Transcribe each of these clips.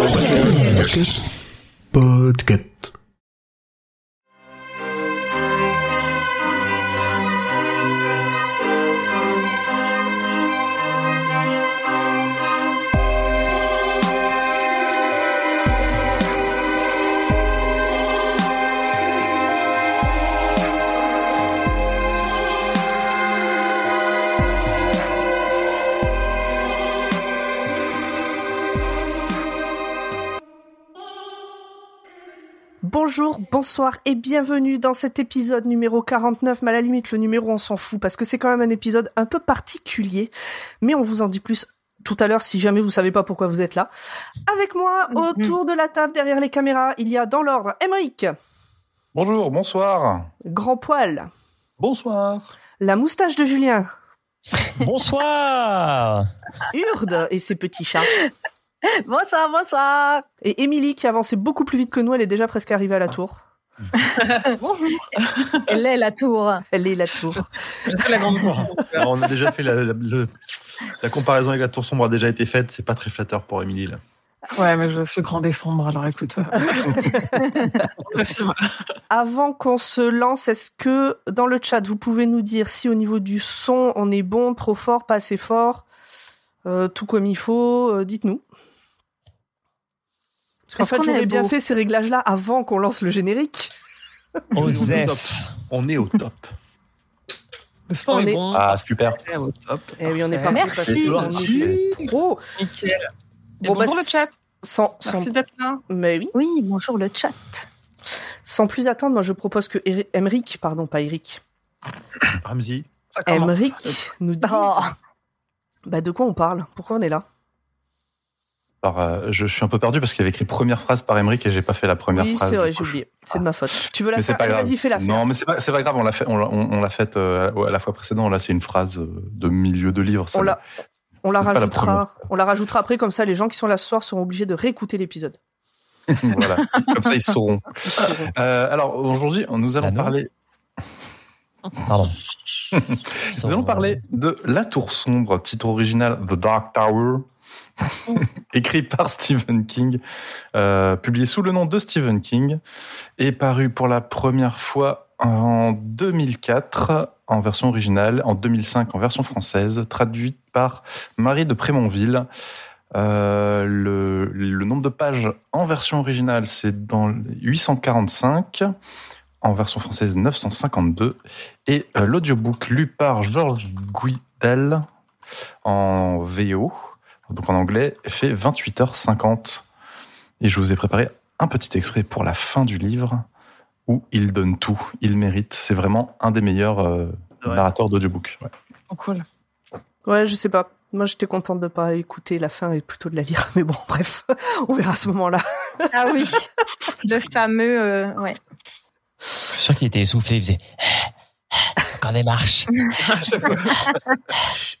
Podcast. Podcast. Bonsoir et bienvenue dans cet épisode numéro 49, mais à la limite le numéro on s'en fout parce que c'est quand même un épisode un peu particulier, mais on vous en dit plus tout à l'heure si jamais vous savez pas pourquoi vous êtes là. Avec moi, autour de la table, derrière les caméras, il y a dans l'ordre Émeric, Bonjour, bonsoir. Grand Poil, Bonsoir. la moustache de Julien, Bonsoir Urde et ses petits chats, Bonsoir, bonsoir. et Émilie qui avançait beaucoup plus vite que nous, elle est déjà presque arrivée à la tour. Elle est la tour. Elle est la tour. Alors, on a déjà fait la, la- le- la comparaison avec la tour sombre a déjà été faite. C'est pas très flatteur pour Émilie là. Ouais, mais je suis grand et sombre, alors écoute. euh, Avant qu'on se lance, est-ce que dans le chat, vous pouvez nous dire si au niveau du son, on est bon, trop fort, pas assez fort, euh, tout comme il faut, euh, dites-nous. Parce qu'en fait, qu'on j'aurais est bien fait ces réglages-là avant qu'on lance le générique. Osef On est au top. Le son On est, est- bon. Ah super. Ouais, au top. Et oui, on est pas Merci. on est pro. Nickel. Et Bon, bah, bonjour le chat. Sans, sans, Merci d'être là. mais oui, Oui, bonjour le chat. sans plus attendre, moi je propose que Eri- Emric, pardon, pas Eric, commence. Emric nous dise Oh. bah, de quoi on parle, pourquoi on est là? Alors, euh, je, suis un peu perdu parce qu'il y avait écrit première phrase par Émeric et j'ai pas fait la première oui, phrase. c'est vrai, j'ai oublié. C'est de ma faute. Tu veux la Mais c'est faire pas Allez, grave. Vas-y, fais-la faire. Non, mais c'est pas, c'est pas grave. On l'a fait, on l'a, on, on l'a fait euh, à la fois précédente. Là, c'est une phrase euh, de milieu de livre. ça On la, on la la rajoutera. On la rajoutera après, comme ça, les gens qui sont là ce soir seront obligés de réécouter l'épisode. voilà. Comme ça, ils sauront. Euh, alors aujourd'hui, nous allons Ah parler. Pardon. Nous allons parler de La Tour Sombre, titre original The Dark Tower, écrit par Stephen King, euh, publié sous le nom de Stephen King, et paru pour la première fois en 2004 en version originale, en 2005 en version française, traduite par Marie de Prémonville. Euh, le, nombre de pages en version originale, c'est dans les 845. En version française, 952 et euh, l'audiobook lu par Georges Guidel en VO, donc en anglais, fait 28h50. Et je vous ai préparé un petit extrait pour la fin du livre où il donne tout, il mérite. C'est vraiment un des meilleurs euh, Ouais. narrateurs d'audiobook. Ouais. Oh, cool. Ouais, je sais pas. Moi, j'étais contente de pas écouter la fin et plutôt de la lire. Mais bon, bref, on verra à ce moment-là. Ah oui, le fameux. euh, ouais. Je suis sûr qu'il était essoufflé, il faisait quand des marches.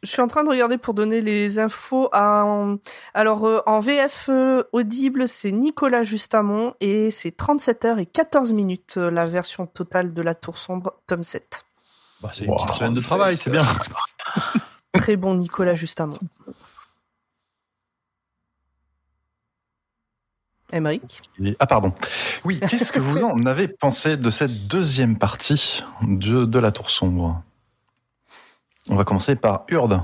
Je suis en train de regarder pour donner les infos. À... Alors, euh, en VF euh, audible, c'est Nicolas Justamont et c'est 37 heures et 14 minutes euh, la version totale de La Tour Sombre, tome 7. Bah, c'est une Wow. petite semaine de travail, c'est bien. Très bon Nicolas Justamont. Émeric Ah pardon. Oui, qu'est-ce que vous en avez pensé de cette deuxième partie de, de La Tour Sombre? On va commencer par Urde.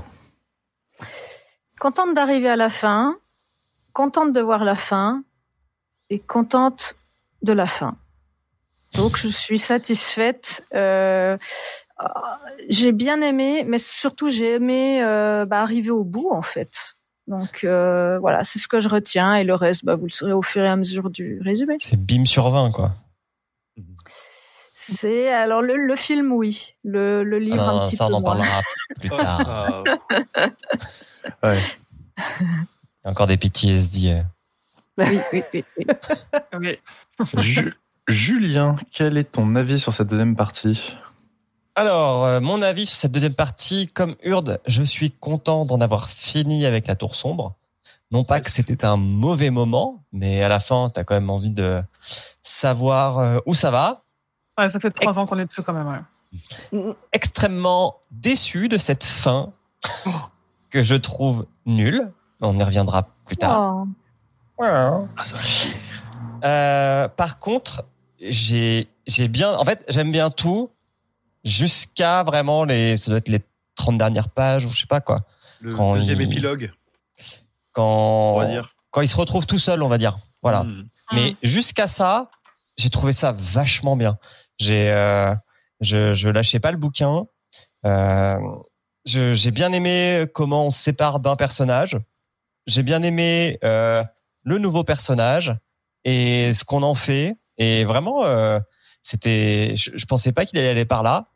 Contente d'arriver à la fin, contente de voir la fin et contente de la fin. Donc je suis satisfaite. Euh, j'ai bien aimé, mais surtout j'ai aimé euh, bah, arriver au bout en fait. Donc euh, voilà, c'est ce que je retiens et le reste, bah, vous le saurez au fur et à mesure du résumé. C'est bim sur 20, quoi. C'est alors le, le film oui, le, le Ah livre non, un non, petit ça, peu on en moins. parlera plus tard. Ah, Il y a encore des PTSD. euh. Oui, oui, oui, oui. Oui. Ju- Julien, quel est ton avis sur cette deuxième partie? Alors, euh, mon avis sur cette deuxième partie, comme Urde, je suis content d'en avoir fini avec la tour sombre. Non pas que c'était un mauvais moment, mais à la fin, t'as quand même envie de savoir euh, où ça va. Ouais, ça fait trois ans qu'on est dessus quand même. ouais. Extrêmement déçu de cette fin que je trouve nulle. On y reviendra plus tard. Oh. Ah, ça. Euh, par contre, j'ai j'ai bien, en fait, j'aime bien tout jusqu'à vraiment les, ça doit être les 30 dernières pages ou je sais pas quoi. Le Quand deuxième il- épilogue, Quand on va dire. quand il se retrouve tout seul, on va dire. Voilà. Hmm. Mais jusqu'à ça, j'ai trouvé ça vachement bien. J'ai, euh, je, je lâchais pas le bouquin. Euh, j'ai bien aimé comment on se sépare d'un personnage. J'ai bien aimé euh, le nouveau personnage et ce qu'on en fait. Et vraiment, euh, c'était, je, je pensais pas qu'il allait aller par là.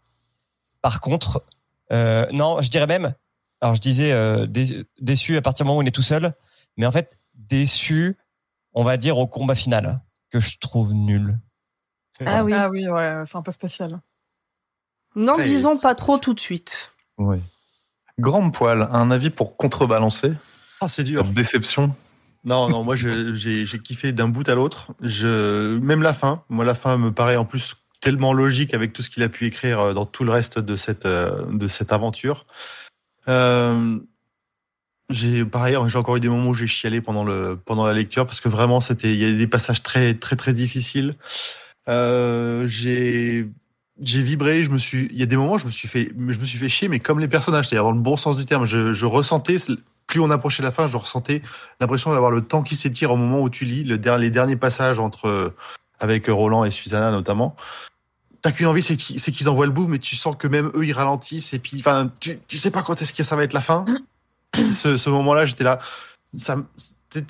Par contre, euh, non, je dirais même. Alors, je disais euh, dé- déçu à partir du moment où on est tout seul, mais en fait déçu on va dire au combat final, que je trouve nul. Ah oui. Ah oui, ouais, c'est un peu spécial. N'en disons pas trop tout de suite. Oui. Grand poil, un avis pour contrebalancer? Ah, c'est dur. Déception? Non, non, moi je- j'ai j'ai kiffé d'un bout à l'autre. Je même la fin. Moi, la fin me paraît en plus tellement logique avec tout ce qu'il a pu écrire euh, dans tout le reste de cette euh, de cette aventure. Euh, j'ai par ailleurs j'ai encore eu des moments où j'ai chialé pendant le pendant la lecture parce que vraiment c'était il y a des passages très très très difficiles. J'ai j'ai vibré, je me suis il y a des moments où je me suis fait je me suis fait chier mais comme les personnages, c'est-à-dire dans le bon sens du terme, je, ressentais plus on approchait la fin, je ressentais l'impression d'avoir le temps qui s'étire au moment où tu lis le les derniers passages entre avec Roland et Susanna notamment. T'as qu'une envie, c'est qu'ils envoient le bout, mais tu sens que même eux ils ralentissent et puis enfin tu, tu sais pas quand est-ce que ça va être la fin. ce, ce moment-là, j'étais là. Ça,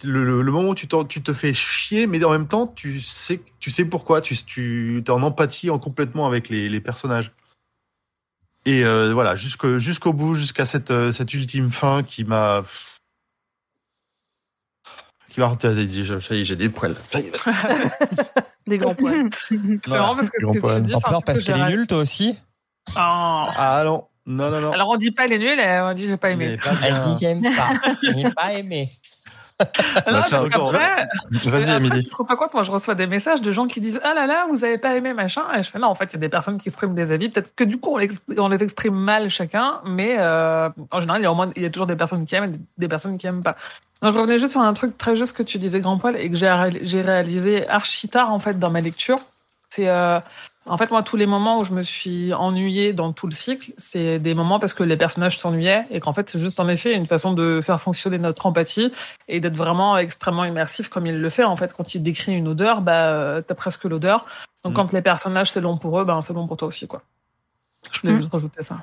le, le, le moment où tu, te fais chier, mais en même temps tu sais tu sais pourquoi. Tu tu es en empathie en complètement avec les, les personnages. Et euh, voilà, jusqu'au bout, jusqu'à cette, euh, cette ultime fin qui m'a. Qui m'a. Ça y est, j'ai des poils. Des grands poils. C'est Voilà. marrant parce que ce Grand que tu poil. dis, En pleure parce que qu'elle j'ai est nulle, toi aussi Oh. Ah non, non, non, non. Alors on dit pas elle est nulle, on dit j'ai pas aimé. Mais pas Elle dit qu'elle aime pas. Elle n'est pas aimée. Non, Bah, parce qu'après, Vas-y, Émilie. Te rends pas compte, moi je reçois des messages de gens qui disent Ah là là, vous avez pas aimé machin. Et je fais Non, en fait, il y a des personnes qui expriment des avis. Peut-être que du coup, on, les exprime mal chacun, mais euh, en général, il y a au moins il y a toujours des personnes qui aiment et des personnes qui aiment pas. Non, je revenais juste sur un truc très juste que tu disais, Grand Poil, et que j'ai j'ai réalisé archi tard en fait dans ma lecture. C'est euh, en fait moi tous les moments où je me suis ennuyée dans tout le cycle, c'est des moments parce que les personnages s'ennuyaient et qu'en fait c'est juste en effet une façon de faire fonctionner notre empathie et d'être vraiment extrêmement immersif comme il le fait en fait. Quand il décrit une odeur bah euh, t'as presque l'odeur. Donc Mm. quand les personnages c'est long pour eux ben c'est long pour toi aussi quoi. Je voulais Mm. juste rajouter ça.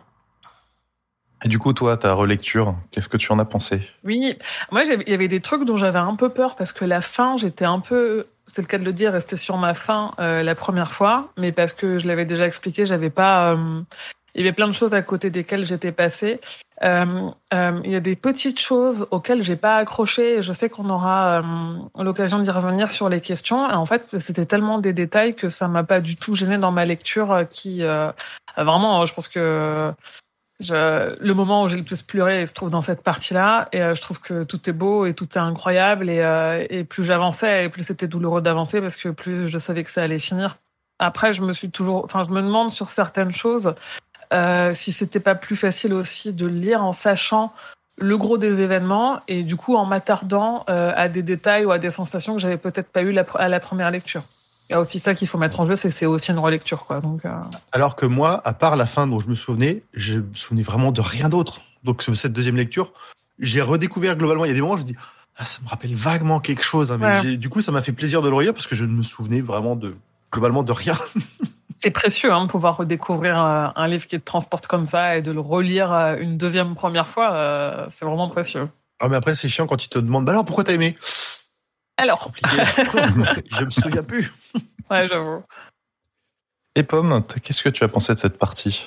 Et du coup, toi, ta relecture, qu'est-ce que tu en as pensé? Oui. Moi il y avait des trucs dont j'avais un peu peur parce que la fin j'étais un peu c'est le cas de le dire resté sur ma fin euh, la première fois mais parce que je l'avais déjà expliqué j'avais pas euh, il y avait plein de choses à côté desquelles j'étais passée. Euh, euh, il y a des petites choses auxquelles j'ai pas accroché. et Je sais qu'on aura euh, l'occasion d'y revenir sur les questions. Et en fait, c'était tellement des détails que ça m'a pas du tout gêné dans ma lecture. euh, Qui vraiment, je pense que je, le moment où j'ai le plus pleuré se trouve dans cette partie-là. Et euh, je trouve que tout est beau et tout est incroyable. Et, euh, et plus j'avançais, et plus c'était douloureux d'avancer parce que plus je savais que ça allait finir. Après, je me suis toujours, enfin, je me demande sur certaines choses euh, si c'était pas plus facile aussi de lire en sachant le gros des événements et du coup en m'attardant euh, à des détails ou à des sensations que j'avais peut-être pas eu à la première lecture. Il y a aussi ça qu'il faut mettre en jeu, c'est que c'est aussi une relecture, quoi. Donc, euh, Alors que moi, à part la fin dont je me souvenais, je me souvenais vraiment de rien d'autre. Donc cette deuxième lecture, j'ai redécouvert globalement. Il y a des moments où je me dis, ah, ça me rappelle vaguement quelque chose. hein, mais Ouais. j'ai- du coup, ça m'a fait plaisir de le relire parce que je ne me souvenais vraiment de globalement de rien. c'est précieux hein, de pouvoir redécouvrir euh, un livre qui te transporte comme ça et de le relire euh, une deuxième première fois. c'est vraiment précieux. Ah, mais après, c'est chiant quand ils te demandent, bah alors pourquoi t'as aimé? Alors, Compliqué. Je me souviens plus. ouais, j'avoue. Et Pomme, qu'est-ce que tu as pensé de cette partie?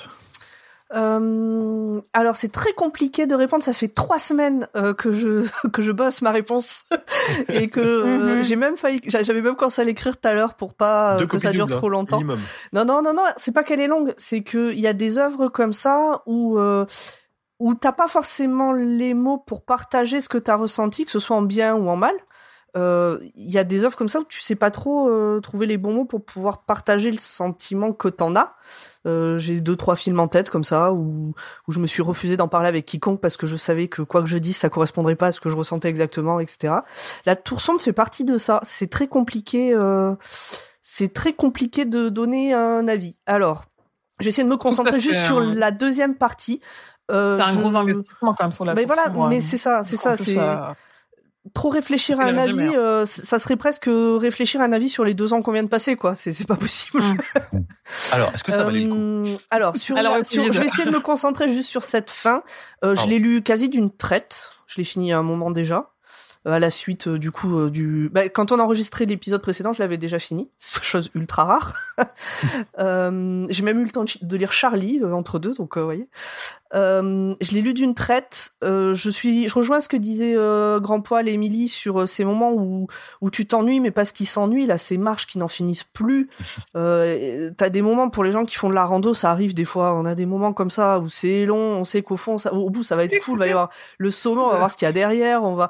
Euh, alors c'est très compliqué de répondre. Ça fait trois semaines euh, que je que je bosse ma réponse et que euh, Mhm. j'ai même failli. j'a- J'avais même commencé à l'écrire tout à l'heure pour pas euh, que ça dure trop longtemps. Minimum. Non non non non. C'est pas qu'elle est longue. C'est que il y a des œuvres comme ça où euh, où t'as pas forcément les mots pour partager ce que t'as ressenti, que ce soit en bien ou en mal. Euh, il y a des œuvres comme ça où tu sais pas trop euh, trouver les bons mots pour pouvoir partager le sentiment que t'en as. Euh, j'ai deux trois films en tête comme ça où où je me suis refusé d'en parler avec quiconque parce que je savais que quoi que je dise ça correspondrait pas à ce que je ressentais exactement, etc. La Tour sombre fait partie de ça. C'est très compliqué. Euh, c'est très compliqué de donner un avis. Alors, je vais essayer de me concentrer juste sur hein. la deuxième partie. Euh, T'as un je- gros investissement quand même sur la Mais Tour voilà, mais c'est ça, c'est ça, c'est euh, trop réfléchir à un avis. merde. euh, ça serait presque réfléchir à un avis sur les deux ans qu'on vient de passer, quoi. C'est c'est pas possible. Mm. Alors, est-ce que ça valait le coup Euh, alors, sur, Alors, la- sur- je vais essayer de me concentrer juste sur cette fin. Euh, je l'ai lu quasi d'une traite. Je l'ai fini à un moment déjà. À la suite euh, du coup euh, du bah, quand on a enregistré l'épisode précédent je l'avais déjà fini. Chose ultra rare. Euh, j'ai même eu le temps de, lire Charlie euh, entre deux donc vous voyez. Euh, je l'ai lu d'une traite. Euh, je suis je rejoins ce que disait euh, Grand Poil et Émilie sur ces moments où où tu t'ennuies mais parce qu'ils s'ennuient là ces marches qui n'en finissent plus. Euh, t'as des moments pour les gens qui font de la rando ça arrive des fois. On a des moments comme ça où c'est long on sait qu'au fond ça, au bout ça va être cool il va y avoir le sommet on va voir ce qu'il y a derrière on va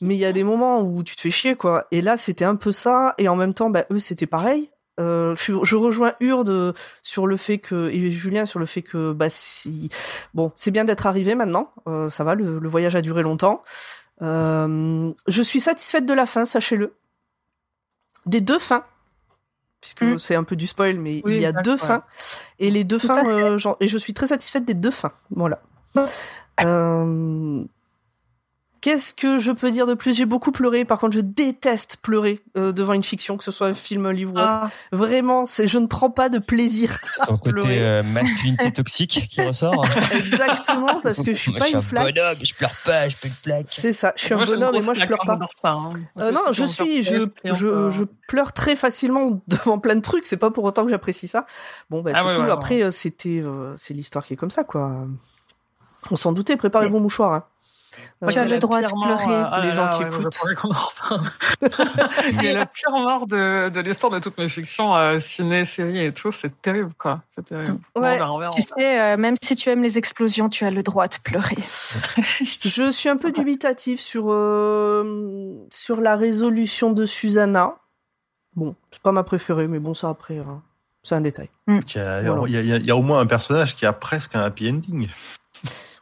mais il y a des moments où tu te fais chier quoi. Et là c'était un peu ça. Et en même temps bah eux c'était pareil. Euh, je, je rejoins Urde sur le fait que et Julien sur le fait que bah si bon c'est bien d'être arrivé maintenant. Euh, ça va le, le voyage a duré longtemps. Euh, je suis satisfaite de la fin sachez-le. Des deux fins. Puisque Mm. c'est un peu du spoil mais Oui, il y a deux fins. Et les deux Tout fins euh, et je suis très satisfaite des deux fins. Voilà. Euh, Qu'est-ce que je peux dire de plus? J'ai beaucoup pleuré. Par contre, je déteste pleurer euh, devant une fiction, que ce soit un film, un livre ou autre. Ah, Vraiment, c'est, je ne prends pas de plaisir. Ton côté pleurer. euh, masculinité toxique qui ressort. Exactement, parce que je suis Moi, pas je suis une un flaque. bonhomme, je pleure pas, je peux une plaque. C'est ça. Je suis moi, un bonhomme et grosse moi je pleure quand pas. ça, hein. Euh, non, je suis, je, je, je pleure très facilement devant plein de trucs. C'est pas pour autant que j'apprécie ça. Bon, bah, Ah c'est ouais, tout. ouais, Après, euh, c'était, euh, c'est l'histoire qui est comme ça, quoi. On s'en doutait. Préparez vos mouchoirs. Hein. Tu as le droit de pleurer, euh, les gens qui écoutent. C'est la pire mort de, de l'histoire de toutes mes fictions, euh, ciné, séries et tout. C'est terrible, quoi. C'est terrible. Ouais. Bon. Tu sais, euh, même si tu aimes les explosions, tu as le droit de pleurer. Je suis un peu dubitatif sur euh, sur la résolution de Susanna. Bon, c'est pas ma préférée, mais bon, ça après, hein, c'est un détail. Il y, a, Voilà. il y a- il y a- il y a au moins un personnage qui a presque un happy ending.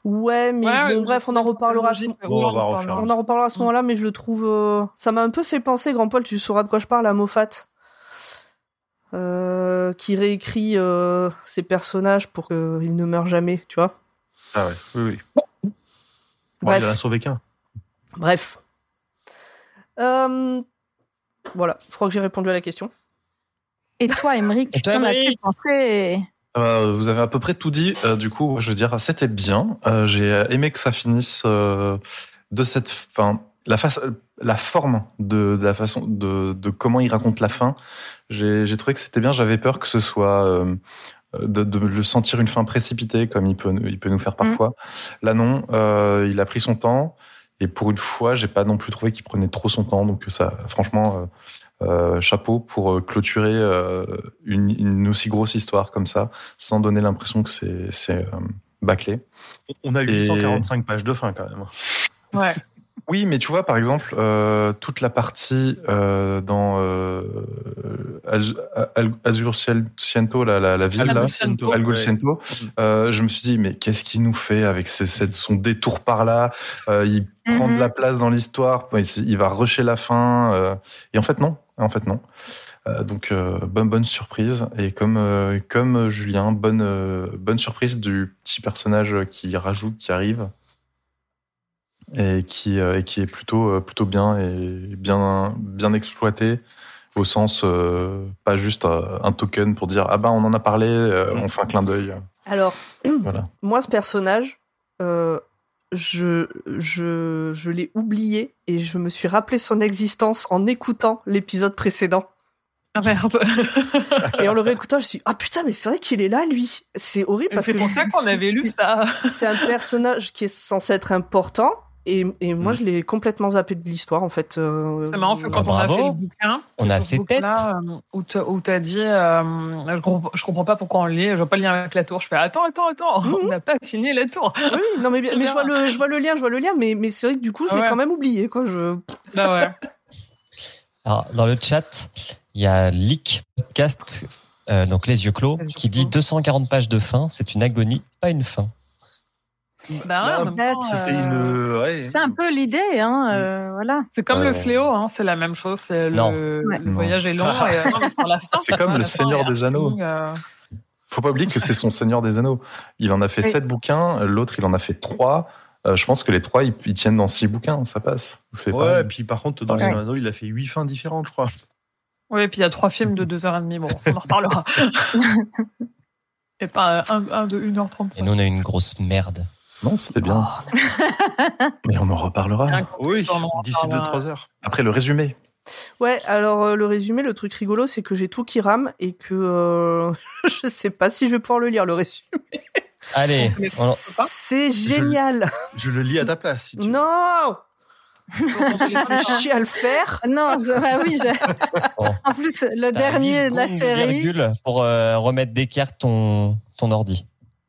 Ouais, mais Ouais, bon, bref, on en reparlera. à ce- Bon, on va en reparlera. On en reparlera à ce moment-là, mais je le trouve. euh, Ça m'a un peu fait penser, Grand Paul, tu sauras de quoi je parle, à Moffat. Euh, qui réécrit euh, ses personnages pour qu'ils ne meurent jamais, tu vois. Ah ouais, oui, oui. Bon, Bref. il en a sauvé qu'un. Bref. Euh, Voilà, je crois que j'ai répondu à la question. Et toi, Émeric, Et toi, qu'en as-tu Émeric pensé Euh, vous avez à peu près tout dit. Euh, du coup, je veux dire, c'était bien. Euh, J'ai aimé que ça finisse de cette fin. La, face, la forme de, de la façon de, de comment il raconte la fin, j'ai trouvé que c'était bien. J'avais peur que ce soit de, de le sentir une fin précipitée, comme il peut, il peut nous faire parfois. Là, non. Il a pris son temps. Et pour une fois, j'ai pas non plus trouvé qu'il prenait trop son temps. Donc ça, franchement, euh, euh, chapeau pour euh, clôturer euh, une, une aussi grosse histoire comme ça, sans donner l'impression que c'est c'est euh, bâclé. On a Et- 845 pages de fin quand même. Ouais. Oui, mais tu vois, par exemple, euh, toute la partie euh, dans euh, Az- Al- Azur Ciento, la, la, la ville. Alguciento, euh, je me suis dit, mais qu'est-ce qu'il nous fait avec ses- son détour par là? Euh, Il prend de Mhm. la place dans l'histoire, il, va rusher la fin. euh, et en fait, non. En fait, non. Donc, euh, bonne, bonne surprise. Et comme, euh, comme Julien, bonne, euh, bonne surprise du petit personnage qui rajoute, qui arrive et qui, euh, et qui est plutôt, euh, plutôt bien et bien, bien exploité au sens euh, pas juste euh, un token pour dire ah ben on en a parlé, euh, on fait un clin d'œil. Alors, Voilà. moi, ce personnage, euh, je, je, je l'ai oublié et je me suis rappelé son existence en écoutant l'épisode précédent. Ah merde. Et en le réécoutant, je me suis dit, ah putain, mais c'est vrai qu'il est là, lui. C'est horrible parce C'est que pour je- ça qu'on avait lu ça. c'est un personnage qui est censé être important. Et, et moi, je l'ai complètement zappé de l'histoire, en fait. euh, C'est marrant parce que quand Ah, on a fait le bouquin, On a sur ses ce bouquin-là, euh, où t'as- où t'as dit, euh, je, comprends, je comprends pas pourquoi on le lit, je vois pas le lien avec la tour. Je fais, attends, attends, attends, on n'a pas fini la tour. Oui, non, mais, bien- C'est mais je, vois le, je vois le lien, je vois le lien, mais, mais c'est vrai que du coup, je l'ai quand même oublié, quoi. Je... Bah ouais. Alors, dans le chat, il y a Leak Podcast, euh, donc les yeux clos, Les yeux qui dit clos. 240 pages de fin, c'est une agonie, pas une fin. Bah, ouais, Bah, euh, ouais. C'est un peu l'idée, hein, euh, voilà. C'est comme Euh, le fléau, hein, c'est la même chose. Le, Ouais. le voyage est long. et, euh, C'est comme le Seigneur des Anneaux. euh, Faut pas oublier que c'est son Seigneur des Anneaux. Il en a fait Oui. sept bouquins, l'autre il en a fait trois. Euh, je pense que les trois ils, ils tiennent dans six bouquins, ça passe. Ouais, pas- et puis par contre, dans le Ouais. Seigneur des Anneaux, il a fait huit fins différentes, je crois. Oui, et puis il y a trois films de 2h30. Bon, ça, on en reparlera. et pas un, un de 1h35. Et nous, on a une grosse merde. Non, c'était bien. Oh, Mais on en reparlera. Oui, d'ici sur ma- 2-3 heures. Après le résumé. Ouais, alors euh, le résumé, le truc rigolo, c'est que j'ai tout qui rame et que euh, je sais pas si je vais pouvoir le lire, le résumé. Allez, C'est génial. Je le lis à ta place. Si tu veux. Non J'ai réfléchi à le faire. Non, je- bah oui, je- Bon. en plus, le dernier de la série. virgule pour euh, remettre d'équerre ton, ton ordi.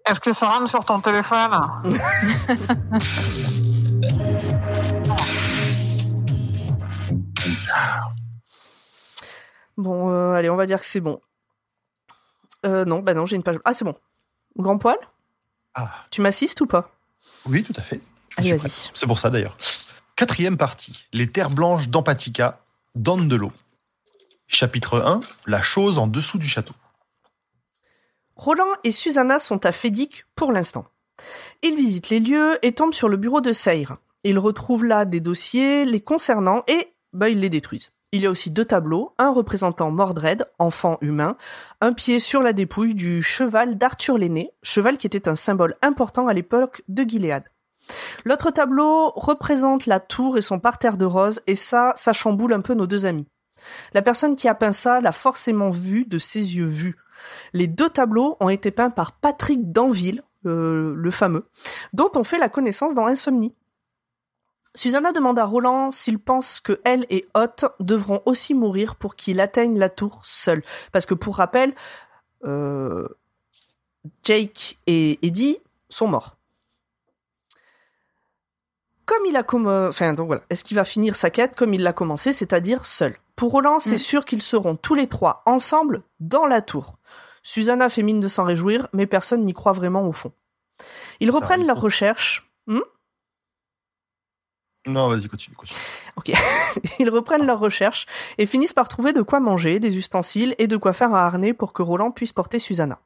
Est-ce que ça rame sur ton téléphone? Bon, euh, allez, on va dire que c'est bon. Euh, non, bah non, j'ai une page. Ah, c'est bon. Grand poil? Ah, Tu m'assistes ou pas? Oui, tout à fait. Allez, vas-y. C'est pour ça d'ailleurs. Quatrième partie. Les terres blanches d'Empatica, l'eau. Chapitre 1. La chose en dessous du château. Roland et Susanna sont à Fédic pour l'instant. Ils visitent les lieux et tombent sur le bureau de Seyre. Ils retrouvent là des dossiers les concernant et bah, ils les détruisent. Il y a aussi deux tableaux, un représentant Mordred, enfant humain, un pied sur la dépouille du cheval d'Arthur l'aîné, cheval qui était un symbole important à l'époque de Gilead. L'autre tableau représente la tour et son parterre de roses, et ça, ça chamboule un peu nos deux amis. La personne qui a peint ça l'a forcément vu de ses yeux vus. Les deux tableaux ont été peints par Patrick Danville, euh, le fameux, dont on fait la connaissance dans Insomnie. Susanna demande à Roland s'il pense que elle et Hot devront aussi mourir pour qu'il atteigne la tour seul. Parce que pour rappel, euh, Jake et Eddie sont morts. Comme il a euh, enfin donc voilà, est-ce qu'il va finir sa quête comme il l'a commencé, c'est-à-dire seul? Pour Roland, c'est Mm. sûr qu'ils seront tous les trois ensemble dans la tour. Susanna fait mine de s'en réjouir, mais personne n'y croit vraiment au fond. Ils reprennent leur recherche. Hmm? Non, vas-y, continue. continue. Ils reprennent leur recherche et finissent par trouver de quoi manger, des ustensiles et de quoi faire un harnais pour que Roland puisse porter Susanna.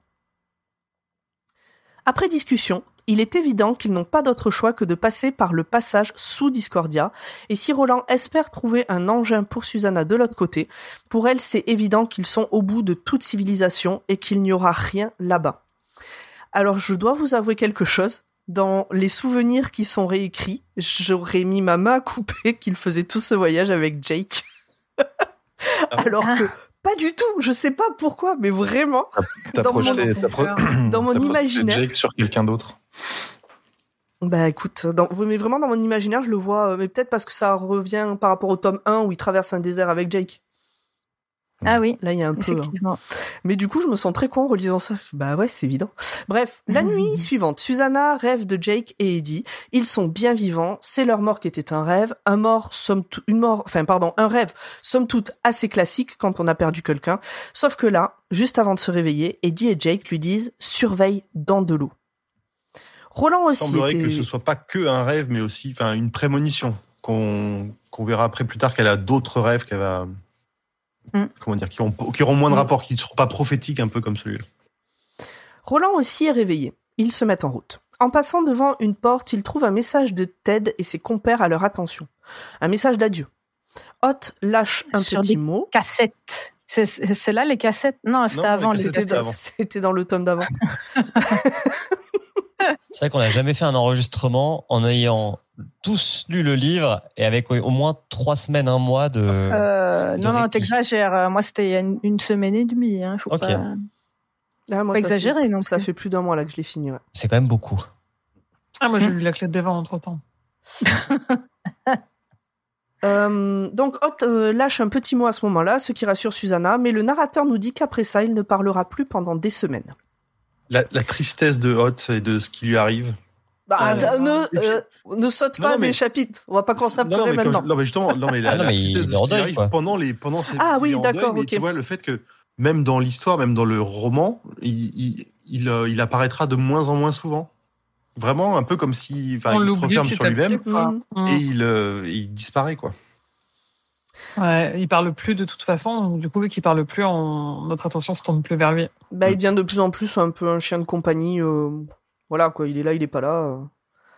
Après discussion, il est évident qu'ils n'ont pas d'autre choix que de passer par le passage sous Discordia, et si Roland espère trouver un engin pour Susanna de l'autre côté, pour elle c'est évident qu'ils sont au bout de toute civilisation et qu'il n'y aura rien là-bas. Alors je dois vous avouer quelque chose, dans les souvenirs qui sont réécrits, j'aurais mis ma main à couper qu'il faisait tout ce voyage avec Jake. Alors que pas du tout, je sais pas pourquoi, mais vraiment, T'as Dans mon- projeté, dans mon imaginaire. Jake sur quelqu'un d'autre. Bah écoute, dans, mais vraiment dans mon imaginaire, je le vois, euh, mais peut-être parce que ça revient par rapport au tome 1 où il traverse un désert avec Jake. Ah oui, Là, il y a un peu. hein. Mais du coup, je me sens très con en relisant ça. Bah ouais, c'est évident. Bref, la nuit suivante, Susanna rêve de Jake et Eddie. Ils sont bien vivants. C'est leur mort qui était un rêve. Un mort, somme toute- une mort, enfin, pardon, un rêve, somme toute assez classique quand on a perdu quelqu'un. Sauf que là, juste avant de se réveiller, Eddie et Jake lui disent surveille dans de l'eau. Roland Il aussi semblerait était... que ce soit pas que un rêve, mais aussi une prémonition qu'on qu'on verra après plus tard qu'elle a d'autres rêves qu'elle va. Mm. Comment dire, qui, ont, qui auront moins de Mm. rapport, qui ne seront pas prophétiques un peu comme celui-là. Roland aussi est réveillé. Ils se mettent en route. En passant devant une porte, ils trouvent un message de Ted et ses compères à leur attention. Un message d'adieu. Hot lâche un Sur petit des mot. Cassettes. C'est- là les cassettes? Non, c'était avant les cassettes, c'était dans le tome d'avant. C'est vrai qu'on n'a jamais fait un enregistrement en ayant tous lu le livre et avec au moins trois semaines, un mois de. Euh, de non, non, t'exagères. Euh, Moi, c'était il y a une, une semaine et demie. Hein. Faut pas... Ah, moi, Pas fait, non Ça fait plus d'un mois là que je l'ai fini. ouais. C'est quand même beaucoup. Ah, moi, j'ai lu la clé de devant entre temps. Euh, donc Hot euh, lâche un petit mot à ce moment-là, ce qui rassure Susanna, mais le narrateur nous dit qu'après ça, il ne parlera plus pendant des semaines. La, la tristesse de Hot et de ce qui lui arrive. Bah, Euh, t- ne, et euh, ne saute Non, pas non, mais- des chapitres. On va pas commencer à pleurer maintenant. non, mais justement, non, mais la, Ah non, la mais il tristesse de ce qui arrive quoi. pendant les, pendant ces. Ah oui, d'accord, ok. Tu vois, le fait que même dans l'histoire, même dans le roman, il, il, il, euh, il apparaîtra de moins en moins souvent. Vraiment, un peu comme si, il se referme sur lui-même quoi. Mm. Et il, euh, il disparaît, quoi. Ouais, il parle plus de toute façon. donc Du coup, vu qu'il parle plus, on... notre attention se tourne plus vers lui. Bah, il devient de plus en plus un peu un chien de compagnie. euh, Voilà, quoi. Il est là, il est pas là. euh.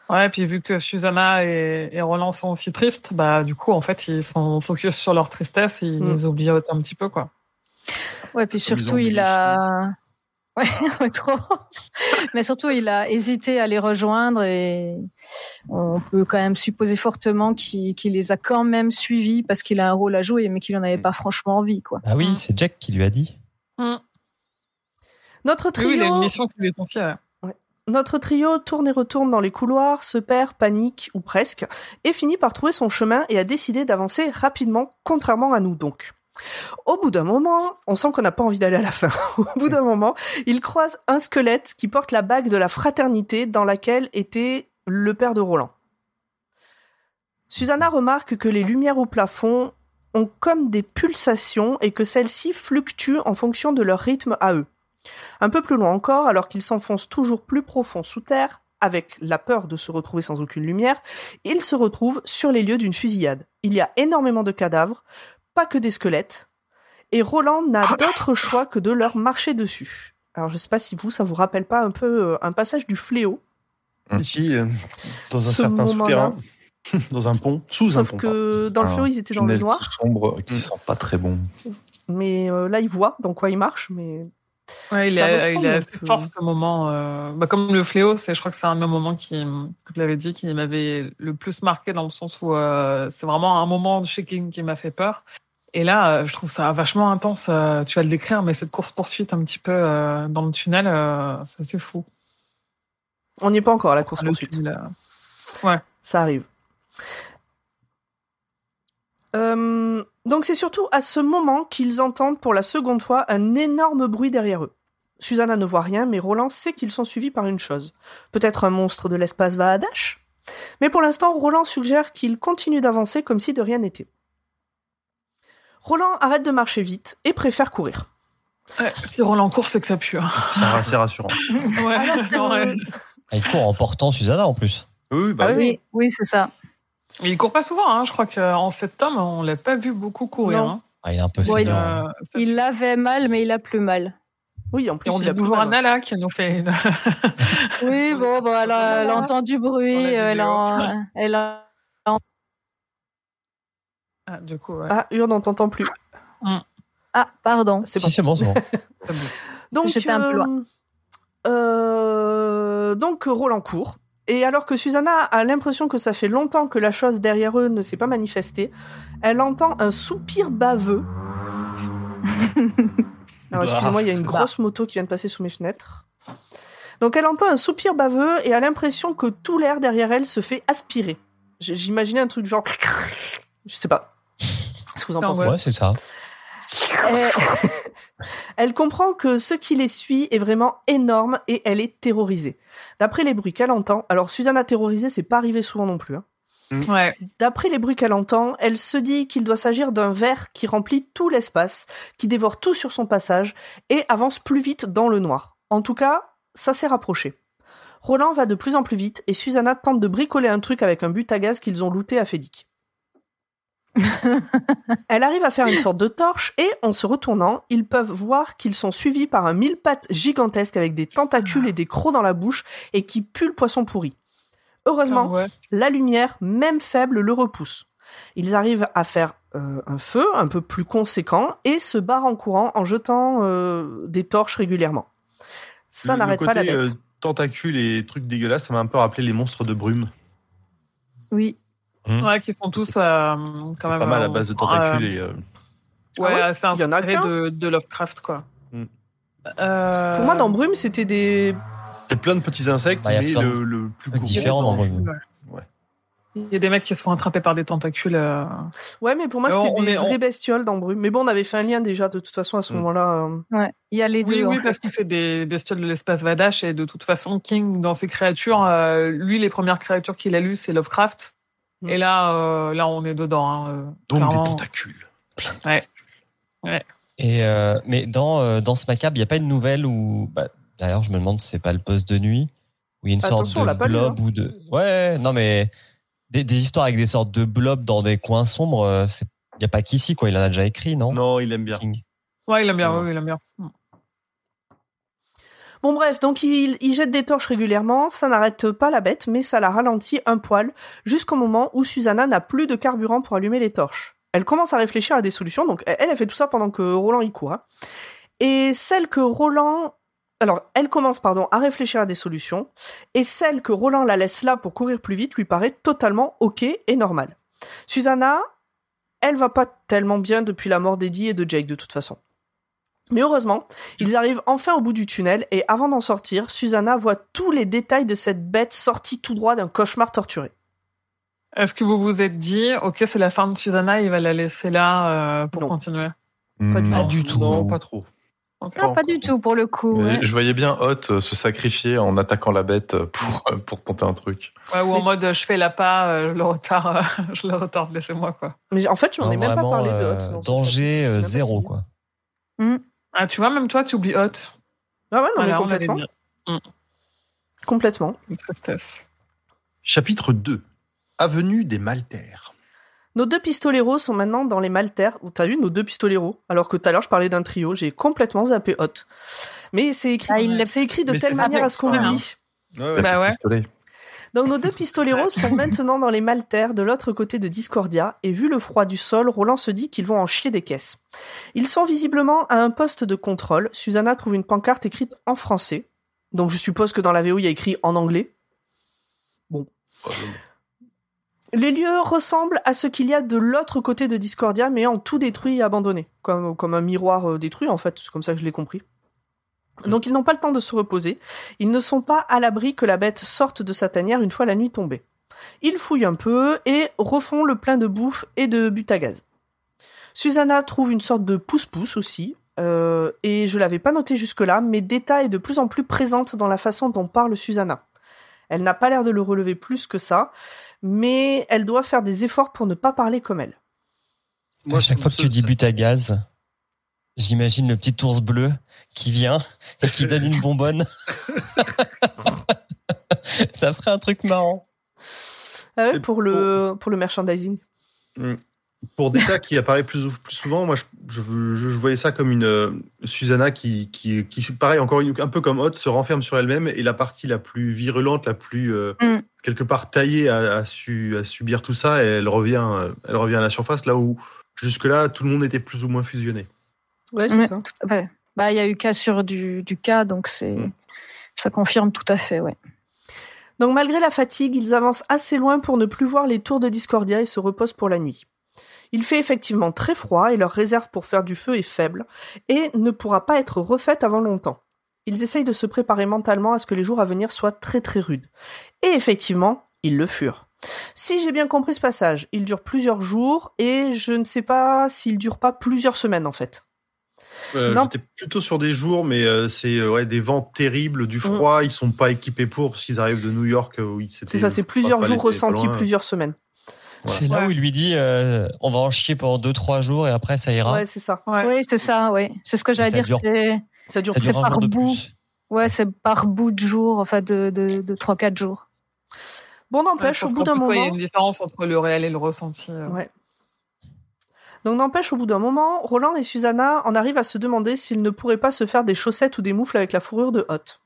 Ouais, puis vu que Susanna et, et Roland sont aussi tristes, bah du coup, en fait, ils sont focus sur leur tristesse, ils Mm. les oublient un petit peu, quoi. Ouais, puis surtout, il a. Ouais, ouais, trop. Mais surtout, il a hésité à les rejoindre et on peut quand même supposer fortement qu'il les a quand même suivis parce qu'il a un rôle à jouer, mais qu'il en avait pas franchement envie, quoi. Ah oui, Mm. c'est Jack qui lui a dit. Notre Oui, oui, il a une trio, mission qui lui est confiée. ouais. notre trio tourne et retourne dans les couloirs, se perd, panique ou presque, et finit par trouver son chemin et a décidé d'avancer rapidement, contrairement à nous donc. Au bout d'un moment, on sent qu'on n'a pas envie d'aller à la fin. Au bout d'un moment, il croise un squelette qui porte la bague de la fraternité dans laquelle était le père de Roland. Susanna remarque que les lumières au plafond ont comme des pulsations et que celles-ci fluctuent en fonction de leur rythme à eux. Un peu plus loin encore, alors qu'ils s'enfoncent toujours plus profond sous terre, avec la peur de se retrouver sans aucune lumière, ils se retrouvent sur les lieux d'une fusillade. Il y a énormément de cadavres, pas que des squelettes, et Roland n'a d'autre choix que de leur marcher dessus. Alors je sais pas si vous, ça vous rappelle pas un peu euh, un passage du fléau, Ici, euh, dans un Ce certain souterrain, dans un pont, sous un sauf pont. que dans le Un fléau ils étaient dans le noir, sombre qui sent pas très bon. mais euh, là ils voient dans quoi ils marchent, mais Ouais, il, il est un assez fort ce moment. euh, bah, comme le fléau, c'est, je crois que c'est un des moments qui, que je l'avais dit, qui m'avait le plus marqué dans le sens où euh, c'est vraiment un moment de shaking qui m'a fait peur. Et là, euh, je trouve ça vachement intense. euh, tu vas le décrire, mais cette course poursuite un petit peu euh, dans le tunnel, euh, c'est fou. on n'y est pas encore à la course Le poursuite. tunnel, euh, Ça arrive. Euh, donc c'est surtout à ce moment qu'ils entendent pour la seconde fois un énorme bruit derrière eux. Susanna ne voit rien, mais Roland sait qu'ils sont suivis par une chose. Peut-être un monstre de l'espace va à Dash Mais pour l'instant, Roland suggère qu'ils continuent d'avancer comme si de rien n'était. Roland arrête de marcher vite et préfère courir. Ouais, si Roland court, c'est que ça pue. hein. C'est assez rassurant. Ouais, Alors que- ouais. Ah, il court en portant Susanna en plus. Oui, oui, bah, Ah oui. Oui, oui, c'est ça. Mais il court pas souvent. Hein. Je crois qu'en sept tomes, on l'a pas vu beaucoup courir. Non. hein. Ah, il est un peu Bon, il-. Euh, Il avait mal, mais il a plus mal. Oui, en plus, Et on il dit a mal. Nala qui nous fait une... Oui, bon, bon elle, a, elle a entendu bruit, la elle a, elle a Ah, du coup, ouais. Ah, on t'entend plus. Ah, pardon. C'est Si, bon. c'est bon, c'est bon. Donc, J'étais un peu loin. euh, donc Roland court. Et alors que Susanna a l'impression que ça fait longtemps que la chose derrière eux ne s'est pas manifestée, elle entend un soupir baveux. Alors excusez-moi, il y a une grosse moto qui vient de passer sous mes fenêtres. Donc elle entend un soupir baveux et a l'impression que tout l'air derrière elle se fait aspirer. J'imaginais un truc genre... Je sais pas. Qu'est-ce que vous en Ah pensez ouais. Ouais, c'est ça. elle... elle comprend que ce qui les suit est vraiment énorme et elle est terrorisée. D'après les bruits qu'elle entend, alors Susanna terrorisée, c'est pas arrivé souvent non plus. hein. Ouais. D'après les bruits qu'elle entend, elle se dit qu'il doit s'agir d'un ver qui remplit tout l'espace, qui dévore tout sur son passage et avance plus vite dans le noir. En tout cas, ça s'est rapproché. Roland va de plus en plus vite et Susanna tente de bricoler un truc avec un but à gaz qu'ils ont looté à Fédic. Elle arrive à faire une sorte de torche et, en se retournant, ils peuvent voir qu'ils sont suivis par un mille pattes gigantesque avec des tentacules et des crocs dans la bouche et qui pue le poisson pourri. Heureusement, Ouais. la lumière, même faible, le repousse. Ils arrivent à faire euh, un feu un peu plus conséquent et se barrent en courant en jetant euh, des torches régulièrement. Ça n'arrête pas la bête. euh, tentacules et trucs dégueulasses, ça m'a un peu rappelé les monstres de brume. Oui. Ouais, qui sont tous euh, quand même. Pas mal à euh, base de euh, tentacules et. euh, Ouais, Ah ouais a inspiré de, de Lovecraft, quoi. Mm. Euh, Pour moi, dans Brume, c'était des... C'est plein de petits insectes, Bah, y a mais plein de le, le plus gros. différents dans Brume. Il y a des mecs qui se font attraper par des tentacules. euh. Ouais, mais pour moi, c'était des est- on- vraies bestioles dans Brume. Mais bon, on avait fait un lien déjà de toute façon à ce Mm. moment-là. euh. Ouais, il y a les deux. Oui, en oui, fait. parce que c'est des bestioles de l'espace Vadash et de toute façon, King, dans ses créatures, euh, lui, les premières créatures qu'il a lues, c'est Lovecraft. Mm. Et là, euh, là, on est dedans. Hein, euh, Donc clairement. des tentacules. Et euh, mais dans euh, dans ce macabre, il n'y a pas une nouvelle où bah, d'ailleurs je me demande si c'est pas le poste de nuit où il y a une sorte Attention, on de blob hein. ou de ouais non mais des, des histoires avec des sortes de blobs dans des coins sombres, il y a pas qu'ici quoi, il en a déjà écrit non, Non, il aime bien. King. Ouais, il aime bien, Ouais. oui, il aime bien. Bon bref, donc il, il jette des torches régulièrement, ça n'arrête pas la bête, mais ça la ralentit un poil, jusqu'au moment où Susanna n'a plus de carburant pour allumer les torches. Elle commence à réfléchir à des solutions, donc elle, elle fait tout ça pendant que Roland y court. hein. Et celle que Roland... Alors, elle commence, pardon, à réfléchir à des solutions, et celle que Roland la laisse là pour courir plus vite lui paraît totalement ok et normale. Susanna, elle va pas tellement bien depuis la mort d'Eddie et de Jake de toute façon. Mais heureusement, ils arrivent enfin au bout du tunnel et avant d'en sortir, Susanna voit tous les détails de cette bête sortie tout droit d'un cauchemar torturé. Est-ce que vous vous êtes dit, ok, c'est la fin de Susanna, il va la laisser là euh, pour Non. continuer? Pas du Non. Pas du tout. Non, pas trop. Ok. Ah, pas du tout pour le coup. Ouais. Je voyais bien Hot euh, se sacrifier en attaquant la bête pour, euh, pour tenter un truc. Ouais, ou en Mais- mode, je fais la pas, je le retarde, je le retarde, laissez-moi quoi. Mais en fait, je n'en ai Non, même pas parlé de Hot. danger zéro quoi. Ah, tu vois, même toi, tu oublies Hot. Ah ouais, non mais complètement. dit. Complètement. Une tristesse. Chapitre 2. Avenue des Maltaires. Nos deux pistoleros sont maintenant dans les Maltaires. T'as vu nos deux pistoleros Alors que tout à l'heure je parlais d'un trio, j'ai complètement zappé Hot. Mais c'est écrit, Ah, c'est écrit de Mais telle manière à ce qu'on ouais, l'oublie. Ouais, ouais. Bah ouais. Donc nos deux pistoleros sont maintenant dans les Maltaires de l'autre côté de Discordia, et vu le froid du sol, Roland se dit qu'ils vont en chier des caisses. Ils sont visiblement à un poste de contrôle. Susanna trouve une pancarte écrite en français. Donc je suppose que dans la VO il y a écrit en anglais. Les lieux ressemblent à ce qu'il y a de l'autre côté de Discordia, mais en tout détruit et abandonné. Comme, comme un miroir euh, détruit, en fait. C'est comme ça que je l'ai compris. Donc ils n'ont pas le temps de se reposer. Ils ne sont pas à l'abri que la bête sorte de sa tanière une fois la nuit tombée. Ils fouillent un peu et refont le plein de bouffe et de but à gaz. Susanna trouve une sorte de pouce-pouce aussi, euh, et je l'avais pas noté jusque-là, mais Deta est de plus en plus présente dans la façon dont parle Susanna. Elle n'a pas l'air de le relever plus que ça, mais elle doit faire des efforts pour ne pas parler comme elle. à chaque fois que tu dis but à gaz, j'imagine le petit ours bleu qui vient et qui donne une bonbonne. Ça ferait un truc marrant. Ah ouais, pour le pour le merchandising. Pour des tas qui apparaît plus, plus souvent, moi je, je, je voyais ça comme une euh, Susanna qui, qui, qui, pareil, encore une- un peu comme Hot, se renferme sur elle-même et la partie la plus virulente, la plus euh, Mm. quelque part taillée à, à, su, à subir tout ça, et elle revient, euh, elle revient à la surface là où jusque-là tout le monde était plus ou moins fusionné. Ouais, c'est Ouais. ça. Ouais. Bah, il y a eu cas sur du, du cas, donc c'est, Mm. ça confirme tout à fait, ouais. Donc malgré la fatigue, ils avancent assez loin pour ne plus voir les tours de Discordia et se reposent pour la nuit. Il fait effectivement très froid et leur réserve pour faire du feu est faible et ne pourra pas être refaite avant longtemps. Ils essayent de se préparer mentalement à ce que les jours à venir soient très très rudes. Et effectivement, ils le furent. Si j'ai bien compris ce passage, il dure plusieurs jours et je ne sais pas s'il dure pas plusieurs semaines en fait. Euh, Non. J'étais plutôt sur des jours, mais euh, c'est euh, ouais, des vents terribles, du froid. Ils sont pas équipés pour parce qu'ils arrivent de New York euh, où ils C'est ça, c'est plusieurs jours ressentis, plusieurs semaines. C'est là Ouais. où il lui dit euh, on va en chier pendant 2-3 jours et après ça ira. Ouais, c'est ça. Ouais. Oui, c'est ça, oui. C'est ce que j'allais Ça dire. dure. C'est, Ça dure c'est par bout. ouais, c'est par bout de jour, enfin, de, de, de 3-4 jours. Bon, Ouais, n'empêche, parce au bout d'un quoi, Il y moment. a une différence entre le réel et le ressenti. euh. Ouais. Donc n'empêche, au bout d'un moment, Roland et Susanna en arrivent à se demander s'ils ne pourraient pas se faire des chaussettes ou des moufles avec la fourrure de Hot.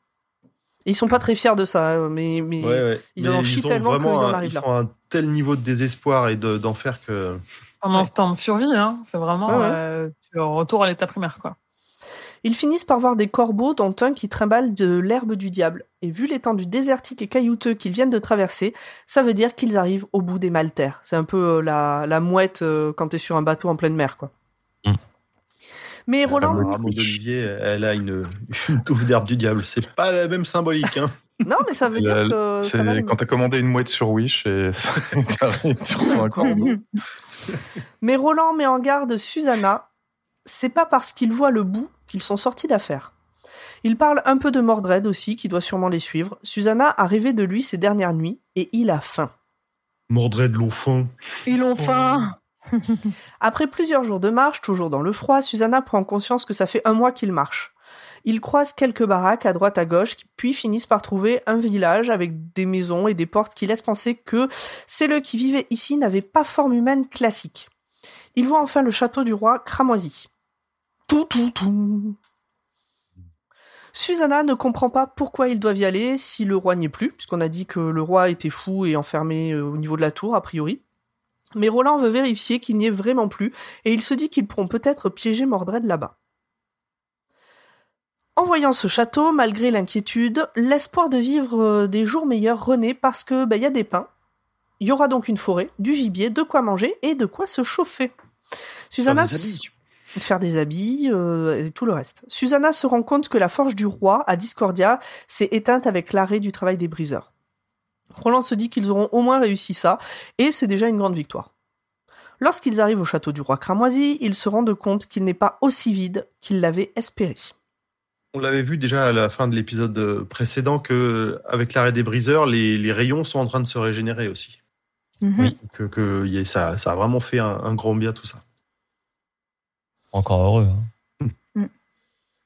Ils sont pas très fiers de ça, hein, mais, mais Ouais, ouais. ils Mais en chient tellement qu'ils en un- arrivent ils là. sont à un tel niveau de désespoir et de- d'enfer que. Un instinct de survie, hein. C'est vraiment Ouais, ouais. euh, tu retour à l'état primaire, quoi. Ils finissent par voir des corbeaux dont un qui trimballe de l'herbe du diable. Et vu l'étendue désertique et caillouteux qu'ils viennent de traverser, ça veut dire qu'ils arrivent au bout des maltaires. C'est un peu euh, la, la mouette euh, quand t'es sur un bateau en pleine mer, quoi. Mm. Mais Roland, Rameau Twitch. d'olivier, elle a une, une touffe d'herbe du diable. C'est pas la même symbolique. Hein. non, mais ça veut dire que C'est ça va quand t'as commandé une mouette sur Wish et ça- reçois un corbeau. Mais Roland met en garde Susanna. C'est pas parce qu'il voit le bout qu'ils sont sortis d'affaire. Il parle un peu de Mordred aussi, qui doit sûrement les suivre. Susanna a rêvé de lui ces dernières nuits et il a faim. Mordred l'enfant. Ils ont faim. Après plusieurs jours de marche, toujours dans le froid, Susanna prend conscience que ça fait un mois qu'il marche. Ils croisent quelques baraques à droite à gauche, puis finissent par trouver un village avec des maisons et des portes qui laissent penser que celles qui vivaient ici n'avaient pas forme humaine classique. Ils voient enfin le château du roi cramoisi. Tout. Susanna ne comprend pas pourquoi ils doivent y aller si le roi n'y est plus, puisqu'on a dit que le roi était fou et enfermé euh, au niveau de la tour, a priori. Mais Roland veut vérifier qu'il n'y est vraiment plus, et il se dit qu'ils pourront peut-être piéger Mordred là-bas. En voyant ce château, malgré l'inquiétude, l'espoir de vivre euh, des jours meilleurs renaît parce que bah, il y a des pins. Il y aura donc une forêt, du gibier, de quoi manger et de quoi se chauffer. Susanna. De faire des habits euh, et tout le reste. Susanna se rend compte que la forge du roi à Discordia s'est éteinte avec l'arrêt du travail des briseurs. Roland se dit qu'ils auront au moins réussi ça, et c'est déjà une grande victoire. Lorsqu'ils arrivent au château du roi cramoisi, ils se rendent compte qu'il n'est pas aussi vide qu'ils l'avaient espéré. On l'avait vu déjà à la fin de l'épisode précédent que avec l'arrêt des briseurs, les, les rayons sont en train de se régénérer aussi. Mhm. Oui. Que, que y a- ça, ça a vraiment fait un, un grand bien tout ça. Encore heureux. hein.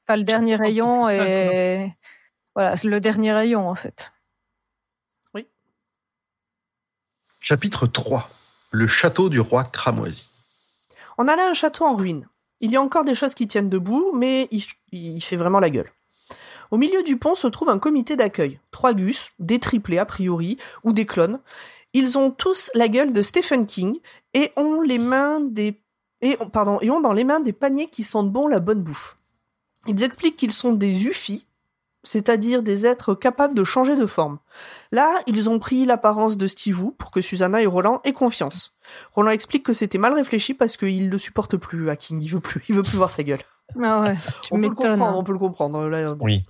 Enfin, le dernier rayon est. Voilà, c'est le dernier rayon en fait. Chapitre 3. Le château du roi cramoisi. On a là un château en ruine. Il y a encore des choses qui tiennent debout, mais il, il fait vraiment la gueule. Au milieu du pont se trouve un comité d'accueil. Trois gus, des triplés a priori, ou des clones. Ils ont tous la gueule de Stephen King et ont les mains des et ont- pardon et ont dans les mains des paniers qui sentent bon la bonne bouffe. Ils expliquent qu'ils sont des ufis, c'est-à-dire des êtres capables de changer de forme. Là, ils ont pris l'apparence de Steve pour que Susanna et Roland aient confiance. Roland explique que c'était mal réfléchi parce qu'il ne supporte plus à King, il veut plus, il veut plus voir sa gueule. Ah ouais, tu On peut le comprendre, on peut le comprendre. là. Oui.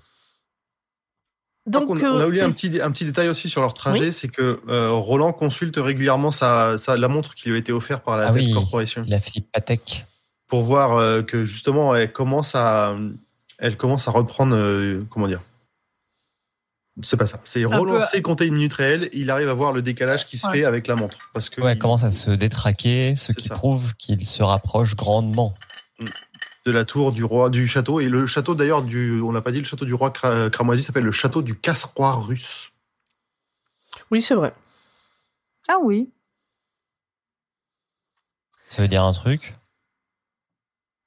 Donc, on, a- on a euh, oublié un petit, un petit détail aussi sur leur trajet, c'est que euh, Roland consulte régulièrement sa, sa- la montre qui lui a été offerte par la Ah oui. Corporation Il a Philippe Patek. pour voir euh, que justement elle commence à, elle commence à reprendre, euh, comment dire? C'est pas ça. C'est peu- relancer, compter une minute réelle. Il arrive à voir le décalage qui se Ouais. fait avec la montre. Parce que Ouais, il- commence à se détraquer, ce qui ça. prouve qu'il se rapproche grandement. De la tour du roi du château. Et le château d'ailleurs, du, on l'a pas dit, le château du roi Cra- cramoisi s'appelle le château du casse-roi russe. oui, c'est vrai. Ah oui. Ça veut dire un truc?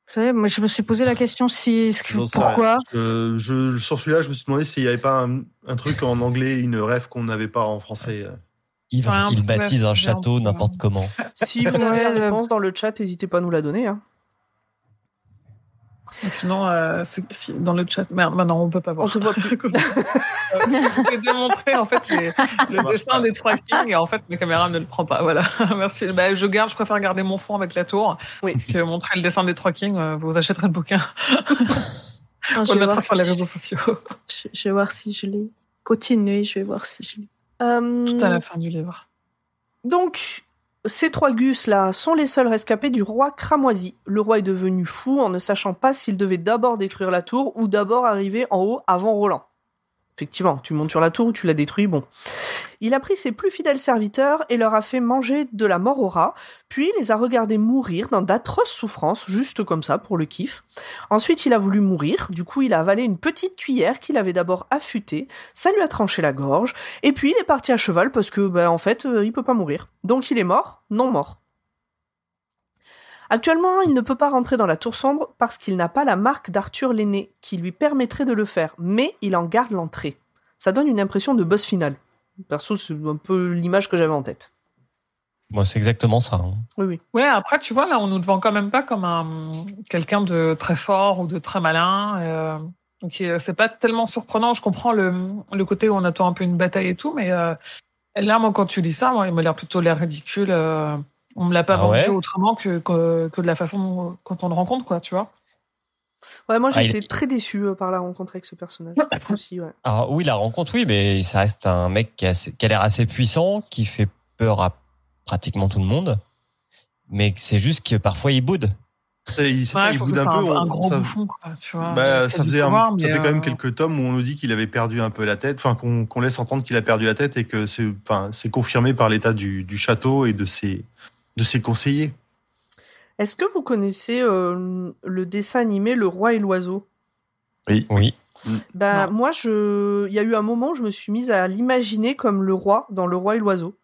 Vous savez, moi, je me suis posé la question si. que- pourquoi? Euh, je, sur celui-là, je me suis demandé s'il n'y avait pas un, un truc en anglais, une rêve qu'on n'avait pas en français. Ouais, il baptise un château peu- n'importe comment. Si vous avez la Ouais, euh, réponse dans le chat, n'hésitez pas à nous la donner. Hein. Sinon, euh, ce- si- dans le chat, merde, maintenant on peut pas voir. On te voit plus. Euh, Je vais démontrer en fait les- le dessin pas. des trois kings et en fait mes caméras ne le prend pas. Voilà, merci. Bah, je garde, je préfère garder mon fond avec la tour Oui. que montrer le dessin des trois kings. euh, Vous achèterez le bouquin, on je, le mettra sur les réseaux sociaux je, je vais voir si je l'ai. Continuez, je vais voir si je l'ai. Euh, tout à la fin du livre. Donc, ces trois gus-là sont les seuls rescapés du roi cramoisi. Le roi est devenu fou en ne sachant pas s'il devait d'abord détruire la tour ou d'abord arriver en haut avant Roland. Effectivement, tu montes sur la tour ou tu la détruis, bon. Il a pris ses plus fidèles serviteurs et leur a fait manger de la mort au rat, puis les a regardés mourir dans d'atroces souffrances, juste comme ça, pour le kiff. Ensuite, il a voulu mourir, du coup, il a avalé une petite cuillère qu'il avait d'abord affûtée, ça lui a tranché la gorge, et puis il est parti à cheval parce que, ben, en fait, euh, il peut pas mourir. Donc il est mort, non mort. Actuellement, il ne peut pas rentrer dans la tour sombre parce qu'il n'a pas la marque d'Arthur l'aîné qui lui permettrait de le faire, mais il en garde l'entrée. Ça donne une impression de boss final. Perso, c'est un peu l'image que j'avais en tête. Moi, c'est exactement ça. hein. Oui, oui. Ouais, après tu vois là, on nous le vend quand même pas comme un quelqu'un de très fort ou de très malin. euh, donc euh, c'est pas tellement surprenant. Je comprends le, le côté où on attend un peu une bataille et tout, mais euh, là, moi, quand tu dis ça, moi, il m'a l'air plutôt l'air ridicule. euh, on me l'a pas Ah vendu ouais? autrement que, que que de la façon dont- quand on le rencontre, quoi, tu vois. Ouais, moi j'ai Ah, il été très déçu euh, par la rencontre avec ce personnage aussi. Ouais. Alors oui, la rencontre, oui, mais ça reste un mec qui a, assez- qui a l'air assez puissant, qui fait peur à pratiquement tout le monde. Mais c'est juste que parfois il boude. Et il- c'est Ouais, ça, il boude un peu. un, on- un gros ça- bouffon, quoi, tu vois. Bah, ça faisait, un- pouvoir, ça mais, fait quand même euh, quelques tomes où on nous dit qu'il avait perdu un peu la tête, enfin qu'on qu'on laisse entendre qu'il a perdu la tête et que c'est enfin, c'est confirmé par l'état du, du château et de ses, de ses conseillers. Est-ce que vous connaissez euh, le dessin animé Le Roi et l'Oiseau? Oui. Ben Non. moi, je, il y a eu un moment où je me suis mise à l'imaginer comme le roi dans Le Roi et l'Oiseau.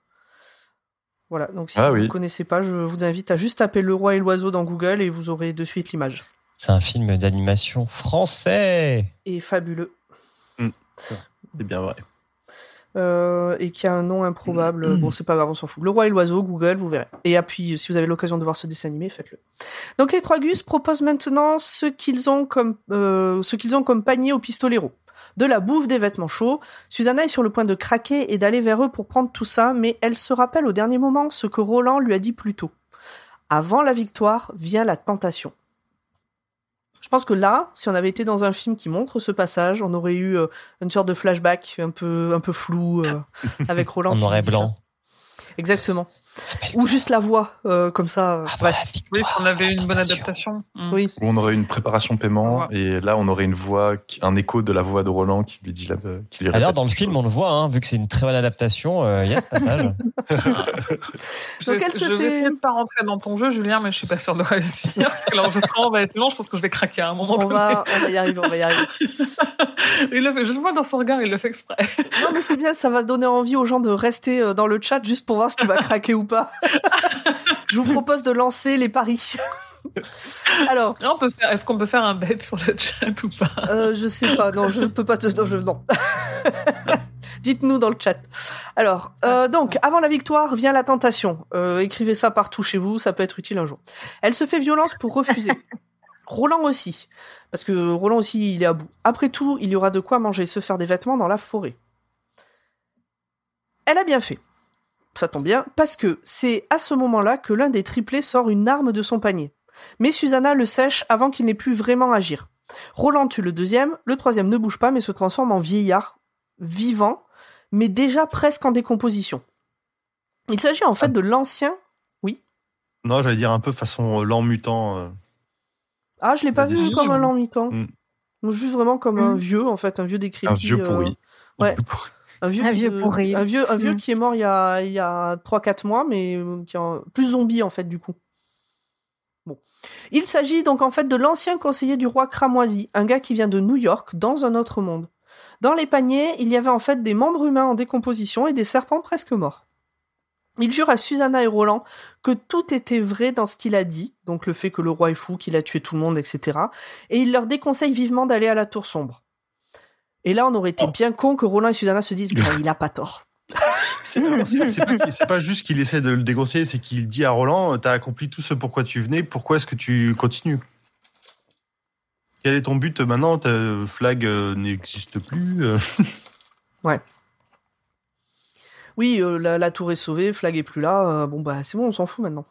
Voilà, donc si Ah vous ne oui. connaissez pas, je vous invite à juste taper Le Roi et l'Oiseau dans Google et vous aurez de suite l'image. C'est un film d'animation français. Et fabuleux. C'est bien vrai. Euh, et qui a un nom improbable. bon, c'est pas grave, on s'en fout. Le Roi et l'Oiseau, Google, vous verrez. Et puis, si vous avez l'occasion de voir ce dessin animé, faites-le. Donc, les trois gus proposent maintenant ce qu'ils ont comme, euh, ce qu'ils ont comme panier au pistolero. De la bouffe, des vêtements chauds. Susanna est sur le point de craquer et d'aller vers eux pour prendre tout ça, mais elle se rappelle au dernier moment ce que Roland lui a dit plus tôt. Avant la victoire vient la tentation. Je pense que là, si on avait été dans un film qui montre ce passage, on aurait eu euh, une sorte de flashback un peu, un peu flou euh, avec Roland. Dit ça. blanc. Exactement. Ou juste la voix, euh, comme ça. euh, Ah, voilà, Oui, si on avait une bonne adaptation. Mm. Oui. Où on aurait une préparation paiement Ouais. et là on aurait une voix, un écho de la voix de Roland qui lui dit la, qui lui D'ailleurs, répète dans le film, on le voit, hein, vu que c'est une très bonne adaptation, euh, il y a ce passage. Je Donc vais, elle se je vais fait- essayer de pas rentrer dans ton jeu, Julien, mais je suis pas sûre de réussir. Parce que l'enregistrement va être long, je pense que je vais craquer à un moment On donné. va, on va y arriver, on va y arriver. Il le fait- je le vois dans son regard, il le fait exprès. Non, mais c'est bien, ça va donner envie aux gens de rester dans le chat juste pour voir si tu vas craquer ou pas. Je vous propose de lancer les paris. Alors, Est-ce qu'on peut faire un bet sur le chat ou pas? Euh, je sais pas, non, je ne peux pas te. Non, je, non. Dites-nous dans le chat. Alors, euh, donc, avant la victoire vient la tentation. Euh, écrivez ça partout chez vous, ça peut être utile un jour. Elle se fait violence pour refuser. Roland aussi. Parce que Roland aussi, il est à bout. Après tout, il y aura de quoi manger se faire des vêtements dans la forêt. Elle a bien fait. Ça tombe bien, parce que c'est à ce moment-là que l'un des triplés sort une arme de son panier. Mais Susanna le sèche avant qu'il n'ait pu vraiment agir. Roland tue le deuxième, le troisième ne bouge pas mais se transforme en vieillard, vivant, mais déjà presque en décomposition. Il s'agit en fait de l'ancien... Non, j'allais dire un peu façon euh, lent mutant. euh. Ah, je l'ai pas vu décision. comme un lent mi-temps. Mm. Juste vraiment comme un Mm. vieux, en fait, un vieux décrépit. un vieux euh, pourri. ouais. Un vieux, Un qui- vieux pourri. Un vieux, un vieux Mm. qui est mort il y a, il y a 3-4 mois, mais euh, qui est plus zombie en fait du coup. Bon. Il s'agit donc en fait de l'ancien conseiller du roi Cramoisi, un gars qui vient de New York, dans un autre monde. Dans les paniers, il y avait en fait des membres humains en décomposition et des serpents presque morts. Il jure à Susanna et Roland que tout était vrai dans ce qu'il a dit, donc le fait que le roi est fou, qu'il a tué tout le monde, etc. Et il leur déconseille vivement d'aller à la tour sombre. Et là, on aurait été bien con que Roland et Susanna se disent, Bon, il a pas tort. C'est pas, juste qu'il essaie de le déconseiller, c'est qu'il dit à Roland T'as accompli tout ce pourquoi tu venais, pourquoi est-ce que tu continues? Quel est ton but maintenant? Ta flag euh, n'existe plus euh. Oui, euh, la, la tour est sauvée, Flag est plus là, euh, bon bah c'est bon, on s'en fout maintenant.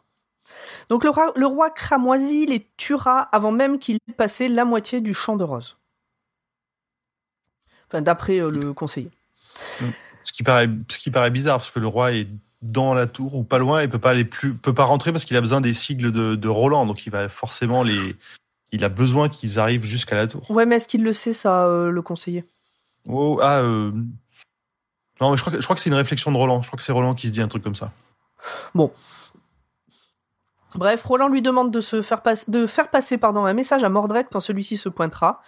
Donc le roi, le roi cramoisi les tuera avant même qu'il ait passé la moitié du champ de rose. Enfin, d'après euh, le conseiller. Ce qui, paraît, ce qui paraît bizarre, parce que le roi est dans la tour ou pas loin et peut pas aller plus, peut pas rentrer parce qu'il a besoin des sigles de, de Roland, donc il va forcément les. Il a besoin qu'ils arrivent jusqu'à la tour. Ouais, mais est-ce qu'il le sait, ça, euh, le conseiller? Oh, ah, euh, non, mais je crois que, je crois que c'est une réflexion de Roland. Je crois que c'est Roland qui se dit un truc comme ça. Bref, Roland lui demande de, se faire, pas- de faire passer pardon, un message à Mordred quand celui-ci se pointera.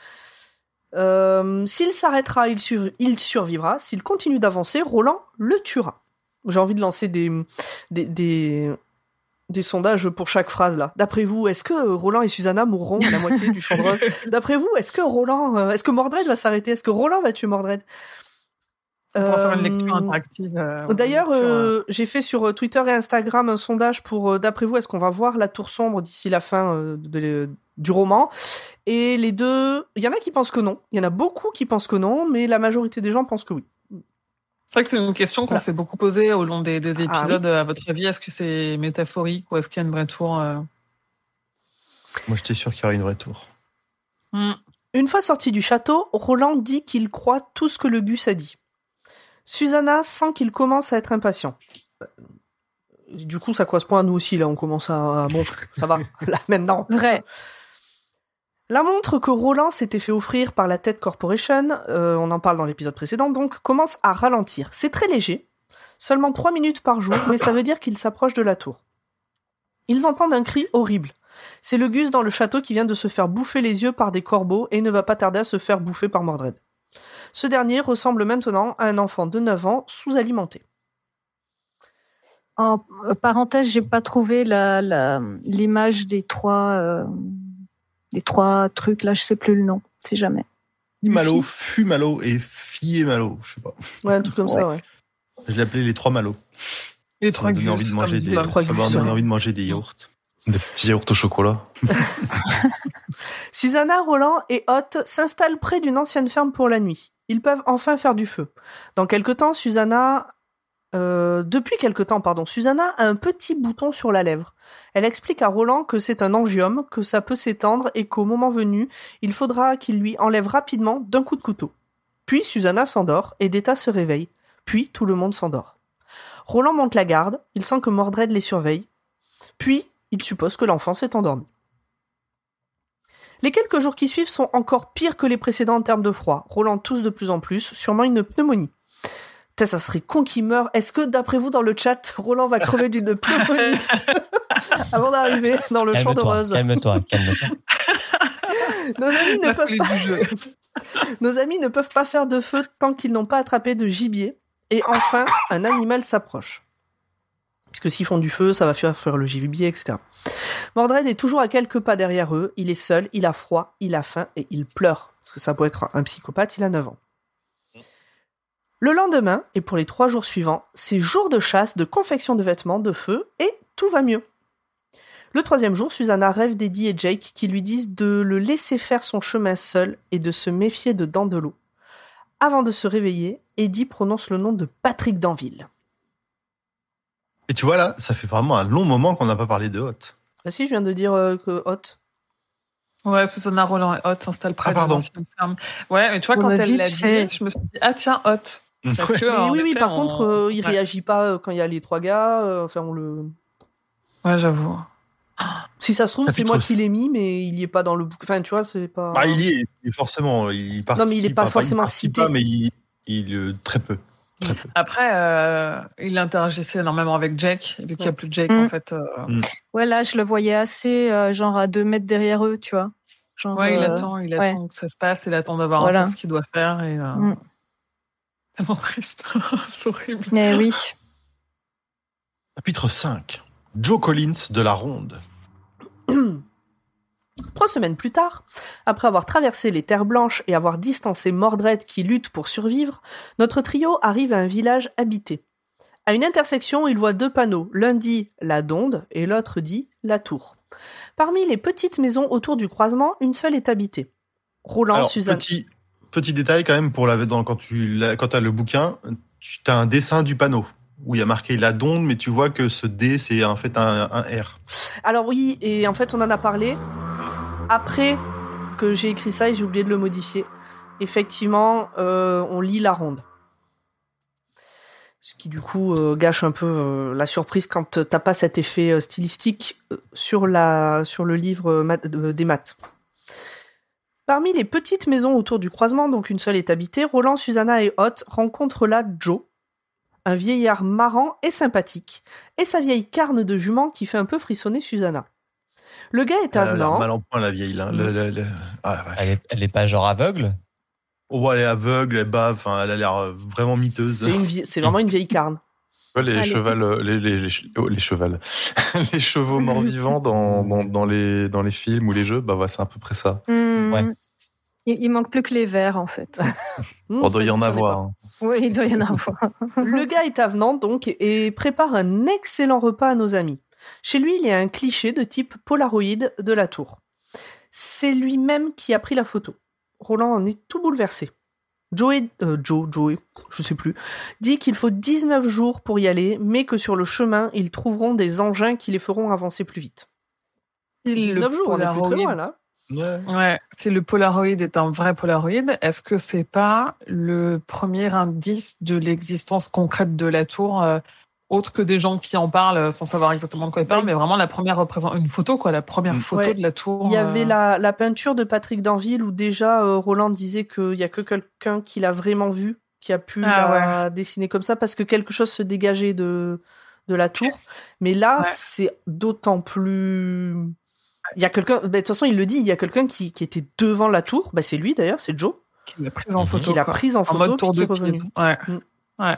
Euh, S'il s'arrêtera, il, sur- il survivra. S'il continue d'avancer, Roland le tuera. J'ai envie de lancer des, des, des, des sondages pour chaque phrase là. D'après vous, est-ce que Roland et Susanna mourront à la moitié du champ de rose D'après vous, est-ce que Roland, euh, est-ce que Mordred va s'arrêter? Est-ce que Roland va tuer Mordred? On faire une Euh, lecture interactive. euh, D'ailleurs, euh, euh, j'ai fait sur euh, Twitter et Instagram un sondage pour, euh, d'après vous, est-ce qu'on va voir la tour sombre d'ici la fin euh, de- du roman? Et les deux, il y en a qui pensent que non, il y en a beaucoup qui pensent que non, mais la majorité des gens pensent que oui. C'est vrai que c'est une question qu'on Voilà. s'est beaucoup posée au long des, des Ah épisodes. À votre avis, est-ce que c'est métaphorique ou est-ce qu'il y a une vraie tour euh? Moi, j'étais sûr qu'il y aurait une vraie tour. Hmm. Une fois sorti du château, Roland dit qu'il croit tout ce que le Gus a dit. Susanna sent qu'il commence à être impatient. Euh, Du coup, ça correspond à nous aussi, là, on commence à... Bon, ça va, là, maintenant. Vrai. La montre que Roland s'était fait offrir par la Tête Corporation, euh, on en parle dans l'épisode précédent, donc commence à ralentir. C'est très léger, seulement 3 minutes par jour, mais ça veut dire qu'il s'approche de la tour. Ils entendent un cri horrible. C'est le Gus dans le château qui vient de se faire bouffer les yeux par des corbeaux et ne va pas tarder à se faire bouffer par Mordred. Ce dernier ressemble maintenant à un enfant de 9 ans sous-alimenté. En euh, parenthèse, j'ai pas trouvé l'image des trois euh, des trois trucs là, je sais plus le nom, si jamais. Malo, Luffy. Fumalo et Fiemalo. Je sais pas. Ouais, un truc comme ça, ouais. Je l'appelais les trois malos. Les Ça trois m'a donné envie de manger des, trois ça m'a gus, donné ouais. envie de manger des yaourts. Des petits yaourts au chocolat. Susanna, Roland et Hot s'installent près d'une ancienne ferme pour la nuit. Ils peuvent enfin faire du feu. Dans quelque temps, Susanna... euh, depuis quelque temps, pardon, Susanna a un petit bouton sur la lèvre. Elle explique à Roland que c'est un angiome, que ça peut s'étendre et qu'au moment venu, il faudra qu'il lui enlève rapidement d'un coup de couteau. Puis Susanna s'endort et Deta se réveille. Puis tout le monde s'endort. Roland monte la garde, il sent que Mordred les surveille. Puis il suppose que l'enfant s'est endormi. Les quelques jours qui suivent sont encore pires que les précédents en termes de froid. Roland tousse de plus en plus, sûrement une pneumonie. Putain, ça serait con qu'il meure. Est-ce que, d'après vous, dans le chat, Roland va crever d'une pneumonie avant d'arriver dans le champ de Calme-toi, rose calme-toi, calme-toi. Nos amis ne La peuvent clé pas, du jeu. nos amis ne peuvent pas faire de feu tant qu'ils n'ont pas attrapé de gibier. Et enfin, un animal s'approche. Puisque s'ils font du feu, ça va faire le gibier, etc. Mordred est toujours à quelques pas derrière eux. Il est seul, il a froid, il a faim et il pleure. Parce que ça peut être un psychopathe, il a 9 ans. Le lendemain, et pour les trois jours suivants, c'est jour de chasse, de confection de vêtements, de feu, et tout va mieux. Le troisième jour, Susanna rêve d'Eddie et Jake qui lui disent de le laisser faire son chemin seul et de se méfier de Dandelo. Avant de se réveiller, Eddie prononce le nom de Patrick Danville. Et tu vois là, ça fait vraiment un long moment qu'on n'a pas parlé de Hot. Ah si, je viens de dire euh, que Hot. Ouais, Susanna Roland et Hot s'installent près Ah, pardon. Ouais, mais tu vois, On quand a elle l'a dit, fait. je me suis dit, ah tiens, Hot. Parce Ouais. que, oui, oui, par on- contre, euh, il ouais. réagit pas euh, quand il y a les trois gars. euh, enfin, on le. Ouais, j'avoue. Si ça se trouve, c'est Chapitre moi qui l'ai mis, mais il y est pas dans le bouc. Enfin, tu vois, c'est pas. Ah, il y est, forcément. Il participe, Non, mais il est pas enfin, forcément il cité. Pas, mais il, il euh, très peu. Après, euh, il interagissait énormément avec Jake. Vu qu'il n'y a plus de Jake, Mm. en fait. euh, Ouais, là, je le voyais assez, euh, genre à deux mètres derrière eux, tu vois. Genre, Ouais, il attend, il ouais. attend que ça se passe, il attend d'avoir Voilà. enfin ce qu'il doit faire. Et, euh, Mm. Tellement triste. c'est horrible. Mais oui. Chapitre 5. Joe Collins de la Ronde. Trois semaines plus tard, après avoir traversé les terres blanches et avoir distancé Mordred qui lutte pour survivre, notre trio arrive à un village habité. À une intersection, il voit deux panneaux. L'un dit la Donde et l'autre dit la Tour. Parmi les petites maisons autour du croisement, une seule est habitée. Roland, Alors, Suzanne. petit, petit détail quand même pour la dans, quand tu quand as le bouquin, tu as un dessin du panneau où il y a marqué la donde, mais tu vois que ce D c'est en fait un, un R. Alors oui, et en fait, on en a parlé après que j'ai écrit ça et j'ai oublié de le modifier. Effectivement, euh, on lit la ronde. Ce qui du coup euh, gâche un peu euh, la surprise quand t'as pas cet effet stylistique sur la sur le livre des maths. Parmi les petites maisons autour du croisement, donc une seule est habitée, Roland, Susanna et Hot rencontrent là Joe, un vieillard marrant et sympathique, et sa vieille carne de jument qui fait un peu frissonner Susanna. Le gars est Elle a avenant. mal en point la vieille. Là. Le- le- le- Ah. Elle est, elle est pas genre aveugle? Oh, elle est aveugle, elle bave, enfin, elle a l'air euh, vraiment miteuse. C'est une vie- c'est vraiment une vieille carne. Ouais, les Allez. chevals, euh, les, les, les, ch- oh, les chevals, les chevaux morts-vivants dans, dans, dans les, dans les films ou les jeux, bah, ouais, c'est à peu près ça. Hmm. Ouais. Il, il manque plus que les verres, en fait. On doit y en avoir. hein. oui, il doit y en avoir. Le gars est avenant donc et prépare un excellent repas à nos amis. Chez lui, il y a un cliché de type Polaroid de la tour. C'est lui-même qui a pris la photo. Roland en est tout bouleversé. Joey, euh, Joe, Joey, je sais plus, dit qu'il faut 19 jours pour y aller, mais que sur le chemin, ils trouveront des engins qui les feront avancer plus vite. 19 jours, on est plus très loin là. Ouais, si le Polaroid est un vrai Polaroid, est-ce que c'est pas le premier indice de l'existence concrète de la tour, euh, autre que des gens qui en parlent euh, sans savoir exactement de quoi ils parlent, mais vraiment la première représente une photo, quoi, la première Mm. photo Ouais. de la tour. Il y avait euh, la, la peinture de Patrick Danville où déjà euh, Roland disait qu'il y a que quelqu'un qui l'a vraiment vu, qui a pu Ah la dessiner comme ça parce que quelque chose se dégageait de, de la tour. Mais là, Ouais. c'est d'autant plus. Il y a quelqu'un, bah, de toute façon, il le dit, il y a quelqu'un qui, qui était devant la tour. Bah, c'est lui d'ailleurs, c'est Joe, qui l'a prise en Mhm. photo. qui l'a prise en mode tour qui de est revenu. prise. Ouais.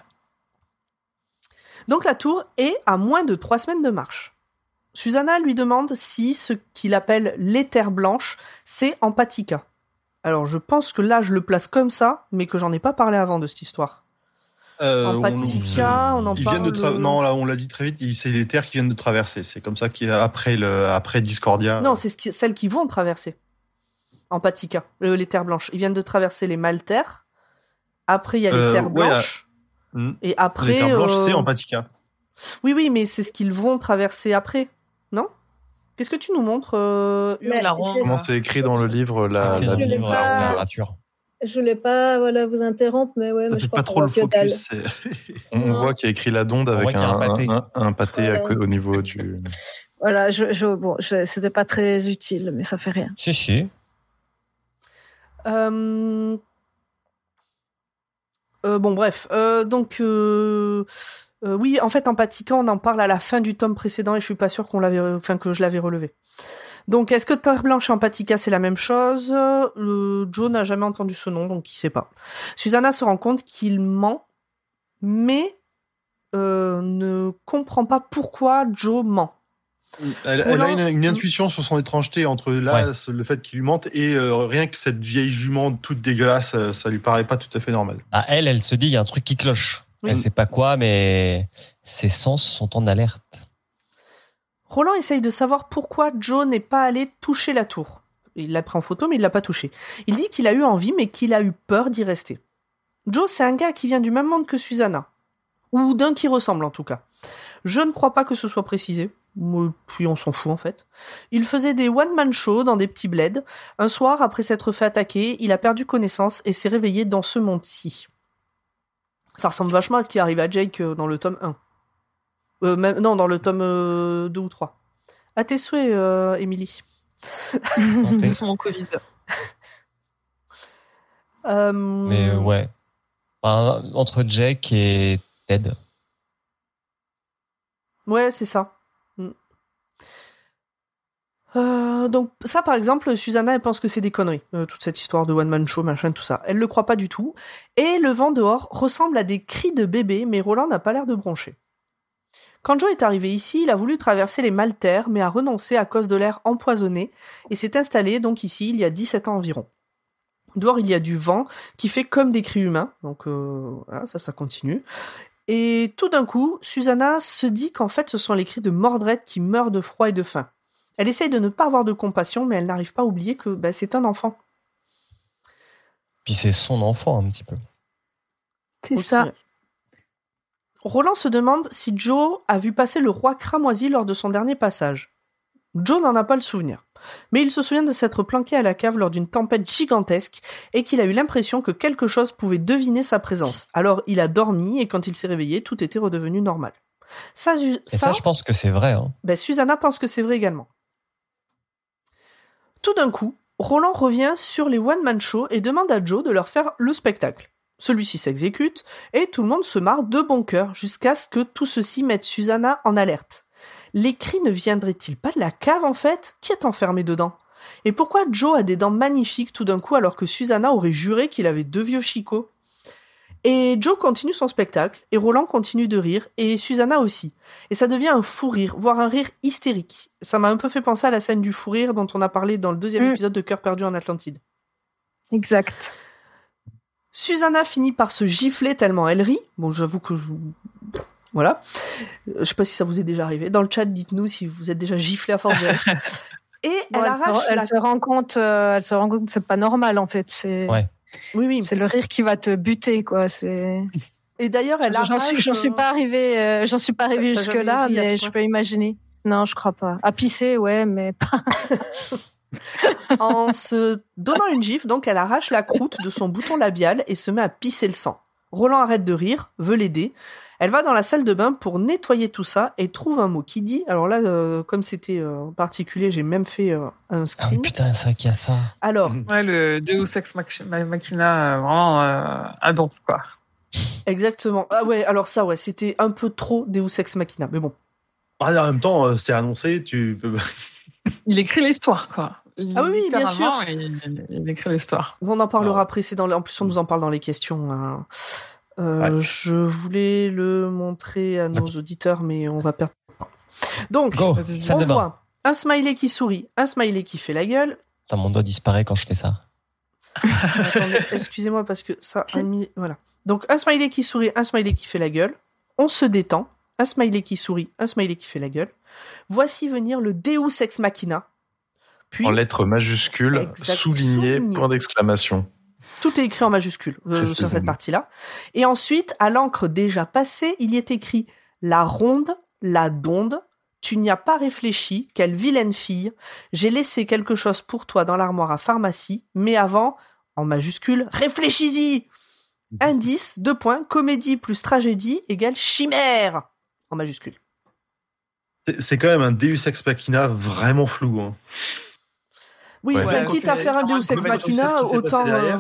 Donc la tour est à moins de trois semaines de marche. Susanna lui demande si ce qu'il appelle l'éther blanche, c'est Empatica. Alors je pense que là je le place comme ça, mais que j'en ai pas parlé avant de cette histoire. Euh, on- Empatica, on, en Ils parle. viennent de tra- non là on l'a dit très vite c'est les terres qui viennent de traverser c'est comme ça qu'il après le après Discordia Non, c'est ce qui- celles qui vont traverser. Empatica, euh, les terres blanches. Ils viennent de traverser les maltaires. Après, il y a les Euh, terres ouais, Hmm. Et après. les terres blanches euh, c'est Empatica Oui, oui, mais c'est ce qu'ils vont traverser après. Non? Qu'est-ce que tu nous montres, euh, Mais la. Comment c'est écrit dans le livre la, la- livre pas- en littérature. Je voulais pas voilà, vous interrompre, mais ouais, mais je crois pas trop le focus On, voit qu'il y a écrit la donde On avec un, un pâté. un- un pâté à co- au niveau du. Voilà, je, je, bon, je- c'était pas très utile, mais ça fait rien. Si, si. Euh, euh, bon, bref. Euh, donc, euh, oui, en fait, Empatica, on en parle à la fin du tome précédent et je suis pas sûr qu'on l'avait, enfin, que je l'avais relevé. Donc, est-ce que Terre Blanche et Empatica, c'est la même chose? Joe n'a jamais entendu ce nom, donc il sait pas. Susanna se rend compte qu'il ment, mais ne comprend pas pourquoi Joe ment. Elle, elle a Roland- une, une intuition sur son étrangeté entre là ce- le fait qu'il lui mente et euh, rien que cette vieille jument toute dégueulasse euh, ça lui paraît pas tout à fait normal À elle, elle se dit, il y a un truc qui cloche. Oui. Elle sait pas quoi, mais ses sens sont en alerte. Roland essaye de savoir pourquoi Joe n'est pas allé toucher la tour. Il l'a pris en photo, mais il l'a pas touché. Il dit qu'il a eu envie, mais qu'il a eu peur d'y rester. Joe, c'est un gars qui vient du même monde que Susanna. Ou d'un qui ressemble, en tout cas. Je ne crois pas que ce soit précisé. Puis on s'en fout, en fait. Il faisait des one-man shows dans des petits bleds. Un soir, après s'être fait attaquer, il a perdu connaissance et s'est réveillé dans ce monde-ci. Ça ressemble vachement à ce qui arrive à Jake euh, dans le tome 1. Euh, même- non, dans le tome euh, 2 ou 3. À tes souhaits, euh, Émilie. Mon Covid. Euh, Mais ouais. Enfin, entre Jake et Ted. Ouais, c'est ça. Euh, donc ça, par exemple, Susanna, elle pense que c'est des conneries, euh, toute cette histoire de one-man show, machin, tout ça. Elle le croit pas du tout. Et le vent dehors ressemble à des cris de bébé, mais Roland n'a pas l'air de broncher. Quand Joe est arrivé ici, il a voulu traverser les Maltaires, mais a renoncé à cause de l'air empoisonné, et s'est installé donc ici il y a 17 ans environ. Dehors, il y a du vent qui fait comme des cris humains, donc euh, ça, ça continue. Et tout d'un coup, Susanna se dit qu'en fait, ce sont les cris de Mordred qui meurt de froid et de faim. Elle essaye de ne pas avoir de compassion, mais elle n'arrive pas à oublier que bah, c'est un enfant. Puis c'est son enfant un petit peu. C'est ça. Roland se demande si Joe a vu passer le roi cramoisi lors de son dernier passage. Joe n'en a pas le souvenir, mais il se souvient de s'être planqué à la cave lors d'une tempête gigantesque et qu'il a eu l'impression que quelque chose pouvait deviner sa présence. Alors il a dormi et quand il s'est réveillé, tout était redevenu normal. Ça, Et ça, je pense que c'est vrai. Hein. ben, Susanna pense que c'est vrai également. Tout d'un coup, Roland revient sur les one-man shows et demande à Joe de leur faire le spectacle. Celui-ci s'exécute et tout le monde se marre de bon cœur jusqu'à ce que tout ceci mette Susanna en alerte. Les cris ne viendraient-ils pas de la cave en fait? Qui est enfermé dedans? Et pourquoi Joe a des dents magnifiques tout d'un coup alors que Susanna aurait juré qu'il avait deux vieux chicots? Et Joe continue son spectacle et Roland continue de rire et Susanna aussi. Et ça devient un fou rire, voire un rire hystérique. Ça m'a un peu fait penser à la scène du fou rire dont on a parlé dans le deuxième Mm. épisode de Cœur perdu en Atlantide. Exact. Susanna finit par se gifler tellement elle rit. Bon, j'avoue que je... Voilà. Euh, Je sais pas si ça vous est déjà arrivé. Dans le chat, dites-nous si vous êtes déjà giflé à force de rire. Et Bon, elle elle, se, arrache elle la... se rend compte, euh, elle se rend compte que c'est pas normal en fait. C'est Ouais. Oui, oui. c'est le rire qui va te buter quoi. C'est. Et d'ailleurs, elle J'en suis, j'en suis euh, pas arrivée, euh, j'en suis pas arrivée jusque là, mais je peux imaginer. Non, je crois pas. À pisser, ouais, mais pas. En se donnant une gifle, donc elle arrache la croûte de son bouton labial et se met à pisser le sang. Roland arrête de rire, veut l'aider. Elle va dans la salle de bain pour nettoyer tout ça et trouve un mot qui dit. Alors là, euh, comme c'était euh, particulier, j'ai même fait euh, un Ah screen. putain, c'est vrai qu'il y a ça. Alors, Ouais, le Deus Ex Machi- Machina, euh, vraiment, euh, à don, quoi. exactement. Ah ouais, alors ça, ouais, c'était un peu trop Deus Ex Machina. Mais bon, Ah, en même temps, c'est annoncé, tu peux. Il écrit l'histoire, quoi. Ah oui, oui, bien Littéralement, Il, il écrit l'histoire. on en parlera Ah. après. C'est dans En plus, on nous en parle dans les questions. hein. Euh, Je voulais le montrer à nos auditeurs, mais on va perdre. Donc, Go, on voit un smiley qui sourit, un smiley qui fait la gueule. Putain, mon doigt disparaît quand je fais ça. Attendez, excusez-moi parce que ça a mis. Voilà. Donc, un smiley qui sourit, un smiley qui fait la gueule. On se détend. Un smiley qui sourit, un smiley qui fait la gueule. Voici venir le Deus Ex Machina. Puis, En lettres majuscules, Exact. souligné, Souligné. point d'exclamation. Tout est écrit en majuscule euh, sur cette partie-là. Et ensuite, à l'encre déjà passée, il y est écrit La ronde, la donde, tu n'y as pas réfléchi, quelle vilaine fille. J'ai laissé quelque chose pour toi dans l'armoire à pharmacie, mais avant, en majuscule, réfléchis-y Indice, deux points, comédie plus tragédie égale chimère En majuscule. C'est- quand même un Deus Ex Machina vraiment flou. Hein. Oui, Ouais. Ouais, quitte à faire un Deus Ex Machina, autant... euh,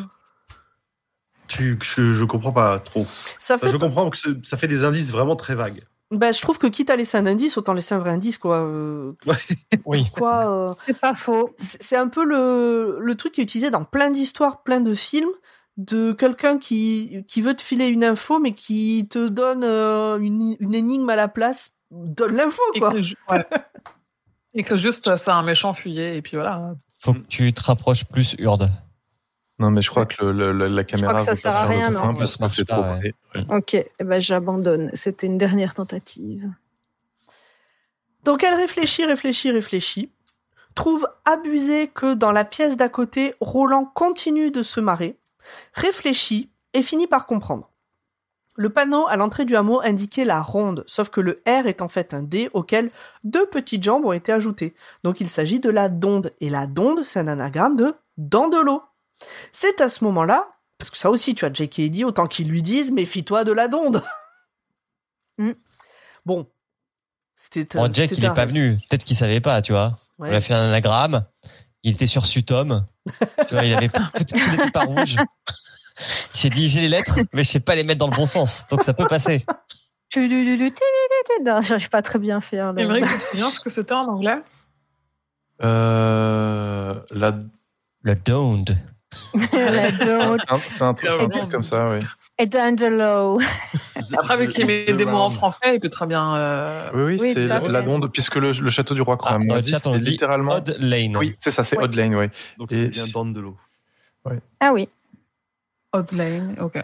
Tu, je, je comprends pas trop. ça Enfin, fait je comprends que ça fait des indices vraiment très vagues. Ben, je trouve que quitte à laisser un indice, autant laisser un vrai indice, quoi. Euh, Oui. quoi euh, C'est pas faux. c'est un peu le, le truc qui est utilisé dans plein d'histoires, plein de films, de quelqu'un qui, qui veut te filer une info, mais qui te donne euh, une, une énigme à la place. Donne l'info, quoi. Ouais. Écrit juste, c'est un méchant fuyé, et puis voilà. Faut que tu te rapproches plus, Urde. Non, mais je crois que le, le- la, caméra que ça sert à rien, non. parce que Ouais, c'est ça trop marche pas, près. Ouais. Ok, eh ben, j'abandonne. C'était une dernière tentative. Donc elle réfléchit, réfléchit, réfléchit, trouve abusé que dans la pièce d'à côté, Roland continue de se marrer, réfléchit et finit par comprendre. Le panneau à l'entrée du hameau indiquait la ronde, sauf que le R est en fait un D auquel deux petites jambes ont été ajoutées. Donc il s'agit de la donde, et la donde, c'est un anagramme de dent de l'eau. C'est à ce moment-là, parce que ça aussi tu as Jake et Eddie, autant qu'ils lui disent méfie-toi de la donde. Mm. Bon. C'était Bon, Jack, c'était il est un pas venu. Peut-être qu'il savait pas, tu vois. Ouais. On a fait un anagramme. Il était sur Sutom. tu vois, il avait tout, tout était pas rouge. Il s'est dit, j'ai les lettres, mais je sais pas les mettre dans le bon sens. Donc ça peut passer. Tu- tu- tu- tu- tu- tu- tu- Non, j'arrive pas très bien faire. le- Émeric, tu te souviens ce que c'était en anglais Euh, la-. La donde c'est un truc, c'est un truc comme ça, oui. et low. Après, vu qu'il met des mots en français, il peut très bien. euh, Oui, oui, Oui, c'est la, la donde, puisque le, le château du roi Ah, chat, on c'est littéralement. Odd Lane. Oui, c'est ça, c'est Ouais. Odd Lane, oui. Donc Et c'est bien l'eau. Ah oui. Odd Lane, ok.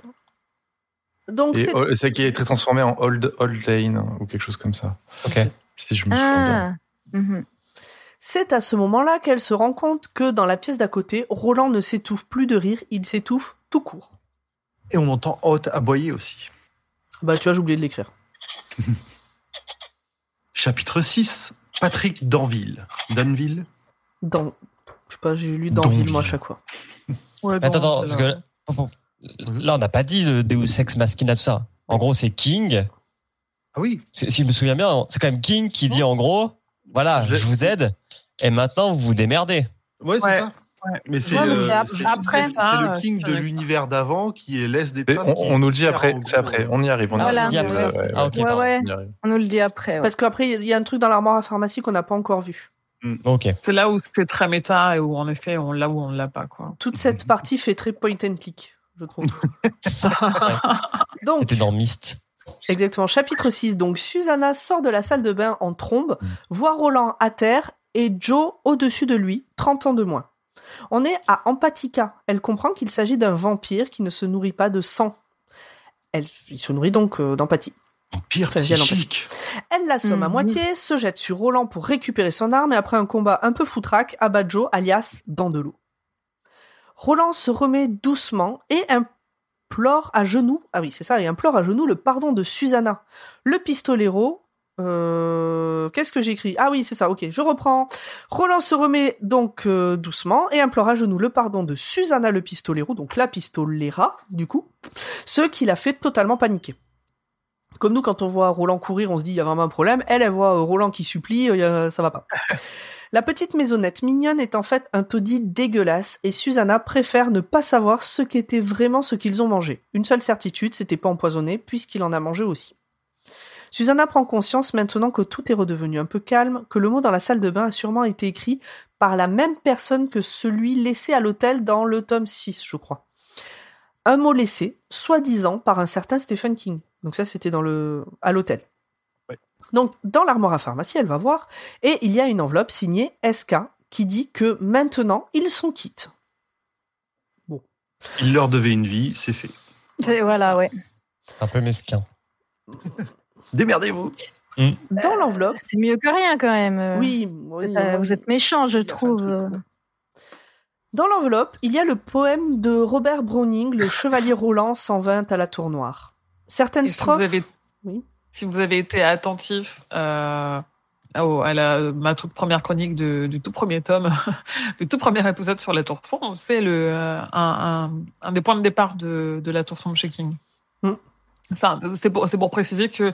Donc Et c'est c'est qui a été transformé en Old, Old Lane ou quelque chose comme ça. Ok. Si je me souviens bien. Ah. Mhm. C'est à ce moment-là qu'elle se rend compte que dans la pièce d'à côté, Roland ne s'étouffe plus de rire, il s'étouffe tout court. Et on entend Hot aboyer aussi. Bah tu vois, j'ai oublié de l'écrire. Chapitre 6. Patrick Danville. Danville? Dans, je sais pas, j'ai lu dans Ville moi à Danville. chaque fois. Ouais, Attends, bon, attends, parce que là, on n'a pas dit de Deus Ex Machina, tout ça. En gros, c'est King. Ah oui. Si je me souviens bien, c'est quand même King qui dit en gros, voilà, Je vous aide, et maintenant vous vous démerdez. Ouais, c'est Ouais. ça. Ouais. Mais c'est euh, le Ah, king de l'univers d'avant qui laisse des traces. on, nous le dit après, c'est après, on y arrive. On y arrive. Ouais, Ah, on y arrive. On nous le dit après. ouais. Parce qu'après, il y a un truc dans l'armoire à pharmacie qu'on n'a pas encore vu. Ok. C'est là où c'est très méta et où en effet on l'a ou on l'a pas quoi. Toute cette partie fait très point and click, je trouve. Donc, C'était dans Myst. Exactement. Chapitre 6. Donc, Susanna sort de la salle de bain en trombe, Mm. voit Roland à terre et Joe au-dessus de lui, 30 ans de moins. On est à Empatica. Elle comprend qu'il s'agit d'un vampire qui ne se nourrit pas de sang. Elle il se nourrit donc euh, d'empathie. Pire Enfin, via psychique. Elle l'assomme à Mhm. moitié, se jette sur Roland pour récupérer son arme et après un combat un peu foutraque, abat Joe, alias Dandelot. Roland se remet doucement et implore à genoux, ah oui c'est ça, et implore à genoux le pardon de Susanna. Le pistolero, Euh, Qu'est-ce que j'écris? Ah oui, c'est ça. Ok, je reprends. Roland se remet donc euh, doucement et implore à genoux le pardon de Susanna le pistolero, donc la pistolera du coup, ce qui l'a fait totalement paniquer. Comme nous, quand on voit Roland courir, on se dit il y a vraiment un problème. Elle, elle voit euh, Roland qui supplie, euh, ça va pas. La petite maisonnette mignonne est en fait un taudis dégueulasse et Susanna préfère ne pas savoir ce qu'était vraiment ce qu'ils ont mangé. Une seule certitude, c'était pas empoisonné puisqu'il en a mangé aussi. Susanna prend conscience maintenant que tout est redevenu un peu calme, que le mot dans la salle de bain a sûrement été écrit par la même personne que celui laissé à l'hôtel dans le tome 6, je crois. Un mot laissé, soi-disant par un certain Stephen King. Donc ça, c'était dans le, à l'hôtel. Donc, dans l'armoire à pharmacie, elle va voir, et il y a une enveloppe signée SK qui dit que maintenant, ils sont quittes. Il leur devait une vie, c'est fait. C'est- Voilà, ouais. Un peu mesquin. Démerdez-vous Dans l'enveloppe, C'est mieux que rien quand même. euh. oui, oui, Euh, oui. vous êtes méchant, je trouve. euh. Dans l'enveloppe, il y a le poème de Robert Browning, Le Chevalier Roland s'en vint à la tour noire. Certaines strophes. vous avez, Oui. Si vous avez été attentif euh, à la, ma toute première chronique de- du tout premier tome, du tout premier épisode sur la tour sombre, c'est le euh, un, un, un des points de départ de, de la tour sombre chez King. Mm. Ça, c'est pour, préciser que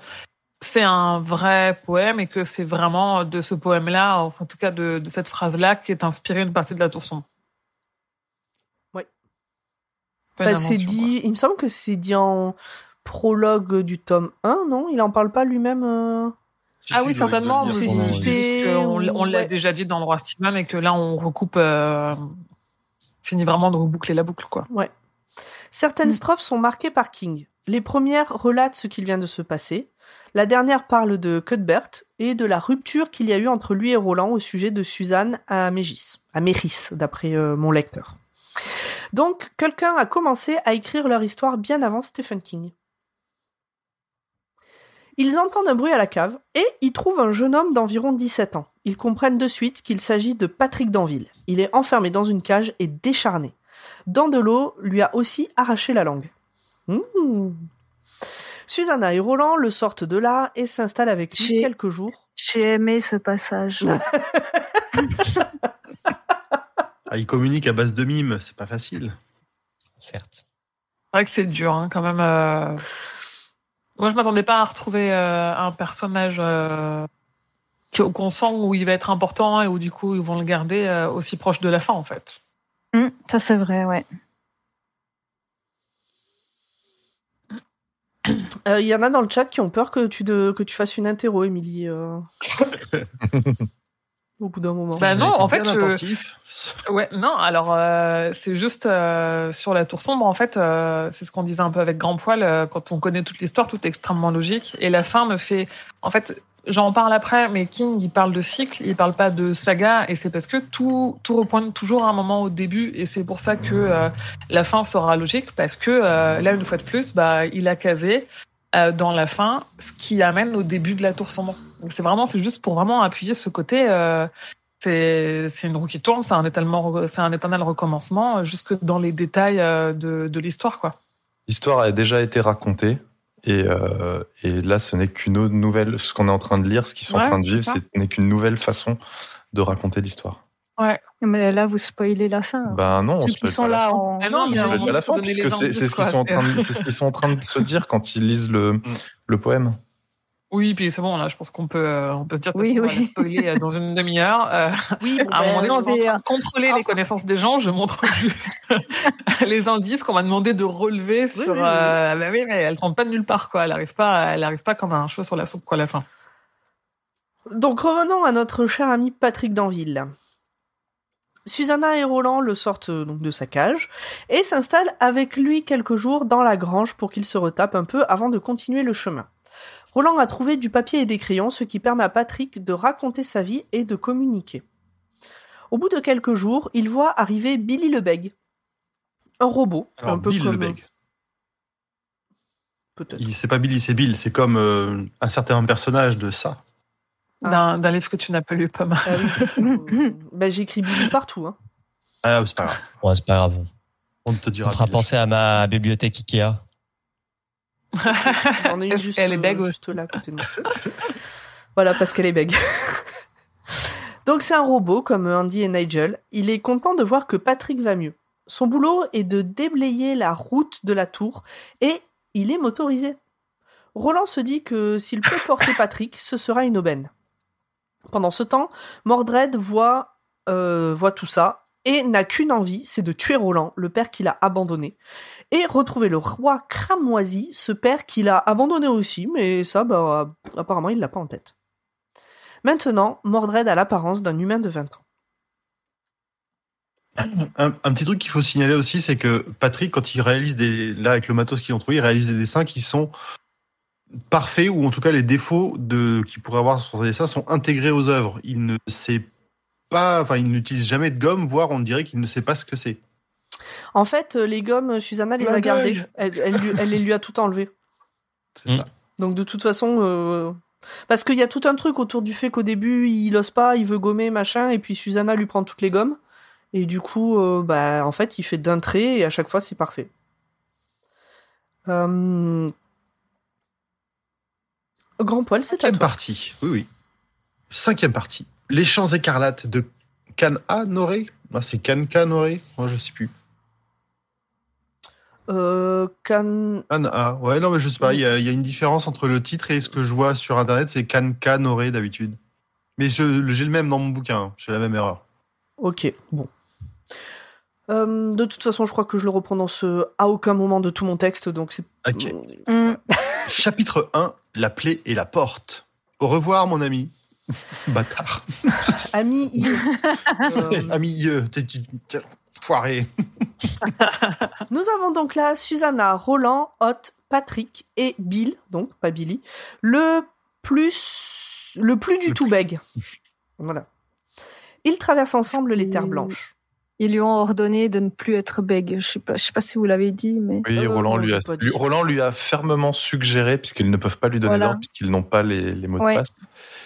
c'est un vrai poème et que c'est vraiment de ce poème-là, en tout cas de, de cette phrase-là, qui est inspirée une partie de la tour sombre. Ouais. Pas une Bah, c'est il me semble que c'est dit en prologue du tome 1, non? Il en parle pas lui-même euh Ah oui, certainement. mais mais c'est c'est cité, juste qu'on l- ou- on l'a ouais. déjà dit dans le roi Steven et que là, on recoupe, euh, finit vraiment de reboucler la boucle, quoi. Certaines Mm. strophes sont marquées par King. Les premières relatent ce qu'il vient de se passer. La dernière parle de Cuthbert et de la rupture qu'il y a eu entre lui et Roland au sujet de Suzanne à Mégis, à Méris, d'après euh, mon lecteur. Donc, quelqu'un a commencé à écrire leur histoire bien avant Stephen King. Ils entendent un bruit à la cave et y trouvent un jeune homme d'environ 17 ans. Ils comprennent de suite qu'il s'agit de Patrick Danville. Il est enfermé dans une cage et décharné. Dandelot lui a aussi arraché la langue. Mmh. Susanna et Roland le sortent de là et s'installent avec lui quelques jours. J'ai aimé ce passage. Ah, ils communiquent à base de mimes, c'est pas facile. Certes. C'est vrai que c'est dur, hein, quand même. euh. Moi, je m'attendais pas à retrouver euh, un personnage euh, qui- qu'on sent où il va être important et où, du coup, ils vont le garder euh, aussi proche de la fin, en fait. Hum, ça, c'est vrai, ouais. Euh, Il y en a dans le chat qui ont peur que tu, de, que tu fasses une interro, Émilie. Au bout d'un moment. Bah non, en fait, bien je- attentif. Ouais, non, alors euh, c'est juste euh, sur la tour sombre, en fait, euh, c'est ce qu'on disait un peu avec Grand Poil, euh, quand on connaît toute l'histoire, tout est extrêmement logique, et la fin me fait... En fait, j'en parle après, mais King, il parle de cycle, il parle pas de saga, et c'est parce que tout, tout repointe toujours à un moment au début, et c'est pour ça que euh, la fin sera logique, parce que euh, là, une fois de plus, bah, il a casé euh, dans la fin ce qui amène au début de la tour sombre. Donc c'est vraiment, c'est juste pour vraiment appuyer ce côté... Euh, c'est c'est une roue qui tourne, c'est un éternel, c'est un éternel recommencement euh, jusque dans les détails euh, de, de l'histoire, quoi. L'histoire a déjà été racontée. Et, euh, et là, ce n'est qu'une autre nouvelle. Ce qu'on est en train de lire, ce qu'ils sont en Ouais, train de vivre, ce n'est qu'une nouvelle façon de raconter l'histoire. Mais là, vous spoilez la fin. Ben non, on Ceux qui sont là. Ah non, On il se a peut dit, pas la fin, puisque c'est ce qu'ils sont en train de, c'est ce qu'ils sont en train de se dire quand ils lisent le, le poème. Oui, puis c'est bon, là, je pense qu'on peut, euh, on peut se dire que Oui, va oui. la spoiler euh, dans une demi-heure. Euh, Oui, à un ben, moment donné, je contrôler les connaissances des gens, je montre juste les indices qu'on m'a demandé de relever sur. oui, oui. euh, bah oui, mais elle tombe pas de nulle part, quoi. Elle arrive pas, elle arrive pas comme un cheveu sur la soupe, quoi, à la fin. Donc revenons à notre cher ami Patrick Danville. Susanna et Roland le sortent donc de sa cage et s'installent avec lui quelques jours dans la grange pour qu'il se retape un peu avant de continuer le chemin. Roland a trouvé du papier et des crayons, ce qui permet à Patrick de raconter sa vie et de communiquer. Au bout de quelques jours, il voit arriver Billy le Bègue, un robot, Alors, un peu Bill comme le Bègue. peut-être. Il- C'est pas Billy, c'est Bill. C'est comme euh, un certain personnage de ça. Ah. D'un d'un livre que tu n'as pas lu. Ah oui. ben, j'écris Billy partout. Hein. Ah, c'est pas grave. Ouais, c'est pas grave. On te On dira. fera Bill. penser à ma bibliothèque Ikea. J'en ai une Est-ce juste, qu'elle est bègue juste là à côté de moi. Voilà, parce qu'elle est bègue. Donc c'est un robot comme Andy et Nigel. Il est content de voir que Patrick va mieux. Son boulot est de déblayer la route de la tour et il est motorisé. Roland se dit que s'il peut porter Patrick, ce sera une aubaine. Pendant ce temps, Mordred voit, euh, voit tout ça et n'a qu'une envie, c'est de tuer Roland, le père qu'il a abandonné, et retrouver le roi cramoisi, ce père qu'il a abandonné aussi, mais ça, bah, apparemment, il l'a pas en tête. Maintenant, Mordred a l'apparence d'un humain de 20 ans. Un, petit truc qu'il faut signaler aussi, c'est que Patrick, quand il réalise des, là avec le matos qu'ils ont trouvé, il réalise des dessins qui sont parfaits ou en tout cas les défauts de qu'il pourrait avoir sur ses dessins sont intégrés aux œuvres. Il ne sait pas, enfin, il n'utilise jamais de gomme, voire on dirait qu'il ne sait pas ce que c'est. En fait, euh, les gommes, Susanna les La a gardées. Elle, elle, lui- elle les lui a tout enlevées. C'est Mm. ça. Donc de toute façon, euh, parce qu'il y a tout un truc autour du fait qu'au début il ose pas, il veut gommer machin, et puis Susanna lui prend toutes les gommes, et du coup, euh, bah en fait, il fait d'un trait et à chaque fois c'est parfait. Euh, Grand poil, c'est à Cinquième toi. partie. Oui, oui. Cinquième partie. Les champs écarlates de Can-A-Noré. Ah, c'est Can-Ca-Noré. Moi, je sais plus. Euh, Can... Can-A. Ouais, non, mais je sais pas. Il y, a, il y a une différence entre le titre et ce que je vois sur Internet. C'est Can-Ca-Noré d'habitude. Mais je- j'ai le même dans mon bouquin. hein. J'ai la même erreur. Ok, bon. Euh, de toute façon, je crois que je le reprononce euh, à aucun moment de tout mon texte, donc c'est. Ok. Mm. Chapitre 1. La plaie et la porte. Au revoir, mon ami. Bâtard. Ami, il- Euh, ami, foiré. Nous avons donc là Susanna, Roland, Hot, Patrick et Bill, donc pas Billy, le plus, le plus du Le tout bègue. Voilà. Ils traversent ensemble les terres blanches. Ils lui ont ordonné de ne plus être bègue. Je sais pas, je sais pas si vous l'avez dit, mais Oui, Euh, Roland, non, lui a, lui- Roland lui a fermement suggéré, puisqu'ils ne peuvent pas lui donner Voilà. d'ordre, puisqu'ils n'ont pas les, les mots Ouais. de passe.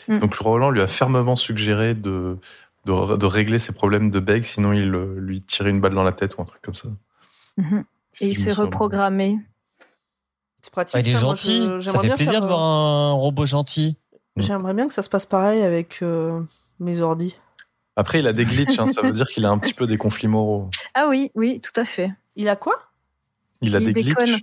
Mm. Donc Roland lui a fermement suggéré de, de, de régler ses problèmes de beg, sinon il euh, lui tirait une balle dans la tête ou un truc comme ça. Mhm. Si et il s'est reprogrammé. C'est pratique. Ouais, il est hein, moi, gentil. je- ça J'aimerais fait bien plaisir faire, de euh, voir un robot gentil. J'aimerais bien que ça se passe pareil avec euh, mes ordis. Après, il a des glitches, hein, ça veut dire qu'il a un petit peu des conflits moraux. Ah oui, oui, tout à fait. Il a quoi? Il a Il des glitches.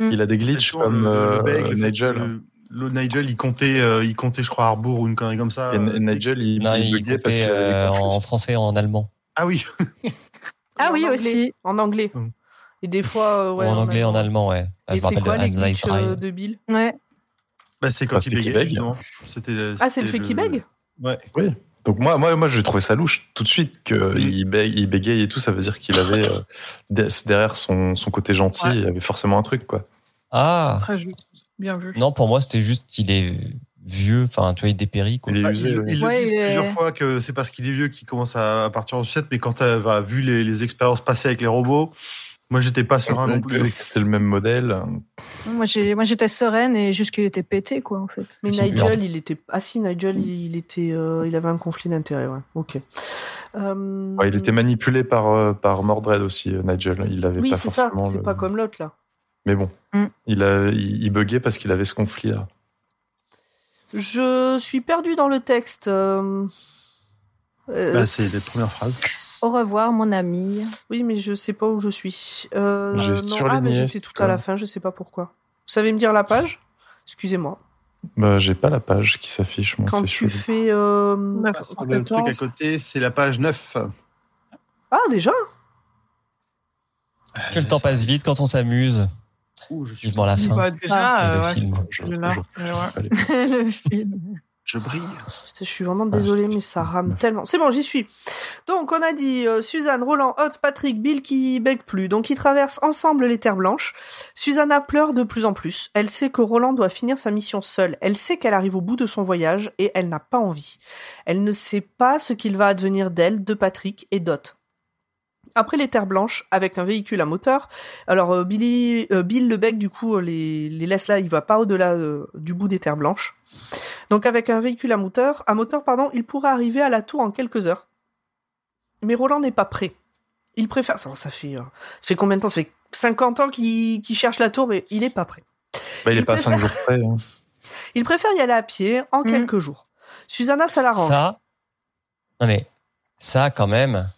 Mm. Il a des glitches comme le- le euh, Nigel. Le Nigel, il comptait, euh, il comptait, je crois, Harbour ou une connerie comme ça. Et Euh, Nigel, il, Non, il il buguait parce comptait euh, en français en allemand. Ah oui. Ah oui, aussi. En anglais. Et des fois, euh, ouais, Ou en anglais, en allemand, ouais. Ah, Et me c'est quoi de les glitches euh, de Bill Ouais. Bah, c'est quand Bah, il bégayait, justement. Ah, c'est le fait qu'il bègue Ouais. Oui. Donc moi, moi, moi, j'ai trouvé ça louche tout de suite qu'il Mm. il bég- il bégaye et tout. Ça veut dire qu'il avait euh, de- derrière son, son côté gentil, Ouais. il y avait forcément un truc, quoi. Ah, Très juste. Bien vu. non, pour moi, c'était juste qu'il est vieux, enfin, tu vois, il dépérit, quoi. Il est Ah, usé. il, ouais. il le Ouais, dit il est- plusieurs fois que c'est parce qu'il est vieux qu'il commence à, partir en sucette, mais quand tu as vu les, les expériences passées avec les robots, moi j'étais pas serein non Donc, plus. euh, C'est le même modèle. Moi, j'étais sereine et juste qu'il était pété, quoi, en fait. Mais Nigel, il était. Ah si, Nigel, il était, euh, il avait un conflit d'intérêt, ouais. Ok. Euh, Ouais, il était manipulé par, euh, par Mordred aussi, Nigel. Il avait Oui, pas c'est ça. forcément. C'est le- pas comme l'autre là. Mais bon, Mm. il, a, il, il buguait parce qu'il avait ce conflit-là. Je suis perdu dans le texte. euh, euh, Bah, c'est les premières phrases. Au revoir, mon ami. Oui, mais je sais pas où je suis. Euh, J'ai non, ah, mais j'étais tout à la fin, je sais pas pourquoi. Vous savez me dire la page? Excusez-moi. Bah, j'ai pas la page qui s'affiche, moi. Quand tu chelou. fais. euh, Le truc à côté, c'est la page 9. Ah, déjà? Que le temps passe vite quand on s'amuse. Ouh, je suis Vivement la fin. Bah, déjà, le ouais, film. Je- c'est là. je- Mais ouais. allez. le film. Je brille. Je suis vraiment désolée, mais ça rame tellement. C'est bon, j'y suis. Donc, on a dit euh, Suzanne, Roland, Hot, Patrick, Bill qui bègue plus. Donc, ils traversent ensemble les terres blanches. Susanna pleure de plus en plus. Elle sait que Roland doit finir sa mission seule. Elle sait qu'elle arrive au bout de son voyage et elle n'a pas envie. Elle ne sait pas ce qu'il va advenir d'elle, de Patrick et Dot. Après les terres blanches, avec un véhicule à moteur, alors euh, Billy, euh, Bill le bec du coup euh, les, les laisse là, il va pas au-delà euh, du bout des terres blanches. Donc avec un véhicule à moteur, à moteur pardon, il pourrait arriver à la tour en quelques heures. Mais Roland n'est pas prêt. Il préfère. Ça, ça fait, euh, ça fait combien de temps? Ça fait 50 ans qu'il cherche la tour, mais il n'est pas prêt. Bah, il est Il pas à 5 préfère- jours près. hein. Il préfère y aller à pied en Mm. quelques jours. Susanna, ça l'arrange. Ça, non mais ça quand même,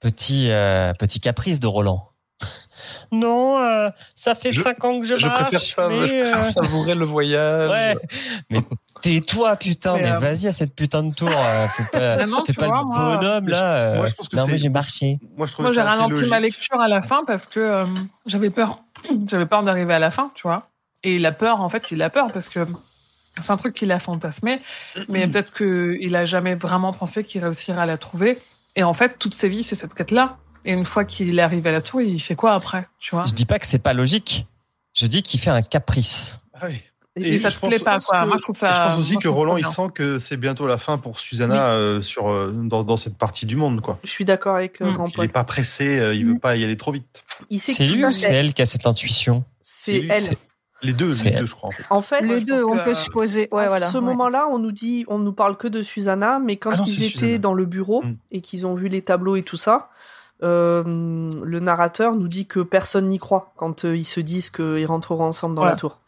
petit euh, petit caprice de Roland. non, euh, ça fait Je- cinq ans que je, Je marche. préfère, ça, mais, je préfère euh, savourer le voyage. Ouais, mais tais-toi putain, Mais, mais, euh, vas-y à cette putain de tour. fais pas, Vraiment, fais tu pas vois, le bonhomme là. moi, je pense que non mais j'ai marché. Moi, j'ai ralenti ma lecture à la fin parce que euh, j'avais peur. J'avais peur d'arriver à la fin, tu vois. Et il a peur, en fait, il a peur parce que c'est un truc qu'il a fantasmé, mais peut-être qu'il a jamais vraiment pensé qu'il réussirait à la trouver. Et en fait, toute sa vie, c'est cette quête-là. Et une fois qu'il est arrivé à la tour, il fait quoi après, tu vois? Je dis pas que c'est pas logique. Je dis qu'il fait un caprice. Ah oui. Et, ça te plaît pas, quoi. que- Moi, je trouve et ça. je pense aussi moi, que Roland, il sent que c'est bientôt la fin pour Susanna Oui. euh, sur, euh, dans, dans cette partie du monde. Quoi. Je suis d'accord avec euh, Mm. Grand Il n'est pas pressé, euh, il veut pas y aller trop vite. C'est lui ou c'est elle qui a cette intuition? C'est elle. Les deux, les deux, je crois. En fait. En fait, Les deux, on que- peut supposer. Ouais, à voilà. ce ouais. moment-là, on nous dit, on nous parle que de Susanna, mais quand Ah non, ils étaient Susanna. dans le bureau Mm. et qu'ils ont vu les tableaux et tout ça, euh, le narrateur nous dit que personne n'y croit quand euh, ils se disent qu'ils rentreront ensemble dans Ouais. la tour.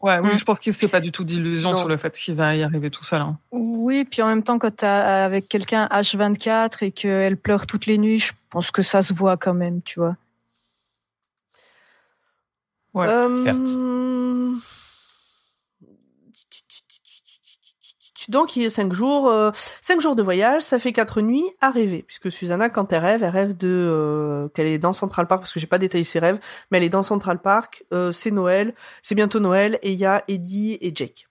Ouais, oui, Mm. je pense qu'il se fait pas du tout d'illusions Non. sur le fait qu'il va y arriver tout seul. hein. Oui, puis en même temps, quand t'es avec quelqu'un H24 et qu'elle pleure toutes les nuits, je pense que ça se voit quand même, tu vois. Ouais, Euh, Donc il y a cinq jours, euh, cinq jours de voyage, ça fait quatre nuits à rêver, puisque Susanna quand elle rêve, elle rêve de euh, qu'elle est dans Central Park, parce que j'ai pas détaillé ses rêves, mais elle est dans Central Park, c'est Noël, c'est bientôt Noël, et il y a Eddie et Jake.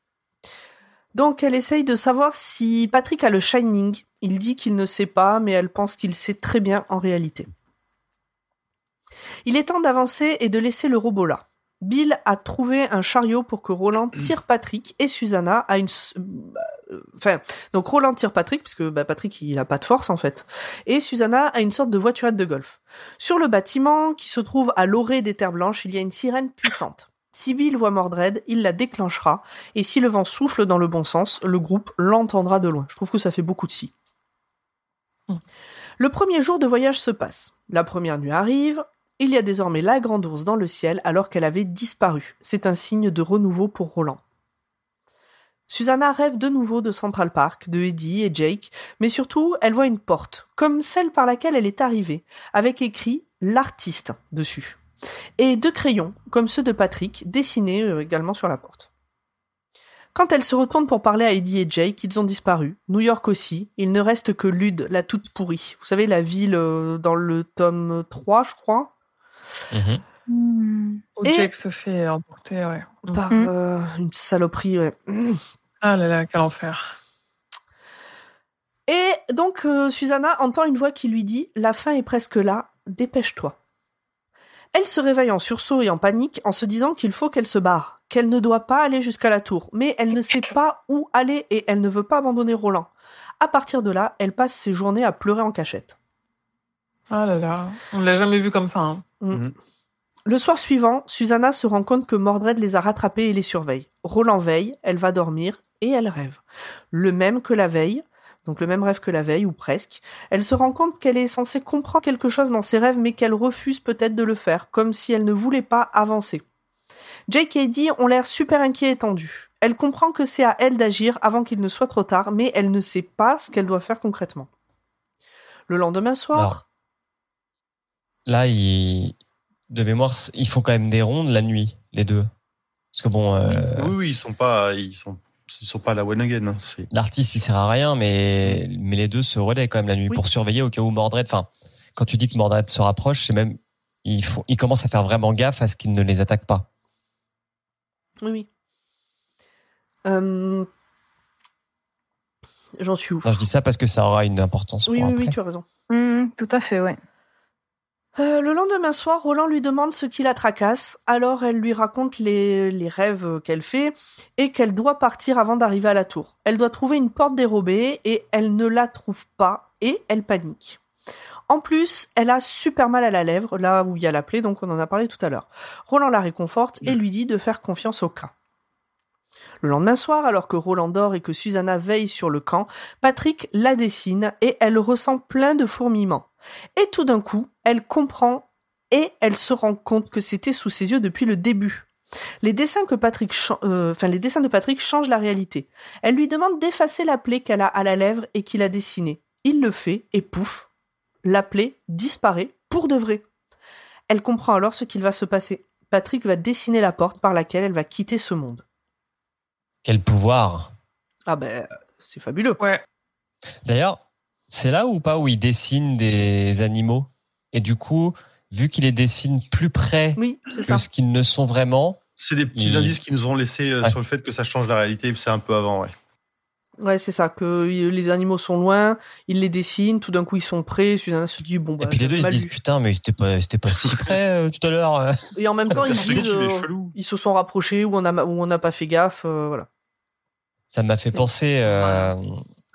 Donc elle essaye de savoir si Patrick a le Shining. Il dit qu'il ne sait pas, mais elle pense qu'il sait très bien en réalité. Il est temps d'avancer et de laisser le robot là. Bill a trouvé un chariot pour que Roland tire Patrick et Susanna à une... euh, Enfin, donc Roland tire Patrick, puisque bah, Patrick il a pas de force en fait, et Susanna a une sorte de voiturette de golf. Sur le bâtiment, qui se trouve à l'orée des terres blanches, il y a une sirène puissante. Si Bill voit Mordred, il la déclenchera, et si le vent souffle dans le bon sens, le groupe l'entendra de loin. Je trouve que ça fait beaucoup de si. Mm. Le premier jour de voyage se passe. La première nuit arrive, il y a désormais la grande ours dans le ciel alors qu'elle avait disparu. C'est un signe de renouveau pour Roland. Susanna rêve de nouveau de Central Park, de Eddie et Jake, mais surtout elle voit une porte, comme celle par laquelle elle est arrivée, avec écrit l'artiste dessus. Et deux crayons, comme ceux de Patrick, dessinés euh, également sur la porte. Quand elle se retourne pour parler à Eddie et Jake, ils ont disparu. New York aussi. Il ne reste que Lude, la toute pourrie. Vous savez, la ville euh, dans le tome 3, je crois. Hmm. Où Et- Jake se fait emporter, ouais. Par Mhm. euh, une saloperie. ouais. Ah là là, quel enfer. Et donc euh, Susanna entend une voix qui lui dit "La fin est presque là, dépêche-toi." Elle se réveille en sursaut et en panique en se disant qu'il faut qu'elle se barre, qu'elle ne doit pas aller jusqu'à la tour, mais elle ne sait pas où aller et elle ne veut pas abandonner Roland. À partir de là, elle passe ses journées à pleurer en cachette. Ah là là, on l'a jamais vu comme ça. hein. Le soir suivant, Susanna se rend compte que Mordred les a rattrapés et les surveille. Roland veille, elle va dormir et elle rêve. Le même que la veille, donc le même rêve que la veille, ou presque. Elle se rend compte qu'elle est censée comprendre quelque chose dans ses rêves, mais qu'elle refuse peut-être de le faire, comme si elle ne voulait pas avancer. Jake et Eddie ont l'air super inquiets et tendus. Elle comprend que c'est à elle d'agir avant qu'il ne soit trop tard, mais elle ne sait pas ce qu'elle doit faire concrètement. Le lendemain soir, Là, ils... de mémoire, ils font quand même des rondes la nuit, les deux. Parce que bon, euh, Oui, oui, ils sont pas, ils sont, ils sont pas à la one again. hein, l'artiste, il sert à rien, mais, mais les deux se relaient quand même la nuit Oui. pour surveiller au cas où Mordred. Enfin, quand tu dis que Mordred se rapproche, c'est même. Ils, font, ils commencent à faire vraiment gaffe à ce qu'il ne les attaque pas. oui, oui. Euh, J'en suis où? Non, je dis ça parce que ça aura une importance Oui, pour oui, après. oui, tu as raison. Hmm, tout à fait, ouais. Euh, le lendemain soir, Roland lui demande ce qui la tracasse, alors elle lui raconte les, les rêves qu'elle fait et qu'elle doit partir avant d'arriver à la tour. Elle doit trouver une porte dérobée et elle ne la trouve pas et elle panique. En plus, elle a super mal à la lèvre, là où il y a la plaie, donc on en a parlé tout à l'heure. Roland la réconforte et lui dit de faire confiance au cas. Le lendemain soir, alors que Roland dort et que Susanna veille sur le camp, Patrick la dessine et elle ressent plein de fourmillements. Et tout d'un coup, elle comprend et elle se rend compte que c'était sous ses yeux depuis le début. Les dessins que Patrick, euh, enfin les dessins de Patrick changent la réalité. Elle lui demande d'effacer la plaie qu'elle a à la lèvre et qu'il a dessinée. Il le fait et pouf, la plaie disparaît pour de vrai. Elle comprend alors ce qu'il va se passer. Patrick va dessiner la porte par laquelle elle va quitter ce monde. Quel pouvoir Ah ben, c'est fabuleux. Ouais. D'ailleurs, c'est là ou pas où il dessine des animaux? Et du coup, vu qu'il les dessine plus près Oui, c'est que ça. ce qu'ils ne sont vraiment, C'est des petits Il- indices qui nous ont laissé euh, Ouais. sur le fait que ça change la réalité. C'est un peu avant, ouais. Ouais, c'est ça, que les animaux sont loin, il les dessine, tout d'un coup ils sont prêts, Susanna se dit bon bah. et puis les deux ils se disent putain mais c'était pas c'était pas si près euh, tout à l'heure. euh. Et en même temps ils se disent euh, ils se sont rapprochés ou on a ou on n'a pas fait gaffe, euh, voilà. Ça m'a fait penser euh,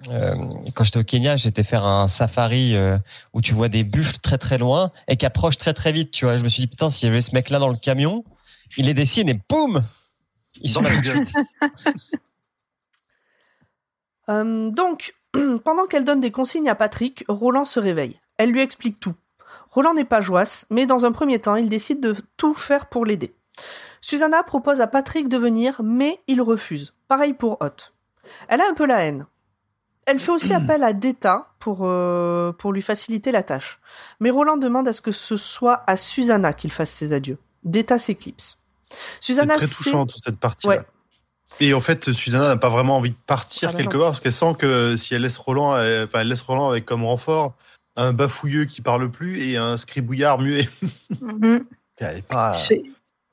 euh, quand j'étais au Kenya, j'étais faire un safari euh, où tu vois des buffles très très loin et qui approchent très très vite. Tu vois, je me suis dit putain s'il y avait ce mec là dans le camion, il les dessine et boum, ils sont là la tout de suite. Euh, donc, pendant qu'elle donne des consignes à Patrick, Roland se réveille. Elle lui explique tout. Roland n'est pas joasse, mais dans un premier temps, il décide de tout faire pour l'aider. Susanna propose à Patrick de venir, mais il refuse. Pareil pour Hot. Elle a un peu la haine. Elle fait aussi appel à Deta pour, euh, pour lui faciliter la tâche. Mais Roland demande à ce que ce soit à Susanna qu'il fasse ses adieux. Deta s'éclipse. C'est Susanna très sait- touchant toute cette partie-là. Ouais. Et en fait, Susanna n'a pas vraiment envie de partir Ah quelque non. part parce qu'elle sent que si elle laisse Roland, enfin, elle laisse Roland avec comme renfort un bafouilleux qui parle plus et un scribouillard muet. Mhm. Elle est pas, C'est-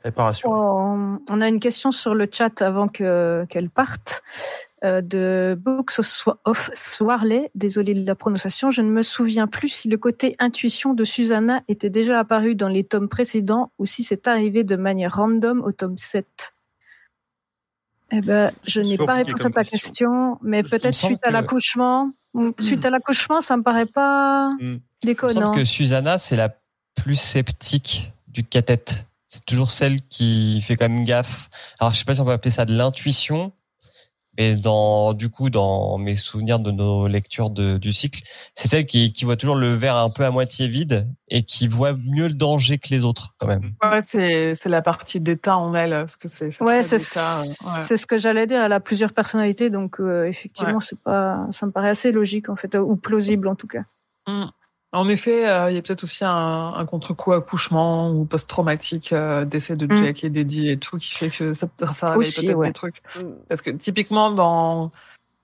elle est pas rassurée. On on a une question sur le chat avant que qu'elle parte euh, de Books of Swarley. Désolé de la prononciation. Je ne me souviens plus si le côté intuition de Susanna était déjà apparu dans les tomes précédents ou si c'est arrivé de manière random au tome 7. Eh ben, je n'ai pas réponse à ta question. question, mais peut-être suite à que- l'accouchement. Ou Suite à l'accouchement, ça me paraît pas Mm. Me déconnant. semble que Susanna c'est la plus sceptique du cathète. C'est toujours celle qui fait quand même gaffe. Alors je sais pas si on peut appeler ça de l'intuition, mais dans du coup dans mes souvenirs de nos lectures de- du cycle, c'est celle qui, qui voit toujours le verre un peu à moitié vide et qui voit mieux le danger que les autres quand même. Ouais, c'est c'est la partie d'état en elle, parce que c'est. Ouais, c'est ouais. c'est ce que j'allais dire. Elle a plusieurs personnalités, donc euh, effectivement, c'est pas, ça me paraît assez logique en fait, ou plausible en tout cas. Mm. En effet, euh, il y a peut-être aussi un, un contre-coup accouchement ou post-traumatique, euh, décès de Mm. Jack et d'Eddie et tout, qui fait que ça, ça Aussi, peut-être ouais. des trucs. Parce que typiquement, dans,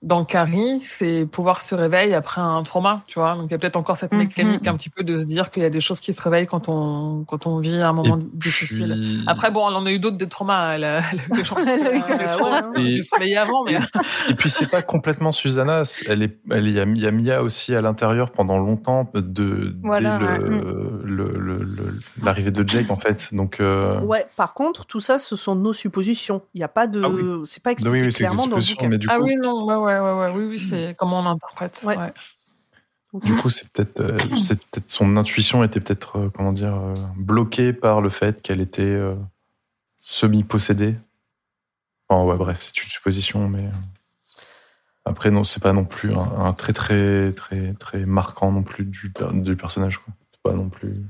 dans Carrie, c'est pouvoir se réveiller après un trauma, tu vois. Donc il y a peut-être encore cette Mhm. mécanique un petit peu de se dire qu'il y a des choses qui se réveillent quand on, quand on vit un moment difficile. Puis- Après, bon, elle en a eu d'autres des traumas. Elle a, elle a eu des gens Elle a eu qui que ont ça. ouais, dû se réveiller avant, mais Et puis c'est pas complètement Susanna, elle est, elle y a, il y a Mia aussi à l'intérieur pendant longtemps de Voilà, dès ouais. le- le- le- le- l'arrivée de Jake en fait. Donc euh, Ouais, par contre, tout ça, ce sont nos suppositions. Il n'y a pas de, Ah oui. c'est pas expliqué oui, clairement dans le bouquin. mais du ah oui, non, ouais, ouais, ouais, ouais, oui, oui, c'est comment on interprète. Ouais. ouais. du coup, c'est peut-être, euh, c'est peut-être son intuition était peut-être, euh, comment dire, euh, bloquée par le fait qu'elle était euh, semi-possédée. Enfin, ouais, bref, c'est une supposition, mais après non, c'est pas non plus un, un très très très très marquant non plus du, du personnage. quoi. C'est pas non plus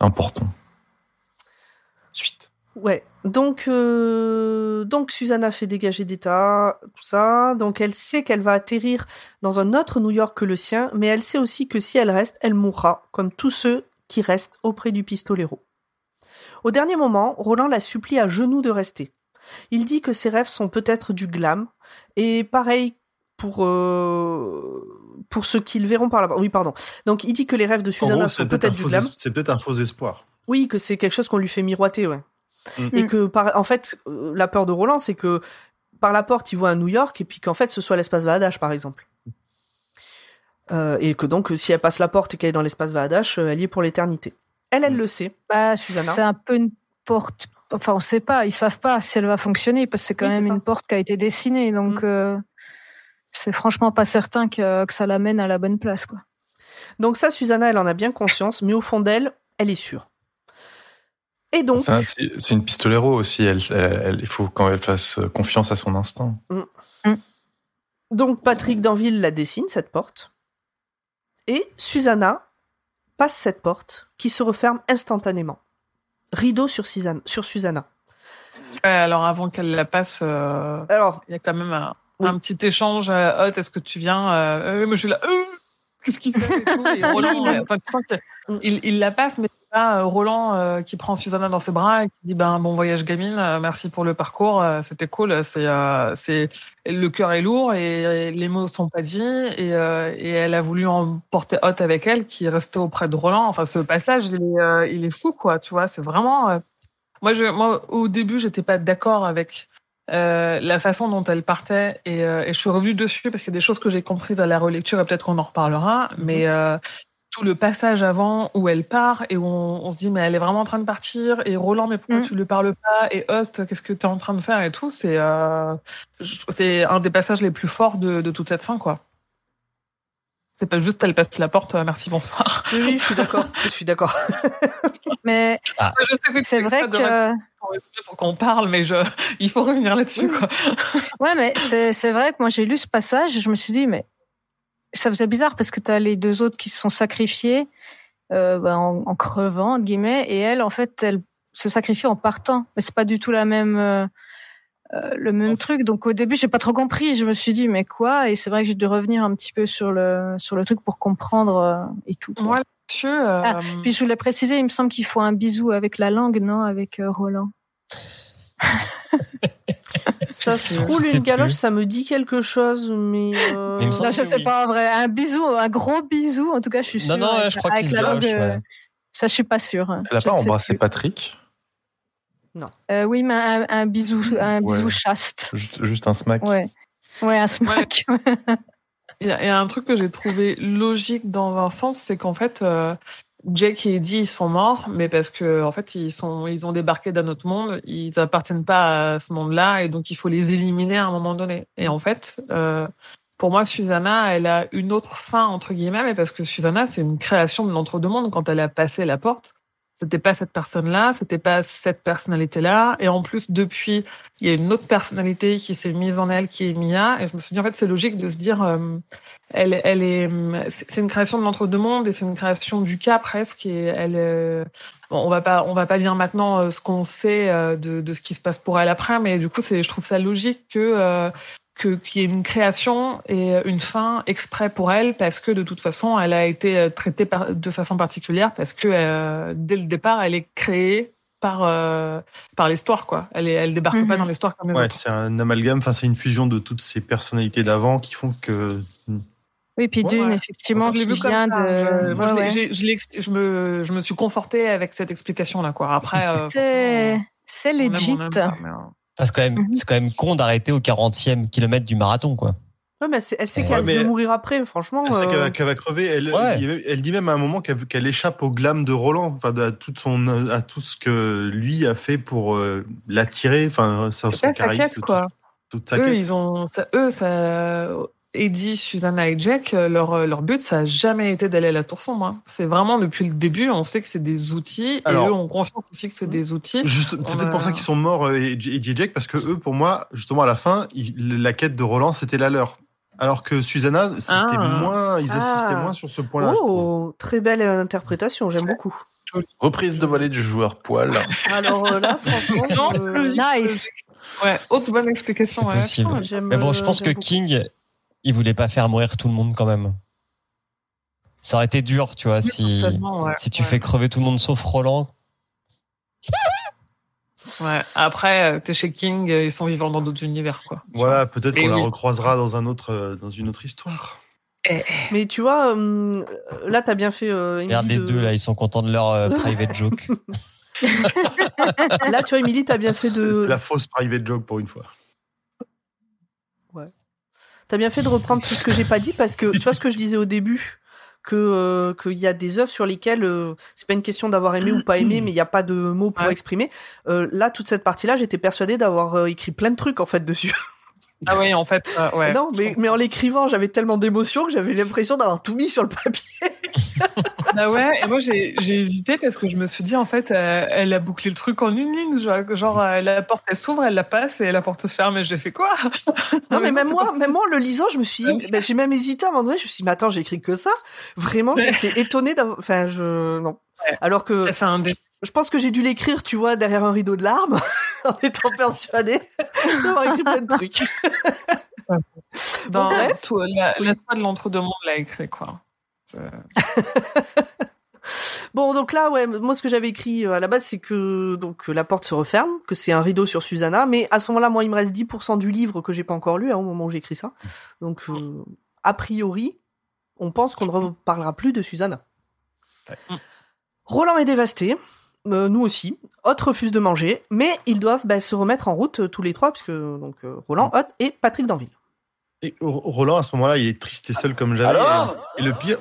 important. Suite. Ouais. Donc, euh, donc Susanna fait dégager d'État, tout ça. Donc, elle sait qu'elle va atterrir dans un autre New York que le sien, mais elle sait aussi que si elle reste, elle mourra, comme tous ceux qui restent auprès du pistolero. Au dernier moment, Roland la supplie à genoux de rester. Il dit que ses rêves sont peut-être du glam, et pareil pour euh, pour ceux qui le verront par là. Oui, pardon. Donc, il dit que les rêves de Susanna gros, sont peut-être du glam. es- c'est peut-être un faux espoir. Oui, que c'est quelque chose qu'on lui fait miroiter, ouais. Mm. Et que, par, en fait, euh, la peur de Roland, c'est que par la porte, il voit un New York, et puis qu'en fait, ce soit l'espace Vahadash, par exemple. Euh, et que donc, si elle passe la porte et qu'elle est dans l'espace Vahadash, euh, elle y est pour l'éternité. Elle, elle Mm. le sait. Bah, Susanna c'est un peu une porte. Enfin, on sait pas. Ils savent pas si elle va fonctionner parce que c'est quand Oui, même une porte qui a été dessinée. Donc, Mm. euh, c'est franchement pas certain que, que ça l'amène à la bonne place, quoi. Donc ça, Susanna, elle en a bien conscience, mais au fond d'elle, elle est sûre. Et donc, C'est un- C'est c'est une pistolero aussi. Elle, elle- elle- il faut quand elle fasse confiance à son instinct. donc Patrick Danville la dessine, cette porte. Et Susanna passe cette porte, qui se referme instantanément. rideau sur, Susanna. Sur Susanna. Ouais, alors avant qu'elle la passe, euh, Alors, il y a quand même un, Oui. un petit échange. Euh, Hot, est-ce que tu viens euh, euh, Moi, je suis là. Euh, Qu'est-ce qu'il fait et tout, et Roland, Oui, mais- euh, enfin, tu sens qu'il il la passe, mais euh, Roland euh, qui prend Susanna dans ses bras et qui dit ben bon voyage gamine, euh, merci pour le parcours, euh, c'était cool. C'est c'est le cœur est lourd et, et les mots sont pas dits et, et elle a voulu emporter Hot avec elle, qui est resté auprès de Roland. Enfin, ce passage, il est il est fou quoi, tu vois. C'est vraiment moi je moi au début j'étais pas d'accord avec euh, la façon dont elle partait et, euh, et je suis revenue dessus parce qu'il y a des choses que j'ai comprises à la relecture et peut-être qu'on en reparlera mais euh, tout le passage avant où elle part et où on, on se dit mais elle est vraiment en train de partir et Roland mais pourquoi Mm. tu lui parles pas et Host qu'est-ce que tu es en train de faire et tout c'est euh, c'est un des passages les plus forts de, de toute cette fin quoi c'est pas juste elle passe la porte euh, merci bonsoir oui, oui, je suis d'accord. Je suis d'accord. Mais que c'est vrai que pour pour qu'on parle mais je il faut revenir là-dessus quoi Ouais, mais c'est c'est vrai que moi j'ai lu ce passage et je me suis dit, mais ça faisait bizarre parce que tu as les deux autres qui se sont sacrifiés euh, ben, en, en crevant, entre guillemets, et elle, en fait, elle se sacrifie en partant. Mais c'est pas du tout la même, euh, euh, le même truc. Donc au début, j'ai pas trop compris. Je me suis dit, mais quoi? Et c'est vrai que j'ai dû revenir un petit peu sur le, sur le truc pour comprendre et tout. quoi. moi là-dessus Ah, Puis je voulais préciser, il me semble qu'il faut un bisou avec la langue, non? Avec Roland. Ça se roule une galoche, plus. ça me dit quelque chose, mais. euh, Mais Non, je sais oui. pas, en vrai. Un bisou, un gros bisou, en tout cas, je suis sûre. Non, non, avec, je crois avec la langue, galoche, euh, ouais. Ça, je suis pas sûre. Elle a Je pas embrassé plus. Patrick? Euh, oui, mais un, un bisou, un Ouais. bisou chaste. juste, juste un smack. Ouais. Ouais, un smack. Il y, a, il y a un truc que j'ai trouvé logique dans un sens, c'est qu'en fait, euh, Jake et Eddie ils sont morts, mais parce que en fait ils sont, ils ont débarqué d'un autre monde, ils appartiennent pas à ce monde-là, et donc il faut les éliminer à un moment donné. Et en fait, euh, pour moi, Susanna, elle a une autre fin entre guillemets, mais parce que Susanna, c'est une création de l'entre-deux-mondes. Quand elle a passé la porte, c'était pas cette personne-là, c'était pas cette personnalité-là, et en plus depuis, il y a une autre personnalité qui s'est mise en elle, qui est Mia, et je me suis dit en fait c'est logique de se dire. euh, elle, elle est, c'est une création de l'entre-deux-mondes et c'est une création du cas presque. Et elle, euh, bon, on va pas, on va pas dire maintenant euh, ce qu'on sait euh, de, de ce qui se passe pour elle après, mais du coup, c'est, je trouve ça logique que euh, que qu'il y ait une création et une fin exprès pour elle parce que de toute façon, elle a été euh, traitée par, de façon particulière parce que euh, dès le départ, elle est créée par euh, par l'histoire quoi. Elle est, elle débarque Mhm. pas dans l'histoire comme les Ouais, autres. c'est un amalgame, enfin c'est une fusion de toutes ces personnalités d'avant qui font que Oui, puis Ouais, d'une, ouais. effectivement, qui vient de. Je, moi, Ouais, je l'ai- ouais. j'ai- je, l'ai expli- je me, je me suis confortée avec cette explication-là, quoi. Après, euh, C'est on aime, legit. on aime pas, mais, euh, Parce que quand même, Mhm. c'est quand même con d'arrêter au 40e kilomètre du marathon, quoi. Ouais, mais elle sait qu'elle risque de mourir après, franchement. elle sait qu'elle euh, va- va crever. Elle, Ouais. dit même à un moment qu'elle échappe au glam de Roland, enfin à tout son à tout ce que lui a fait pour euh, l'attirer, enfin son charisme, quête, tout- quoi. toute sa eux, quête. ils ont, ça, eux, ça, Eddie, Susanna et Jack, euh, leur, leur but, ça a jamais été d'aller à la tour sombre. hein. C'est vraiment depuis le début, on sait que c'est des outils, Alors- et eux ont conscience aussi que c'est des outils. Juste, c'est peut-être pour a- ça qu'ils sont morts euh, Eddie et Jack parce que eux, pour moi, justement à la fin, la quête de Roland c'était la leur. Alors que Susanna, c'était Ah. moins, ils insistaient Ah. moins sur ce point-là. Oh, très belle interprétation, j'aime beaucoup. Reprise de volée du joueur poil. Alors euh, là, franchement, Non, je- Nice. Ouais, autre bonne explication. C'est ouais. j'aime. Mais bon, je euh, pense que. King, il voulait pas faire mourir tout le monde quand même. Ça aurait été dur, tu vois, si, ouais. si tu Ouais. fais crever tout le monde sauf Roland. Ouais. Après, euh, t'es chez King, euh, ils sont vivants dans d'autres univers, quoi. Voilà, peut-être qu'on la recroisera dans un autre, euh, dans une autre histoire. Mais tu vois, euh, là, t'as bien fait. Euh, Regarde les de- deux, là, ils sont contents de leur euh, private joke. Là, tu vois, Émilie, t'as bien fait C'est c'est de. la fausse private joke pour une fois. T'as bien fait de reprendre tout ce que j'ai pas dit parce que tu vois ce que je disais au début? Que euh, qu'il y a des œuvres sur lesquelles euh, c'est pas une question d'avoir aimé ou pas aimé mais il y a pas de mots pour Ouais. exprimer. Euh, là toute cette partie là, j'étais persuadée d'avoir euh, écrit plein de trucs en fait dessus. Ah oui, en fait, euh, ouais. non, mais mais en l'écrivant, j'avais tellement d'émotions que j'avais l'impression d'avoir tout mis sur le papier. Bah ouais, et moi j'ai hésité parce que je me suis dit en fait euh, elle a bouclé le truc en une ligne, genre, genre euh, la porte elle s'ouvre, elle la passe et la porte se ferme et j'ai fait quoi? Non, mais même moi, même moi, en le lisant, je me suis dit, ben, j'ai même hésité à un moment donné, je me suis dit, mais attends, j'ai écrit que ça? Vraiment, j'étais étonnée d'avoir, enfin, je, non. Ouais. Alors que, Ça fait un Je pense que j'ai dû l'écrire, tu vois, derrière un rideau de larmes, en étant persuadée d'avoir écrit plein de trucs. Dans bref. tout, la, la foi de l'entre-deux-mondes l'a écrit, quoi. Je- Bon, donc là, ouais, moi, ce que j'avais écrit euh, à la base, c'est que donc la porte se referme, que c'est un rideau sur Susanna, mais à ce moment-là, moi, il me reste 10% du livre que j'ai pas encore lu hein, au moment où j'ai écrit ça. Donc, euh, a priori, on pense qu'on ne reparlera plus de Susanna. Ouais. Roland est dévasté, euh, nous aussi. Hot refuse de manger, mais ils doivent bah, se remettre en route euh, tous les trois, puisque donc euh, Roland, Hot et Patrick Danville. Et Ro- Roland, à ce moment-là, il est triste et seul comme jamais. Alors et, et le pire,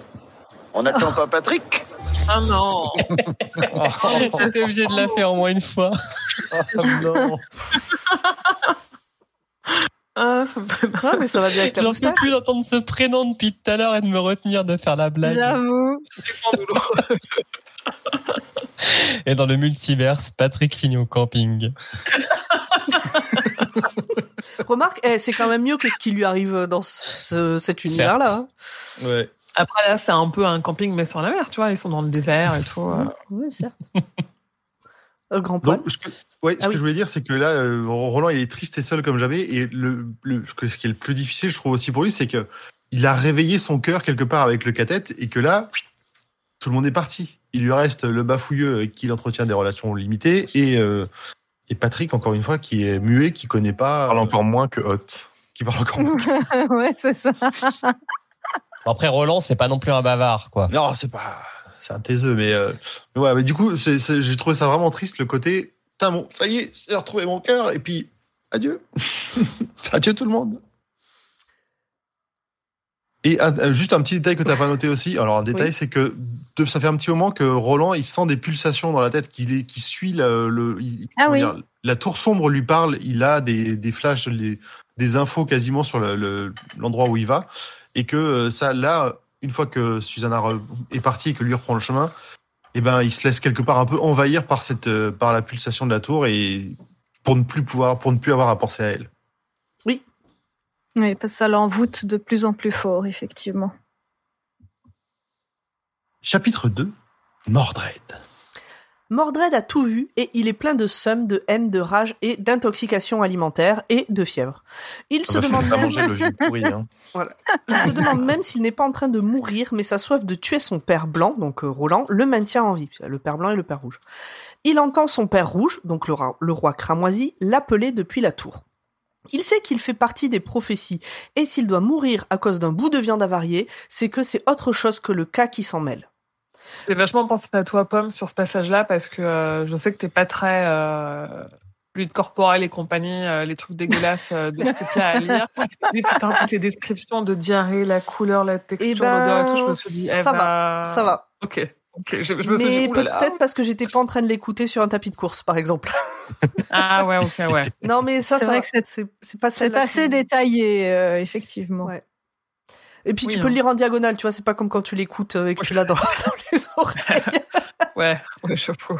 On n'attend pas Patrick? Ah non J'étais obligé de la faire au moins une fois. non. ah, fait Ah, mais ça va bien avec J'en peux plus d'entendre ce prénom depuis tout à l'heure et de me retenir de faire la blague. J'avoue. Et dans le multiverse, Patrick finit au camping. Remarque, eh, c'est quand même mieux que ce qui lui arrive dans ce- cet univers-là. hein. Ouais. Après, là, c'est un peu un camping, mais sur la mer, tu vois. Ils sont dans le désert et tout. euh. Oui, certes. Un grand poil. Donc, ce que, ouais, ce Ah que oui. je voulais dire, c'est que là, euh, Roland, il est triste et seul comme jamais. Et le, le- ce que- ce qui est le plus difficile, je trouve aussi pour lui, c'est que il a réveillé son cœur quelque part avec le cathète et que là, tout le monde est parti. Il lui reste le bafouilleux qui entretient des relations limitées et, euh, et Patrick, encore une fois, qui est muet, qui connaît pas, parle euh, encore moins que Hot. qui parle encore moins. ouais, c'est ça. Après, Roland, c'est pas non plus un bavard, quoi. Non, c'est pas. C'est un taiseux, mais, euh, mais ouais, mais du coup, j'ai trouvé ça vraiment triste, le côté. Putain, bon, ça y est, j'ai retrouvé mon cœur, et puis adieu. adieu tout le monde. Et un- juste un petit détail que tu n'as pas noté aussi. Alors, un détail, Oui. c'est que de- ça fait un petit moment que Roland, il sent des pulsations dans la tête, qu'il qui suit le. le- il- Ah comment oui. dire, la tour sombre lui parle, il a des, des flashs, les- des infos quasiment sur le- le- l'endroit où il va. Et que euh, ça, là, une fois que Susanna est partie et que lui reprend le chemin, eh ben, il se laisse quelque part un peu envahir par, cette, euh, par la pulsation de la tour et pour ne plus pouvoir, pour ne plus avoir à penser à elle. Oui, parce que ça l'envoûte de plus en plus fort, effectivement. Chapitre 2 Mordred. Mordred a tout vu et il est plein de somme, de haine, de rage et d'intoxication alimentaire et de fièvre. Il se demande même, manger le vieux pourri. Hein. il se demande même s'il n'est pas en train de mourir, mais sa soif de tuer son père blanc, donc euh, Roland, le maintient en vie. Le père blanc et le père rouge. Il entend son père rouge, donc le roi cramoisi, l'appeler depuis la tour. Il sait qu'il fait partie des prophéties, et s'il doit mourir à cause d'un bout de viande avariée, c'est que c'est autre chose que le cas qui s'en mêle. J'ai vachement pensé à toi, Pomme, sur ce passage-là, parce que euh, je sais que t'es pas très euh, fluide corporel et compagnie, euh, les trucs dégueulasses euh, de ce type-là à lire. Mais putain, toutes les descriptions de diarrhée, la couleur, la texture, Eh ben, l'odeur et tout, je me suis dit, ça eh va, ben, Ça va. Ok, ok. Je, je me suis Mais peut-être parce que j'étais pas en train de l'écouter sur un tapis de course, par exemple. Ah ouais, ok, ouais. Non, mais ça, C'est vrai que c'est- pas C'est assez détaillé, euh, effectivement. Ouais. Et puis Oui, tu peux le lire en diagonale, tu vois, c'est pas comme quand tu l'écoutes euh, et que tu l'as dans, dans les oreilles. Ouais, ouais, chapeau.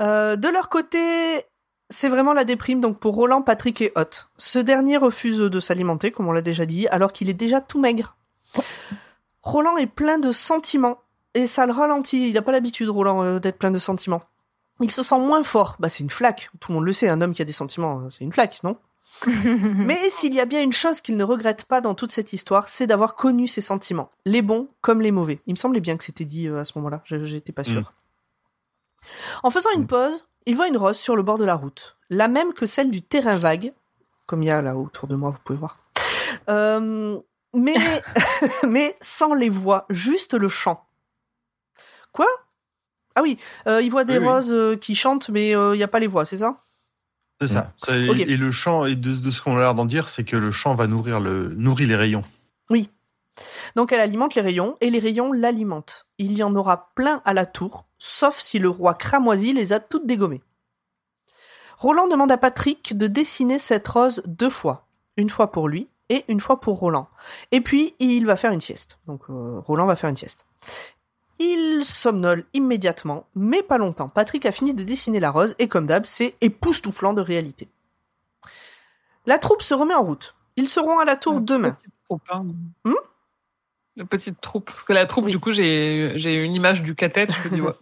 Euh, de leur côté, c'est vraiment la déprime, donc pour Roland, Patrick et Hot. Ce dernier refuse de s'alimenter, comme on l'a déjà dit, alors qu'il est déjà tout maigre. Roland est plein de sentiments, et ça le ralentit. Il n'a pas l'habitude, Roland, euh, d'être plein de sentiments. Il se sent moins fort. Bah, c'est une flaque. Tout le monde le sait, un homme qui a des sentiments, euh, c'est une flaque, non Mais s'il y a bien une chose qu'il ne regrette pas dans toute cette histoire, c'est d'avoir connu ses sentiments, les bons comme les mauvais. Il me semblait bien que c'était dit euh, à ce moment-là, j'étais pas sûre. En faisant une pause, il voit une rose sur le bord de la route, la même que celle du terrain vague, comme il y a là autour de moi, vous pouvez voir. Euh, mais, mais sans les voix, juste le chant. Quoi? Ah oui, euh, il voit des Oui, oui. roses euh, qui chantent, mais euh, il n'y a pas les voix, c'est ça? C'est ça. Ça, et- le chant, et de, de ce qu'on a l'air d'en dire, c'est que le chant va nourrir, le, nourrit les rayons. Donc elle alimente les rayons et les rayons l'alimentent. Il y en aura plein à la tour, sauf si le roi cramoisi les a toutes dégommées. Roland demande à Patrick de dessiner cette rose deux fois, une fois pour lui et une fois pour Roland. Et puis il va faire une sieste. Donc euh, Roland va faire une sieste. Il somnole immédiatement, mais pas longtemps. Patrick a fini de dessiner la rose et comme d'hab, c'est époustouflant de réalité. La troupe se remet en route. Ils seront à la tour demain. Trop plein. La petite troupe. Parce que la troupe, Oui. du coup, j'ai une image du cathète. Je me dis, ouais.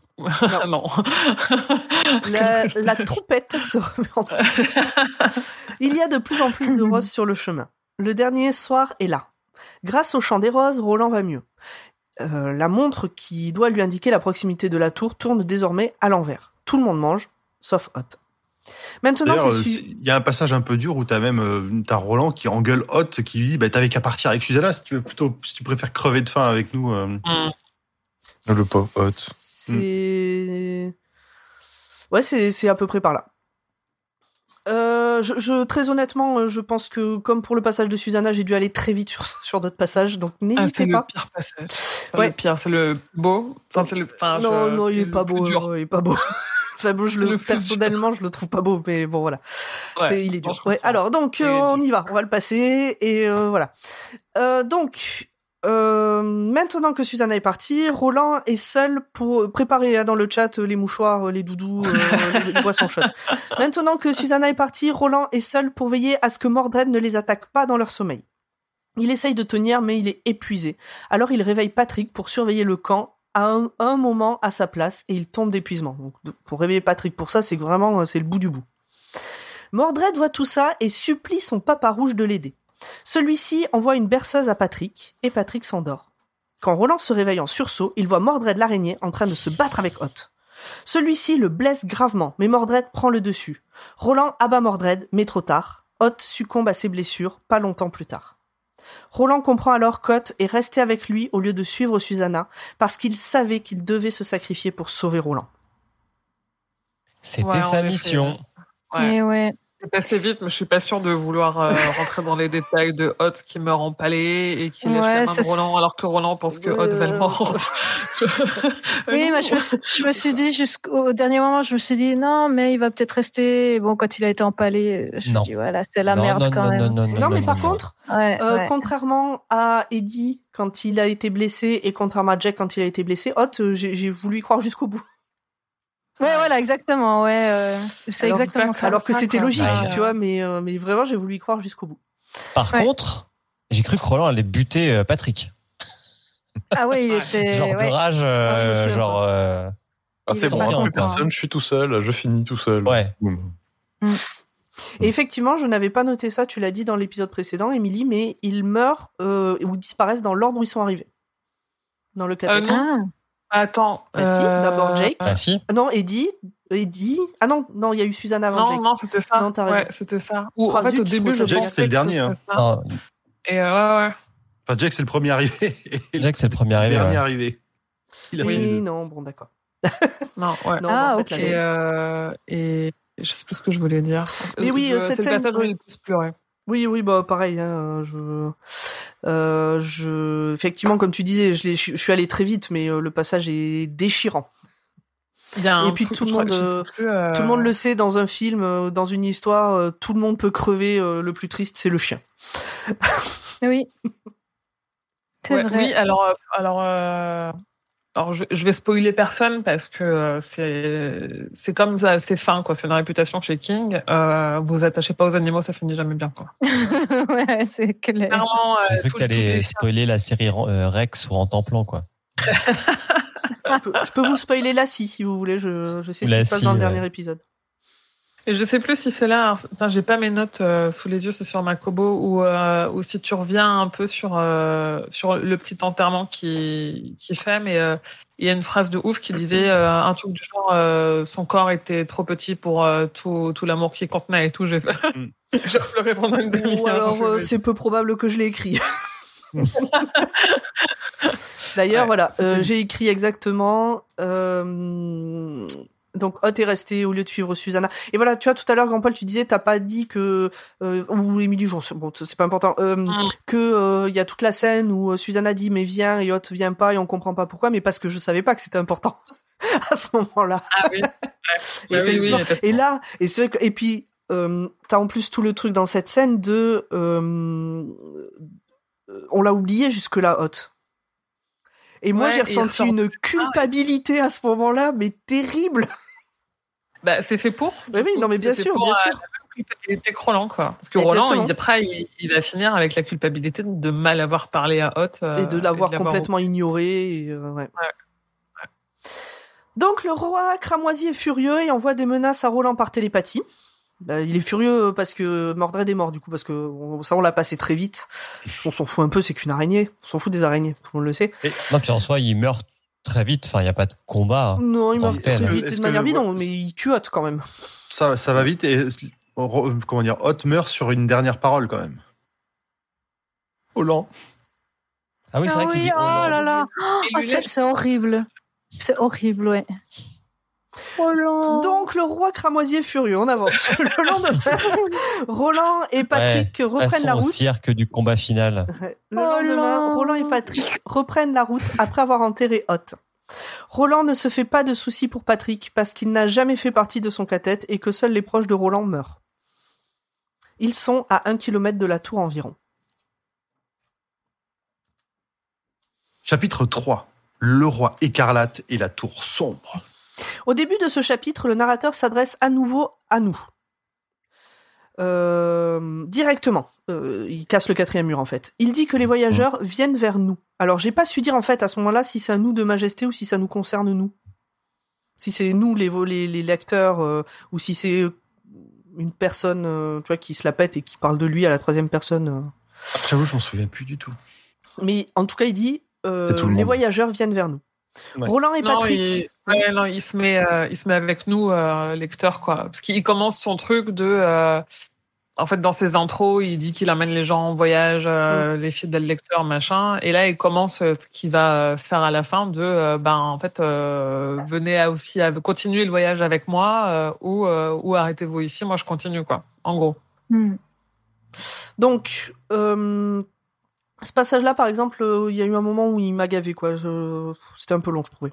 non. La, la troupette se remet en route. Il y a de plus en plus de roses sur le chemin. Le dernier soir est là. Grâce au chant des roses, Roland va mieux. Euh, la montre qui doit lui indiquer la proximité de la tour tourne désormais à l'envers. Tout le monde mange, sauf Hot. Maintenant euh, il y a un passage un peu dur où t'as même euh, t'as Roland qui engueule Hot, qui lui dit bah, T'avais qu'à partir avec Susanna si tu veux plutôt si tu préfères crever de faim avec nous. euh. Mm. Le pauvre Hot. C'est. Ouais, c'est c'est à peu près par là. Euh, je, je- très honnêtement, euh, je pense que comme pour le passage de Susanna, j'ai dû aller très vite sur, sur d'autres passages, donc Ah, n'hésitez c'est le pas. pire passage. Enfin, Ouais. Le pire, c'est le beau. Enfin, c'est le. Enfin, non, je- non, il est le pas beau. non, il est pas beau. Enfin, bon, je le, Le personnellement, je le trouve pas beau, mais bon, voilà. Ouais, C'est- il est dur. Ouais, alors, donc, Il euh, est on y va. On va le passer, et euh, voilà. Euh, donc, euh, maintenant que Susanna est partie, Roland est seul pour préparer hein, dans le chat les mouchoirs, les doudous, euh, les, les boissons chaudes. Maintenant que Susanna est partie, Roland est seul pour veiller à ce que Mordred ne les attaque pas dans leur sommeil. Il essaye de tenir, mais il est épuisé. Alors il réveille Patrick pour surveiller le camp à un, un moment à sa place et il tombe d'épuisement. Donc pour réveiller Patrick pour ça, c'est vraiment euh, c'est le bout du bout. Mordred voit tout ça et supplie son papa rouge de l'aider. Celui-ci envoie une berceuse à Patrick et Patrick s'endort. Quand Roland se réveille en sursaut, il voit Mordred l'araignée en train de se battre avec Hot. Celui-ci le blesse gravement, mais Mordred prend le dessus. Roland abat Mordred, mais trop tard. Hot succombe à ses blessures, pas longtemps plus tard. Roland comprend alors qu'Hot est resté avec lui au lieu de suivre Susanna, parce qu'il savait qu'il devait se sacrifier pour sauver Roland. C'était Ouais, sa mission. Ouais. Et ouais. C'est passé vite, mais je suis pas sûre de vouloir euh, rentrer dans les détails de Hot qui meurt empalé et qui Ouais, la main de Roland alors que Roland pense que Hot va le mordre. Oui, moi, je me, suis- je me suis dit jusqu'au dernier moment, je me suis dit non, mais il va peut-être rester. Et bon, quand il a été empalé, je me suis dit voilà, c'est la Non, merde non, quand non, même. non, non, non, Non, mais non, par non. contre, Ouais, Euh, ouais. Contrairement à Eddie quand il a été blessé et contrairement à Jack quand il a été blessé, Hot, euh, j'ai j'ai voulu y croire jusqu'au bout. Ouais, voilà, exactement. Ouais, euh, c'est exactement ça. Alors que Ah, c'était logique, Ouais. tu vois, mais, euh, mais vraiment j'ai voulu y croire jusqu'au bout. Par Ouais. contre, j'ai cru que Roland allait buter euh, Patrick. Ah ouais, il était. genre de rage, euh, Ah, genre. euh, Ah, c'est bon, hein, plus personne, je suis tout seul, je finis tout seul. Ouais. Boum. Et effectivement, je n'avais pas noté ça, tu l'as dit dans l'épisode précédent, Émilie, mais ils meurent euh, ou disparaissent dans l'ordre où ils sont arrivés. Dans le cathédrale. non. Ah, Attends. Bah si, d'abord Jake. Bah si. Ah non, Eddie, Eddie. Ah non, non, il y a eu Suzanne avant Non, Jake. non, c'était ça. Non, t'as raison. Ouais, c'était ça. Ou Ah, en fait, zut, au début, je ça Jake, c'était le dernier, hein. Non, Et euh, ouais, ouais. Enfin, Jack, c'est le premier arrivé. Jack, c'est le premier le arrivé. dernier ouais. arrivé. Il a Oui, non, bon, d'accord. Non, ouais. Non, Ah, en fait, ok. Et, euh, et je sais plus ce que je voulais dire. Mais oui, euh, cette c'est scène- le passage où il plus. Oui, oui, bah pareil. Hein, je, euh, je, effectivement, comme tu disais, je, suis allé très vite, mais euh, le passage est déchirant. Il y a un Et puis tout le monde, euh, plus, euh, Tout le monde le sait dans un film, dans une histoire, tout le monde peut crever. le plus triste, c'est le chien. oui. C'est ouais, vrai. Oui, alors, alors, euh, alors je, je vais spoiler personne parce que euh, c'est c'est comme ça, c'est fin quoi. C'est une réputation chez King. Euh, vous attachez pas aux animaux, ça finit jamais bien quoi. ouais, c'est clair. Clairement, J'ai euh, cru tout- que t'allais spoiler la série euh, Rex ou Rantanplan, quoi. Je peux, je peux vous spoiler la scie si vous voulez. Je, je sais ce qui se passe dans le ouais. dernier épisode. Et je sais plus si c'est là. alors, Putain, j'ai pas mes notes euh, sous les yeux, c'est sur ma Kobo ou euh, ou si tu reviens un peu sur euh, sur le petit enterrement qui qui fait, mais euh, il y a une phrase de ouf qui disait euh, un truc du genre euh, son corps était trop petit pour euh, tout tout l'amour qu'il contenait et tout. J'ai Mm. j'ai pleuré pendant une demi-heure. Ou alors, euh, c'est peu probable que je l'ai écrit. D'ailleurs, Ouais, voilà, euh, j'ai écrit exactement. Euh, donc, Hot est resté au lieu de suivre Susanna. Et voilà, tu vois, tout à l'heure, Grand Paul, tu disais, t'as pas dit que euh, ou Émilie, Jour, bon, c'est pas important, euh, Mm. que euh, il y a toute la scène où euh, Susanna dit mais viens et Hot vient pas et on comprend pas pourquoi, mais parce que je savais pas que c'était important à ce moment-là. Ah oui. Ouais. Et, oui, oui, là, et c'est vrai que, et puis euh, t'as en plus tout le truc dans cette scène de, euh, euh, on l'a oublié jusque là, Hot. Et moi Ouais, j'ai ressenti une culpabilité à ce moment-là, mais terrible. Bah, c'est fait pour. Oui, oui, non mais bien sûr, pour, bien euh, sûr. culpabilité que Roland, quoi. Parce que Exactement. Roland, il, après, il, il va finir avec la culpabilité de mal avoir parlé à Hot. euh, et de l'avoir complètement ignoré. et, euh, ouais. Donc le roi cramoisi est furieux et envoie des menaces à Roland par télépathie. Bah, il est furieux parce que Mordred est mort du coup parce que on- ça on l'a passé très vite. On s'en fout un peu, c'est qu'une araignée. On s'en fout des araignées, tout le monde le sait. Non, puis en soi, il meurt très vite. Enfin, il n'y a pas de combat. Non, il Tant meurt que tel. très vite de que- manière bidon, mais il tue Hot quand même. Ça, ça va vite et comment dire, Hot meurt sur une dernière parole quand même. Hollande. Ah oui, c'est Ah vrai qu'il oui, dit. oh là là. Et Oh, c'est horrible. C'est horrible, ouais. Oh là. Donc le roi cramoisi est furieux, on avance. Le lendemain, Roland et Patrick reprennent la au route. cirque du combat final. Le Oh lendemain. Roland et Patrick reprennent la route après avoir enterré Hot. Roland ne se fait pas de soucis pour Patrick parce qu'il n'a jamais fait partie de son cathète et que seuls les proches de Roland meurent. Ils sont à un kilomètre de la tour environ. Chapitre 3. Le roi écarlate et la tour sombre. Au début de ce chapitre, le narrateur s'adresse à nouveau à nous. Euh, directement. Euh, il casse le quatrième mur en fait. Il dit que les voyageurs viennent vers nous. Alors j'ai pas su dire en fait à ce moment-là si c'est à nous de majesté ou si ça nous concerne nous. Si c'est nous les, les, les lecteurs euh, ou si c'est une personne euh, tu vois, qui se la pète et qui parle de lui à la troisième personne. euh. J'avoue, je m'en souviens plus du tout. Mais en tout cas il dit euh, le les voyageurs viennent vers nous. Ouais. Roland et Non, Patrick. il, ouais, non, il se met, euh, il se met avec nous, euh, lecteur, quoi. Parce qu'il commence son truc de, euh, en fait, dans ses intros, il dit qu'il amène les gens en voyage, euh, les fidèles lecteurs, machin. Et là, il commence ce qu'il va faire à la fin de, ben, en fait, venez à aussi à continuer le voyage avec moi, ou, ou arrêtez-vous ici, moi je continue, quoi. En gros. Hmm. Donc, ce passage-là, par exemple, il y a eu un moment où il m'a gavé, quoi. C'était un peu long, je trouvais.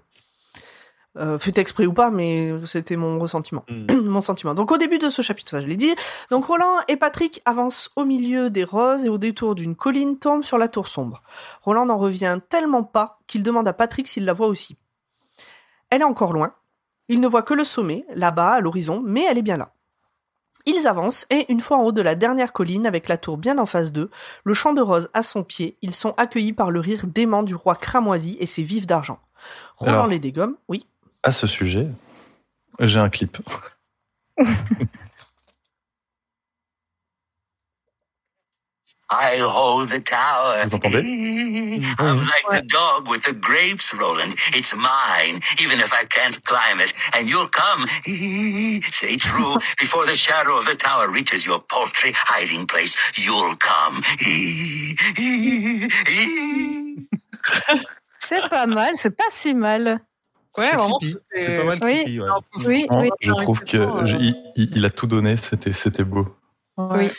Euh, fait exprès ou pas, mais c'était mon ressentiment, mon sentiment. Donc au début de ce chapitre, ça je l'ai dit. Donc Roland et Patrick avancent au milieu des roses et au détour d'une colline tombent sur la tour sombre. Roland n'en revient tellement pas qu'il demande à Patrick s'il la voit aussi. Elle est encore loin. Il ne voit que le sommet, là-bas, à l'horizon, mais elle est bien là. Ils avancent et, une fois en haut de la dernière colline, avec la tour bien en face d'eux, le champ de roses à son pied, ils sont accueillis par le rire dément du roi cramoisi et ses vifs d'argent. Roland Alors. les dégomme, oui. À ce sujet, j'ai un clip. I hold the tower. Vous entendez? I'm like the dog with the grapes, Roland. It's mine, even if I can't climb it. And you'll come, say true, before the shadow of the tower reaches your paltry hiding place. You'll come. C'est pas mal, c'est pas si mal. Ouais, c'est vraiment. C'est pas mal Oui. creepy, ouais. Oui, oui. je trouve je- euh, il, a tout donné, c'était c'était beau. Ouais.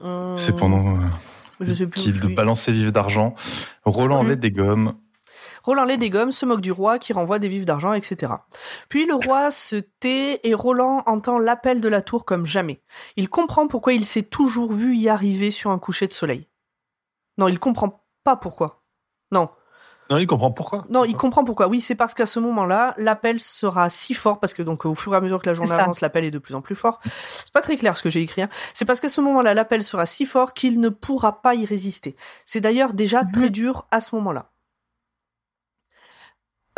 Hum, C'est pendant euh, qu'il je suis. balance ses vifs d'argent. Roland Mhm. les dégomme. Roland les dégomme, se moque du roi qui renvoie des vifs d'argent, etc. Puis le roi se tait et Roland entend l'appel de la tour comme jamais. Il comprend pourquoi il s'est toujours vu y arriver sur un coucher de soleil. Non, il comprend pas pourquoi. Non, Non, il comprend pourquoi. non, il comprend pourquoi. Oui, c'est parce qu'à ce moment-là, l'appel sera si fort parce que donc au fur et à mesure que la journée avance, l'appel est de plus en plus fort. C'est pas très clair ce que j'ai écrit. hein. C'est parce qu'à ce moment-là, l'appel sera si fort qu'il ne pourra pas y résister. C'est d'ailleurs déjà Mhm. très dur à ce moment-là.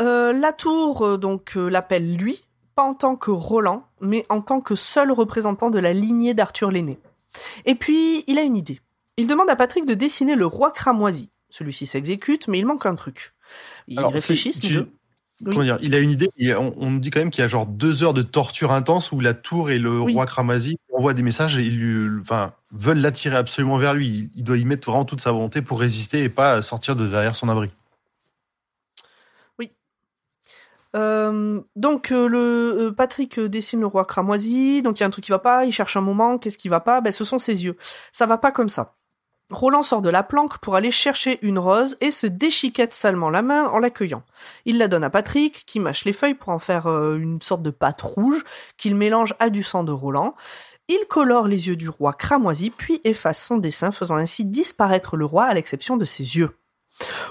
Euh, la tour euh, donc euh, l'appelle lui, pas en tant que Roland, mais en tant que seul représentant de la lignée d'Arthur l'aîné. Et puis il a une idée. Il demande à Patrick de dessiner le roi cramoisi. Celui-ci s'exécute, mais il manque un truc. Ils Alors, réfléchissent. les. Oui. Dire Il a une idée. et on, on dit quand même qu'il y a genre deux heures de torture intense où la tour et le Oui. roi Kramazi envoient des messages et ils lui, enfin, veulent l'attirer absolument vers lui. Il, doit y mettre vraiment toute sa volonté pour résister et pas sortir de derrière son abri. Euh, donc euh, le euh, Patrick dessine le roi cramoisi, donc il y a un truc qui va pas, il cherche un moment, qu'est-ce qui va pas? Ben ce sont ses yeux. Ça va pas comme ça. Roland sort de la planque pour aller chercher une rose et se déchiquette salement la main en l'accueillant. Il la donne à Patrick, qui mâche les feuilles pour en faire euh, une sorte de pâte rouge, qu'il mélange à du sang de Roland. Il colore les yeux du roi cramoisi, puis efface son dessin, faisant ainsi disparaître le roi à l'exception de ses yeux.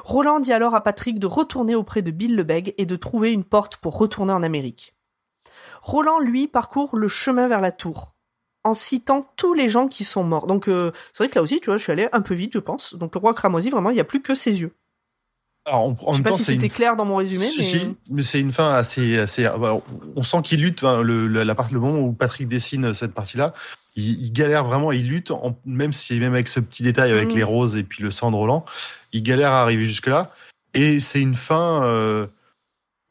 Roland dit alors à Patrick de retourner auprès de Bill le Bègue et de trouver une porte pour retourner en Amérique. Roland, lui, parcourt le chemin vers la tour en citant tous les gens qui sont morts. Donc euh, c'est vrai que là aussi, tu vois, je suis allé un peu vite, je pense. Donc le roi cramoisi, vraiment, il n'y a plus que ses yeux. Alors, en, en Je sais pas temps, si une c'était clair dans mon résumé, Si, mais si, mais c'est une fin assez, assez. alors, on sent qu'il lutte. hein, le, le- la part, le moment où Patrick dessine cette partie-là, il, il galère vraiment. Il lutte, en- même si même avec ce petit détail avec Mhm. les roses et puis le sang de Roland, il galère à arriver jusque là. Et c'est une fin euh,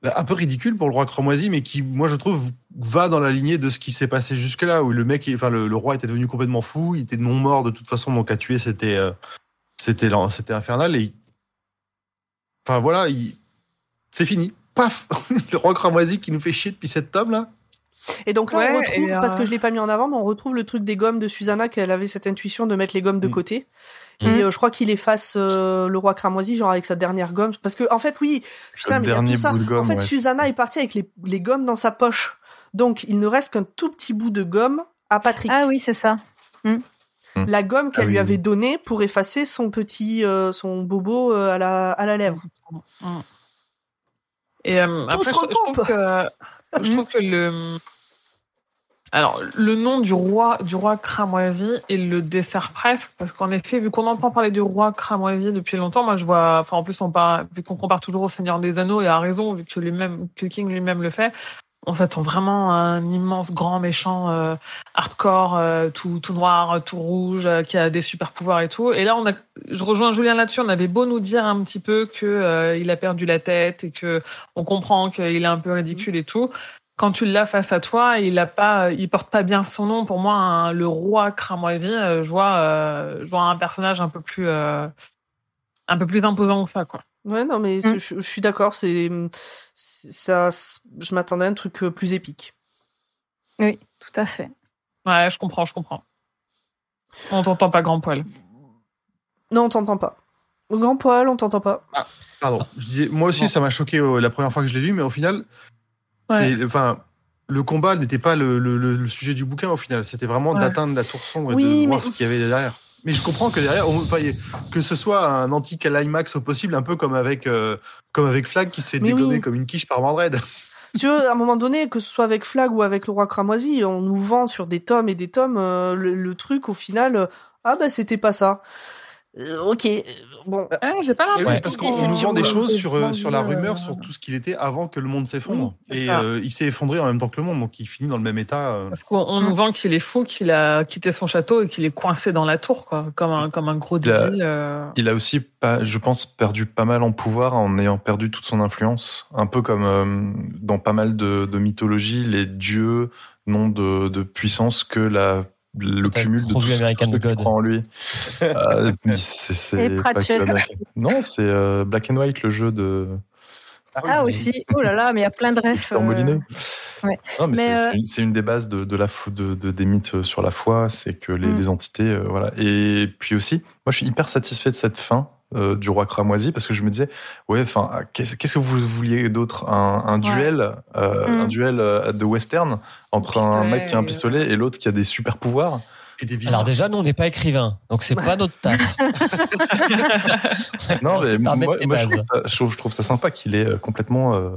un peu ridicule pour le roi cramoisi, mais qui, moi, je trouve, va dans la lignée de ce qui s'est passé jusque là, où le mec, enfin, le, le roi était devenu complètement fou. Il était non mort de toute façon, donc à tuer, c'était, euh, c'était, c'était infernal. Et enfin voilà, il- c'est fini. Paf Le roi cramoisi qui nous fait chier depuis cette table là. Et donc là, Ouais, on retrouve, et, euh, parce que je l'ai pas mis en avant, mais on retrouve le truc des gommes de Susanna, qu'elle avait cette intuition de mettre les gommes de Mm. côté. Mm. Et euh, je crois qu'il efface euh, le roi cramoisi, genre avec sa dernière gomme. Parce que, en fait, oui, putain, Le mais il y a tout ça. gomme, en fait, ouais. Susanna est partie avec les, les gommes dans sa poche. Donc, il ne reste qu'un tout petit bout de gomme à Patrick. Ah oui, c'est ça. La gomme qu'elle Ah lui oui, avait oui. donnée pour effacer son petit, euh, son bobo euh, à la, à la lèvre. Et euh, Tout après, se je, je recoupe. trouve que, je trouve que le, alors le nom du roi du roi cramoisi, il le dessert presque parce qu'en effet, vu qu'on entend parler du roi cramoisi depuis longtemps, moi je vois, enfin en plus on parle, vu qu'on compare toujours au Seigneur des Anneaux et à raison vu que lui-même, que King lui-même le fait. On s'attend vraiment à un immense grand méchant euh, hardcore, euh, tout, tout noir, tout rouge, euh, qui a des super pouvoirs et tout. Et là, on a, je rejoins Julien là-dessus. On avait beau nous dire un petit peu que euh, il a perdu la tête et que on comprend qu'il est un peu ridicule et tout. Quand tu l'as face à toi, il a pas, il porte pas bien son nom. Pour moi, le roi cramoisi, euh, je vois, euh, je vois un personnage un peu plus, euh, un peu plus imposant que ça, quoi. Ouais, non, mais Mm. je, je suis d'accord, c'est, ça, je m'attendais à un truc plus épique. Oui, tout à fait. Ouais, je comprends, je comprends. On t'entend pas grand poil. Non, on t'entend pas. Grand poil, on t'entend pas. Pardon. Je disais, moi aussi, ça m'a choqué euh, la première fois que je l'ai lu, mais au final, Ouais. enfin, le combat n'était pas le, le- le- le sujet du bouquin au final. C'était vraiment Ouais. d'atteindre la tour sombre et Oui, de voir mais- ce qu'il y avait derrière. Mais je comprends que derrière, on- que ce soit un anti-climax au possible, un peu comme avec, euh, comme avec Flag qui se fait Mais dégommer oui. comme une quiche par Mordred. Tu vois, à un moment donné, que ce soit avec Flag ou avec le roi cramoisi, on nous vend sur des tomes et des tomes euh, le, le truc au final. euh, ah bah c'était pas ça. Euh, ok, euh, bon. Ouais, j'ai pas oui, l'impression. parce Petite qu'on nous vend des choses sur, euh, sur la rumeur, sur tout ce qu'il était avant que le monde s'effondre. Oui, et euh, il s'est effondré en même temps que le monde, donc il finit dans le même état. euh. Parce qu'on on nous vend qu'il est fou, qu'il a quitté son château et qu'il est coincé dans la tour, quoi, comme un, comme un gros Il a- débile. euh. Il a aussi, pas, je pense, perdu pas mal en pouvoir en ayant perdu toute son influence. Un peu comme euh, dans pas mal de, de mythologies, les dieux n'ont de, de puissance que la, le cumul de tout ce American tout ce qui God. en lui. Euh, c'est Non, c'est euh, Black and White, le jeu de Ah aussi. Oh là là, mais il y a plein de refs. Euh, Molineux. ouais. Non, mais, Mais, c'est- euh, c'est une- des bases de, de la fo- de, de- des mythes sur la foi, c'est que les, Mm. les entités, euh, voilà. Et puis aussi, moi, je suis hyper satisfait de cette fin euh, du roi cramoisi parce que je me disais, ouais, enfin, qu'est-ce qu'est-ce que vous vouliez d'autre? Un, un Ouais. duel, euh, Mm. un duel euh, de western entre un mec qui a un et- pistolet et l'autre qui a des super pouvoirs? Et des Alors déjà, nous, on n'est pas écrivain, donc c'est pas notre taf. Non, On mais moi, je, trouve ça, je trouve- je trouve ça sympa qu'il ait complètement euh,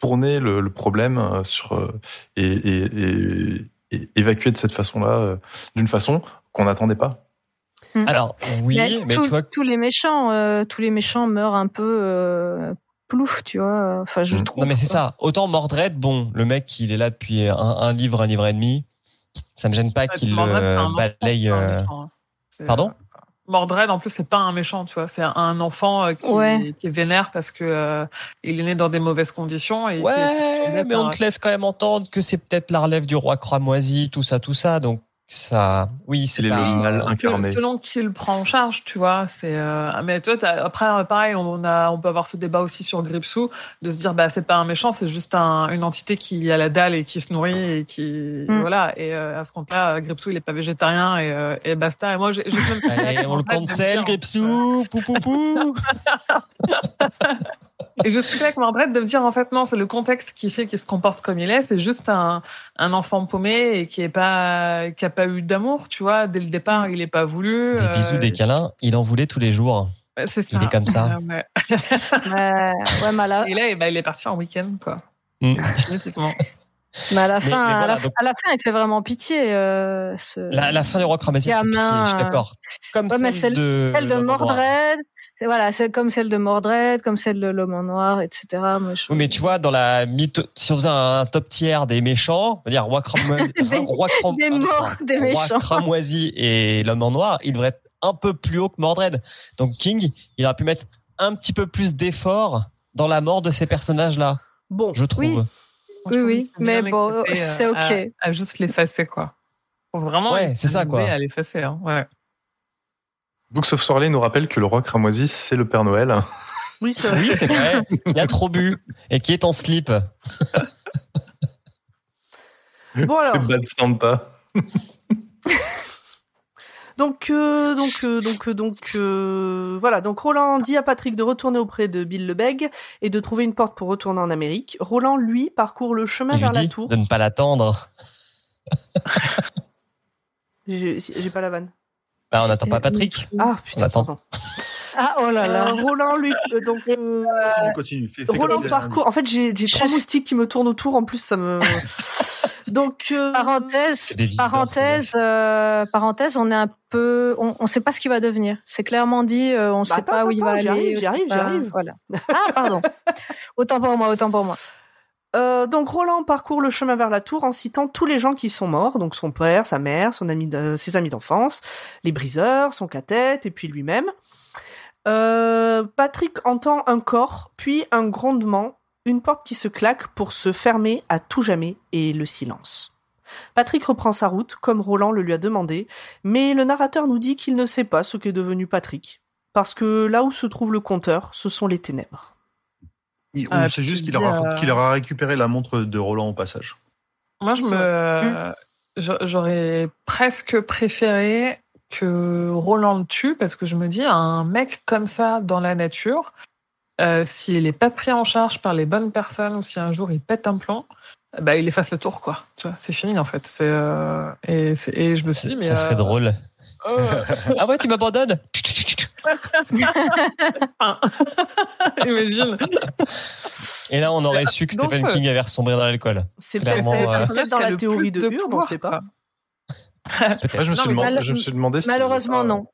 tourné le, le problème sur et, et, et- et évacué de cette façon-là, euh, d'une façon qu'on n'attendait pas. Alors oui, Mais mais tout- tu vois, tous les méchants, euh, tous les méchants meurent un peu euh, plouf, tu vois. Enfin, je Mm. trouve. non mais c'est ça. Autant Mordred, bon, le mec, il est là depuis un, un livre, un livre et demi. Ça me gêne pas qu'il euh, balaye. euh, hein. Pardon? Mordred, en plus, c'est pas un méchant, tu vois. C'est un enfant euh, qui, Ouais. qui est vénère parce que euh, il est né dans des mauvaises conditions. Et Ouais, mais on te laisse quand même entendre que c'est peut-être la relève du roi cramoisi, tout ça, tout ça. Donc ça, oui, c'est pas. le mal Selon- incarné. Selon qui le prend en charge, tu vois. C'est euh, mais toi, après, pareil, on a, on peut avoir ce débat aussi sur Gripsou, de se dire, bah, c'est pas un méchant, c'est juste un- une entité qui a la dalle et qui se nourrit et qui, Mm. voilà. Et euh, à ce compte-là, Gripsou, il est pas végétarien et, euh, et basta. Et moi, j'ai on le cancel, Gripsou, pou pou pou. Et je suis avec Mordred de me dire en fait non, c'est le contexte qui fait qu'il se comporte comme il est. C'est juste un, un enfant paumé et qui est pas qui a pas eu d'amour, tu vois. Dès le départ, il est pas voulu. Des bisous, euh, des câlins, il en voulait tous les jours. C'est ça. Il est comme ça. Euh, ouais. Ouais, ouais, mais là, Et là, eh ben, il est parti en week-end quoi. Mm. Mais à la fin, mais à, voilà, la, donc- à la fin, il fait vraiment pitié. euh, ce... La, la fin du roi Cramoisi, elle fait pitié, je suis euh, d'accord. Comme Ouais, mais celle, celle- de Celle. Mordred, voilà, celle comme celle de Mordred, comme celle de l'homme en noir, etc. Moi, je- Oui, mais tu vois, dans la mytho... si on faisait un top tiers des méchants, on va dire roi cramoisi, Des- roi Cram- des ah, morts enfin, des roi méchants. cramoisi et l'homme en noir, il devrait être un peu plus haut que Mordred. Donc King, il aurait pu mettre un petit peu plus d'effort dans la mort de ces personnages-là, Bon, je trouve. Oui. Moi, je Oui, oui, mais bon, c'est euh, ok. À, à juste l'effacer, quoi. Faut vraiment. Ouais, c'est ça, quoi. À l'effacer, hein. Ouais. Books of Sorley nous rappelle que le roi cramoisi, c'est le Père Noël. oui, c'est vrai. Oui, c'est vrai, il a trop bu et qui est en slip. Bon alors, C'est Bad Santa. donc euh, donc euh, donc euh, donc euh, voilà. Donc Roland dit à Patrick de retourner auprès de Bill Lebeg et de trouver une porte pour retourner en Amérique. Roland lui parcourt le chemin Il lui vers la tour. de ne pas l'attendre. J'ai pas la vanne. Bah, on n'attend pas Patrick. Ah On putain, attend. pardon. Ah, oh là là. Euh, Roland lui euh, donc euh, Continue, continue. Fais, fais Roland parcourt. En fait, j'ai j'ai trois Je- moustiques qui me tournent autour. En plus, ça me. Donc. euh, Parenthèse, parenthèse, euh, parenthèse, on est un peu, on, on sait pas ce qu'il va devenir. C'est clairement dit, euh, on Bah, sait attends, pas où il va aller. arrive, on j'y arrive, sait j'y pas- arrive. Voilà. Ah, pardon. autant pour moi, autant pour moi. Euh, donc Roland parcourt le chemin vers la tour en citant tous les gens qui sont morts, donc son père, sa mère, de- ses amis d'enfance, les briseurs, son cathète et puis lui-même. Euh, Patrick entend un corps, puis un grondement, une porte qui se claque pour se fermer à tout jamais et le silence. Patrick reprend sa route comme Roland le lui a demandé, mais le narrateur nous dit qu'il ne sait pas ce qu'est devenu Patrick, parce que là où se trouve le compteur, ce sont les ténèbres. Il- Ah, on sait juste qu'il aura, euh, qu'il aura récupéré la montre de Roland au passage. Moi, je me, j'a- j'aurais presque préféré que Roland le tue parce que je me dis un mec comme ça dans la nature, euh, s'il est pas pris en charge par les bonnes personnes ou si un jour il pète un plomb, bah il efface le tour quoi. Tu vois, c'est fini en fait. C'est euh, et, c'est- et je me suis dit mais Ça serait euh, drôle. euh, Ah ouais, tu m'abandonnes? Imagine. Et là, on aurait su que Stephen euh, King avait resombré dans l'alcool. C'est peut-être euh, dans la théorie de Hurd, on pouvoir, sait pas. Moi, je me, Non, suis demandé, mal- je me suis demandé s'il Malheureusement, non.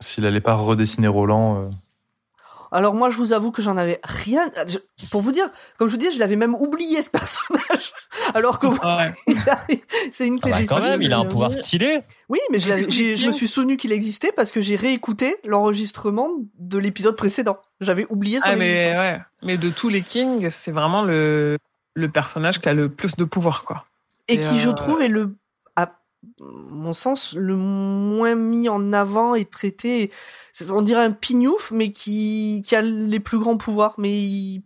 S'il allait pas redessiner Roland. Alors moi, je vous avoue que j'en avais rien. je- Pour vous dire, comme je vous dis, je l'avais même oublié ce personnage. Alors que Ouais. c'est une Ah bah, quand même, il a un séries, pouvoir stylé. Oui, mais je, je me suis souvenu qu'il existait parce que j'ai réécouté l'enregistrement de l'épisode précédent. J'avais oublié son Ah, mais, existence. ouais. mais de tous les Kings, c'est vraiment le, le personnage qui a le plus de pouvoir, quoi. Et Et, qui, je euh, trouve, est le, mon sens, le moins mis en avant et traité. On dirait un pignouf, mais qui, qui a les plus grands pouvoirs. Mais il-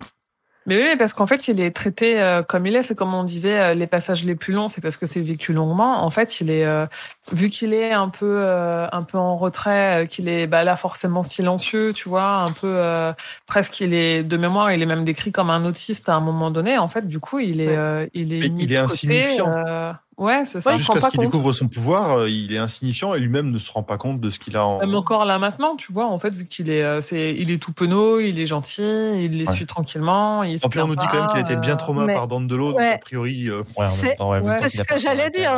Mais oui, parce qu'en fait, il est traité euh, comme il est. C'est comme on disait, euh, les passages les plus longs, c'est parce que c'est vécu longuement. En fait, il est euh, vu qu'il est un peu, euh, un peu en retrait, euh, qu'il est bah, là forcément silencieux, tu vois, un peu euh, presque. Il est de mémoire, il est même décrit comme un autiste à un moment donné. En fait, du coup, il est, Ouais. euh, il est, Mais mis il de est côté, insignifiant. Euh, ouais, c'est ça. Ouais, Jusqu'à ce qu'il découvre son pouvoir, euh, il est insignifiant et lui-même ne se rend pas compte de ce qu'il a en. Même encore là maintenant, tu vois, en fait, vu qu'il est, euh, c'est, il est tout penaud, il est gentil, il les Ouais. suit tranquillement. Il se En plus, on nous dit quand même qu'il a été bien euh, trauma mais- par Dandelot, donc Ouais. a priori. euh, C'est- ce que j'allais dire.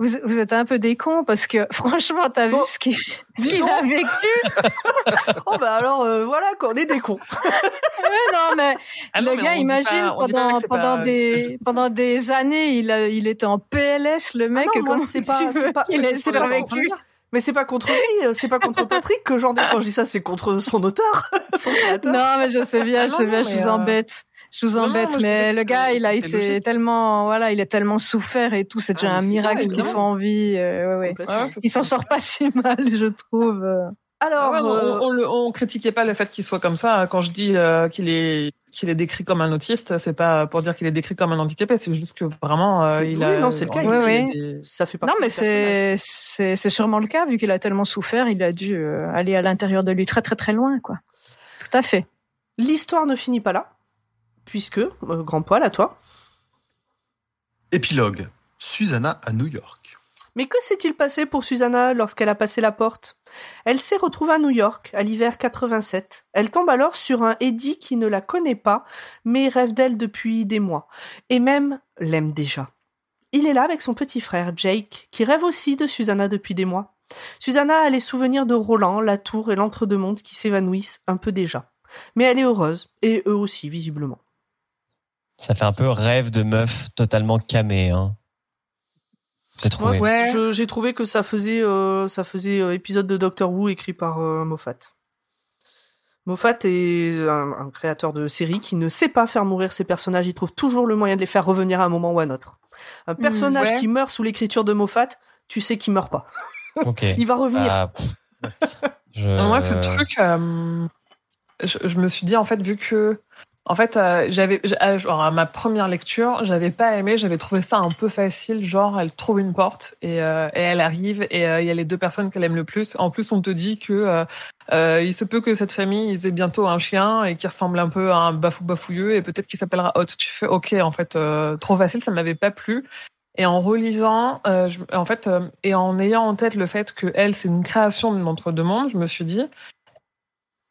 Vous, vous êtes un peu des cons parce que franchement, t'as vu Bon, ce qu'il ce dis qu'il a vécu. Oh bah alors, euh, voilà, quoi, on est des cons. Ouais, non, mais Ah non, le mais gars, imagine, pas- pendant, pendant, pas- des, pendant des années, il, a, il était en PLS, le mec. Ah non, moi, c'est pas- Mais c'est pas contre lui, euh, c'est pas contre Patrick que j'en ai quand je dis ça, c'est contre son auteur, son créateur. Non, mais je sais bien, Ah je sais bien, je mais, vous euh, embête. Je vous non, embête, moi, mais le gars, il a été logique. tellement, voilà, il a tellement souffert et tout. C'est déjà Ah, un mais c'est miracle qu'il soit en vie. euh, ouais, Il s'en sort pas si mal, je trouve. Alors, Ah ouais, euh, on, on, on critiquait pas le fait qu'il soit comme ça. Quand je dis euh, qu'il est qu'il est décrit comme un autiste, c'est pas pour dire qu'il est décrit comme un handicapé, c'est juste que vraiment euh, il oui, a. non, c'est le cas, il- Oui, il ça fait partie Non, mais c'est c'est sûrement le cas vu qu'il a tellement souffert, il a dû aller à l'intérieur de lui très très très loin, quoi. Tout à fait. L'histoire ne finit pas là, puisque, euh, grand poil à toi, Épilogue. Susanna à New York. Mais que s'est-il passé pour Susanna lorsqu'elle a passé la porte? Elle s'est retrouvée à New York, à l'hiver 87. Elle tombe alors sur un Eddie qui ne la connaît pas, mais rêve d'elle depuis des mois, et même l'aime déjà. Il est là avec son petit frère, Jake, qui rêve aussi de Susanna depuis des mois. Susanna a les souvenirs de Roland, la tour et l'entre-deux-mondes qui s'évanouissent un peu déjà. Mais elle est heureuse, et eux aussi, visiblement. Ça fait un peu rêve de meuf totalement camée, hein. J'ai trouvé. Moi, Ouais. je- j'ai trouvé que ça faisait, euh, ça faisait euh, épisode de Doctor Who écrit par euh, Moffat. Moffat est un, un créateur de série qui ne sait pas faire mourir ses personnages. Il trouve toujours le moyen de les faire revenir à un moment ou à un autre. Un personnage ouais. qui meurt sous l'écriture de Moffat, tu sais qu'il meurt pas. Ok. Il va revenir. Ah. Je- Moi, ce truc, euh, je, je me suis dit, en fait, vu que. En fait, euh, j'avais, genre, à ma première lecture, j'avais pas aimé, j'avais trouvé ça un peu facile. Genre, elle trouve une porte et, euh, elle arrive et euh, il y a les deux personnes qu'elle aime le plus. En plus, on te dit que euh, euh, il se peut que cette famille ils aient bientôt un chien et qui ressemble un peu à un bafou bafouilleux et peut-être qu'il s'appellera Hot. Tu fais, ok, en fait, euh, trop facile, ça m'avait pas plu. Et en relisant, euh, en fait, euh, et en ayant en tête le fait que elle, c'est une création de l'entre-deux mondes, je me suis dit,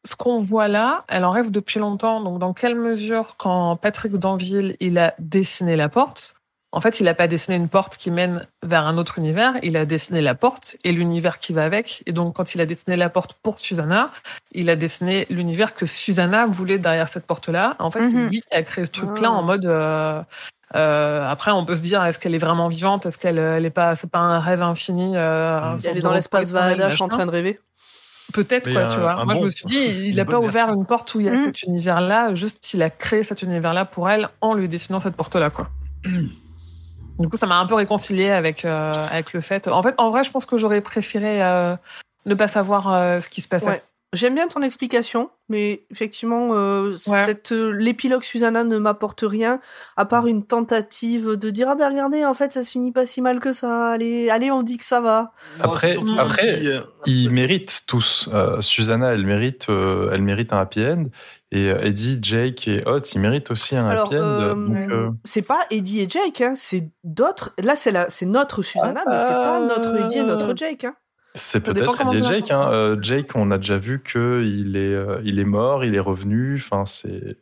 ce qu'on voit là, elle en rêve depuis longtemps. Donc, dans quelle mesure, quand Patrick Danville, il a dessiné la porte, en fait, il n'a pas dessiné une porte qui mène vers un autre univers, il a dessiné la porte et l'univers qui va avec. Et donc, quand il a dessiné la porte pour Susanna, il a dessiné l'univers que Susanna voulait derrière cette porte-là. En fait, c'est Mhm. lui qui a créé ce truc-là Ah. en mode. euh, euh, après, on peut se dire, est-ce qu'elle est vraiment vivante? Est-ce qu'elle elle est pas, c'est pas un rêve infini euh, Elle est dans l'espace Vadash en train de rêver. Peut-être quoi, un- tu vois. Moi, je me suis dit, il n'a pas ouvert version. une porte où il y a Mm. cet univers-là, juste il a créé cet univers-là pour elle en lui dessinant cette porte-là, quoi. Du coup, ça m'a un peu réconcilié avec euh, avec le fait. En fait, en vrai, je pense que j'aurais préféré euh, ne pas savoir euh, ce qui se passait. Ouais. J'aime bien ton explication, mais effectivement, euh, Ouais. cette euh, l'épilogue Susanna ne m'apporte rien à part une tentative de dire ah ben regardez en fait ça se finit pas si mal que ça. Allez, allez on dit que ça va. Après- après, euh, Ils méritent tous. Euh, Susanna, elle mérite, euh, elle mérite un happy end. Et euh, Eddie, Jake et Hot, ils méritent aussi un Alors, happy end. euh, euh, C'est pas Eddie et Jake, hein, c'est d'autres. Là c'est la, c'est notre Susanna, mais c'est pas notre Eddie et notre Jake. Hein. C'est peut-être Eddie Jake. Hein. Euh, Jake, on a déjà vu que il est, euh, il est mort, il est revenu. Enfin, c'est.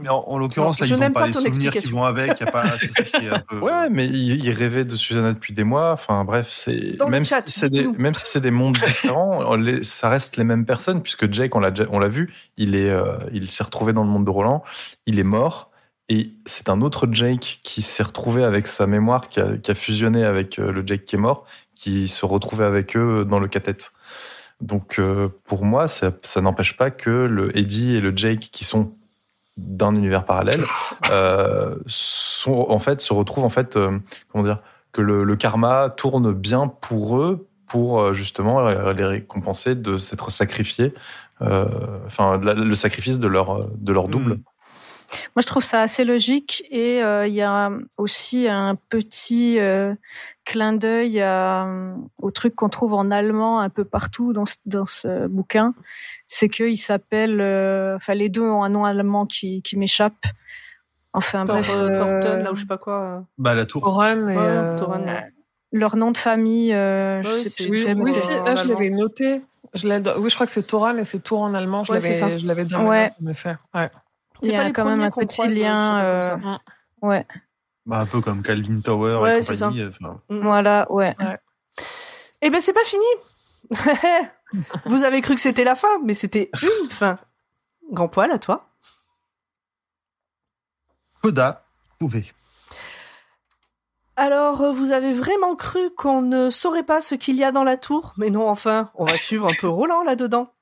Mais en, en l'occurrence, là, Je ils n'aime n'ont pas, pas les ton souvenirs qui explication. vont avec. y a pas, c'est ça qui est un peu. Ouais, mais il, il rêvait de Susanna depuis des mois. Enfin, bref, c'est Dans le même chat, si c'est des, même si c'est des mondes différents, les- ça reste les mêmes personnes puisque Jake, on l'a, on l'a vu, il est, euh, il s'est retrouvé dans le monde de Roland, il est mort. Et c'est un autre Jake qui s'est retrouvé avec sa mémoire, qui a, qui a fusionné avec euh, le Jake qui est mort, qui se retrouvait avec eux dans le cathète. Donc euh, pour moi, ça, ça n'empêche pas que le Eddie et le Jake, qui sont d'un univers parallèle, euh, sont en fait se retrouvent en fait, euh, comment dire, que le, le karma tourne bien pour eux, pour justement les récompenser de s'être sacrifiés, enfin le sacrifice de leur de leur double. Moi, je trouve ça assez logique et euh, il y a aussi un petit euh, clin d'œil à- au truc qu'on trouve en allemand un peu partout dans ce, dans ce bouquin. C'est qu'il s'appelle, euh, enfin les deux ont un nom allemand qui, qui m'échappe. Enfin Thor, bref, euh, euh, Thornton, là où je sais pas quoi. euh. Bah, la tour. Thoran et. Ouais, euh, ouais. leur nom de famille, euh, je Ouais, sais plus. Oui, oui, euh, si, là, je allemand. l'avais noté. Je l'ai- oui, je crois que c'est Thoran et c'est Tour en allemand. Je Ouais, l'avais, je dans Ouais. en effet. Ouais. Il y C'est pas a les quand même un petit croise, euh, lien. euh, ouais, Bah, un peu comme Calvin Tower Ouais, et compagnie. enfin. voilà, ouais. Eh ben c'est pas fini. Vous avez cru que c'était la fin, mais c'était une fin. Grand poil à toi. Coda, trouvé. Alors, euh, vous avez vraiment cru qu'on ne saurait pas ce qu'il y a dans la tour? Mais non, enfin, on va suivre un peu Roland là-dedans.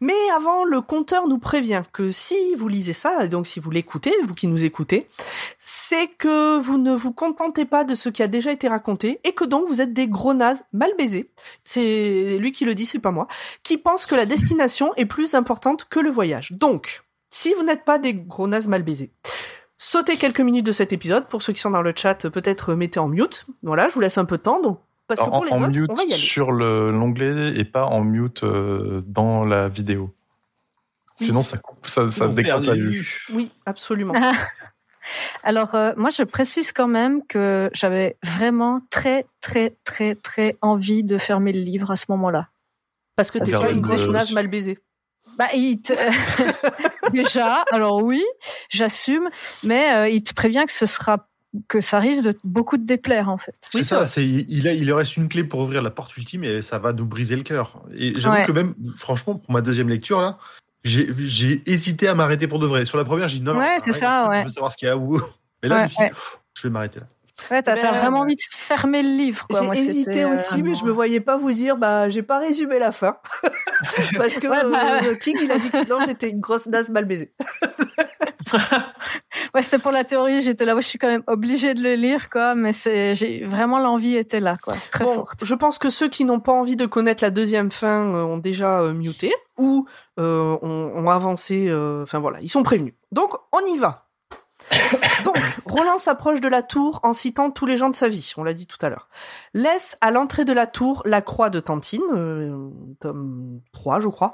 Mais avant, le compteur nous prévient que si vous lisez ça, donc si vous l'écoutez, vous qui nous écoutez, c'est que vous ne vous contentez pas de ce qui a déjà été raconté et que donc vous êtes des gros nazes mal baisés. C'est lui qui le dit, c'est pas moi, qui pense que la destination est plus importante que le voyage. Donc, si vous n'êtes pas des gros nazes mal baisés, sautez quelques minutes de cet épisode. Pour ceux qui sont dans le chat, peut-être mettez en mute. Voilà, je vous laisse un peu de temps. Donc, parce que en, pour les en autres, mute on va y aller. sur le- l'onglet et pas en mute euh, dans la vidéo. Oui. Sinon, ça coupe, ça, la vue. Oui, absolument. Alors, euh, moi, je précise quand même que j'avais vraiment très, très, très, très envie de fermer le livre à ce moment-là. Parce que t'es Regarde pas une le- grosse naze mal baisée. Bah, il te... déjà, alors oui, j'assume, mais euh, il te prévient que ce sera que ça risque de beaucoup de déplaire en fait. C'est ça, c'est il, a, il lui reste une clé pour ouvrir la porte ultime et ça va nous briser le cœur. Et j'avoue Ouais. que même, franchement, pour ma deuxième lecture là, j'ai hésité à m'arrêter pour de vrai. Sur la première, j'ai dit non, non, Ouais, c'est ça, Je ouais. veux savoir ce qu'il y a où. Mais là, Ouais, je me suis dit, ouais. je vais m'arrêter là. Ouais, t'as Ben, t'as vraiment envie de fermer le livre. J'ai hésité euh, aussi, mais je me voyais pas vous dire, bah, j'ai pas résumé la fin. Parce que Ouais, bah, euh, King, il a dit que sinon j'étais une grosse naze mal baisée. Ouais, c'était pour la théorie. J'étais là, ouais, je suis quand même obligée de le lire, quoi. Mais c'est, j'ai vraiment l'envie était là, quoi, très Bon, forte. je pense que ceux qui n'ont pas envie de connaître la deuxième fin euh, ont déjà euh, muté ou euh, ont, ont avancé. euh, Enfin voilà, ils sont prévenus. Donc on y va. Donc Roland s'approche de la tour en citant tous les gens de sa vie. On l'a dit tout à l'heure. Laisse à l'entrée de la tour la croix de Tantine, euh, tome 3 je crois,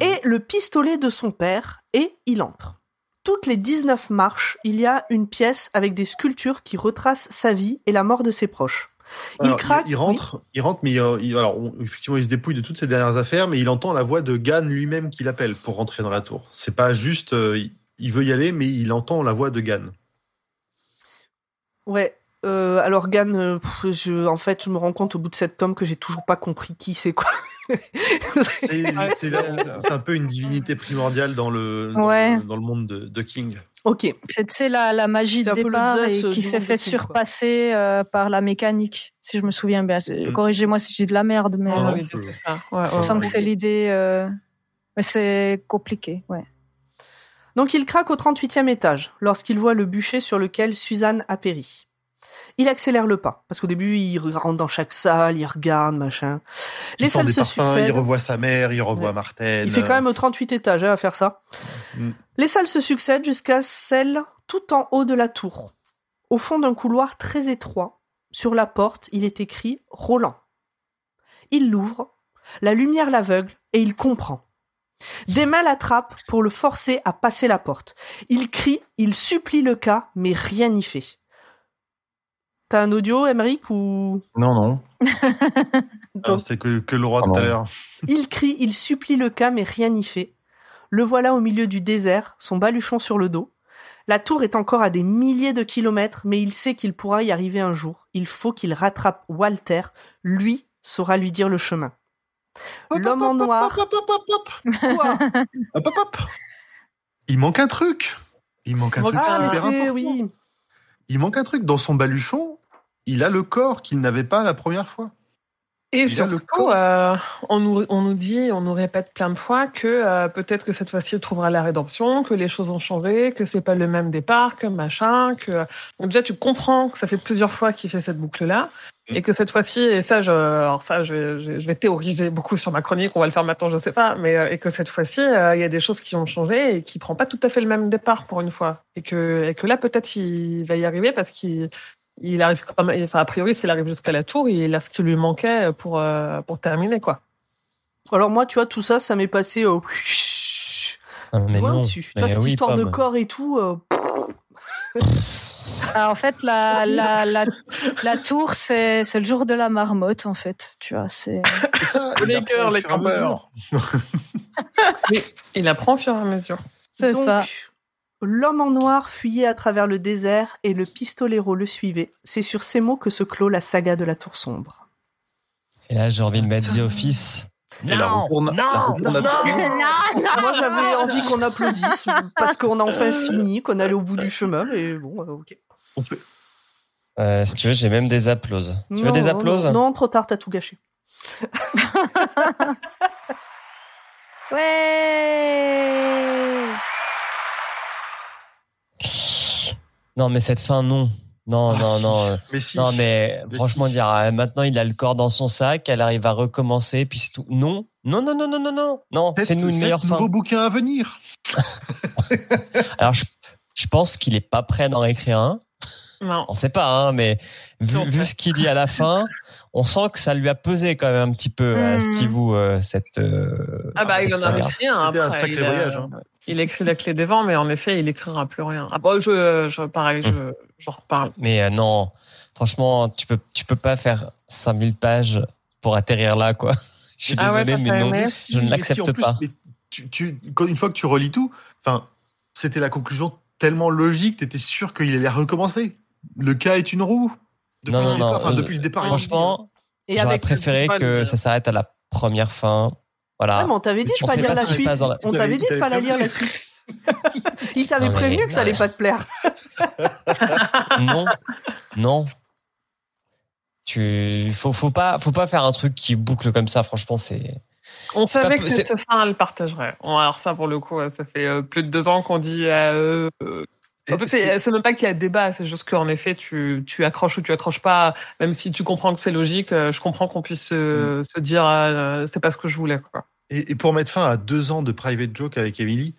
et le pistolet de son père, et il entre. Toutes les 19 marches, il y a une pièce avec des sculptures qui retracent sa vie et la mort de ses proches. Il Alors, craque. Il, rentre, il rentre, mais il- alors on- effectivement, il se dépouille de toutes ses dernières affaires, mais il entend la voix de Gann lui-même qui l'appelle pour rentrer dans la tour. C'est pas juste, euh, il, il veut y aller, mais il entend la voix de Gann. Ouais. Euh, alors Gann, euh, je, en fait, je me rends compte au bout de cette tome que j'ai toujours pas compris qui c'est quoi. C'est un peu une divinité primordiale dans le, dans, Ouais. le, dans le monde de, de King. ok. C'est, la, la magie de départ et qui s'est fait surpasser euh, par la mécanique, si je me souviens bien. Mm. Corrigez-moi si j'ai de la merde, mais euh, je- c'est ça. Ouais, ouais, il me semble ouais. que c'est l'idée. euh, Mais c'est compliqué, ouais. Donc il craque au 38e étage lorsqu'il voit le bûcher sur lequel Suzanne a péri. Il accélère le pas parce qu'au début il rentre dans chaque salle, il regarde machin. Les il salles se parfums, il succèdent. revoit sa mère, il revoit Ouais. Martine. Il fait quand même au 38 étages hein, à faire ça. Mm. Les salles se succèdent jusqu'à celle tout en haut de la tour. Au fond d'un couloir très étroit, sur la porte, il est écrit Roland. Il l'ouvre, la lumière l'aveugle et il comprend. Des mains l'attrapent pour le forcer à passer la porte. Il crie, il supplie le cas, mais rien n'y fait. T'as un audio, Emmerich, ou... Non, non. Ah, C'était que, que le roi Ah tout à l'heure. Il crie, il supplie le cas, mais rien n'y fait. Le voilà au milieu du désert, son baluchon sur le dos. La tour est encore à des milliers de kilomètres, mais il sait qu'il pourra y arriver un jour. Il faut qu'il rattrape Walter. Lui saura lui dire le chemin. L'homme en noir. Hop, hop, hop, hop, Quoi? Hop, hop, hop. Il manque un truc. Il manque un truc Ah, mais super important. oui. Il manque un truc. Dans son baluchon, il a le corps qu'il n'avait pas la première fois. Et le surtout, euh, on, nous, on nous dit, on nous répète plein de fois que euh, peut-être que cette fois-ci il trouvera la rédemption, que les choses ont changé, que c'est pas le même départ, que machin, que donc déjà tu comprends que ça fait plusieurs fois qu'il fait cette boucle-là et que cette fois-ci et ça, je, alors ça, je, vais- je, je vais théoriser beaucoup sur ma chronique, on va le faire maintenant, je sais pas, mais euh, et que cette fois-ci euh, il y a des choses qui ont changé et qui prend pas tout à fait le même départ pour une fois et que et que là peut-être il va y arriver parce qu'il il arrive quand même, enfin, a priori, s'il arrive jusqu'à la tour, il a ce qui lui manquait pour, euh, pour terminer, quoi. Alors moi, tu vois, tout ça, ça m'est passé au... Ah, mais non. Tu vois, Mais cette oui, histoire de corps et tout... euh, Alors, en fait, la, la, la, la tour, c'est, c'est le jour de la marmotte, en fait. Tu vois, c'est. C'est ça, il Les cœurs, les mesure. Il apprend au fur et à mesure. C'est Donc, ça. L'homme en noir fuyait à travers le désert et le pistolero le suivait. C'est sur ces mots que se clôt la saga de la tour sombre. Et là, j'ai envie de mettre The Office. Et la retourna- la retourna- Moi, j'avais envie qu'on applaudisse parce qu'on a enfin fini, qu'on allait au bout du chemin, mais bon, euh, ok. On Euh, si tu veux, j'ai même des applauses. Tu veux des non, applauses non, non, trop tard, t'as tout gâché. Ouais Non, mais cette fin, non. Non, Ah, non, si. non. euh, Mais si. Non, mais Mais franchement, si. dire ah, maintenant il a le corps dans son sac, elle arrive à recommencer, puis c'est tout. Non, non, non, non, non, non, non, non. Fais-nous une meilleure fin. nouveaux bouquins à venir. Alors, je, je pense qu'il est pas prêt d'en écrire un. Non. On sait pas, hein, mais vu, vu ce qu'il dit à la fin, on sent que ça lui a pesé quand même un petit peu à Mhm. Steve Wu, euh, cette. euh, Ah bah, il en a un C'était un sacré voyage, hein. Il écrit la clé des vents, mais en effet, il écrira plus rien. Ah bon, je, je pareil, je, j'en reparle. Mais euh, non, franchement, tu peux, tu peux pas faire 5000 pages pour atterrir là, quoi. Je suis Ah désolé, mais non, je ne l'accepte si, plus, pas. mais tu, tu- quand- une fois que tu relis tout, enfin, c'était la conclusion tellement logique, t'étais sûr qu'il allait recommencer. Le cas est une roue. Depuis Non, le non, départ, non, enfin, depuis le départ. le. Franchement, Et j'aurais avec. préféré que le- ça s'arrête à la première fin. Voilà. Ouais, mais on t'avait dit de pas lire pas la suite. On t'avait dit de pas la lire la suite. Il t'avait mais- prévenu que ça allait pas te plaire. non, non. Tu, faut, faut pas, faut pas faire un truc qui boucle comme ça. Franchement, c'est. On savait pas- que cette fin, elle partagerait. Alors ça, pour le coup, ça fait euh, plus de deux ans qu'on dit. euh, euh, en fait, c'est même pas qu'il y a débat, c'est juste qu'en effet, tu, tu accroches ou tu accroches pas. Même si tu comprends que c'est logique, euh, je comprends qu'on puisse se, se dire euh, c'est pas ce que je voulais. Quoi. Et, et pour mettre fin à deux ans de private joke avec Emily,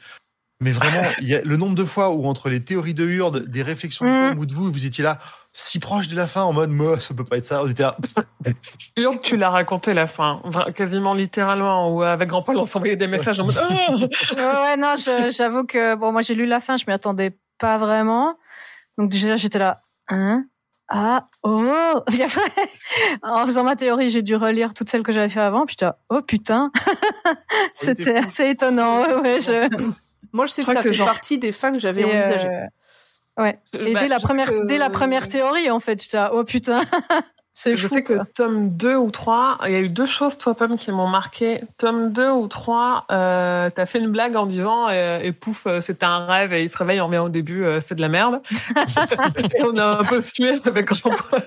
mais vraiment, il y a le nombre de fois où entre les théories de Hurd, des réflexions de Mm. Ou de vous, vous étiez là, si proche de la fin, en mode, moi, ça peut pas être ça. On était là. Hurle, tu l'as raconté la fin, quasiment littéralement, où avec Grand Paul, on s'envoyait des messages en mode Ah Ouais, ouais, non, j'avoue que bon, moi j'ai lu la fin, je m'y attendais pas vraiment. Donc déjà j'étais là, hein, ah, oh. Puis après, en faisant ma théorie, j'ai dû relire toutes celles que j'avais fait avant. Puis j'étais là, oh putain, c'était assez étonnant. Ouais, ouais, je... Moi, je sais que crois ça que fait genre- partie des fins que j'avais Et, envisagées. euh, ouais. Et Bah, dès la je première, que- dès la première théorie, en fait, j'étais là, oh putain, Je fou. sais que tome 2 ou 3, il y a eu deux choses, toi, Pomme, qui m'ont marqué. Tome 2 ou 3, euh, t'as fait une blague en disant, euh, et pouf, euh, c'était un rêve, et il se réveille, on revient au début, euh, c'est de la merde. et on a un peu sué avec Jean-Paul.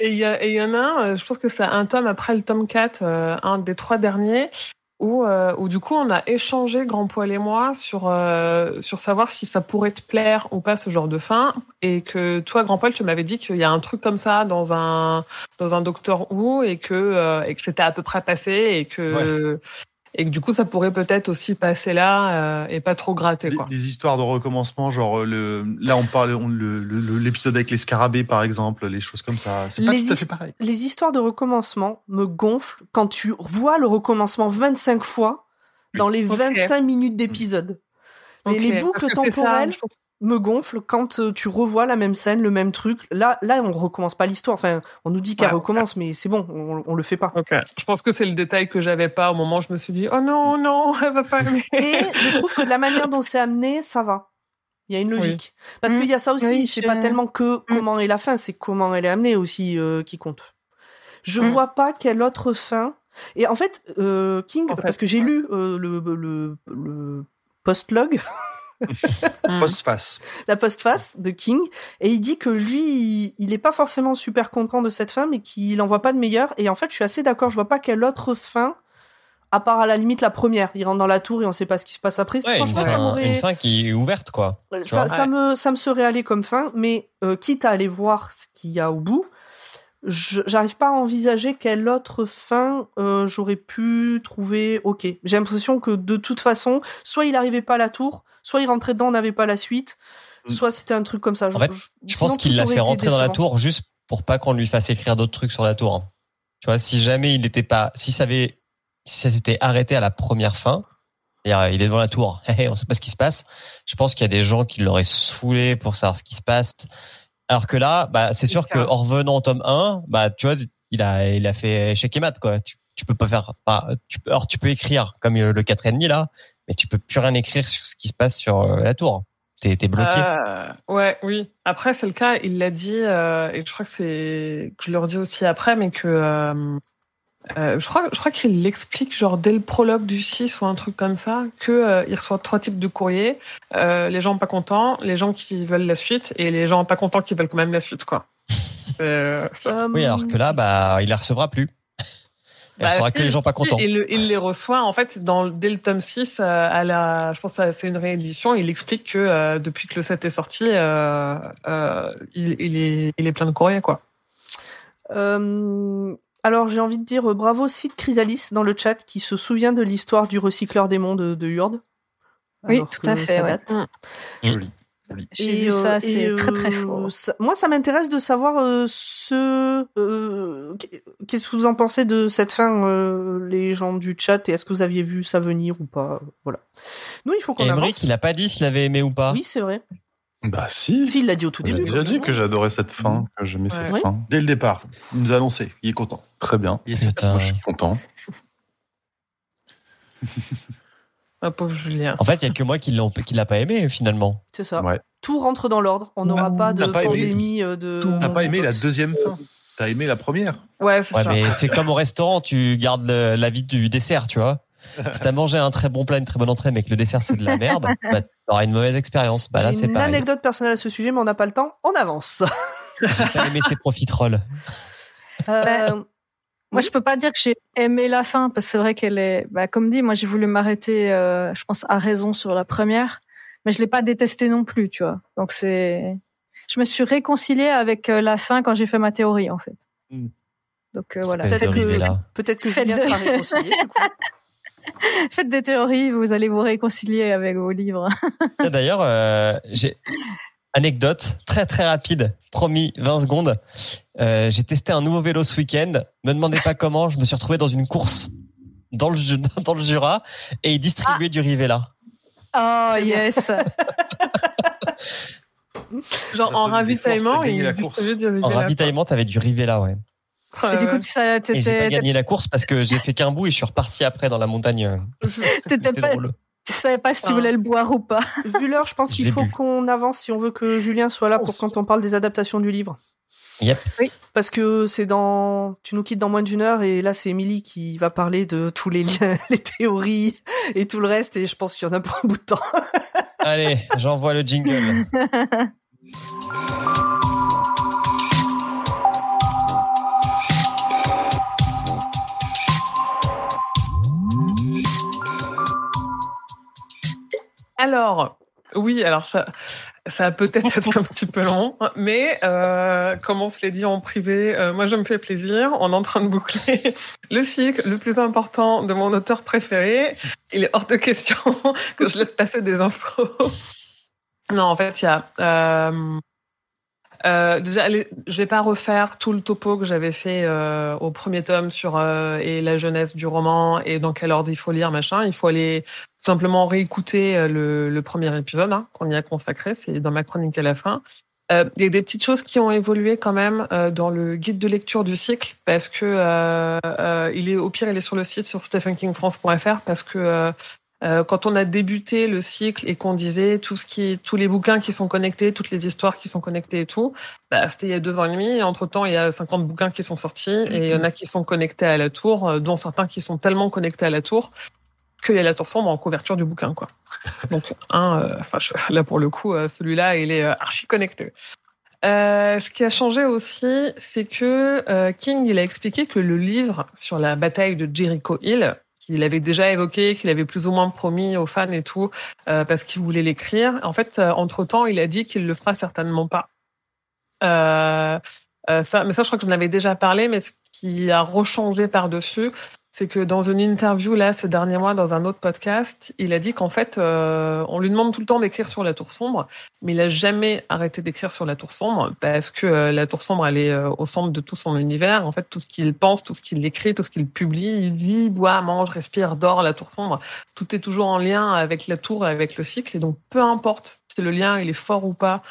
et il y, a- et il y en a un, euh, je pense que c'est un tome après le tome 4, euh, un des trois derniers, où, euh, où du coup on a échangé Grand Poil et moi sur euh, sur savoir si ça pourrait te plaire ou pas ce genre de fin. Et que toi Grand Poil tu m'avais dit qu'il y a un truc comme ça dans un dans un Doctor Who et que euh, et que c'était à peu près passé et que et que du coup ça pourrait peut-être aussi passer là euh, et pas trop gratter Des, quoi. des histoires de recommencement, genre, euh, le, là, on parle, on- le- le- l'épisode avec les scarabées, par exemple, les choses comme ça. C'est pas Les tout à fait his- pareil. Les histoires de recommencement me gonflent quand tu vois le recommencement 25 fois dans les Ok. 25 minutes d'épisode. Les- Ok, les boucles ça, temporelles me gonflent quand euh, tu revois la même scène, le même truc. Là, là, on recommence pas l'histoire. Enfin, on nous dit qu'elle Ouais, recommence, mais c'est bon, on, on le fait pas. Ok, je pense que c'est le détail que j'avais pas au moment où je me suis dit oh non non elle va pas aimer. Et je trouve que de la manière dont c'est amené, ça va. Il y a une logique. Parce Mm. qu'il y a ça aussi, Oui, c'est je- pas tellement que comment est la fin, c'est comment elle est amenée aussi euh, qui compte. Je Mm. vois pas quelle autre fin. Et en fait, euh, King, En fait, parce que j'ai lu euh, le, le, le post-log, Mm. Post-face. la post-face de King, et il dit que lui, il, il est pas forcément super content de cette fin, mais qu'il en voit pas de meilleure. Et en fait, je suis assez d'accord, je vois pas quelle autre fin, à part à la limite la première. Il rentre dans la tour et on sait pas ce qui se passe après. Ouais, une, Franchement, ça fin, m'aurait... une fin qui est ouverte, quoi. Tu Ça, vois. ça me, ça me serait allé comme fin, mais euh, quitte à aller voir ce qu'il y a au bout, je- j'arrive pas à envisager quelle autre fin euh, j'aurais pu trouver ok. J'ai l'impression que de toute façon, soit il arrivait pas à la tour, soit il rentrait dedans, on n'avait pas la suite, Mm. soit c'était un truc comme ça. En fait, Je pense qu'il l'a fait rentrer dans la tour juste pour pas qu'on lui fasse écrire d'autres trucs sur la tour. hein. Tu vois, si jamais il n'était pas, si ça avait, si ça s'était arrêté à la première fin, c'est-à-dire, il est devant la tour, on sait pas ce qui se passe. Je pense qu'il y a des gens qui l'auraient saoulé pour savoir ce qui se passe. Alors que là, bah, c'est sûr que clair. en revenant au tome 1, bah, tu vois, il a, il a fait échec et mat, quoi. Tu, tu peux pas faire, bah, tu peux, alors tu peux écrire comme euh, le 4 et demi là, mais tu peux plus rien écrire sur ce qui se passe sur euh, la tour. T'es, bloqué. Euh, ouais, oui. Après, c'est le cas. Il l'a dit, euh, et je crois que c'est que je le redis aussi après, mais que euh, euh, je crois, je crois qu'il l'explique genre dès le prologue du 6 ou un truc comme ça, que euh, il reçoit trois types de courriers Euh, les gens pas contents, les gens qui veulent la suite, et les gens pas contents qui veulent quand même la suite, quoi. Euh, Oui, alors que là, bah, il la recevra plus. Il Bah, si, que les gens pas si, contents. Il, il les reçoit en fait dans dès le tome 6 euh, à la je pense que c'est une réédition, il explique que euh, depuis que le 7 est sorti euh, euh, il, il est il est plein de courriers quoi. Euh, alors j'ai envie de dire euh, bravo Sid Chrysalis dans le chat qui se souvient de l'histoire du recycleur démon de, de Hurd. Oui, tout à fait, ça ouais. date. Mm. Joli. J'ai vu euh, ça, c'est très très euh, fort. ça- moi, ça m'intéresse de savoir euh, ce. euh, Qu'est-ce que vous en pensez de cette fin, euh, les gens du chat, et est-ce que vous aviez vu ça venir ou pas Voilà. Nous, il faut qu'on Et avance. Il a pas dit s'il avait aimé ou pas. Oui, c'est vrai. Bah si. Phil l'a dit au tout J'ai début. déjà dit que j'adorais cette fin, que j'aimais Ouais. cette Oui. fin. Dès le départ, il nous a annoncé. Il est content. Très bien. Il est satisfait. Je suis content. Ah, pauvre Julien. En fait, il y a que moi qui qui l'a pas aimé finalement. C'est ça. Ouais. Tout rentre dans l'ordre. On n'aura Ah, pas de pas aimé. pandémie euh, de. T'as pas aimé la botox. deuxième fin. T'as aimé la première. Ouais, c'est Ouais, ça. mais c'est comme au restaurant, tu gardes la vie du dessert, tu vois. Si t'as mangé un très bon plat, une très bonne entrée, mais que le dessert c'est de la merde, bah, t'auras une mauvaise expérience. Bah là, c'est une pareil. anecdote personnelle à ce sujet, mais on n'a pas le temps. On avance. J'ai pas aimé ces profiteroles. Euh, Moi, je peux pas dire que j'ai aimé la fin parce que c'est vrai qu'elle est, bah, comme dit, moi j'ai voulu m'arrêter, euh, je pense à raison sur la première, mais je l'ai pas détestée non plus, tu vois. Donc c'est, je me suis réconciliée avec euh, la fin quand j'ai fait ma théorie en fait. Mm. Donc euh, voilà. Peut-être que-. Peut-être que Faites Julien de- sera réconcilié. du coup. Faites des théories, vous allez vous réconcilier avec vos livres. D'ailleurs, euh, j'ai anecdote très très rapide, promis 20 secondes. Euh, j'ai testé un nouveau vélo ce week-end. Me demandez pas comment, je me suis retrouvé dans une course dans le dans le Jura et ils distribuaient du Rivella. Oh yes. Genre en ravitaillement, il distribuait du En Rivella, ravitaillement, t'avais du Rivella, ouais. Et du coup, tu sais, Et j'ai pas gagné la course parce que j'ai fait qu'un bout et je suis reparti après dans la montagne. Je- t'étais C'était pas, tu savais pas si tu voulais le boire ou pas. Vu l'heure, je pense Je qu'il faut qu'on avance si on veut que Julien soit là pour quand on parle des adaptations du livre. Yep. Oui. Parce que c'est dans, tu nous quittes dans moins d'une heure et là c'est Émilie qui va parler de tous les liens, les théories et tout le reste et je pense qu'il y en a pour un bout de temps. Allez, j'envoie le jingle. Alors, oui, alors ça, ça va peut-être être un petit peu long, mais euh, comme on se l'est dit en privé, euh, moi je me fais plaisir. On est en train de boucler le cycle le plus important de mon auteur préféré. Il est hors de question que je laisse passer des infos. Non, en fait, il y a... Euh, euh, déjà, allez, je vais pas refaire tout le topo que j'avais fait euh, au premier tome sur euh, et la jeunesse du roman et dans quel ordre il faut lire machin. Il faut aller simplement réécouter euh, le, le premier épisode hein, qu'on y a consacré. C'est dans ma chronique à la fin. Euh, Il y a des petites choses qui ont évolué quand même euh, dans le guide de lecture du cycle parce que euh, euh, il est au pire il est sur le site sur stephenkingfrance.fr parce que euh, euh, quand on a débuté le cycle et qu'on disait tout ce qui, tous les bouquins qui sont connectés, toutes les histoires qui sont connectées et tout, bah, c'était il y a deux ans et demi. Entre temps, il y a 50 bouquins qui sont sortis et il y en a qui sont connectés à la tour, dont certains qui sont tellement connectés à la tour qu'il y a la tour sombre en couverture du bouquin, quoi. Donc, un, euh, enfin, là pour le coup, euh, celui-là, il est euh, archi connecté. Ce qui a changé aussi, c'est que King, il a expliqué que le livre sur la bataille de Jericho Hill, qu'il avait déjà évoqué, qu'il avait plus ou moins promis aux fans et tout, parce qu'il voulait l'écrire. En fait, entre-temps, il a dit qu'il le fera certainement pas. Ça, mais ça, je crois que j'en avais déjà parlé, mais ce qui a rechangé par-dessus, c'est que dans une interview là ces derniers mois dans un autre podcast, il a dit qu'en fait euh, on lui demande tout le temps d'écrire sur la tour sombre, mais il a jamais arrêté d'écrire sur la tour sombre parce que euh, la tour sombre elle est euh, au centre de tout son univers. En fait, tout ce qu'il pense, tout ce qu'il écrit, tout ce qu'il publie, il vit, boit, mange, respire, dort la tour sombre. Tout est toujours en lien avec la tour et avec le cycle, et donc peu importe si le lien il est fort ou pas,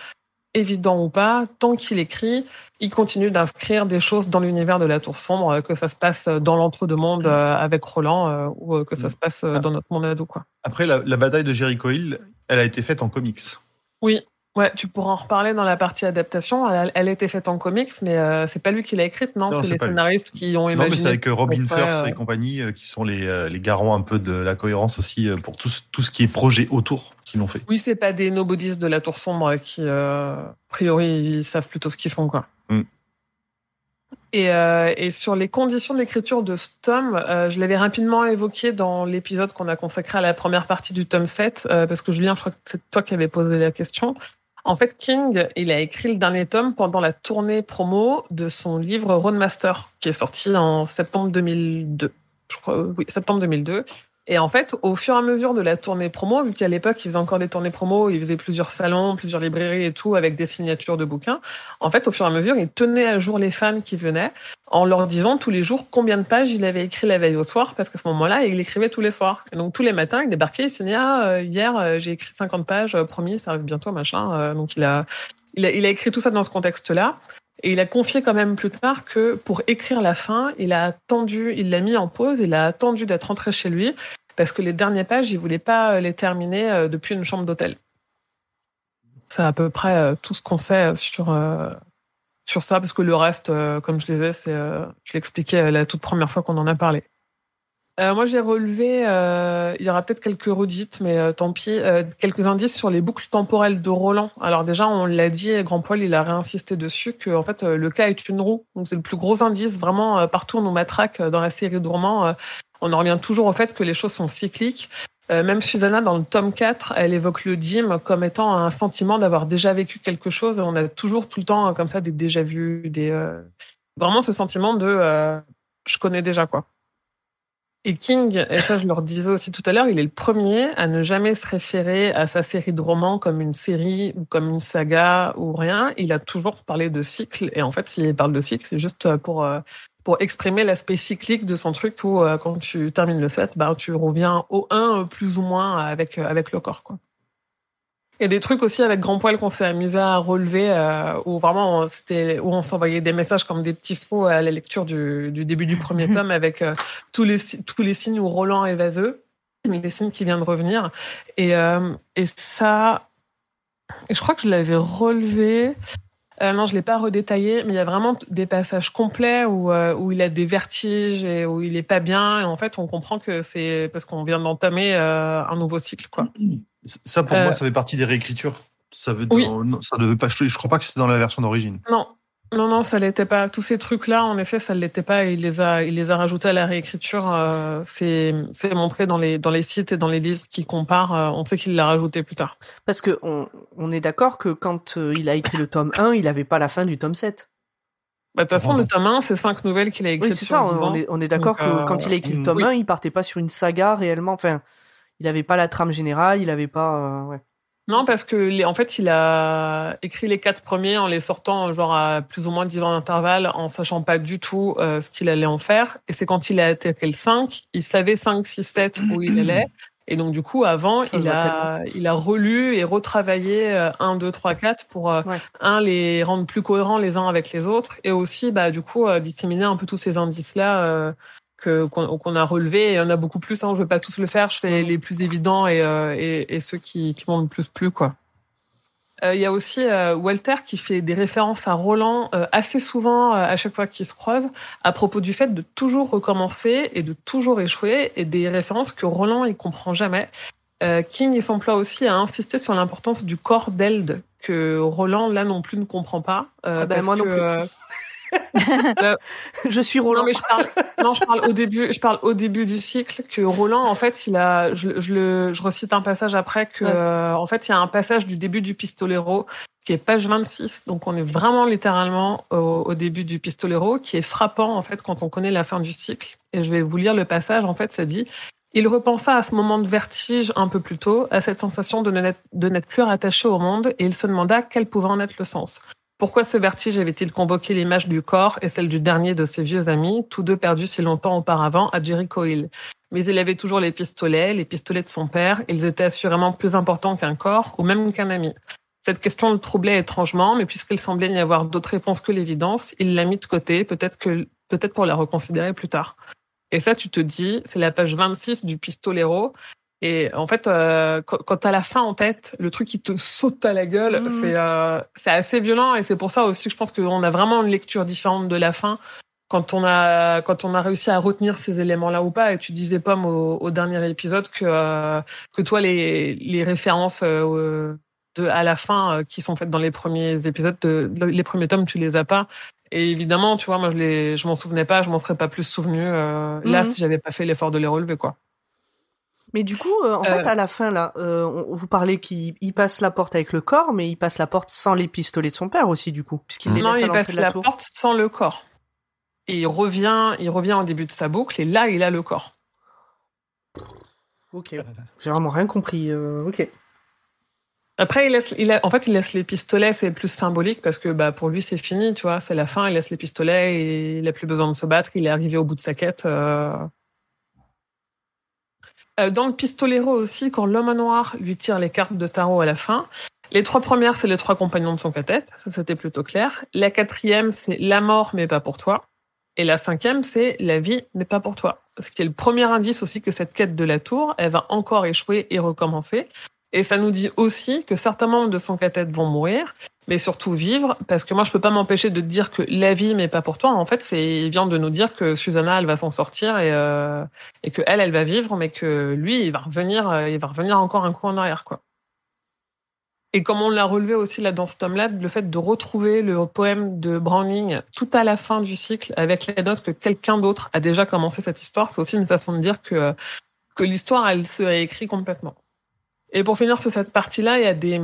évident ou pas, tant qu'il écrit, il continue d'inscrire des choses dans l'univers de la Tour Sombre, euh, que ça se passe dans l'entre-deux-mondes euh, avec Roland euh, ou euh, que ça se passe euh, dans notre monde ado. Quoi. Après, la, la bataille de Jericho Hill, elle a été faite en comics. Oui, ouais, tu pourras en reparler dans la partie adaptation. Elle, a- elle a été faite en comics, mais euh, c'est pas lui qui l'a écrite, non, Non, c'est les lui. scénaristes qui ont Non, mais c'est imaginé. avec euh, Robin Firth euh, et compagnie euh, qui sont les, euh, les garants un peu de la cohérence aussi pour tout, ce- tout ce qui est projet autour qui l'ont fait. Oui, c'est pas des nobodies de la Tour Sombre qui, a priori, ils savent plutôt ce qu'ils font, quoi. Mm. Et, et sur les conditions d'écriture de ce tome, je l'avais rapidement évoqué dans l'épisode qu'on a consacré à la première partie du tome 7, euh, parce que Julien, je crois que c'est toi qui avais posé la question. En fait, King, il a écrit le dernier tome pendant la tournée promo de son livre Roadmaster, qui est sorti en septembre 2002. Je crois, oui, septembre 2002. Et en fait, au fur et à mesure de la tournée promo, vu qu'à l'époque, il faisait encore des tournées promo, il faisait plusieurs salons, plusieurs librairies et tout, avec des signatures de bouquins, en fait, au fur et à mesure, il tenait à jour les fans qui venaient en leur disant tous les jours combien de pages il avait écrit la veille au soir, parce qu'à ce moment-là, il écrivait tous les soirs. Et donc, tous les matins, il débarquait, il signait, ah, euh, hier, euh, j'ai écrit 50 pages, euh, promis, ça arrive bientôt, machin. Donc, il a, il a écrit tout ça dans ce contexte-là. Et il a confié quand même plus tard que pour écrire la fin, il a attendu, il l'a mis en pause, il a attendu d'être rentré chez lui parce que les dernières pages, il voulait pas les terminer euh, depuis une chambre d'hôtel. C'est à peu près euh, tout ce qu'on sait sur euh, sur ça, parce que le reste, comme je disais, c'est, je l'expliquais la toute première fois qu'on en a parlé. Moi, j'ai relevé, il y aura peut-être quelques redites, mais tant pis, quelques indices sur les boucles temporelles de Roland. Alors déjà, on l'a dit, Grand Poil, il a réinsisté dessus que en fait, le cas est une roue. Donc c'est le plus gros indice, vraiment, partout on nous matraque dans la série Dormant on en revient toujours au fait que les choses sont cycliques. Euh, même Susanna, dans le tome 4, elle évoque le dîme comme étant un sentiment d'avoir déjà vécu quelque chose. On a toujours tout le temps comme ça des déjà vus, des euh, vraiment ce sentiment de euh, je connais déjà quoi. Et King, et ça je leur disais aussi tout à l'heure, il est le premier à ne jamais se référer à sa série de romans comme une série ou comme une saga ou rien. Il a toujours parlé de cycle. Et en fait, s'il parle de cycle, c'est juste pour pour exprimer l'aspect cyclique de son truc où euh, quand tu termines le set, bah, tu reviens au 1 euh, plus ou moins avec, euh, avec le corps. Quoi. Il y a des trucs aussi avec Grand Poil qu'on s'est amusé à relever où vraiment c'était où on s'envoyait des messages comme des petits faux à la lecture du, du début du premier tome avec tous les tous les signes où Roland est vaseux, les signes qui viennent de revenir. Et et ça et je crois que je l'avais relevé euh, non, je l'ai pas redétaillé, mais il y a vraiment des passages complets où, euh, où il a des vertiges et où il est pas bien. Et en fait, on comprend que c'est parce qu'on vient d'entamer euh, un nouveau cycle, quoi. Ça, pour moi, ça fait partie des réécritures. Ça veut, ça devait pas. Je crois pas que c'était dans la version d'origine. Non, non, non, ça l'était pas. Tous ces trucs-là, en effet, ça ne l'était pas. Il les a, il les a rajoutés à la réécriture. Euh, c'est, c'est montré dans les, dans les sites et dans les livres qui comparent. Euh, on sait qu'il l'a rajouté plus tard. Parce que on, on est d'accord que quand euh, il a écrit le tome 1, il n'avait pas la fin du tome 7. Bah, de toute façon, le tome 1, c'est cinq nouvelles qu'il a écrites. Oui, c'est ça. On est, on est d'accord que quand il a écrit le tome 1, il partait pas sur une saga réellement. Enfin, il n'avait pas la trame générale, il n'avait pas. ouais. Non, parce que en fait, il a écrit les quatre premiers en les sortant genre à plus ou moins dix ans d'intervalle, en sachant pas du tout euh, ce qu'il allait en faire. Et c'est quand il a attaqué le 5, il savait 5, 6, 7 où il allait. Et donc du coup, avant, il a, il a relu et retravaillé 1, 2, 3, 4 pour euh, un les rendre plus cohérents les uns avec les autres, et aussi bah du coup euh, disséminer un peu tous ces indices qu'on a relevé. Il y en a beaucoup plus. Hein, je ne vais pas tous le faire. Je fais les plus évidents et, euh, et, et ceux qui, qui m'ont le plus plu. Quoi. Euh, il y a aussi euh, Walter qui fait des références à Roland assez souvent à chaque fois qu'ils se croisent à propos du fait de toujours recommencer et de toujours échouer et des références que Roland il comprend jamais. King il s'emploie aussi à insister sur l'importance du corps d'Eld que Roland là non plus ne comprend pas. Ah ben, moi non plus. je suis Roland. Non, mais je parle, non, je parle au début, je parle au début du cycle que Roland, en fait, il a, je, je le, je recite un passage après que, euh, en fait, il y a un passage du début du Pistolero qui est page 26. Donc, on est vraiment littéralement au, au, début du Pistolero qui est frappant, en fait, quand on connaît la fin du cycle. Et je vais vous lire le passage. En fait, ça dit, il repensa à ce moment de vertige un peu plus tôt, à cette sensation de n'être plus rattaché au monde, et il se demanda quel pouvait en être le sens. Pourquoi ce vertige avait-il convoqué l'image du corps et celle du dernier de ses vieux amis, tous deux perdus si longtemps auparavant à Jericho Hill Mais il avait toujours les pistolets, les pistolets de son père, ils étaient assurément plus importants qu'un corps ou même qu'un ami. Cette question le troublait étrangement, mais puisqu'il semblait n'y avoir d'autre réponse que l'évidence, il l'a mis de côté, peut-être peut-être pour la reconsidérer plus tard. Et ça, tu te dis, c'est la page 26 du Pistolero. Et en fait, euh, quand, quand tu as la fin en tête, le truc qui te saute à la gueule, mmh. c'est euh, c'est assez violent. Et c'est pour ça aussi que je pense qu'on a vraiment une lecture différente de la fin quand on a quand on a réussi à retenir ces éléments-là ou pas. Et tu disais Pomme au, au dernier épisode que euh, que toi les les références euh, de à la fin euh, qui sont faites dans les premiers épisodes, de, les premiers tomes, tu les as pas. Et évidemment, tu vois, moi je les je m'en souvenais pas, je m'en serais pas plus souvenu mmh. là si j'avais pas fait l'effort de les relever quoi. Mais du coup, euh, en fait, euh. à la fin, là, euh, on, vous parlez qu'il passe la porte avec le corps, mais il passe la porte sans les pistolets de son père aussi, du coup, puisqu'il non, il passe la, porte sans le corps. Et il revient, il revient au début de sa boucle, et là, il a le corps. Ok. J'ai vraiment rien compris. euh, ok. Après, il laisse, il a- en fait, il laisse les pistolets, c'est plus symbolique parce que bah, pour lui, c'est fini, tu vois, c'est la fin, il laisse les pistolets et il a plus besoin de se battre, il est arrivé au bout de sa quête. euh. Euh, Dans le pistolero aussi, quand l'homme noir lui tire les cartes de tarot à la fin, les trois premières, c'est les trois compagnons de son quête, ça c'était plutôt clair. La quatrième, c'est la mort, mais pas pour toi. Et la cinquième, c'est la vie, mais pas pour toi. Ce qui est le premier indice aussi que cette quête de la tour, elle va encore échouer et recommencer. Et ça nous dit aussi que certains membres de son quatette vont mourir, mais surtout vivre, parce que moi je peux pas m'empêcher de te dire que la vie, mais pas pour toi. En fait, c'est il vient de nous dire que Susanna, elle va s'en sortir et euh, et que elle, elle va vivre, mais que lui, il va revenir, euh, il va revenir encore un coup en arrière, quoi. Et comme on l'a relevé aussi là dans ce tome-là, le fait de retrouver le poème de Browning tout à la fin du cycle avec la note que quelqu'un d'autre a déjà commencé cette histoire, c'est aussi une façon de dire que que l'histoire, elle se réécrit complètement. Et pour finir sur cette partie-là, il y a des,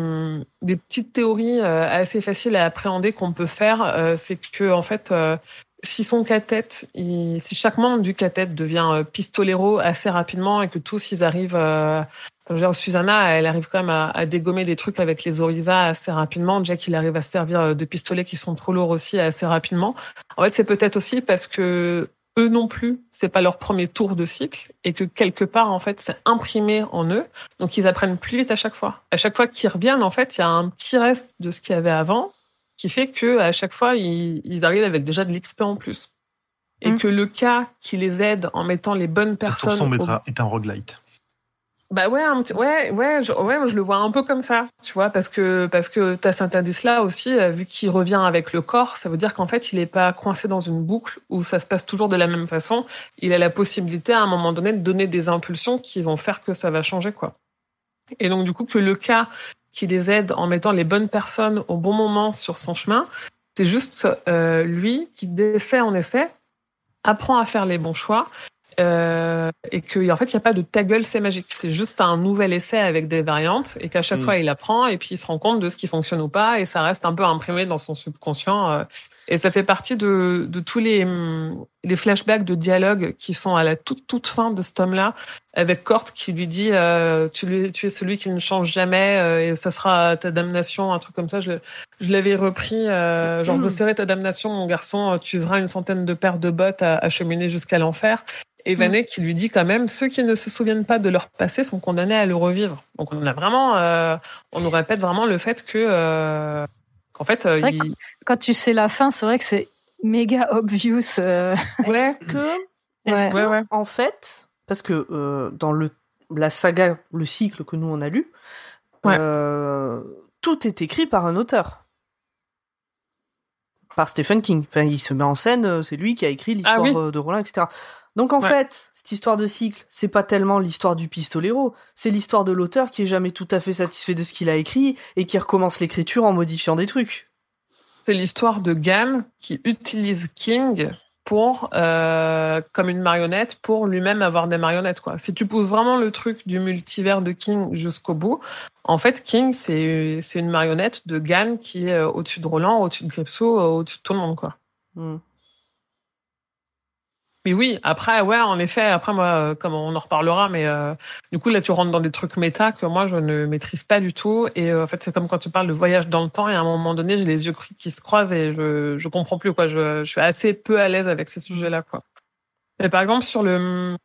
des petites théories euh, assez faciles à appréhender qu'on peut faire. Euh, c'est que en fait, euh, si son cathète, il- si chaque membre du cathète devient pistolero assez rapidement et que tous ils arrivent, je veux dire, Susanna, elle arrive quand même à, à dégommer des trucs avec les Orisa assez rapidement. Jack, il arrive à se servir de pistolets qui sont trop lourds aussi assez rapidement. En fait, c'est peut-être aussi parce que eux non plus, c'est pas leur premier tour de cycle et que quelque part, en fait, c'est imprimé en eux. Donc, ils apprennent plus vite à chaque fois. À chaque fois qu'ils reviennent, en fait, il y a un petit reste de ce qu'il y avait avant qui fait que à chaque fois, ils, ils arrivent avec déjà de l'XP en plus. Et Mm. que le cas qui les aide en mettant les bonnes tour personnes. sombre au- est un- est un roguelite. Bah ouais, un petit- ouais, ouais, je, ouais, je le vois un peu comme ça, tu vois, parce que parce que t'as cet indice-là aussi, euh, vu qu'il revient avec le corps, ça veut dire qu'en fait, il est pas coincé dans une boucle où ça se passe toujours de la même façon. Il a la possibilité à un moment donné de donner des impulsions qui vont faire que ça va changer, quoi. Et donc du coup, que le cas qui les aide en mettant les bonnes personnes au bon moment sur son chemin, c'est juste euh, lui qui d'essai en essai apprend à faire les bons choix euh, et qu'en fait, il n'y a pas de ta gueule, c'est magique. C'est juste un nouvel essai avec des variantes et qu'à chaque Mm. fois, il apprend et puis il se rend compte de ce qui fonctionne ou pas et ça reste un peu imprimé dans son subconscient. euh, et ça fait partie de, de tous les, les flashbacks de dialogue qui sont à la toute, toute fin de ce tome-là avec Kort qui lui dit euh, tu, lui- tu es celui qui ne change jamais euh, et ça sera ta damnation, un truc comme ça. Je, je l'avais repris, euh, genre, Mm. je serai ta damnation, mon garçon, tu useras une centaine de paires de bottes à, à cheminer jusqu'à l'enfer. Et Vanek qui lui dit quand même, ceux qui ne se souviennent pas de leur passé sont condamnés à le revivre. Donc on a vraiment, euh, on nous répète vraiment le fait que, euh, qu'en fait, euh, C'est vrai il- Quand tu sais la fin, c'est vrai que c'est méga obvious. euh. ouais, Est-ce que, est-ce Ouais. que, Ouais, ouais. en fait, parce que euh, dans le la saga, le cycle que nous on a lu, Ouais. euh, tout est écrit par un auteur. Par Stephen King. Enfin, il se met en scène, c'est lui qui a écrit l'histoire Ah oui. de Roland, etc. Donc en Ouais. fait, cette histoire de cycle, c'est pas tellement l'histoire du pistolero, c'est l'histoire de l'auteur qui est jamais tout à fait satisfait de ce qu'il a écrit et qui recommence l'écriture en modifiant des trucs. c'est l'histoire de Gann qui utilise King pour euh, comme une marionnette pour lui-même avoir des marionnettes quoi. Si tu pousses vraiment le truc du multivers de King jusqu'au bout, en fait King c'est c'est une marionnette de Gann qui est au-dessus de Roland, au-dessus de euh, au-dessus de tout le monde quoi. Hmm. Mais oui, après, ouais, en effet, après, moi, euh, comme on en reparlera, mais euh, du coup, là, tu rentres dans des trucs méta que moi, je ne maîtrise pas du tout. Et euh, en fait, c'est comme quand tu parles de voyage dans le temps, et à un moment donné, j'ai les yeux qui se croisent et je, je comprends plus, quoi. Je, suis assez peu à l'aise avec ces sujets-là, quoi. Et par exemple, sur le,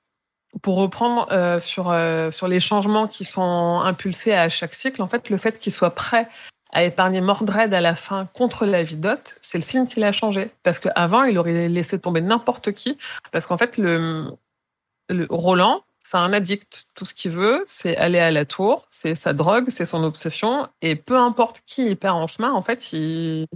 pour reprendre sur, sur les changements qui sont impulsés à chaque cycle, en fait, le fait qu'il soit prêt à épargner Mordred à la fin contre la Vidote, c'est le signe qu'il a changé. Parce qu'avant, il aurait laissé tomber n'importe qui. Parce qu'en fait, le, le Roland, c'est un addict. Tout ce qu'il veut, c'est aller à la tour, c'est sa drogue, c'est son obsession. Et peu importe qui il perd en chemin, en fait, il,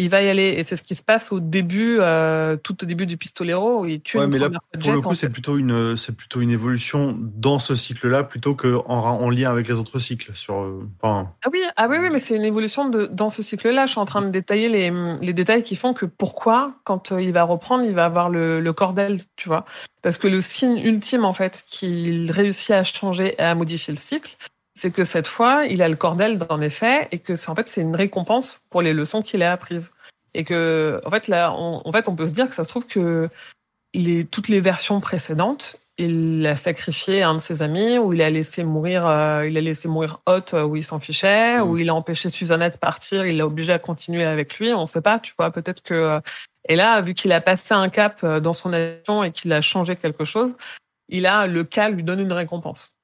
il va y aller. Et c'est ce qui se passe au début, euh, tout au début du Pistolero, où il tue Ouais, une mais là, pour le coup, c'est plutôt une, c'est plutôt une évolution dans ce cycle-là plutôt que en, en lien avec les autres cycles. Sur, euh, enfin, Ah oui, ah oui, oui, mais c'est une évolution de, dans ce cycle-là. Je suis en train de détailler les, les détails qui font que pourquoi, quand euh, il va reprendre, il va avoir le, le cordel, tu vois. Parce que le signe ultime, en fait, qu'il réussit à changer et à modifier le cycle, c'est que cette fois, il a le cordel en effet, et que c'est en fait c'est une récompense pour les leçons qu'il a apprises. Et que, en fait, là, on, en fait, on peut se dire que ça se trouve que les, toutes les versions précédentes, il a sacrifié un de ses amis, ou il a laissé mourir, euh, il a laissé mourir Hot où il s'en fichait, Mm. ou il a empêché Susanna de partir, il l'a obligé à continuer avec lui. On sait pas, tu vois. Peut-être que euh, et là, vu qu'il a passé un cap euh, dans son action et qu'il a changé quelque chose, il a le cas lui donne une récompense.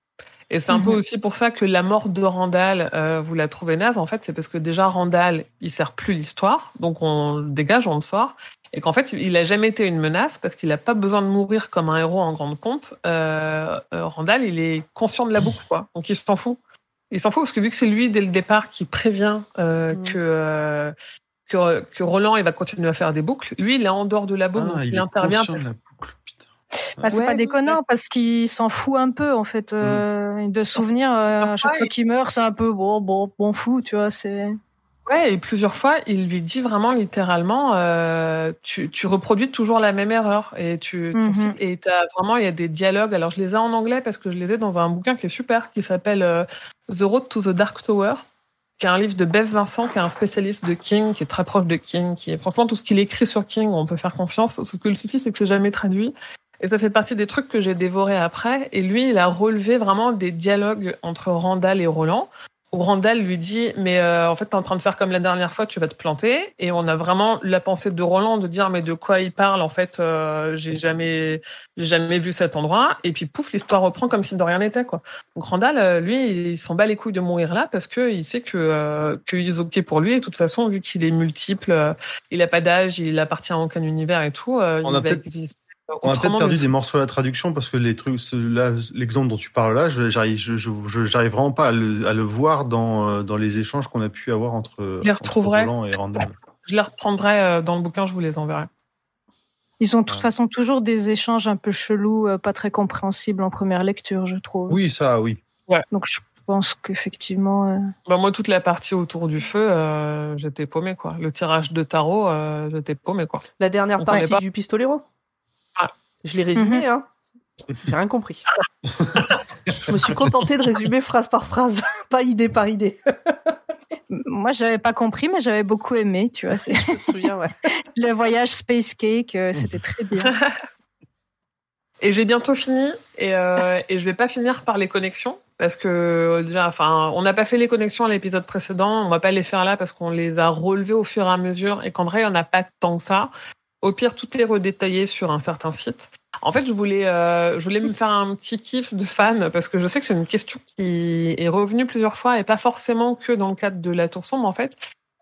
Et c'est un peu Mhm. aussi pour ça que la mort de Randall, euh, vous la trouvez naze. En fait, c'est parce que déjà Randall, il sert plus l'histoire, donc on le dégage, on le sort, et qu'en fait, il a jamais été une menace parce qu'il n'a pas besoin de mourir comme un héros en grande pompe. Euh, euh, Randall, il est conscient de la boucle, quoi. Donc il s'en fout. Il s'en fout parce que vu que c'est lui dès le départ qui prévient euh, Mhm. que, euh, que que Roland il va continuer à faire des boucles, lui il est en dehors de la boucle, donc Ah, il, il est intervient. conscient de la boucle, putain. Bah, c'est Ouais, pas déconnant parce- qu'il s'en fout un peu en fait euh, de souvenir euh, à chaque fois qu'il meurt c'est un peu bon bon bon fou tu vois c'est Ouais, et plusieurs fois, il lui dit vraiment littéralement, euh, tu, tu reproduis toujours la même erreur. Et tu Mhm. cycle- et t'as vraiment, il y a des dialogues. Alors, je les ai en anglais parce que je les ai dans un bouquin qui est super, qui s'appelle euh, The Road to the Dark Tower, qui est un livre de Bev Vincent, qui est un spécialiste de King, qui est très proche de King, qui est franchement tout ce qu'il écrit sur King, on peut faire confiance. Ce que le souci, c'est que c'est jamais traduit. Et ça fait partie des trucs que j'ai dévorés après. Et lui, il a relevé vraiment des dialogues entre Randall et Roland où Randall lui dit mais euh, en fait t'es en train de faire comme la dernière fois tu vas te planter. Et on a vraiment la pensée de Roland de dire mais de quoi il parle en fait euh, j'ai jamais j'ai jamais vu cet endroit. Et puis pouf l'histoire reprend comme si de rien n'était quoi. Donc Randall euh, lui il s'en bat les couilles de mourir là parce que il sait que euh, qu'il est ok pour lui. Et de toute façon vu qu'il est multiple euh, il a pas d'âge il appartient à aucun univers et tout euh, On il a va peut-être- exister On a peut-être perdu des morceaux à la traduction parce que les trucs, l'exemple dont tu parles là, je- j'arrive, je, je, je- vraiment pas à le, à le voir dans, euh, dans les échanges qu'on a pu avoir entre, les entre retrouverai. Roland et Randall. je les reprendrai euh, dans le bouquin je vous les enverrai ils ont de toute Ouais. façon toujours des échanges un peu chelous euh, pas très compréhensibles en première lecture je trouve Oui, ça, oui. donc je pense qu'effectivement euh, Bah moi, toute la partie autour du feu, euh, j'étais paumé quoi. Le tirage de tarot, euh, j'étais paumé quoi. La dernière On partie pas. du pistolero. Je l'ai résumé, hein. J'ai rien compris. je me suis contenté de résumer phrase par phrase, pas idée par idée. moi j'avais pas compris mais j'avais beaucoup aimé tu vois Je me souviens, ouais. le voyage space cake euh, c'était très bien Et j'ai bientôt fini et, euh, et je vais pas finir par les connexions parce que déjà, enfin, on n'a pas fait les connexions à l'épisode précédent, on va pas les faire là parce qu'on les a relevées au fur et à mesure et qu'en vrai, on n'a pas tant que ça. Au pire, tout est redétaillé sur un certain site. En fait, je voulais, euh, je voulais me faire un petit kiff de fan parce que je sais que c'est une question qui est revenue plusieurs fois et pas forcément que dans le cadre de la Tour sombre en fait.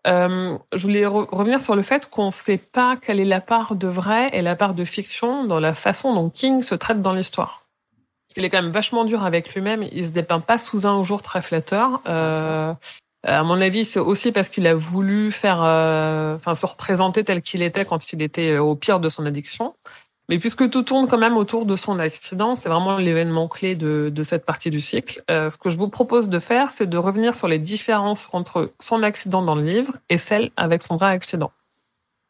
Euh, je voulais re- revenir sur le fait qu'on ne sait pas quelle est la part de vrai et la part de fiction dans la façon dont King se traite dans l'histoire. Il est quand même vachement dur avec lui-même. Il se dépeint pas sous un jour très flatteur. Euh, à mon avis, c'est aussi parce qu'il a voulu faire, euh, enfin, se représenter tel qu'il était quand il était au pire de son addiction. Mais puisque tout tourne quand même autour de son accident, c'est vraiment l'événement clé de, cette partie du cycle. Euh, ce que je vous propose de faire, c'est de revenir sur les différences entre son accident dans le livre et celle avec son vrai accident.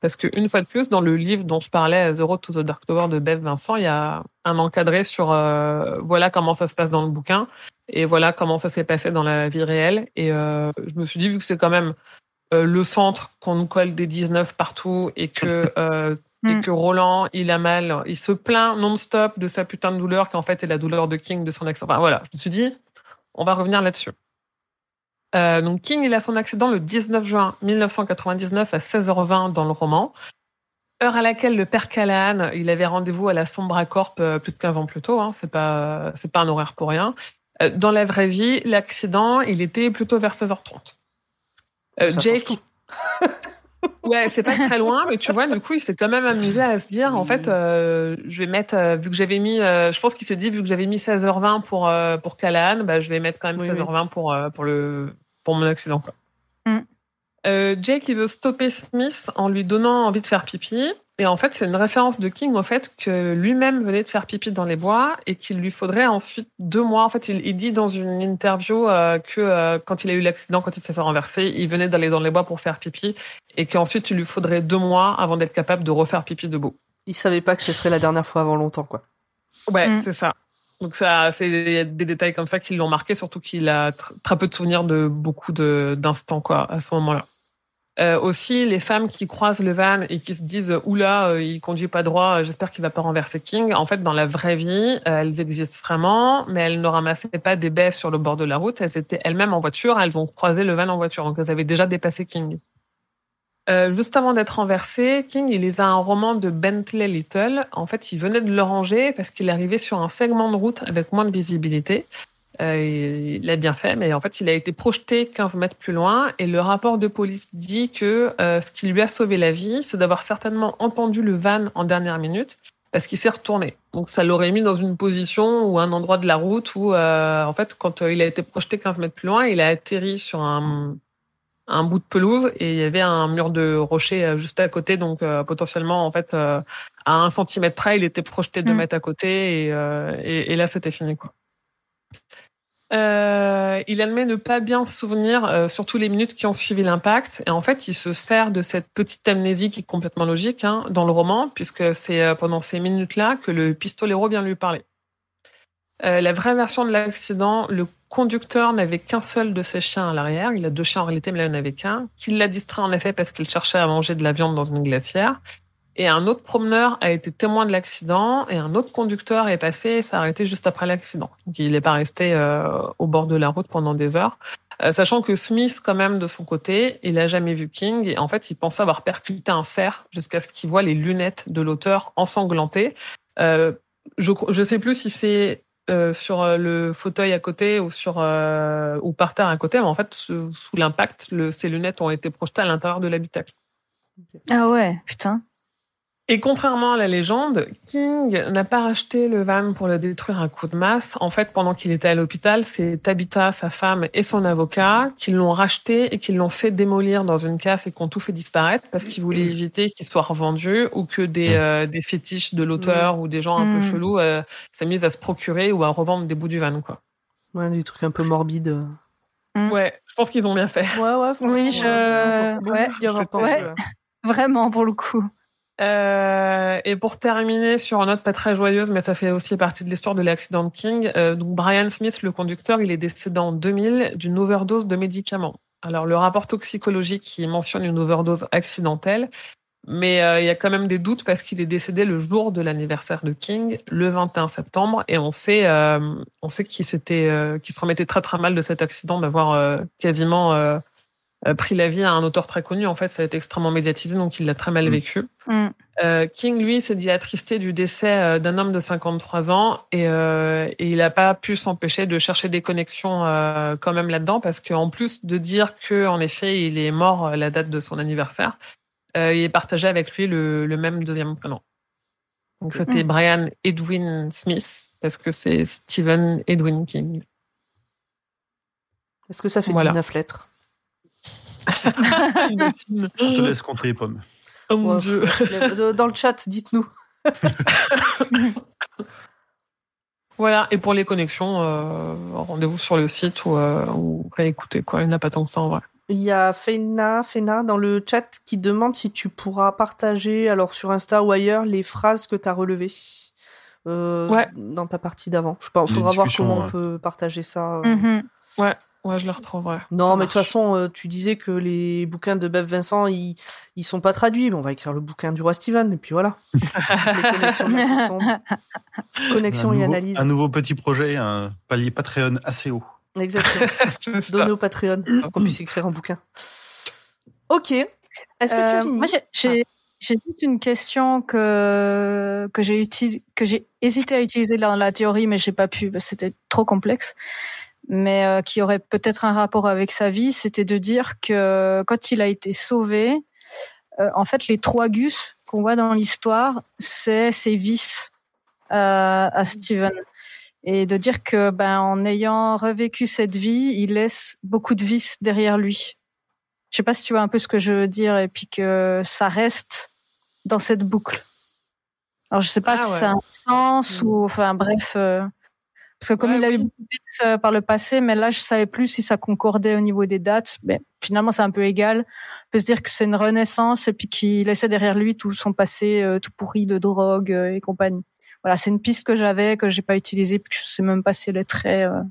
Parce que une fois de plus, dans le livre dont je parlais, The Road to the Dark Tower de Bev Vincent, il y a un encadré sur euh, voilà comment ça se passe dans le bouquin et voilà comment ça s'est passé dans la vie réelle. Et euh, je me suis dit, vu que c'est quand même euh, le centre qu'on nous colle des 19 partout et que euh, et Mm. que Roland, il a mal, il se plaint non-stop de sa putain de douleur qui en fait est la douleur de King de son accident. Enfin, voilà, je me suis dit, on va revenir là-dessus. Donc King, il a son accident le 19 juin 1999 à 16h20 dans le roman. Heure à laquelle le père Callahan, il avait rendez-vous à la Sombra Corp plus de 15 ans plus tôt. Hein, c'est pas, c'est pas un horaire pour rien. Euh, dans la vraie vie, l'accident, il était plutôt vers 16h30. Euh, Jake. Ouais, c'est pas très loin, mais tu vois, du coup, il s'est quand même amusé à se dire, en fait, euh, je vais mettre, euh, vu que j'avais mis, euh, je pense qu'il s'est dit, vu que j'avais mis 16h20 pour euh, pour Callahan, bah, je vais mettre quand même Oui, 16h20 pour euh, pour le pour mon accident, quoi. Mm. Euh, Jake, il veut stopper Smith en lui donnant envie de faire pipi. Et en fait, c'est une référence de King au fait que lui-même venait de faire pipi dans les bois et qu'il lui faudrait ensuite deux mois. En fait, il, il dit dans une interview euh, que euh, quand il a eu l'accident, quand il s'est fait renverser, il venait d'aller dans les bois pour faire pipi et qu'ensuite il lui faudrait deux mois avant d'être capable de refaire pipi debout. Il savait pas que ce serait la dernière fois avant longtemps, quoi. Ouais, Mm. c'est ça. Donc ça, c'est il y a des détails comme ça qui l'ont marqué, surtout qu'il a tr- très peu de souvenirs de beaucoup de d'instants quoi à ce moment-là. Euh, aussi, les femmes qui croisent le van et qui se disent oula, euh, il conduit pas droit, j'espère qu'il va pas renverser King. En fait, dans la vraie vie, euh, elles existent vraiment, mais elles ne ramassaient pas des baies sur le bord de la route. Elles étaient elles-mêmes en voiture. Elles ont croisé le van en voiture, donc elles avaient déjà dépassé King. Euh, juste avant d'être renversé, King, il les a un roman de Bentley Little. En fait, il venait de le ranger parce qu'il arrivait sur un segment de route avec moins de visibilité. Euh, il l'a bien fait, mais en fait, il a été projeté 15 mètres plus loin et le rapport de police dit que euh, ce qui lui a sauvé la vie, c'est d'avoir certainement entendu le van en dernière minute parce qu'il s'est retourné. Donc, ça l'aurait mis dans une position ou un endroit de la route où, euh, en fait, quand il a été projeté 15 mètres plus loin, il a atterri sur un, un bout de pelouse et il y avait un mur de rocher juste à côté. Donc, potentiellement, en fait, à un centimètre près, il était projeté deux Mm. mètres à côté et, et, et là, c'était fini, quoi. Euh, il admet ne pas bien se souvenir, euh, surtout les minutes qui ont suivi l'impact. Et en fait, il se sert de cette petite amnésie qui est complètement logique hein, dans le roman, puisque c'est euh, pendant ces minutes-là que le pistolero vient lui parler. La vraie version de l'accident, le conducteur n'avait qu'un seul de ses chiens à l'arrière. Il a deux chiens en réalité, mais là, il n'en avait qu'un. Qu'il l'a distrait en effet parce qu'il cherchait à manger de la viande dans une glacière. Et un autre promeneur a été témoin de l'accident et un autre conducteur est passé et s'est arrêté juste après l'accident. Donc il n'est pas resté euh, au bord de la route pendant des heures. Euh, sachant que Smith, quand même, de son côté, il a jamais vu King et en fait, il pensait avoir percuté un cerf jusqu'à ce qu'il voit les lunettes de l'auteur ensanglantées. Euh, je je sais plus si c'est sur le fauteuil à côté ou sur ou par terre à côté, mais en fait, sous, sous l'impact, le, ces lunettes ont été projetées à l'intérieur de l'habitacle. Ah ouais, putain. Et contrairement à la légende, King n'a pas racheté le van pour le détruire à coup de masse. En fait, pendant qu'il était à l'hôpital, c'est Tabitha, sa femme et son avocat qui l'ont racheté et qui l'ont fait démolir dans une casse et qui ont tout fait disparaître parce qu'ils voulaient éviter qu'il soit revendu ou que des, euh, des fétiches de l'auteur ou des gens un Mm. peu chelous euh, s'amusent à se procurer ou à revendre des bouts du van. Quoi. Ouais, des trucs un peu morbides. Mm. Ouais, je pense qu'ils ont bien fait. Ouais, ouais, Oui, je- beaucoup ouais, je pense, ouais. Vraiment, pour le coup. Euh, et pour terminer sur une note pas très joyeuse, mais ça fait aussi partie de l'histoire de l'accident de King. euh, donc Brian Smith, le conducteur, il est décédé en 2000 d'une overdose de médicaments. Alors le rapport toxicologique il mentionne une overdose accidentelle, mais euh, il y a quand même des doutes parce qu'il est décédé le jour de l'anniversaire de King, le 21 septembre, et on sait, on sait qu'il s'était, se remettait très très mal de cet accident, d'avoir quasiment pris la vie à un auteur très connu. En fait, ça a été extrêmement médiatisé, donc il l'a très mal Mm. vécu. Mm. Euh, King, lui, s'est dit attristé du décès euh, d'un homme de 53 ans et, euh, et il n'a pas pu s'empêcher de chercher des connexions euh, quand même là-dedans parce qu'en plus de dire que en effet il est mort à la date de son anniversaire, euh, il est partagé avec lui le, le même deuxième prénom. Donc c'était Mm. Brian Edwin Smith parce que c'est Stephen Edwin King. Est-ce que ça fait Voilà. 19 lettres On te laisse compter, Pomme. oh mon dieu. De- Dans le chat, dites-nous. Voilà, et pour les connexions, euh, rendez-vous sur le site ou, euh, ou réécoutez, quoi. Il n'y a pas tant que ça en vrai. Il y a Fena, Fena dans le chat qui demande si tu pourras partager, alors sur Insta ou ailleurs, les phrases que tu as relevées euh, Ouais. dans ta partie d'avant. Je sais pas, Les faudra voir comment on ouais. peut partager ça. euh. Mhm. Ouais, je le retrouverai. Non, Ça mais de toute façon, euh, tu disais que les bouquins de Bev Vincent, ils, ils sont pas traduits. Mais on va écrire le bouquin du roi Steven, et puis voilà. les connexions, connexion un et nouveau, analyse. Un nouveau petit projet, un palier Patreon assez haut. Exactement. Donner au Patreon pour qu'on puisse écrire un bouquin. Ok. Est-ce que tu Euh, as fini Moi, j'ai- j'ai j'ai juste une question que que j'ai uti- que j'ai hésité à utiliser dans la théorie, mais j'ai pas pu, parce que c'était trop complexe. Mais euh, qui aurait peut-être un rapport avec sa vie, c'était de dire que quand il a été sauvé, euh, en fait, les trois gus qu'on voit dans l'histoire, c'est ses vices euh, à Steven. Et de dire que, ben, en ayant revécu cette vie, il laisse beaucoup de vices derrière lui. Je sais pas si tu vois un peu ce que je veux dire, et puis que ça reste dans cette boucle. Alors je sais pas Ah si ouais. ça a un sens Mm. ou, enfin bref, euh, parce que comme Ouais, il a eu oui. beaucoup de vices euh, par le passé, mais là je savais plus si ça concordait au niveau des dates. Mais finalement c'est un peu égal. On peut se dire que c'est une renaissance et puis qu'il laissait derrière lui tout son passé euh, tout pourri de drogue euh, et compagnie. Voilà, c'est une piste que j'avais que j'ai pas utilisée puis que je sais même pas si elle est très euh,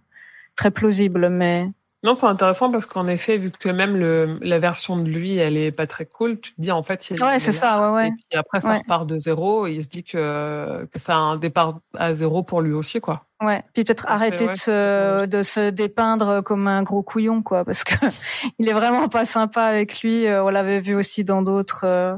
très plausible, mais Non, c'est intéressant parce qu'en effet, vu que même le, la version de lui, elle est pas très cool, tu te dis en fait, il Ouais, c'est ça, ouais, ouais. Et puis après, ça Ouais. repart de zéro et il se dit que, que ça a un départ à zéro pour lui aussi, quoi. Ouais. Puis peut-être arrêter ouais, de, se, de se dépeindre comme un gros couillon, quoi, parce que il est vraiment pas sympa avec lui. Euh, On l'avait vu aussi dans d'autres, euh,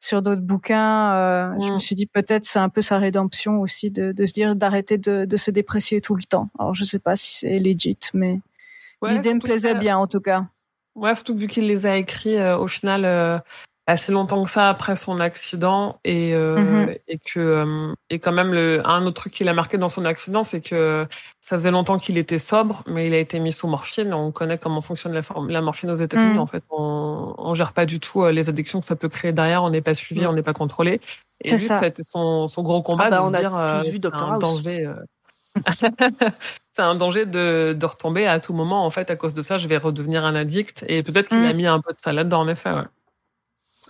sur d'autres bouquins. Euh, Je me suis dit peut-être c'est un peu sa rédemption aussi de, de se dire d'arrêter de, de se déprécier tout le temps. Alors je sais pas si c'est legit, mais Ouais, l'idée me plaisait ça- bien en tout cas. Ouais, surtout vu qu'il les a écrits euh, au final euh, assez longtemps que ça après son accident et euh, Mhm. et que euh, et quand même le un autre truc qu'il a marqué dans son accident c'est que ça faisait longtemps qu'il était sobre mais il a été mis sous morphine on connaît comment fonctionne la, forme- la morphine aux États-Unis Mhm. en fait on on gère pas du tout euh, les addictions que ça peut créer derrière on n'est pas suivi Mhm. on n'est pas contrôlé et C'est lui ça. ça a été son son gros combat Ah bah, de on se a dire euh, c'est un danger euh, c'est un danger de, de retomber à tout moment. En fait, à cause de ça, je vais redevenir un addict. Et peut-être qu'il a mis un peu de ça là-dedans, en effet. Ouais.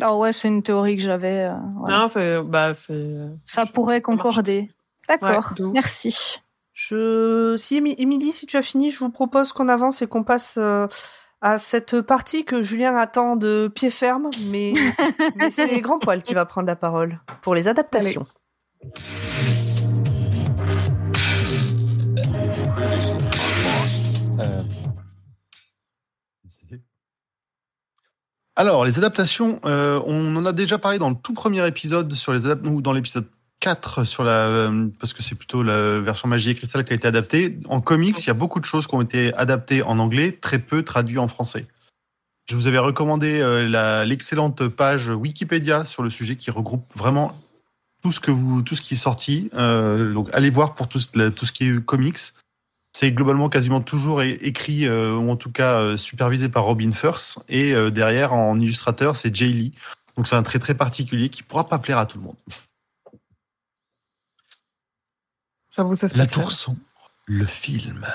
Ah ouais, c'est une théorie que j'avais. euh. Non, c'est, bah, c'est. Ça pourrait concorder. D'accord. Ouais. Merci. Je, si Émi- Émilie, si tu as fini, je vous propose qu'on avance et qu'on passe euh, à cette partie que Julien attend de pied ferme, mais, mais c'est Grand Poil qui va prendre la parole pour les adaptations. Euh, Alors, les adaptations, euh, on en a déjà parlé dans le tout premier épisode sur les adap- ou dans l'épisode 4 sur la euh, parce que c'est plutôt la version Magie et Cristal qui a été adaptée. En comics, il y a beaucoup de choses qui ont été adaptées en anglais, très peu traduits en français. Je vous avais recommandé euh, l'excellente page Wikipédia sur le sujet qui regroupe vraiment tout ce que vous tout ce qui est sorti. Donc allez voir pour tout, la- tout ce qui est comics. C'est globalement quasiment toujours écrit, euh, ou en tout cas euh, supervisé par Robin Firth. Et euh, derrière, en illustrateur, c'est Jay Lee. Donc c'est un trait très particulier qui pourra pas plaire à tout le monde. J'avoue, c'est La spécial. Tour Sombre, le film.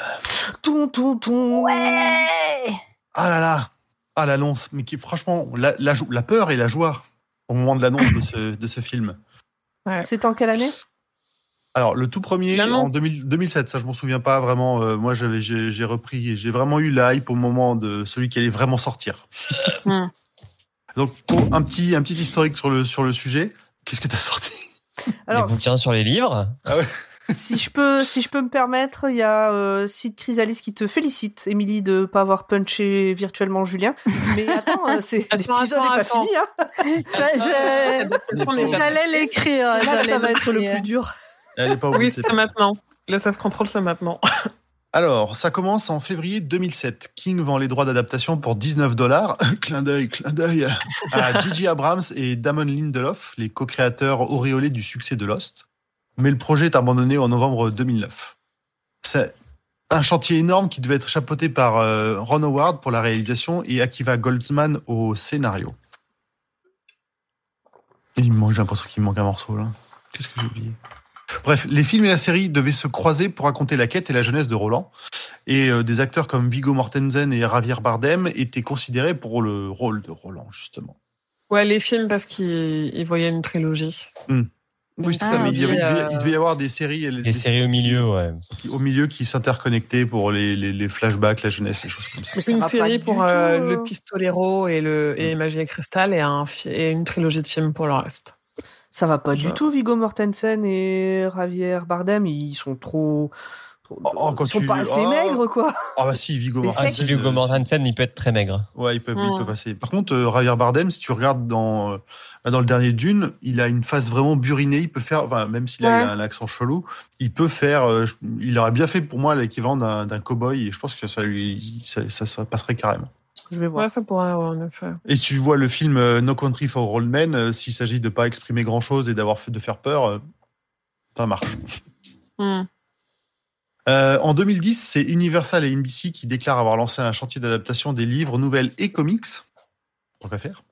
Ton, ton, ton. Ouais. Ah là là Ah l'annonce Mais qui, franchement, la, la, la peur et la joie au moment de l'annonce de ce, de ce film. C'est en quelle année? Alors, le tout premier, en 2000 2007, ça je m'en souviens pas vraiment. euh, moi, j'avais, j'ai, j'ai repris, j'ai vraiment eu la hype au moment de celui qui allait vraiment sortir. Donc, pour un petit, un petit historique sur le, sur le sujet, qu'est-ce que tu as sorti Alors, les bouquins sur les livres. si je peux, si je peux me permettre, il y a euh, Sid Chrysalis qui te félicite, Émilie, de pas avoir punché virtuellement Julien. Mais attends, euh, c'est Attends, l'épisode n'est pas attends. fini. Hein. J'allais l'écrire. C'est là que ça va être le plus dur. Elle est pas Oui, c'est maintenant. Le self-control, c'est maintenant. Alors, ça commence en février 2007. King vend les droits d'adaptation pour 19 dollars. clin d'œil, clin d'œil. À Gigi Abrams et Damon Lindelof, les co-créateurs auréolés du succès de Lost. Mais le projet est abandonné en novembre 2009. C'est un chantier énorme qui devait être chapeauté par euh, Ron Howard pour la réalisation et Akiva Goldsman au scénario. Il me manque, j'ai l'impression qu'il me manque un morceau là. Qu'est-ce que j'ai oublié? Bref, les films et la série devaient se croiser pour raconter la quête et la jeunesse de Roland. Et euh, des acteurs comme Viggo Mortensen et Javier Bardem étaient considérés pour le rôle de Roland, justement. Ouais, les films, parce qu'ils ils voyaient une trilogie. Oui, c'est Ah, ça, mais il, y avait- devait, euh, il devait y avoir des séries, et les- Les séries au milieu, ouais. qui- au milieu qui s'interconnectaient pour les, les- les flashbacks, la jeunesse, les choses comme ça. Ça Une série pour euh, euh. le Pistolero et, le, et Magie et Cristal et, un, et une trilogie de films pour le reste. Ça va pas du tout, Viggo Mortensen et Javier Bardem, ils sont trop. trop- Oh, oh, ils sont tu- pas assez oh. maigres, quoi. Ah bah si, Ah, Mortensen. si Hugo euh, Mortensen, il peut être très maigre. Ouais, il peut, il peut passer. Par contre, euh, Javier Bardem, si tu regardes dans, euh, dans le dernier Dune, il a une face vraiment burinée. Il peut faire, enfin, même s'il a, Ouais. il a un accent chelou, il peut faire. euh, il aurait bien fait pour moi l'équivalent d'un d'un cow-boy et je pense que ça lui, ça, ça, ça passerait carrément. Je vais voir. Ouais, ça pourrait, ouais, en effet. Et si tu vois le film euh, No Country for Old Men, euh, s'il s'agit de pas exprimer grand chose et d'avoir fait de faire peur, euh, ça marche. Hmm. Euh, en 2010, c'est Universal et NBC qui déclarent avoir lancé un chantier d'adaptation des livres, nouvelles et comics. Tant qu'à faire.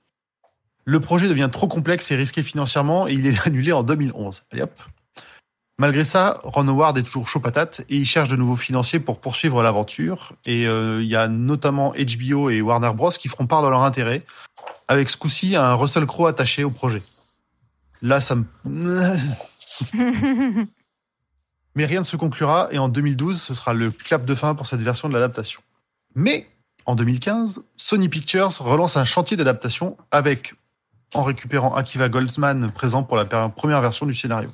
Le projet devient trop complexe et risqué financièrement et il est annulé en 2011. Allez hop. Malgré ça, Ron Howard est toujours chaud patate et il cherche de nouveaux financiers pour poursuivre l'aventure. Et euh, il y a notamment HBO et Warner Bros. qui feront part de leur intérêt, avec ce coup-ci un Russell Crowe attaché au projet. Là, ça me... Mais rien ne se conclura et en 2012, ce sera le clap de fin pour cette version de l'adaptation. Mais en 2015, Sony Pictures relance un chantier d'adaptation avec, en récupérant Akiva Goldsman présent pour la première version du scénario.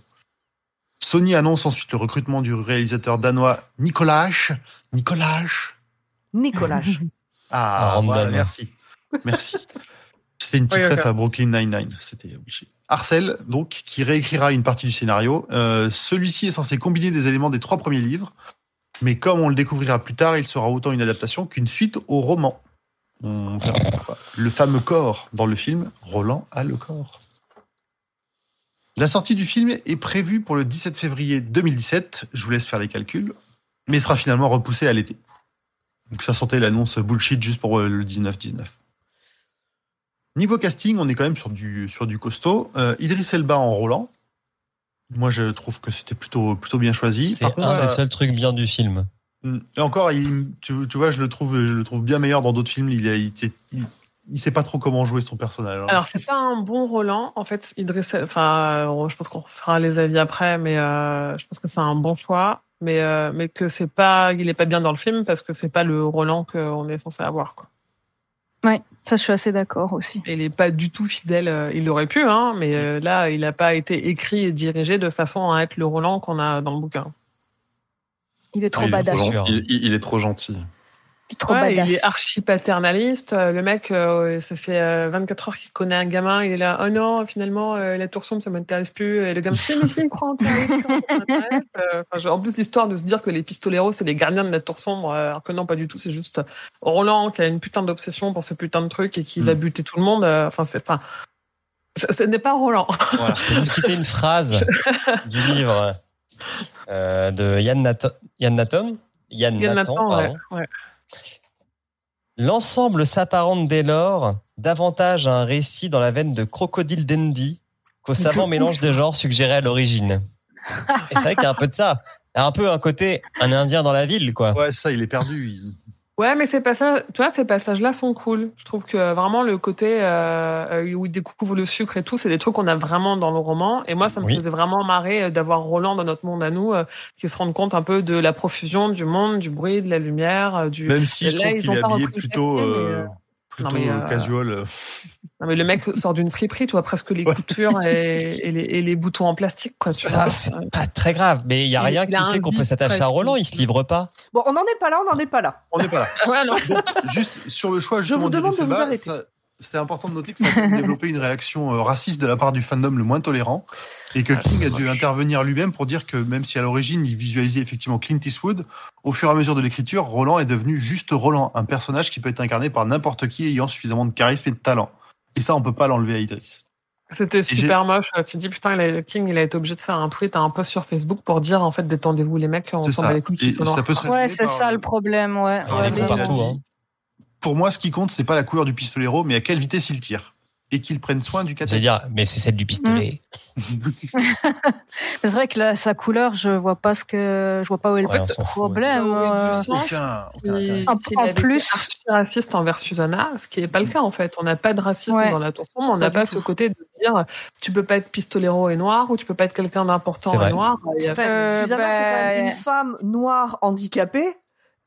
Sony annonce ensuite le recrutement du réalisateur danois Nicolas. Nicolas. Nicolas. Ah, voilà, merci. Merci. C'était une petite Oui, ref à Brooklyn Nine-Nine. C'était obligé. Arcel, donc, qui réécrira une partie du scénario. Euh, Celui-ci est censé combiner des éléments des trois premiers livres, mais comme on le découvrira plus tard, il sera autant une adaptation qu'une suite au roman. On verra pourquoi. Le fameux corps dans le film, Roland a le corps. La sortie du film est prévue pour le 17 février 2017. Je vous laisse faire les calculs, mais sera finalement repoussée à l'été. Donc ça sentait l'annonce bullshit juste pour euh, le 19-19. Niveau casting, on est quand même sur du, sur du costaud. Euh, Idris Elba en Roland. Moi, je trouve que c'était plutôt, plutôt bien choisi. C'est contre, un euh, des seuls trucs bien du film. Mm. Et encore, il- tu, tu vois, je le trouve, je le trouve bien meilleur dans d'autres films. Il, a- il, il, il sait pas trop comment jouer son personnage. hein. Alors, c'est pas un bon Roland. En fait, Idriss, enfin, euh, je pense qu'on fera les avis après, mais euh, je pense que c'est un bon choix. Mais, euh, mais que c'est pas, il est pas bien dans le film parce que c'est pas le Roland qu'on est censé avoir, quoi. Ouais, ça je suis assez d'accord aussi. Il est pas du tout fidèle. euh, Il aurait pu, hein, mais euh, là, il n'a pas été écrit et dirigé de façon à être le Roland qu'on a dans le bouquin. Il est trop il, est badass. trop, il est trop gentil. Il est trop Ouais, badass. il est archi paternaliste. Euh, Le mec, euh, ça fait euh, 24 heures qu'il connaît un gamin. Il est là, oh non, finalement, euh, la tour sombre, ça m'intéresse plus. Et le gamin, si, mais si, il croit en. Euh, en plus, l'histoire de se dire que les pistoleros, c'est les gardiens de la tour sombre, euh, alors que non, pas du tout. C'est juste Roland qui a une putain d'obsession pour ce putain de truc et qui Mm. va buter tout le monde. Euh, Enfin, c'est, enfin, ce n'est pas Roland. Voilà. Je vais vous citer une phrase du livre euh, de Yann Nathan. Yann Nathan? Yann Il y en a Nathan, ouais. L'ensemble s'apparente dès lors davantage à un récit dans la veine de Crocodile Dandy qu'au savant mélange des genres suggéré à l'origine. Et c'est vrai qu'il y a un peu de ça. Il y a un peu un côté un Indien dans la ville, quoi. Ouais, ça, il est perdu. il- Ouais, mais ces passages, tu vois, ces passages-là sont cool. Je trouve que vraiment le côté euh, euh, où il découvre le sucre et tout, c'est des trucs qu'on a vraiment dans le roman. Et moi, ça me Oui. faisait vraiment marrer euh, d'avoir Roland dans notre monde à nous, euh, qui se rende compte un peu de la profusion du monde, du bruit, de la lumière, du. Même si je Là, trouve qu'il est habillé plutôt, euh, plutôt non, mais, casual. Euh. Non, mais le mec sort d'une friperie, tu vois presque les Ouais. coutures et, et les, et les boutons en plastique, quoi. Tu Ça, c'est pas très grave, mais il y a rien il qui a fait qu'on peut s'attacher à. Roland, il se livre pas. Bon, on n'en est pas là, on n'en est pas là. On n'est pas là. Ouais, non. Juste sur le choix, Je vous demande de vous arrêter. ça- C'était important de noter que ça a développé une réaction euh, raciste de la part du fandom le moins tolérant et que Ah, King a dû intervenir lui-même pour dire que même si à l'origine il visualisait effectivement Clint Eastwood, au fur et à mesure de l'écriture, Roland est devenu juste Roland, un personnage qui peut être incarné par n'importe qui ayant suffisamment de charisme et de talent. Et ça, on peut pas l'enlever à Idris. C'était super moche. Tu te dis, putain, il a- King, il a été obligé de faire un tweet, un post sur Facebook pour dire, en fait, détendez-vous, les mecs, on C'est s'en ça. bat les couilles. Ça peut se Ouais, c'est ça le problème, ouais. les partout, hein. Pour moi, ce qui compte, c'est pas la couleur du pistolero, mais à quelle vitesse il tire. Et qu'il prenne soin du catalogue. dire, mais c'est celle du pistolet. C'est vrai que la- sa couleur, je vois pas ce que, je vois pas où est le Ouais, problème. euh. Aucun, aucun intérêt. En- plus- raciste envers Susanna, ce qui n'est pas le cas en fait. On n'a pas de racisme Ouais. dans la tour sombre. On n'a Pas ce côté de dire tu peux pas être pistolero et noir ou tu peux pas être quelqu'un d'important C'est vrai. et noir. Il y a- Enfin, Euh, Susanna, c'est quand même bah- une femme noire handicapée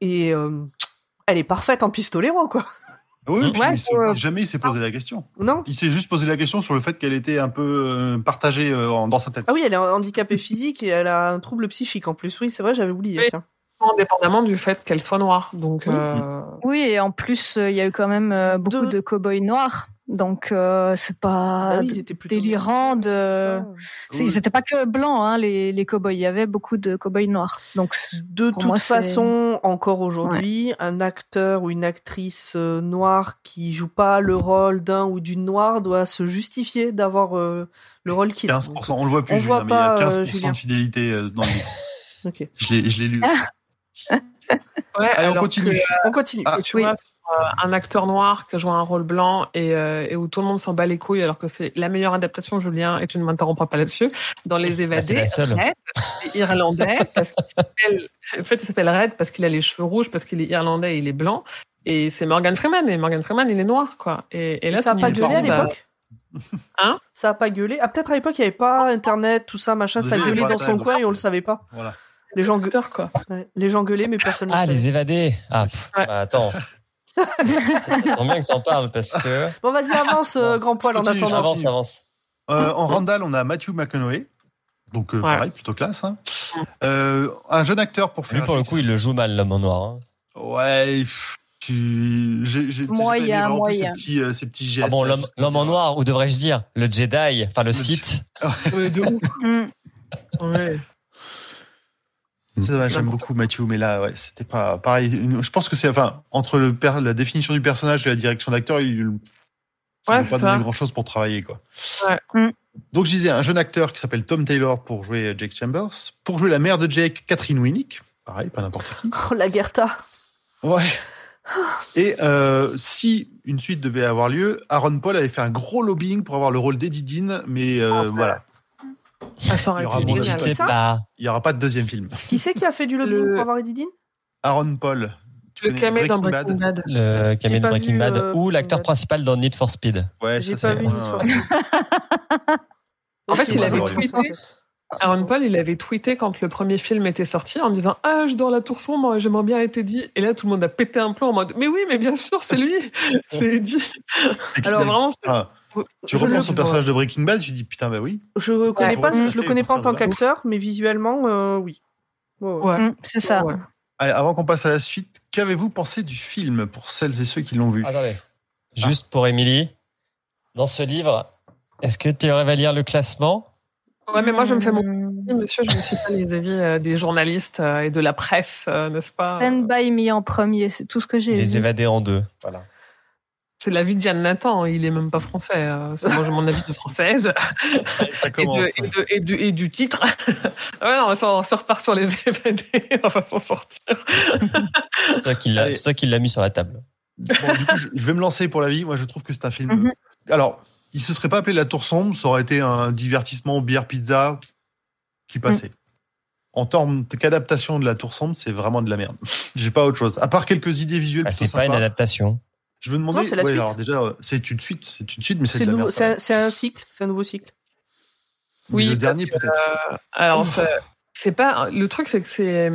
et euh, elle est parfaite en pistolero, quoi. Oui, puis Ouais, il s'est- ouais. jamais il s'est posé la question. Non Il s'est juste posé la question sur le fait qu'elle était un peu euh, partagée euh, dans sa tête. Ah oui, elle est handicapée physique et elle a un trouble psychique en plus. Oui, c'est vrai, j'avais oublié. Oui. Tiens. indépendamment du fait qu'elle soit noire. Donc, Oui. euh, Oui, et en plus, euh, il y a eu quand même euh, beaucoup De- de cow-boys noirs. Donc, euh, c'est pas Ah oui, ils étaient délirant de. Ils n'étaient pas que blancs, hein, les, les cow-boys. Il y avait beaucoup de cow-boys noirs. Donc, De toute moi, façon, encore aujourd'hui, un acteur ou une actrice euh, noire qui joue pas le rôle d'un ou d'une noire doit se justifier d'avoir euh, le rôle qu'il a. 15%, on le voit plus, On Julien, voit mais pas, il y a euh, 15% Julien. de fidélité dans le. Ok. Je l'ai, je l'ai lu. ouais, Allez, on continue. que, On continue. Ah, tu oui. vois, un acteur noir qui joue un rôle blanc et, euh, et où tout le monde s'en bat les couilles, alors que c'est la meilleure adaptation, Julien, et tu ne m'interromps pas là-dessus, dans Les Bah, c'est Évadés, seule. Red, irlandais, parce qu'il s'appelle, en fait, il s'appelle Red parce qu'il a les cheveux rouges, parce qu'il est irlandais et il est blanc, et c'est Morgan Freeman, et Morgan Freeman, il est noir, quoi. Et, et là, ça a tu pas gueulé à l'époque Hein? Ça a pas gueulé Ah, peut-être à l'époque, il n'y avait pas Internet, tout ça, machin, ça gueulait dans son coin et on le savait pas. Voilà. Les gens, gue- acteurs, quoi. les gens gueulaient, mais personne ne Ah, savait. les évadés. Ah, pff, Ouais. bah, attends. Ça, tombe bien que t'en parles parce que. Bon, vas-y, avance, euh, grand poil, en continue, attendant. j'avance. Avance, avance. Euh, en Randall, on a Matthew McConaughey. Donc, euh, pareil, plutôt classe. hein. Euh, un jeune acteur pour faire. Lui, pour le coup, il le joue mal, l'homme en noir. hein. Ouais, pff, tu... j'ai, j'ai, Moyen, j'ai pas aimé vraiment plus moyen. Ces petits, euh, ces petits gestes. Ah bon, l'homme en noir, ou devrais-je dire, le Jedi, enfin le Sith. Ouais, de ouf. Mm. Ouais. C'est dommage, j'aime beaucoup Matthew, mais là, ouais, c'était pas pareil. Je pense que c'est, enfin, entre le per- la définition du personnage et la direction d'acteur, il Ouais, ne c'est pas donné grand chose pour travailler, quoi. Ouais. Mm. Donc, je disais, un jeune acteur qui s'appelle Tom Taylor pour jouer Jake Chambers. Pour jouer la mère de Jake, Catherine Winnick. Pareil, pas n'importe qui. Oh, la Gerta. Ouais. Et euh, si une suite devait avoir lieu, Aaron Paul avait fait un gros lobbying pour avoir le rôle d'Eddie Dean, mais euh, Ah, voilà, Ah, ça aurait Il y aura été mon génial. avis. C'est ça pas. il n'y aura pas de deuxième film. Qui c'est qui a fait du lobbying Le- pour avoir Eddie Dean? Aaron Paul. Tu Le camé dans Breaking Bad. Le camé de Breaking Bad euh, ou l'acteur principal dans Need for Speed. Ouais, J'ai ça, pas c'est vu un- Need for Speed. En fait, il avait tweeté. en fait. Aaron Paul, il avait tweeté quand le premier film était sorti en disant Ah, je dors la tour sombre, j'aimerais bien être Eddie. Et là, tout le monde a pété un plomb en mode Mais oui, mais bien sûr, c'est lui, c'est Eddie. C'est Alors vraiment, Ah, tu je repenses au personnage de Breaking Bad, tu dis putain, bah oui. Je connais Ouais. pas, je le connais pas en tant qu'acteur, mais visuellement, euh, oui. Ouais, ouais. ouais. Mm, c'est ça. Ouais. Allez, avant qu'on passe à la suite, qu'avez-vous pensé du film pour celles et ceux qui l'ont vu? Attendez. Juste pour Émilie, dans ce livre, est-ce que tu aurais à lire le classement? Ouais, mais moi, je me fais mon avis, monsieur, je ne suis pas les avis euh, des journalistes euh, et de la presse, euh, n'est-ce pas? Stand by me en premier, c'est tout ce que j'ai Les évadés en deux. Voilà. C'est l'avis de Diane Nathan, il est même pas français. euh, c'est moi, j'ai mon avis de française. Ça et, de- commence. et, de- et du, et du titre. ouais, non, on se repart sur les DVD, on va s'en sortir. C'est toi qui l'as- Allez. c'est toi qui l'as mis sur la table. Bon, du coup, je, je vais me lancer pour la vie. Moi, je trouve que c'est un film. Mhm. Alors, il se serait pas appelé La Tour Sombre, ça aurait été un divertissement bière pizza qui passait. En termes qu'adaptation de La Tour Sombre, c'est vraiment de la merde. J'ai pas autre chose. À part quelques idées visuelles Bah, c'est pas une adaptation. Je me demandais. Non, c'est la ouais, suite. alors déjà, euh, c'est une suite. C'est une suite, mais c'est C'est de la nouveau- merde. c'est un, c'est un cycle, c'est un nouveau cycle. Mais Oui, le dernier, que, peut-être. Euh, alors, ça- c'est pas. Le truc, c'est que c'est.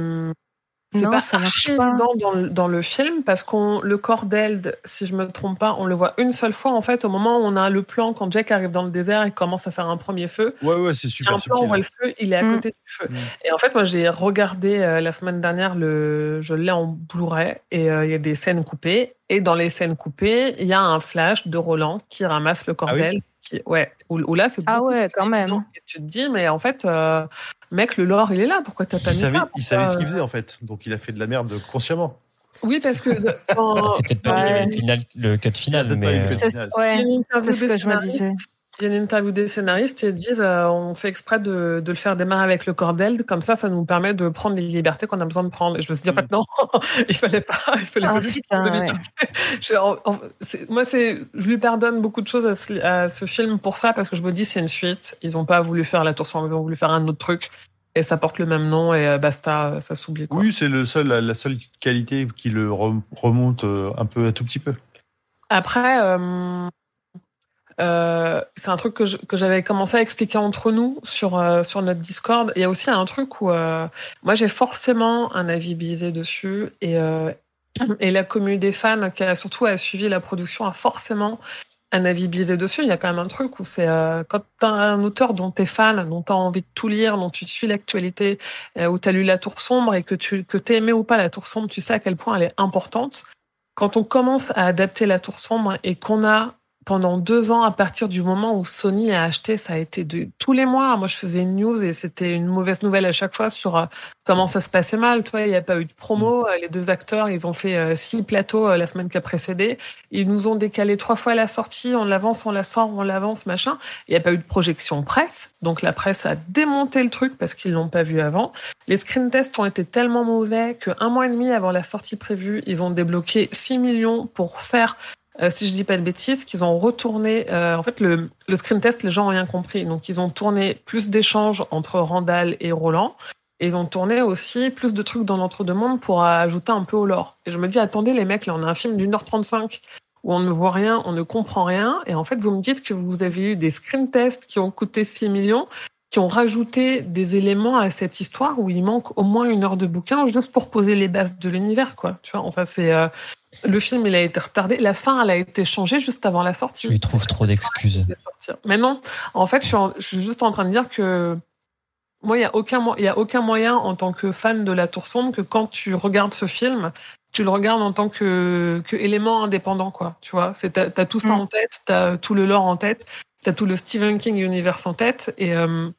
C'est pas ça marche pas. dans le, dans le film parce qu'on le corps d'Eld, si je me trompe pas, on le voit une seule fois en fait au moment où on a le plan quand Jack arrive dans le désert et commence à faire un premier feu. Ouais, ouais, c'est Il y a super un plan, voit le feu, il est à Mm. côté du feu. Mm. Et en fait, moi, j'ai regardé euh, la semaine dernière, le, je l'ai en Blu-ray, et euh, il y a des scènes coupées. Et dans les scènes coupées, il y a un flash de Roland qui ramasse le Ah oui cordel. qui, ouais, où, où là, c'est Ah ouais, quand même. Et tu te dis, mais en fait, euh, mec, le lore, il est là. Pourquoi t'as pas Il mis savait, ça il savait ce qu'il faisait en fait, donc il a fait de la merde consciemment. Oui, parce que dans- Ah, C'est peut-être pas Ouais. le, final, le cut final, pas mais le euh, cut. Final. ouais, c'est ce que je me disais. Il y a une interview des scénaristes et ils disent euh, on fait exprès de, de le faire démarrer avec le cordel, comme ça, ça nous permet de prendre les libertés qu'on a besoin de prendre. Et je me suis dit, en fait, non, il fallait pas, il fallait Ah, pas putain, ouais. Je- en- en- c'est- moi, c'est, je lui pardonne beaucoup de choses à ce, à ce film pour ça, parce que je me dis, c'est une suite. Ils ont pas voulu faire la tour sombre, ils ont voulu faire un autre truc. Et ça porte le même nom et euh, basta, ça s'oublie. Oui, c'est le seul, la seule qualité qui le rem- remonte euh, un peu, un tout petit peu. Après, euh, euh, c'est un truc que j'avais commencé à expliquer entre nous sur, euh, sur notre Discord. Il y a aussi un truc où euh, moi j'ai forcément un avis biaisé dessus et, la communauté des fans qui a surtout a suivi la production a forcément un avis biaisé dessus. Il y a quand même un truc où c'est quand tu as un auteur dont tu es fan, dont tu as envie de tout lire, dont tu suis l'actualité, où tu as lu La Tour Sombre et que tu que aimé ou pas La Tour Sombre, tu sais à quel point elle est importante. Quand on commence à adapter La Tour Sombre et qu'on a pendant deux ans, à partir du moment où Sony a acheté, ça a été de tous les mois. Moi, je faisais une news et c'était une mauvaise nouvelle à chaque fois sur euh, comment ça se passait mal. Toi, il n'y a pas eu de promo. Euh, Les deux acteurs, ils ont fait euh, six plateaux la semaine qui a précédé. Ils nous ont décalé trois fois la sortie. On l'avance, on la sort, on l'avance, machin. Il n'y a pas eu de projection presse. Donc, la presse a démonté le truc parce qu'ils l'ont pas vu avant. Les screen tests ont été tellement mauvais qu'un mois et demi avant la sortie prévue, ils ont débloqué 6 millions pour faire euh, si je dis pas de bêtises, qu'ils ont retourné. euh, en fait, le, le screen test, les gens ont rien compris. Donc, ils ont tourné plus d'échanges entre Randall et Roland. Et ils ont tourné aussi plus de trucs dans l'entre-deux-mondes pour ajouter un peu au lore. Et je me dis, attendez, les mecs, là, on a un film d'une heure 35 où on ne voit rien, on ne comprend rien. Et en fait, vous me dites que vous avez eu des screen tests qui ont coûté 6 millions. qui ont rajouté des éléments à cette histoire où il manque au moins une heure de bouquin juste pour poser les bases de l'univers, quoi. Tu vois, enfin, c'est euh, le film, il a été retardé. La fin, elle a été changée juste avant la sortie. Tu lui trouves trop d'excuses. Mais non, en fait, je suis, je suis juste en train de dire que moi, il y a aucun, y a aucun moyen en tant que fan de la Tour sombre que quand tu regardes ce film, tu le regardes en tant que, que élément indépendant, quoi. Tu vois, t'as, as tout ça Mm. en tête, t'as tout le lore en tête, t'as tout le Stephen King universe en tête, et euh,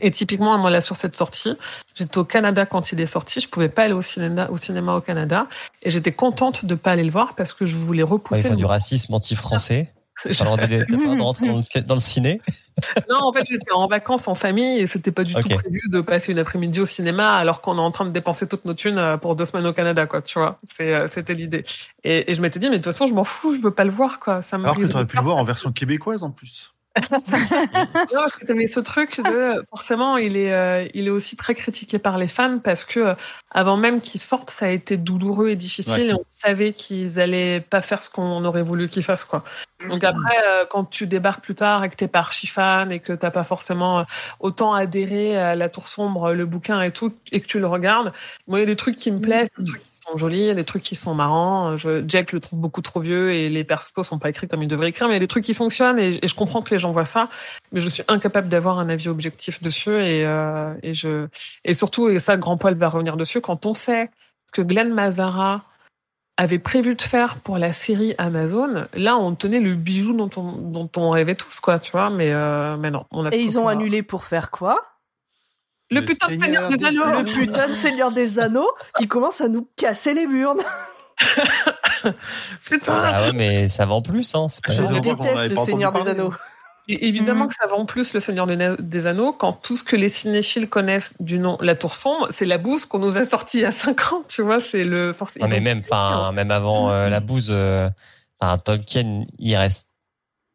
et typiquement, moi là sur cette sortie, j'étais au Canada quand il est sorti, je pouvais pas aller au cinéma au cinéma au Canada, et j'étais contente de pas aller le voir parce que je voulais Ouais, repousser. font le- du racisme anti-français. Je- T'as pas de rentrer dans le, dans le ciné. Non, en fait, j'étais en vacances en famille et c'était pas du tout prévu de passer une après-midi au cinéma alors qu'on est en train de dépenser toutes nos thunes euh, pour deux semaines au Canada, quoi. Tu vois, c'est, euh, c'était l'idée. Et, et je m'étais dit, mais de toute façon, je m'en fous, je veux pas le voir, quoi. Ça Alors que brise tu aurais le pu le voir en version québécoise en plus. Non, t'avais ce truc de forcément il est euh, il est aussi très critiqué par les fans parce que euh, avant même qu'il sorte ça a été douloureux et difficile Ouais. et on savait qu'ils allaient pas faire ce qu'on aurait voulu qu'ils fassent quoi. Donc après euh, quand tu débarques plus tard et que t'es pas archi fan et que t'as pas forcément autant adhéré à la Tour sombre le bouquin et tout et que tu le regardes, moi il y a des trucs qui me plaisent, des trucs qui sont jolis, il y a des trucs qui sont marrants. Je, Jack le trouve beaucoup trop vieux et les persos sont pas écrits comme ils devraient écrire, mais il y a des trucs qui fonctionnent et, et je comprends que les gens voient ça, mais je suis incapable d'avoir un avis objectif dessus et, euh, et je et surtout et ça grand poil va revenir dessus quand on sait que Glenn Mazara avait prévu de faire pour la série Amazon, là on tenait le bijou dont on dont on rêvait tous quoi, tu vois, mais euh, mais non, on a Et ils ont annulé pour faire quoi? Le Le putain de Seigneur des Anneaux. Anneaux. Le putain de Seigneur des Anneaux qui commence à nous casser les burnes. Putain. Ah ouais, mais ça vend plus, hein. pas- Je déteste le Seigneur des. Anneaux. Et évidemment Mhm. que ça vend plus le Seigneur des Anneaux quand tout ce que les cinéphiles connaissent du nom La Tour Sombre, c'est la bouse qu'on nous a sortie il y a 5 ans, tu vois, c'est le forcément. Non, mais même, enfin, même avant euh, la bouse, euh, Tolkien, il reste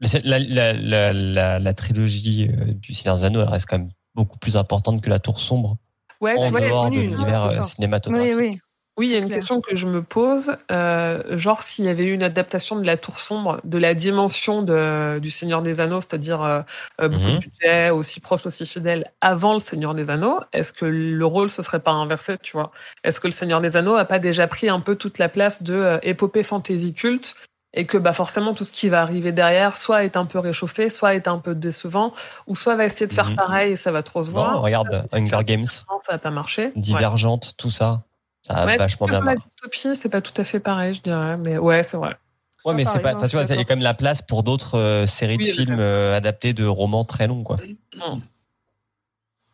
le- la, la, la, la, la trilogie euh, du Seigneur des Anneaux, elle reste quand même beaucoup plus importante que la Tour sombre Ouais, en dehors de l'univers euh, cinématographique. Oui, oui. oui, il y a une clair. question que je me pose, euh, genre s'il y avait eu une adaptation de La Tour Sombre, de la dimension de, du Seigneur des Anneaux, c'est-à-dire euh, beaucoup Mhm. de budget, aussi proche, aussi fidèle, avant le Seigneur des Anneaux, est-ce que le rôle se serait pas inversé, tu vois? Est-ce que le Seigneur des Anneaux a pas déjà pris un peu toute la place de euh, épopée fantasy culte et que bah forcément tout ce qui va arriver derrière soit est un peu réchauffé, soit est un peu décevant, ou soit va essayer de faire Mhm. pareil et ça va trop se voir. Non, regarde, Hunger Games, Non, ça va pas marcher. Ouais. Divergente, tout ça, ça a Ouais, vachement bien comme la marché. dystopie, c'est pas tout à fait pareil, je dirais, mais ouais, c'est vrai. Ouais, mais c'est pas, tu vois, il y a quand même la place pour d'autres euh, séries Oui, de films euh, adaptés de romans très longs, quoi.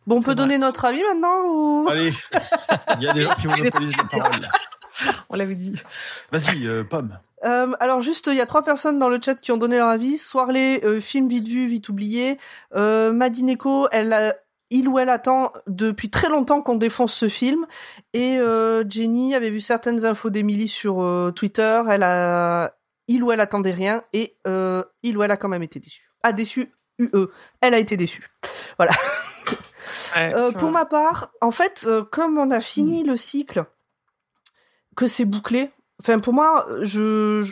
Bon, on peut vrai. donner notre avis maintenant ou? Allez, il y a des gens qui monopolisent la parole. On l'avait dit. Vas-y, euh, Pomme. Euh, alors juste, il y a trois personnes dans le chat qui ont donné leur avis. Soirley, euh, film vite vu, vite oublié. Euh, Madineko, elle a, il ou elle attend depuis très longtemps qu'on défonce ce film. Et euh, Jenny avait vu certaines infos d'Emily sur Twitter. Elle a, il ou elle attendait rien et il ou elle a quand même été déçu. Ah déçu, UE. Elle a été déçue. Voilà. Ouais, pour ma part, en fait, comme on a fini le cycle, que c'est bouclé. Enfin, pour moi, je,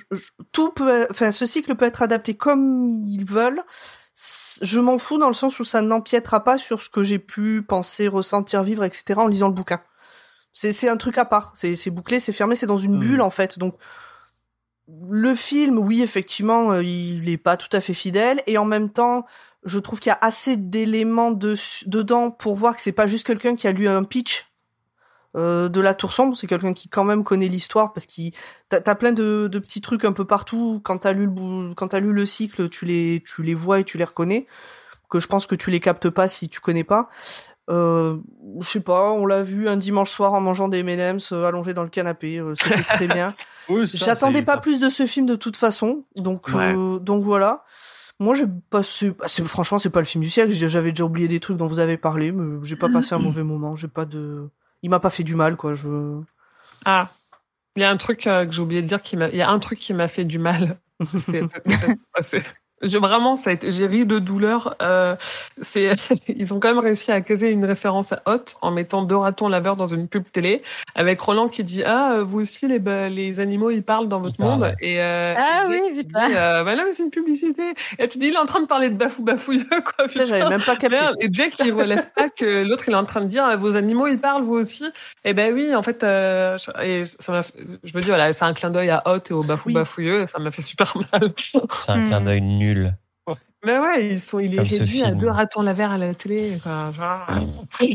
tout peut, enfin, ce cycle peut être adapté comme ils veulent. Je m'en fous dans le sens où ça n'empiètera pas sur ce que j'ai pu penser, ressentir, vivre, etc. en lisant le bouquin. C'est, c'est un truc à part. C'est, c'est bouclé, c'est fermé, c'est dans une Mhm. bulle en fait. Donc, le film, oui, effectivement, euh, il est pas tout à fait fidèle, et en même temps, je trouve qu'il y a assez d'éléments de, dedans pour voir que c'est pas juste quelqu'un qui a lu un pitch euh, de la Tour sombre, c'est quelqu'un qui quand même connaît l'histoire parce qu'il t'as, t'as plein de, de petits trucs un peu partout. Quand t'as lu le quand t'as lu le cycle, tu les tu les vois et tu les reconnais. Que je pense que tu les captes pas si tu connais pas. Euh, je sais pas, on l'a vu un dimanche soir en mangeant des M&M's euh, allongé dans le canapé, euh, c'était très bien. Oui, J'attendais pas ça- plus de ce film de toute façon, donc Ouais. euh, donc voilà. Moi, j'ai passé, bah, c'est franchement, c'est pas le film du siècle. J'avais déjà oublié des trucs dont vous avez parlé, mais j'ai pas passé un mauvais moment. J'ai pas de, il m'a pas fait du mal, quoi. Je, Ah, il y a un truc euh, que j'ai oublié de dire qui m'a. Il y a un truc qui m'a fait du mal. C'est c'est- Je, vraiment, ça a été, j'ai ri de douleur. Euh, c'est, ils ont quand même réussi à caser une référence à Hot en mettant deux ratons laveurs dans une pub télé, avec Roland qui dit ah euh, vous aussi les bah, les animaux ils parlent dans votre Ils monde et euh, Ah et oui, putain. dit, euh, bah non mais c'est une publicité. Et tu dis il est en train de parler de bafou bafouilleux quoi. Putain, j'avais même pas capté. Merde. Et Jake il relève pas que l'autre il est en train de dire ah, vos animaux ils parlent vous aussi. Et ben oui en fait euh, je- et ça m'a- je me dis voilà c'est un clin d'œil à Hot et au bafou Oui. bafouilleux ça m'a fait super mal. C'est un clin Hmm. d'œil nul. Mais ouais, ils sont, il est Comme ce réduit à deux ratons laveurs à la télé. Quoi.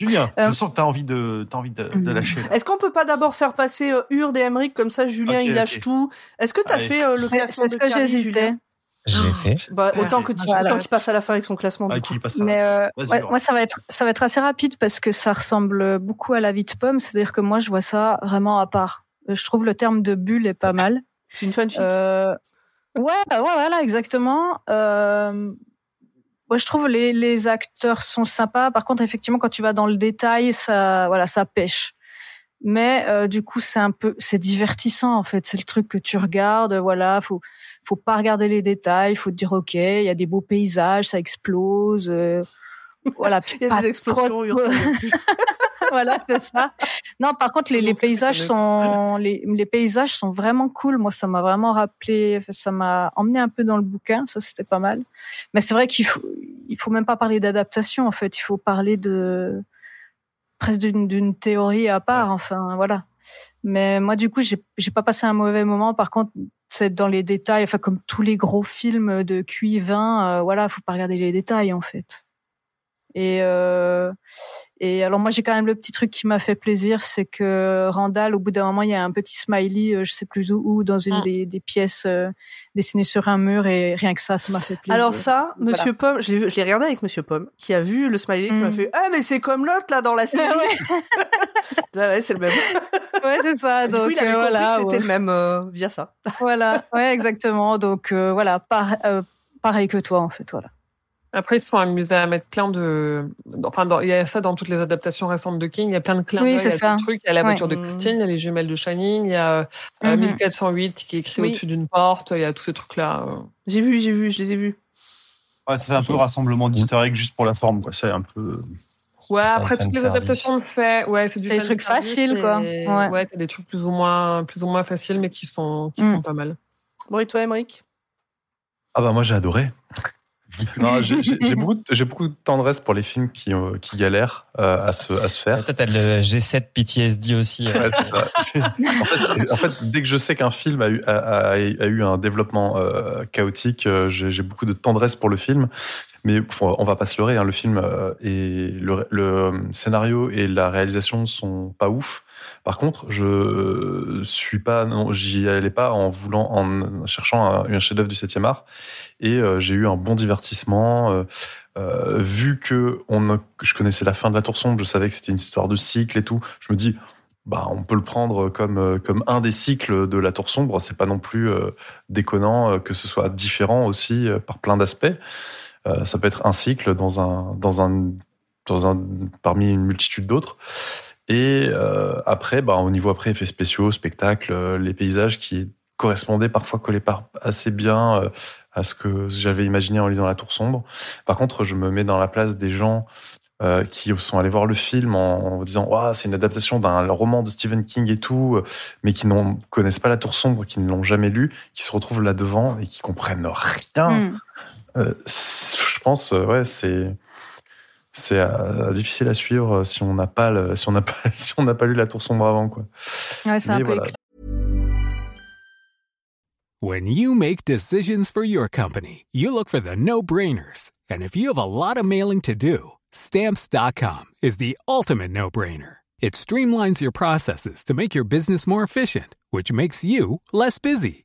Julien, Euh, je sens que t'as envie de, t'as envie de, de lâcher. Est-ce qu'on peut pas d'abord faire passer euh, Urde et Emmerich comme ça Julien il lâche tout Est-ce que t'as Allez. fait euh, le classement c'est ce de que j'hésitais. Julien Je l'ai fait. Bah, Ouais. autant que tu, Voilà. autant qu'il passe à la fin avec son classement Ah. Mais euh, ouais, moi, ça va être ça va être assez rapide parce que ça ressemble beaucoup à la vie de pomme. C'est-à-dire que moi, je vois ça vraiment à part. Euh, Je trouve le terme de bulle est pas mal. C'est une fanfic. Euh, ouais, ouais, voilà, exactement. Euh, ouais, je trouve les, les acteurs sont sympas. Par contre, effectivement, quand tu vas dans le détail, ça, voilà, ça pêche. Mais euh, du coup, c'est un peu, c'est divertissant en fait. C'est le truc que tu regardes. Voilà, faut, faut pas regarder les détails. Faut te dire, ok, il y a des beaux paysages, ça explose. euh, voilà. Il y a pas des explosions, trop- Voilà, c'est ça. Non, par contre, les, les paysages sont, les, les paysages sont vraiment cool. Moi, ça m'a vraiment rappelé, ça m'a emmené un peu dans le bouquin. Ça, c'était pas mal. Mais c'est vrai qu'il faut, il faut même pas parler d'adaptation, en fait. Il faut parler de, presque d'une, théorie à part. Enfin, voilà. Mais moi, du coup, j'ai, j'ai pas passé un mauvais moment. Par contre, c'est dans les détails. Enfin, comme tous les gros films de QI20, euh, voilà, faut pas regarder les détails, en fait. Et, euh, et alors moi j'ai quand même le petit truc qui m'a fait plaisir, c'est que Randall, au bout d'un moment, il y a un petit smiley, euh, je sais plus où, où dans une Mm. des, des pièces euh, dessinées sur un mur, et rien que ça, ça m'a fait plaisir. Alors ça, Voilà. Monsieur Pomme, je l'ai regardé avec Monsieur Pomme, qui a vu le smiley, qui m'a Mm. fait ah mais c'est comme l'autre là dans la série. ouais, ouais, ouais, c'est le même. ouais, c'est ça. du coup, Donc il avait euh, voilà, que c'était ouais. le même euh, via ça. voilà, ouais, exactement. Donc euh, voilà, par- pareil que toi en fait, voilà. Après, ils se sont amusés à mettre plein de. Enfin, dans- il y a ça dans toutes les adaptations récentes de King. Il y a plein de clins Oui, d'œil à ça. tout le truc. Il y a la Ouais. voiture de Mm. Christine, il y a les jumelles de Shining, il y a euh, Mhm. 1408 qui est écrit Oui. au-dessus d'une porte. Il y a tous ces trucs-là. euh. J'ai vu, j'ai vu, je les ai vus. Ouais, ça fait un peu rassemblement eggs juste pour la forme, quoi. C'est un peu. Ouais, après toutes les adaptations de fait, ouais, c'est du C'est des trucs faciles, quoi. Ouais. Ouais, t'as des trucs plus ou moins, plus ou moins faciles, mais qui sont, qui Mm. sont pas mal. Bon et toi, Emmerich Ah bah moi j'ai adoré. non, j'ai beaucoup, de- j'ai beaucoup de tendresse pour les films qui, euh, qui galèrent euh, à, se, à se faire. Toi, t'as le G7 PTSD aussi. euh. Ouais, c'est ça. En fait, en fait, dès que je sais qu'un film a eu, a, a- a eu un développement euh, chaotique, j'ai j'ai beaucoup de tendresse pour le film. Mais on va pas se leurrer, hein, le film euh, et le, le scénario et la réalisation sont pas ouf. Par contre, je suis pas, j'y allais pas en voulant, en cherchant un, chef-d'œuvre du 7e art. Et euh, j'ai eu un bon divertissement. euh, euh, vu que je connaissais la fin de la Tour sombre, je savais que c'était une histoire de cycle et tout. Je me dis, bah, on peut le prendre comme euh, comme un des cycles de la Tour sombre. C'est pas non plus euh, déconnant euh, que ce soit différent aussi euh, par plein d'aspects. Euh, ça peut être un cycle dans un dans un dans un parmi une multitude d'autres. Et euh, après, bah, au niveau après effets spéciaux, spectacles, euh, les paysages qui correspondaient parfois collaient pas assez bien à ce que j'avais imaginé en lisant La Tour sombre. Par contre, je me mets dans la place des gens qui sont allés voir le film en, en disant Ouah, c'est une adaptation d'un roman de Stephen King et tout, mais qui ne connaissent pas La Tour sombre, qui ne l'ont jamais lu, qui se retrouvent là devant et qui comprennent rien. Mm. Euh, je pense, euh, ouais, c'est c'est euh, difficile à suivre si on n'a pas le- si on n'a pas si on n'a pas lu La Tour sombre avant quoi. Ouais, c'est un peu voilà. éclaté. When you make decisions for your company, you look for the no-brainers. And if you have a lot of mailing to do, stamps.com is the ultimate no-brainer. It streamlines your processes to make your business more efficient, which makes you less busy.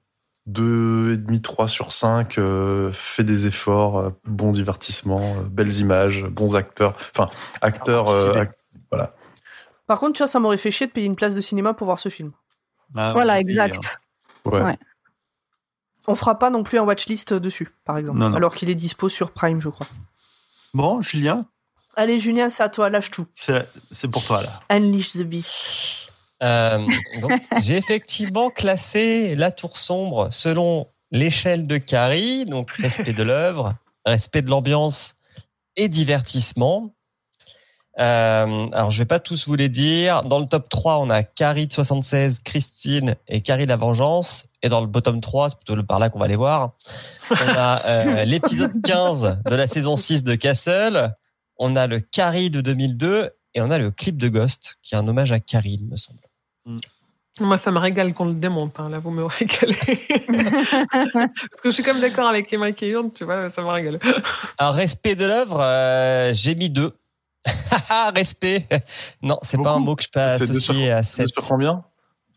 2,5, 3 sur 5, euh, fait des efforts, euh, bon divertissement, euh, belles images, bons acteurs. Enfin, acteurs. Ah, euh, ac- Par contre, tu vois, ça m'aurait fait chier de payer une place de cinéma pour voir ce film. Ah, Voilà, ouais, exact. ouais. Ouais. On fera pas non plus un watchlist dessus, par exemple. Non, non. Alors qu'il est dispo sur Prime, je crois. Bon, Julien, Allez, Julien, c'est à toi, lâche tout. c'est c'est pour toi là. Unleash the Beast. Euh, j'ai effectivement classé La Tour Sombre selon l'échelle de Carrie, donc respect de l'œuvre, respect de l'ambiance et divertissement. Euh, alors, je vais pas tous vous les dire. Dans le top 3, on a Carrie de 76, Christine et Carrie la Vengeance. Et dans le bottom 3, c'est plutôt par là qu'on va les voir. On a euh, l'épisode 15 de la saison 6 de Castle. On a le Carrie de 2002 et on a le clip de Ghost, qui est un hommage à Carrie, il me semble. Moi, ça me régale qu'on le démonte. hein. Là, vous me régalez. Parce que je suis comme d'accord avec Emma qui hurle, tu vois, ça me régale. Un respect de l'œuvre, euh, j'ai mis deux. Respect. Non, c'est pas un mot que je peux deux sur- associer à deux 7. sur combien?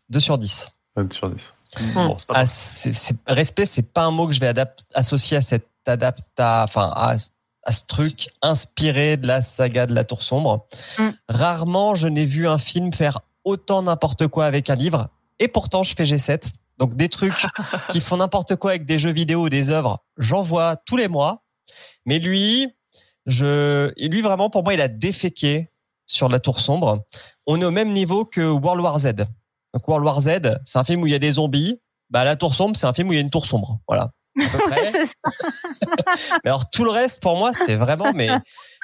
2 sur 10. 2 sur 10. Bon, c'est pas Ah, c'est- c'est- respect, c'est pas un mot que je vais associer à cette adapta, enfin, à, à ce truc inspiré de la saga de la Tour Sombre. Mm. Rarement, je n'ai vu un film faire autant n'importe quoi avec un livre. Et pourtant, je fais G7. Donc, des trucs qui font n'importe quoi avec des jeux vidéo ou des œuvres, j'en vois tous les mois. Mais lui, je, et lui vraiment, pour moi, il a déféqué sur la Tour Sombre. On est au même niveau que World War Z. Donc, World War Z, c'est un film où il y a des zombies. Bah, la Tour Sombre, c'est un film où il y a une tour sombre. Voilà. À peu près. C'est ça. Mais alors tout le reste pour moi c'est vraiment mais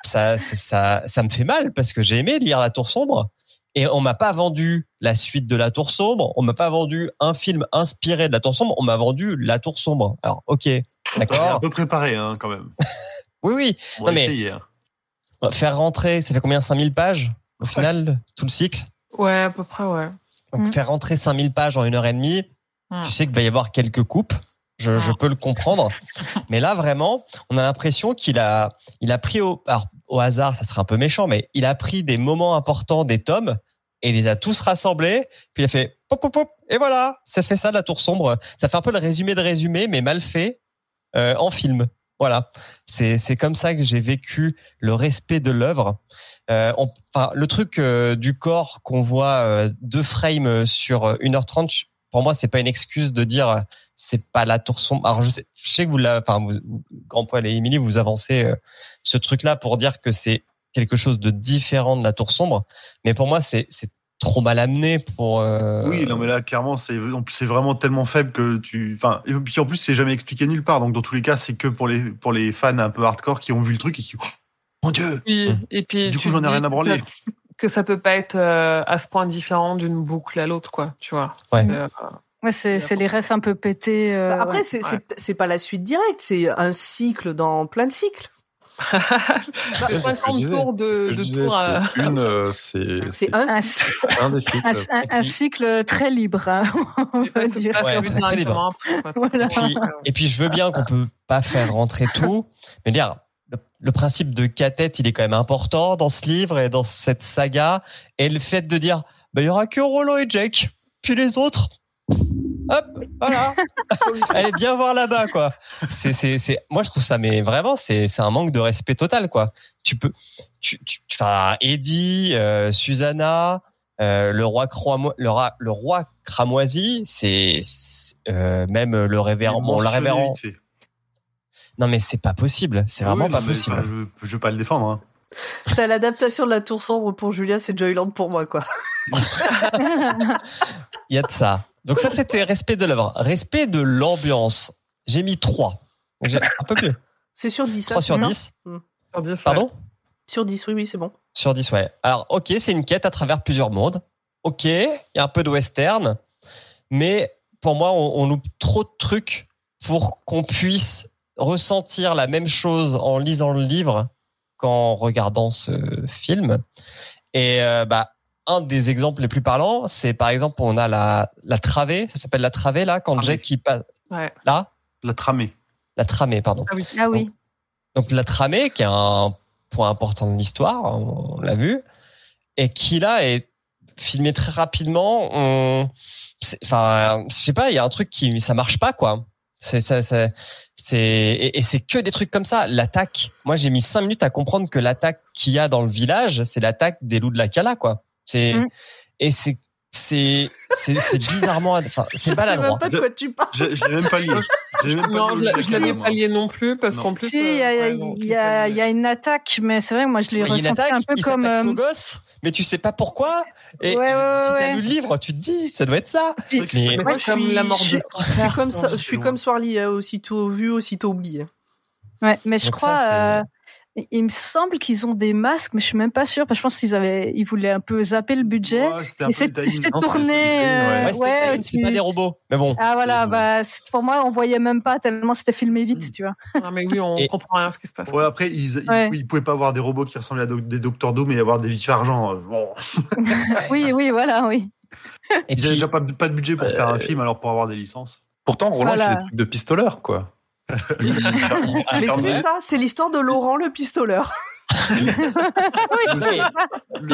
ça ça ça me fait mal parce que j'ai aimé lire La Tour sombre et on m'a pas vendu la suite de La Tour sombre, on m'a pas vendu un film inspiré de La Tour sombre, on m'a vendu La Tour sombre. Alors OK, J'ai un d'accord. peu préparé hein, quand même. Oui oui, On va Non, mais- essayer. hein. faire rentrer, ça fait combien 5000 pages au final tout le cycle? Ouais, à peu près, ouais. Donc Mm. faire rentrer 5000 pages en une heure et demie, Mm. tu sais qu'il va y avoir quelques coupes. Je, je Mm. peux le comprendre. mais là, vraiment, on a l'impression qu'il a, il a pris au, alors, au hasard, ça serait un peu méchant, mais il a pris des moments importants des tomes et les a tous rassemblés. Puis il a fait pop, pop, pop. Et voilà, ça fait ça, la tour sombre. Ça fait un peu le résumé de résumé, mais mal fait euh, en film. Voilà. C'est, comme ça que j'ai vécu le respect de l'œuvre. Euh, enfin, le truc euh, du corps qu'on voit deux frames sur euh, 1h30, je- pour moi, c'est pas une excuse de dire c'est pas la tour sombre. Alors, je sais, je sais que vous, enfin, Grand Poil et Émilie, vous avancez euh, ce truc-là pour dire que c'est quelque chose de différent de la tour sombre. Mais pour moi, c'est, c'est trop mal amené pour. euh, Oui, non, mais là, clairement, c'est en plus, c'est vraiment tellement faible que tu. Enfin, et puis en plus, c'est jamais expliqué nulle part. Donc, dans tous les cas, c'est que pour les, pour les fans un peu hardcore qui ont vu le truc et qui. Oh, mon Dieu Oui, Mm. et puis Du coup, j'en ai rien à branler. Que, que ça peut pas être euh, à ce point différent d'une boucle à l'autre, quoi. Tu vois. Ouais. C'est, euh, Ouais, c'est c'est les refs un peu pétés. euh, Bah, après, ouais. c'est ouais. c'est- c'est pas la suite directe, c'est un cycle dans plein de cycles. bah, C'est ce que je 50 disais. tours C'est ce de, que je de disais, tours à- c'est une, euh, c'est C'est un un, cycle. un des cycles. un- un- un cycle très libre, hein, on va dire. Ouais, très libre. Voilà. Et puis, et puis, je veux bien qu'on peut pas faire rentrer tout, mais dire le, le principe de cathète, il est quand même important dans ce livre et dans cette saga. Et le fait de dire, bah, il y aura que Roland et Jake, puis les autres, hop, voilà. Allez bien voir là-bas, quoi. C'est, c'est, c'est, moi, je trouve ça, mais vraiment, c'est, c'est un manque de respect total, quoi. Tu peux, tu, tu, enfin, Eddie, euh, Susanna, euh, le roi cramo- le, ra- le roi cramoisi, c'est, c'est, euh, même le révérend, bon, le révérend. Non, mais c'est pas possible. C'est vraiment Oui, pas possible. je, je veux pas le défendre. hein. T'as l'adaptation de la Tour Sombre pour Julia, c'est Joyland pour moi, quoi. Il y a de ça. Donc ça, c'était respect de l'œuvre. Respect de l'ambiance. J'ai mis 3. Donc j'ai un peu mieux. C'est sur 10. 3 hein, sur c'est ça 10. Sur dix, ouais. Pardon? Sur 10, oui, oui, c'est bon. Sur 10, ouais. Alors, ok, c'est une quête à travers plusieurs mondes. Ok, il y a un peu de western. Mais pour moi, on, on loupe trop de trucs pour qu'on puisse ressentir la même chose en lisant le livre qu'en regardant ce film. Et euh, bah, un des exemples les plus parlants, c'est par exemple, on a la, la travée, ça s'appelle la travée là, quand Tramée. Jack il passe Ouais. là, La tramée. la tramée, pardon. Ah oui. Ah oui. Donc la tramée, qui est un point important de l'histoire, on, l'a vu, et qui là est filmé très rapidement. On, enfin, je sais pas, il y a un truc qui ça marche pas quoi. C'est ça, c'est c'est et, et c'est que des trucs comme ça. L'attaque, moi j'ai mis cinq minutes à comprendre que l'attaque qu'il y a dans le village, c'est l'attaque des loups de la Cala quoi. C'est Mm. et c'est c'est c'est c'est bizarrement, enfin c'est Je sais maladroit. même pas de quoi tu parles. Je, je l'ai même pas lié. Je l'ai même pas Non, lié je l'avais pas lié non plus parce qu'en plus. Si, il y, a- euh, ouais, y a, y a une attaque, mais c'est vrai que moi je l'ai ressenti attaque, un peu il comme. euh, au gosse, mais tu sais pas pourquoi. Et Ouais, ouais, si t'as ouais. lu le livre, tu te dis, ça doit être ça. Mais- Moi, c'est je comme suis- la mort de Je suis comme ça, Non, je suis comme loin. Swarly, euh, aussitôt vu, aussitôt oublié. Ouais, mais je crois. Euh, il me semble qu'ils ont des masques, mais je suis même pas sûre. Parce que je pense qu'ils avaient, ils voulaient un peu zapper le budget. Ouais, et c'est Non, tourné. euh, Ouais, c'est ouais, pas- c'est tu- pas des robots. Mais bon. Ah voilà, bah pour moi on voyait même pas tellement c'était filmé Mm. vite, tu vois. Ah, mais oui, on Et- comprend rien à ce qui se passe. Ouais, après, ils, ils, Ouais. ils pouvaient pas avoir des robots qui ressemblaient à do- des Docteur Doom et avoir des vies argent. Bon. Oui, oui, voilà, oui. Et Ils avaient puis, déjà pas, pas de budget pour faire un film, alors pour avoir des licences. Pourtant, Roland, il Voilà. fait des trucs de pistoleur, quoi. Mais c'est ça, c'est l'histoire de Laurent le pistoleur. il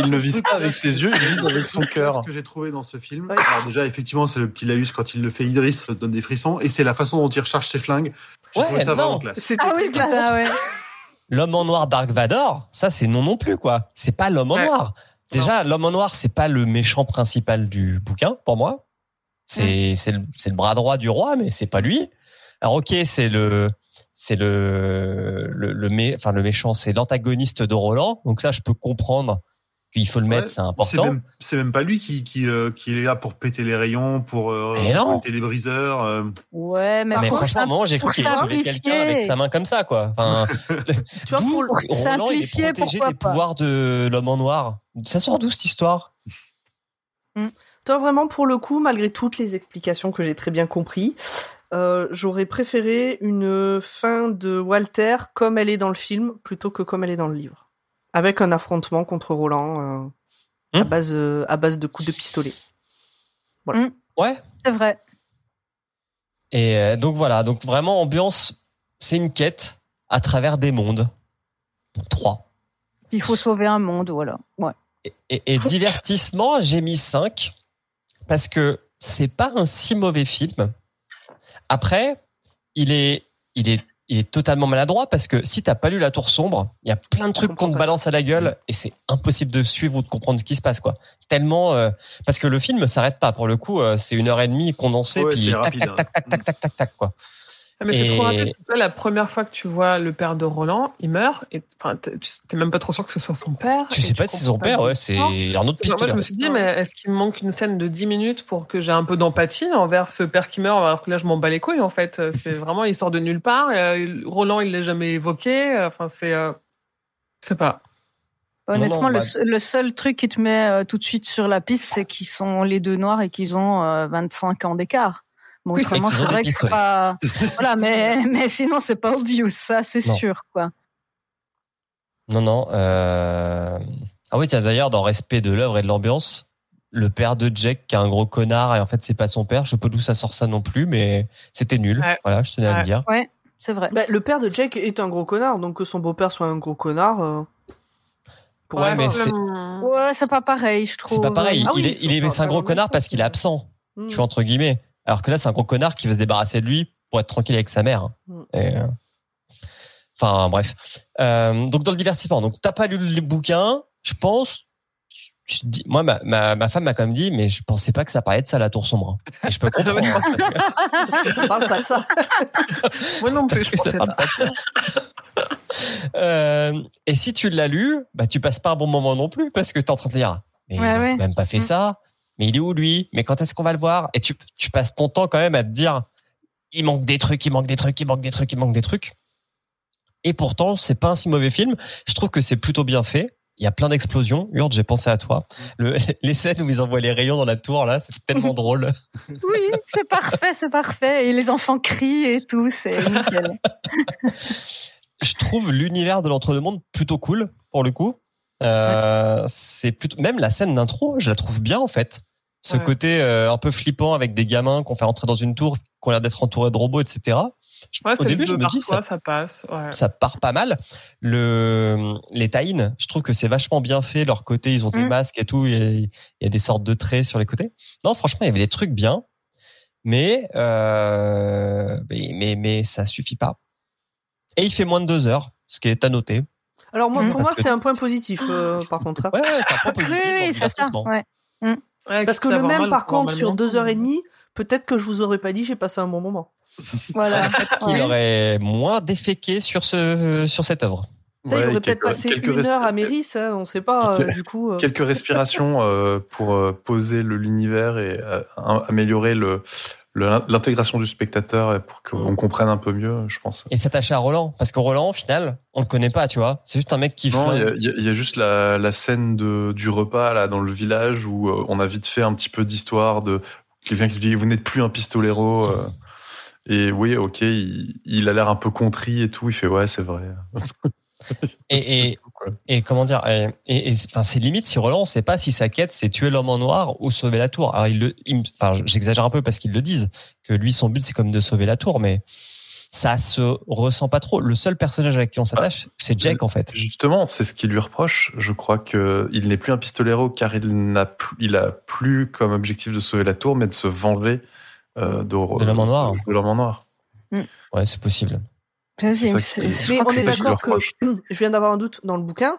ne vise pas avec ses yeux, il vise avec son cœur. Ce que j'ai trouvé dans ce film, alors déjà, effectivement, c'est le petit laïus quand il le fait Idris, ça donne des frissons, et c'est la façon dont il recharge ses flingues. J'ai Ouais, ça non. vraiment classe. C'était Ah oui, classe. ouais. l'homme en noir Dark Vador, ça c'est non non plus quoi. C'est pas l'homme en Ouais. noir. Déjà, l'homme en noir, c'est pas le méchant principal du bouquin pour moi. C'est le, c'est le bras droit du roi, mais c'est pas lui. Alors ok, c'est le c'est le le le, mé- enfin, le méchant, c'est l'antagoniste de Roland. Donc ça, je peux comprendre qu'il faut le mettre, Ouais, c'est important. même, c'est même pas lui qui, qui, euh, qui est là pour péter les rayons, pour euh, récolter les briseurs. euh. Ouais, mais, mais pour franchement, j'ai cru qu'il sauver quelqu'un avec sa main comme ça, quoi. Enfin, Tu vois, pour Roland, il est simplifier, protégé des pas? pouvoirs de l'homme en noir. Ça sort d'où cette histoire? Toi, vraiment, pour le coup, malgré toutes les explications que j'ai très bien compris, euh, j'aurais préféré une fin de Walter comme elle est dans le film plutôt que comme elle est dans le livre. Avec un affrontement contre Roland euh, à, Hmm. base, euh, à base de coups de pistolet. Ouais. C'est vrai. Et euh, donc voilà, donc vraiment ambiance, c'est une quête à travers des mondes. Donc, Trois. Il faut sauver un monde, voilà. Ouais. Et, et- et divertissement, j'ai mis 5 parce que c'est pas un si mauvais film. Après, il est, il est, il est totalement maladroit parce que si t'as pas lu La Tour Sombre, il y a plein de trucs qu'on te balance à la gueule et c'est impossible de suivre ou de comprendre ce qui se passe, quoi. Tellement, euh, parce que le film s'arrête pas. Pour le coup, euh, c'est une heure et demie condensée, Ouais, puis tac, rapide, tac, hein. tac, tac, tac, tac, tac, tac, quoi. Ah, mais c'est trop rapide. C'est La première fois que tu vois le père de Roland, il meurt. Et enfin, t'es tu- t'es même pas trop sûr que ce soit son père. Tu sais pas si c'est son père, ouais, c'est il sort. un autre Enfin, moi, pistolet. je me suis dit, mais est-ce qu'il me manque une scène de 10 minutes pour que j'ai un peu d'empathie envers ce père qui meurt, alors que là, je m'en bats les couilles, en fait. C'est vraiment, il sort de nulle part. Euh, Roland, il l'a jamais évoqué. Enfin, c'est. Euh, je sais pas. Honnêtement, non, bah- le seul truc qui te met euh, tout de suite sur la piste, c'est qu'ils sont les deux noirs et qu'ils ont euh, 25 ans d'écart. Bon, Oui, autrement, c'est vrai que c'est pas. voilà, mais, mais sinon, c'est pas obvious, ça, c'est sûr, quoi. Non, non. euh, Ah oui, tiens, d'ailleurs, dans respect de l'œuvre et de l'ambiance, le père de Jack, qui est un gros connard, et en fait, c'est pas son père. Je sais pas d'où ça sort ça non plus, mais c'était nul. Ouais. Voilà, je tenais à Ouais. le dire. C'est vrai. Bah, le père de Jake est un gros connard, donc que son beau-père soit un gros connard. euh, pour Ouais, mais c'est- Ouais, c'est pas pareil, je trouve. C'est pas pareil. Ah oui, il est, il est, c'est un gros connard parce qu'il est absent, Hmm. tu vois, entre guillemets. Alors que là, c'est un gros connard qui veut se débarrasser de lui pour être tranquille avec sa mère. Hmm. Et, euh, Enfin, bref. Euh, donc, dans le divertissement. Donc, t'as pas lu les bouquins, je pense. je dis- moi, ma, ma, ma femme m'a quand même dit, mais je pensais pas que ça parlait de ça, la tour sombre. Et je peux comprendre. hein, parce que- Parce que ça parle pas de ça. Moi non plus, parce je que ça parle pas. de ça. Euh, et si tu l'as lu, bah tu passes pas un bon moment non plus parce que t'es en train de dire, mais Ouais, ils ont ouais. même pas fait Mm. ça. Mais il est où lui? Mais quand est-ce qu'on va le voir? Et tu, tu passes ton temps quand même à te dire, il manque des trucs, il manque des trucs, il manque des trucs, il manque des trucs. Et pourtant, c'est pas un si mauvais film. Je trouve que c'est plutôt bien fait. Il y a plein d'explosions. Urde, j'ai pensé à toi. Le, les scènes où ils envoient les rayons dans la tour, là, c'est tellement drôle. Oui, c'est parfait, c'est parfait. Et les enfants crient et tout, c'est nickel. je trouve l'univers de l'entre-deux-mondes plutôt cool pour le coup. Euh, c'est plutôt même la scène d'intro, je la trouve bien en fait. Ce Ouais. côté euh, un peu flippant avec des gamins qu'on fait rentrer dans une tour, qui ont l'air d'être entourés de robots, etc. Je- Ouais, au début, je me dis ça, ça passe. Ça part pas mal. Le les taïns, je trouve que c'est vachement bien fait. Leur côté, ils ont des Mm. masques et tout. Il y, a, il y a des sortes de traits sur les côtés. Non, franchement, il y avait des trucs bien, mais euh, mais, mais mais ça suffit pas. Et il fait moins de deux heures, ce qui est à noter. Alors moi, Mhm. pour moi, que- c'est un point positif, euh, par contre. hein. Ouais, ouais, c'est un point positif oui, c'est ça. Ouais, Parce que le même, mal par contre, sur deux heures et demie, peut-être que je vous aurais pas dit, j'ai passé un bon moment. Voilà. qu'il Ouais. aurait moins déféqué sur ce sur cette œuvre. Il aurait peut-être passé une heure à Méris, hein, on sait pas, euh, Quelques- du coup. euh. Quelques respirations euh, pour euh, poser le- l'univers et euh, am- améliorer le- l'intégration du spectateur et pour qu'on comprenne un peu mieux, je pense. Et s'attacher à Roland, parce que Roland, au final, on le connaît pas, tu vois. C'est juste un mec qui Non, il y a- y, juste la, la scène de, du repas là dans le village où euh, on a vite fait un petit peu d'histoire de quelqu'un qui dit vous n'êtes plus un pistolero euh, et oui ok il, il a l'air un peu contrit et tout il fait ouais c'est vrai Et. Et comment dire Et, et, et- enfin, c'est limite si Roland, on sait pas si sa quête c'est tuer l'homme en noir ou sauver la tour. Alors, il le, il me- enfin, j'exagère un peu parce qu'ils le disent que lui, son but c'est comme de sauver la tour, mais ça se ressent pas trop. Le seul personnage avec qui on s'attache, c'est Jake en fait. Justement, c'est ce qui lui reproche. Je crois que il n'est plus un pistolero car il n'a plus, il a plus comme objectif de sauver la tour, mais de se venger euh, de, De l'homme en noir. De l'homme en noir. Ouais, c'est possible. C'est- C'est c'est- Mais on est d'accord que je viens d'avoir un doute dans le bouquin,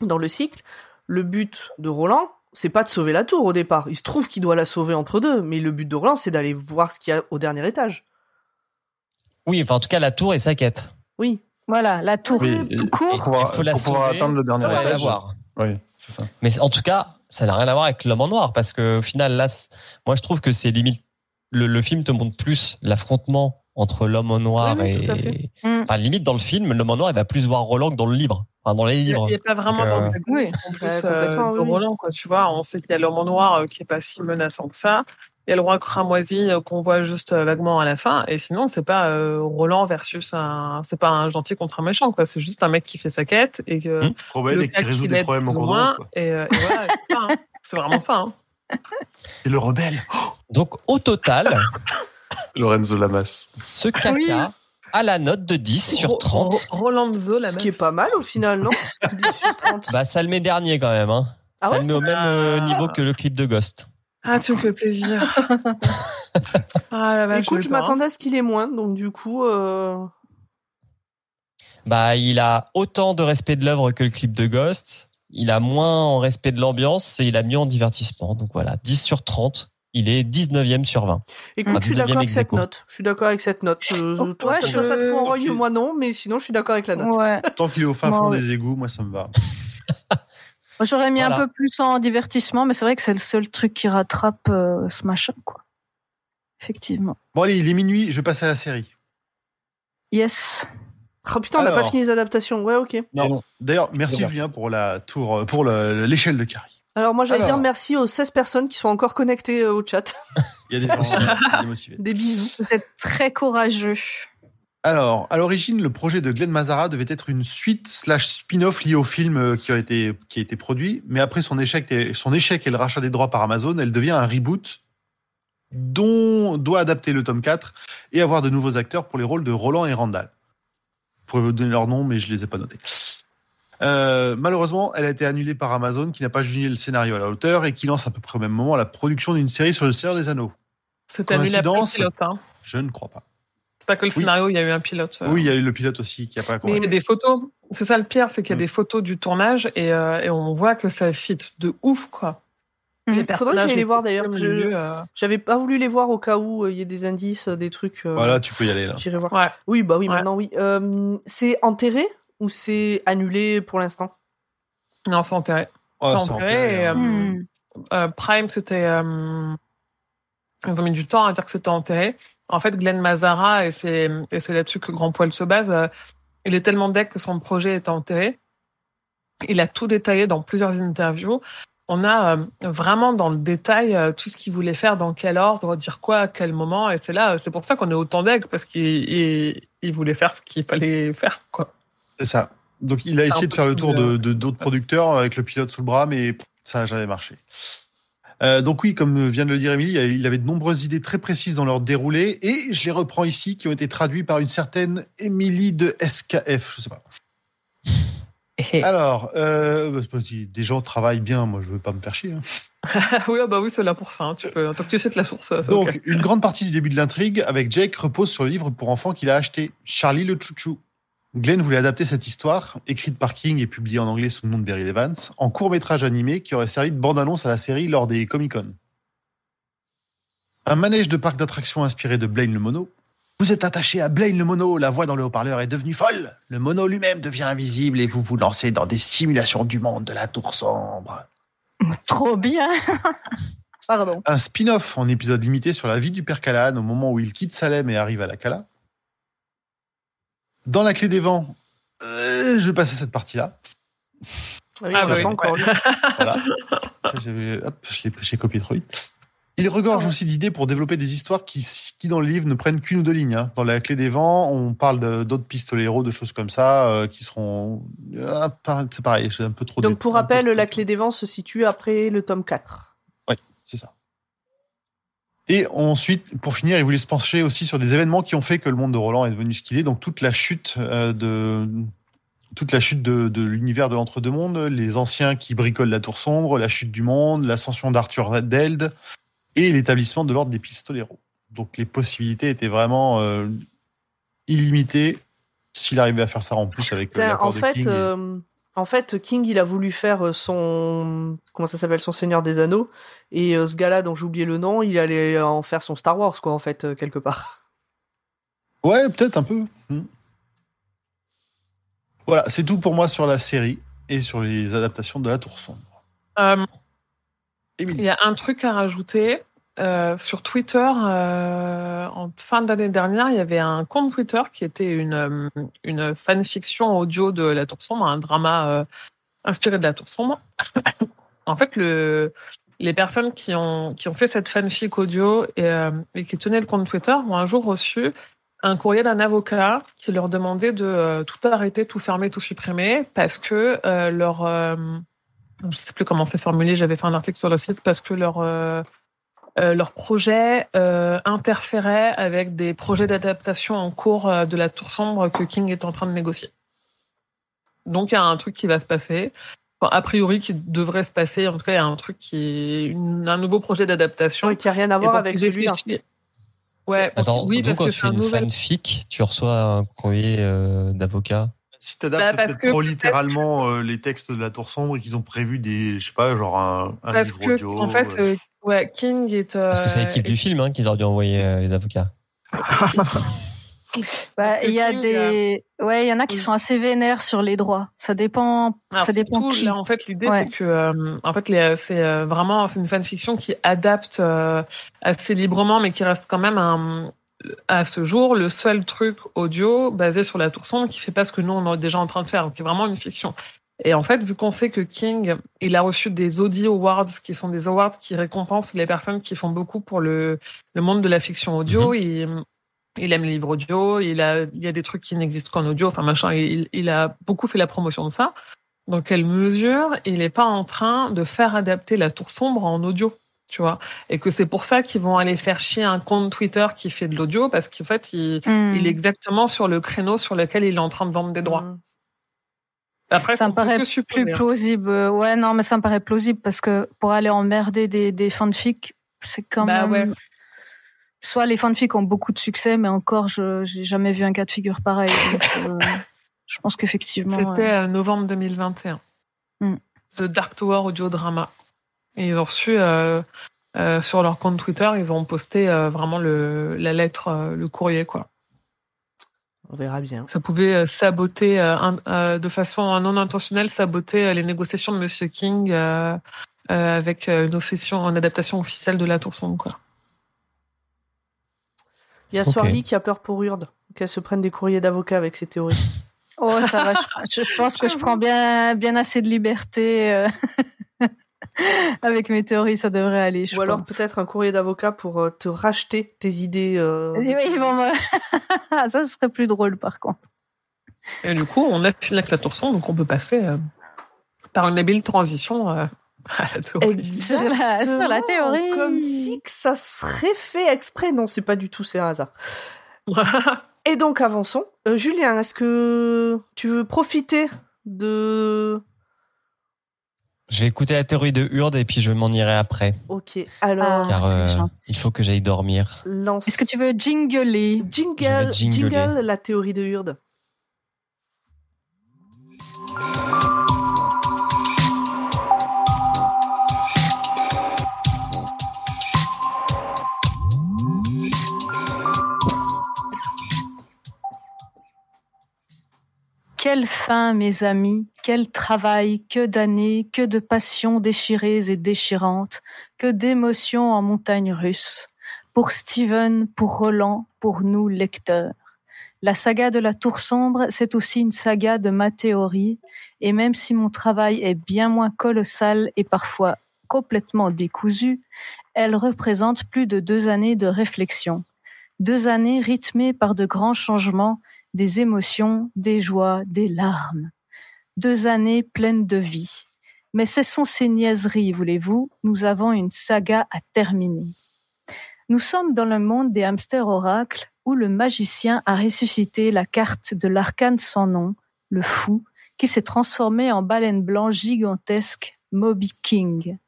dans le cycle. Le but de Roland, c'est pas de sauver la tour au départ. Il se trouve qu'il doit la sauver entre deux, mais le but de Roland, c'est d'aller voir ce qu'il y a au dernier étage. Oui, enfin, en tout cas, la tour est sa quête. Oui. Voilà, la tour Oui, tout court. Pour pouvoir, Il faut la pour pouvoir sauver, atteindre le dernier faut aller la étage. voir. Oui, c'est ça. Mais en tout cas, ça n'a rien à voir avec l'homme en noir parce que au final, là, moi, je trouve que c'est limite le, le film te montre plus l'affrontement entre l'homme en noir Oui, oui, et tout à fait. Mm. enfin, limite dans le film, l'homme en noir, il va plus voir Roland que dans le livre, enfin dans les Il livres. n'y a pas vraiment euh, Oui. en plus Ouais, euh, de. Roland, quoi. Tu vois, on sait qu'il y a l'homme en noir euh, qui est pas si menaçant que ça. Il y a le roi cramoisi euh, qu'on voit juste euh, vaguement à la fin. Et sinon, c'est pas euh, Roland versus un, c'est pas un gentil contre un méchant, quoi. C'est juste un mec qui fait sa quête et que Hmm. Le et qui résout qui des problèmes en cours de route. Et, euh, et voilà, c'est hein. C'est vraiment ça. hein. Et le rebelle. Donc au total, Lorenzo Lamas. ce caca Oui. a la note de 10 sur Ro- 30. Ro- Rolanzo, la Ce qui est pas mal au final, non 10 sur 30. Bah ça le met dernier quand même. Hein. Ah ça ouais le met au même euh, Ah. niveau que le clip de Ghost. Ah, tu me fais plaisir. ah la vache. Écoute, je peur, hein. m'attendais à ce qu'il ait moins, donc du coup, euh... Bah il a autant de respect de l'œuvre que le clip de Ghost. Il a moins en respect de l'ambiance et il a mieux en divertissement. Donc voilà, 10 sur 30. Il est 19e sur 20. écoute, Ah, je suis 19e d'accord avec cette note. Je suis d'accord avec cette note. Je- toi, Ouais, ça, je- toi, ça te fout en moi non, mais sinon, je suis d'accord avec la note. Ouais. Tant qu'il est au fin fond ouais. des égouts, moi ça me va. J'aurais mis Voilà. un peu plus en divertissement, mais c'est vrai que c'est le seul truc qui rattrape euh, ce machin, quoi. Effectivement. Bon allez, il est minuit, je vais passer à la série. Yes. Oh putain, on n'a pas fini les adaptations. Ouais, ok. Non. D'ailleurs, merci. Julien pour la tour, pour le- l'échelle de Carrie. Alors moi, j'allais Alors. dire merci aux 16 personnes qui sont encore connectées euh, au chat. Il y a des gens. Des bisous. Vous êtes très courageux. Alors, à l'origine, le projet de Glenn Mazara devait être une suite slash spin-off liée au film euh, qui a été, qui a été produit, mais après son échec, et, son échec et le rachat des droits par Amazon, elle devient un reboot dont doit adapter le tome 4 et avoir de nouveaux acteurs pour les rôles de Roland et Randall. Vous pouvez vous donner leur nom, mais je les ai pas notés. Euh, malheureusement, elle a été annulée par Amazon, qui n'a pas jugé le scénario à la hauteur et qui lance à peu près au même moment la production d'une série sur le Seigneur des Anneaux. C'est annulé après le pilote. Hein. Je ne crois pas. C'est pas que le Oui. scénario, il y a eu un pilote. euh. Oui, il y a eu le pilote aussi qui a pas Mais il y a des photos. C'est ça le pire, c'est qu'il y a Mm. des photos du tournage et, euh, et on voit que ça fit de ouf, quoi. Mm. Les Faudrait que j'aille les voir d'ailleurs. euh, J'avais pas voulu les voir au cas où euh, il y ait des indices, des trucs. euh, Voilà, tu peux y aller là. J'irai voir. Ouais. Oui, bah oui, Ouais. maintenant oui. Euh, c'est enterré? Ou c'est annulé pour l'instant? Non, c'est enterré. Oh, C'est enterré, enterré, et, hein. euh. Euh, Prime, c'était. Euh... Ils ont mis du temps à dire que c'était enterré. En fait, Glenn Mazara, et c'est et c'est là-dessus que Grand Poil se base, euh, il est tellement deck que son projet est enterré. Il a tout détaillé dans plusieurs interviews. On a euh, vraiment dans le détail euh, tout ce qu'il voulait faire, dans quel ordre, dire quoi, à quel moment. Et c'est là, euh, c'est pour ça qu'on est autant deck, parce qu'il il, il voulait faire ce qu'il fallait faire. Quoi. C'est ça. Donc il a essayé de faire le tour de d'autres producteurs avec le pilote sous le bras, mais ça n'a jamais marché. Euh, donc oui, comme vient de le dire Émilie, il avait de nombreuses idées très précises dans leur déroulé, et je les reprends ici, qui ont été traduites par une certaine Émilie de SKF, je sais pas. Alors, euh, bah, des gens travaillent bien, moi je veux pas me faire chier. hein. oui, ah bah oui, c'est là pour ça. hein, Tu peux, tant que tu sais de la source, Donc, une grande partie du début de l'intrigue avec Jake repose sur le livre pour enfants qu'il a acheté, Charlie le Chouchou. Glenn voulait adapter cette histoire, écrite par King et publiée en anglais sous le nom de Beryl Evans, en court-métrage animé qui aurait servi de bande-annonce à la série lors des Comic-Con. Un manège de parc d'attractions inspiré de Blaine le Mono. Vous êtes attaché à Blaine le Mono, la voix dans le haut-parleur est devenue folle. Le mono lui-même devient invisible et vous vous lancez dans des simulations du monde de la tour sombre. Trop bien. Pardon. un spin-off en épisode limité sur la vie du père Callahan au moment où il quitte Salem et arrive à la Cala. Dans la clé des vents, euh, je vais passer cette partie-là. Ah oui, Ah je l'ai oui, pas encore ouais. Voilà. Ça, j'avais- hop, je l'ai j'ai copié trop vite. Il regorge aussi d'idées pour développer des histoires qui, qui, dans le livre, ne prennent qu'une ou deux lignes. hein. Dans la clé des vents, on parle d'autres pistoleros, de choses comme ça, euh, qui seront... Ah, par- c'est pareil, j'ai un peu trop... Donc pour rappel, la clé des vents se situe après le tome 4. C'est ça. Et ensuite, pour finir, il voulait se pencher aussi sur des événements qui ont fait que le monde de Roland est devenu ce qu'il est. Donc toute la chute euh, de toute la chute de, l'univers de l'entre-deux-mondes, les anciens qui bricolent la tour sombre, la chute du monde, l'ascension d'Arthur Deld et l'établissement de l'ordre des pistoleros. Donc les possibilités étaient vraiment euh, illimitées s'il arrivait à faire ça en plus avec euh, en de fait, King et- euh, en fait, King, il a voulu faire euh, son comment ça s'appelle, son Seigneur des Anneaux, et euh, ce gars-là, dont j'ai oublié le nom, il allait en faire son Star Wars, quoi, en fait, euh, quelque part. Ouais, peut-être un peu. Hmm. Voilà, c'est tout pour moi sur la série et sur les adaptations de la Tour Sombre. Euh, Il y a un truc à rajouter. Euh, sur Twitter, euh, en fin d'année dernière, il y avait un compte Twitter qui était une, euh, une fanfiction audio de La Tour Sombre, un drama euh, inspiré de La Tour Sombre. en fait, le, les personnes qui ont, qui ont fait cette fanfic audio et, euh, et qui tenaient le compte Twitter ont un jour reçu un courrier d'un avocat qui leur demandait de euh, tout arrêter, tout fermer, tout supprimer parce que leur... je sais plus comment c'est formulé, j'avais fait un article sur le site parce que leur euh, euh, leur projet euh, interférait avec des projets d'adaptation en cours euh, de la Tour sombre que King est en train de négocier. Donc il y a un truc qui va se passer, Enfin, a priori qui devrait se passer. En tout cas, il y a un truc qui est une- un nouveau projet d'adaptation. Ouais, qui a rien à voir avec celui-là. Ouais, Attends, oui, donc parce quand que tu fais un une nouvel. fanfic, tu reçois un courrier euh, d'avocat. Si t'adaptes Bah, parce peut-être que trop littéralement euh, les textes de la Tour Sombre et qu'ils ont prévu des, je sais pas, genre un, un Parce livre que, audio. en fait, euh, ouais, King est. Parce que c'est euh, l'équipe du film hein, qu'ils auraient dû envoyer euh, les avocats. Bah, il y a King, des, ouais, il y en a qui Oui. sont assez vénères sur les droits. Ça dépend, Alors, ça dépend surtout, qui. là, en fait, l'idée, Ouais. c'est que, euh, en fait, les- c'est euh, vraiment, c'est une fanfiction qui adapte euh, assez librement, mais qui reste quand même un, à ce jour le seul truc audio basé sur la tour sombre qui fait pas ce que nous on est déjà en train de faire. Donc, c'est vraiment une fiction. Et en fait, vu qu'on sait que King, il a reçu des Audi Awards, qui sont des awards qui récompensent les personnes qui font beaucoup pour le, le monde de la fiction audio, il, il aime les livres audio, il a, il y a des trucs qui n'existent qu'en audio, enfin machin, il, il a beaucoup fait la promotion de ça. Dans quelle mesure il n'est pas en train de faire adapter la tour sombre en audio, tu vois? Et que c'est pour ça qu'ils vont aller faire chier un compte Twitter qui fait de l'audio, parce qu'en fait, il, Hmm. il est exactement sur le créneau sur lequel il est en train de vendre des droits. Mm. Après, ça me paraît plus hein. plausible. Ouais, non, mais ça me paraît plausible parce que pour aller emmerder des, des fanfics, c'est quand Bah même. ouais. Soit les fanfics ont beaucoup de succès, mais encore, je j'ai jamais vu un cas de figure pareil. Donc, euh, je pense qu'effectivement. C'était euh, novembre 2021. Hmm. The Dark Tower Audio Drama. Et ils ont reçu euh, sur leur compte Twitter, ils ont posté vraiment le, la lettre, le courrier, quoi. On verra bien. Ça pouvait euh, saboter, euh, un- euh, de façon non intentionnelle, saboter euh, les négociations de Monsieur King euh, euh, avec une, adaptation officielle de La Tour Sombre, quoi. Il y a Ok. Swarly qui a peur pour Urde, qu'elle se prenne des courriers d'avocat avec ses théories. Oh, ça va. Je, je pense que je prends bien, bien assez de liberté euh, avec mes théories. Ça devrait aller. Je Ou alors peut-être un courrier d'avocat pour euh, te racheter tes idées. euh, Oui, vont me- ça ce serait plus drôle par contre. Et du coup, on a fini avec la sombre, donc on peut passer euh, par une habile transition euh, à la théorie. Sur la, sur la Exactement, théorie. Comme si que ça serait fait exprès. Non, c'est pas du tout, c'est un hasard. Et donc, avançons. Euh, Julien, est-ce que tu veux profiter de... Je vais écouter la théorie de Hurde et puis je m'en irai après. Ok, alors, Ah, car euh, il faut que j'aille dormir. lance... Est-ce que tu veux jingler? Jingle, jingle, la théorie de Hurde. Quelle fin, mes amis, quel travail, que d'années, que de passions déchirées et déchirantes, que d'émotions en montagne russe. Pour Steven, pour Roland, pour nous, lecteurs. La saga de la Tour Sombre, c'est aussi une saga de ma théorie, et même si mon travail est bien moins colossal et parfois complètement décousu, elle représente plus de deux années de réflexion. Deux années rythmées par de grands changements des émotions, des joies, des larmes. Deux années pleines de vie. Mais cessons ces niaiseries, voulez-vous, nous avons une saga à terminer. Nous sommes dans le monde des hamsters oracles où le magicien a ressuscité la carte de l'arcane sans nom, le fou, qui s'est transformé en baleine blanche gigantesque, Moby King.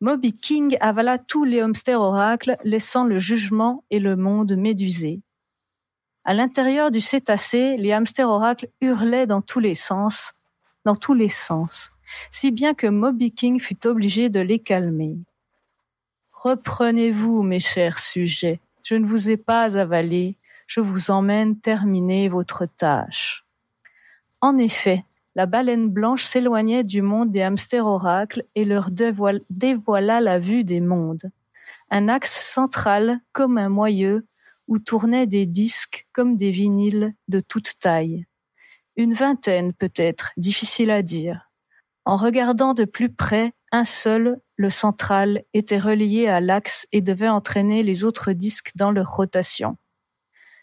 Moby King avala tous les hamsters oracles, laissant le jugement et le monde médusé. À l'intérieur du cétacé, les hamsters oracles hurlaient dans tous les sens, dans tous les sens, si bien que Moby King fut obligé de les calmer. Reprenez-vous, mes chers sujets, je ne vous ai pas avalé, je vous emmène terminer votre tâche. En effet, la baleine blanche s'éloignait du monde des hamsters oracles et leur dévoila, la vue des mondes. Un axe central, comme un moyeu, où tournaient des disques comme des vinyles de toute taille. Une vingtaine peut-être, difficile à dire. En regardant de plus près, un seul, le central, était relié à l'axe et devait entraîner les autres disques dans leur rotation.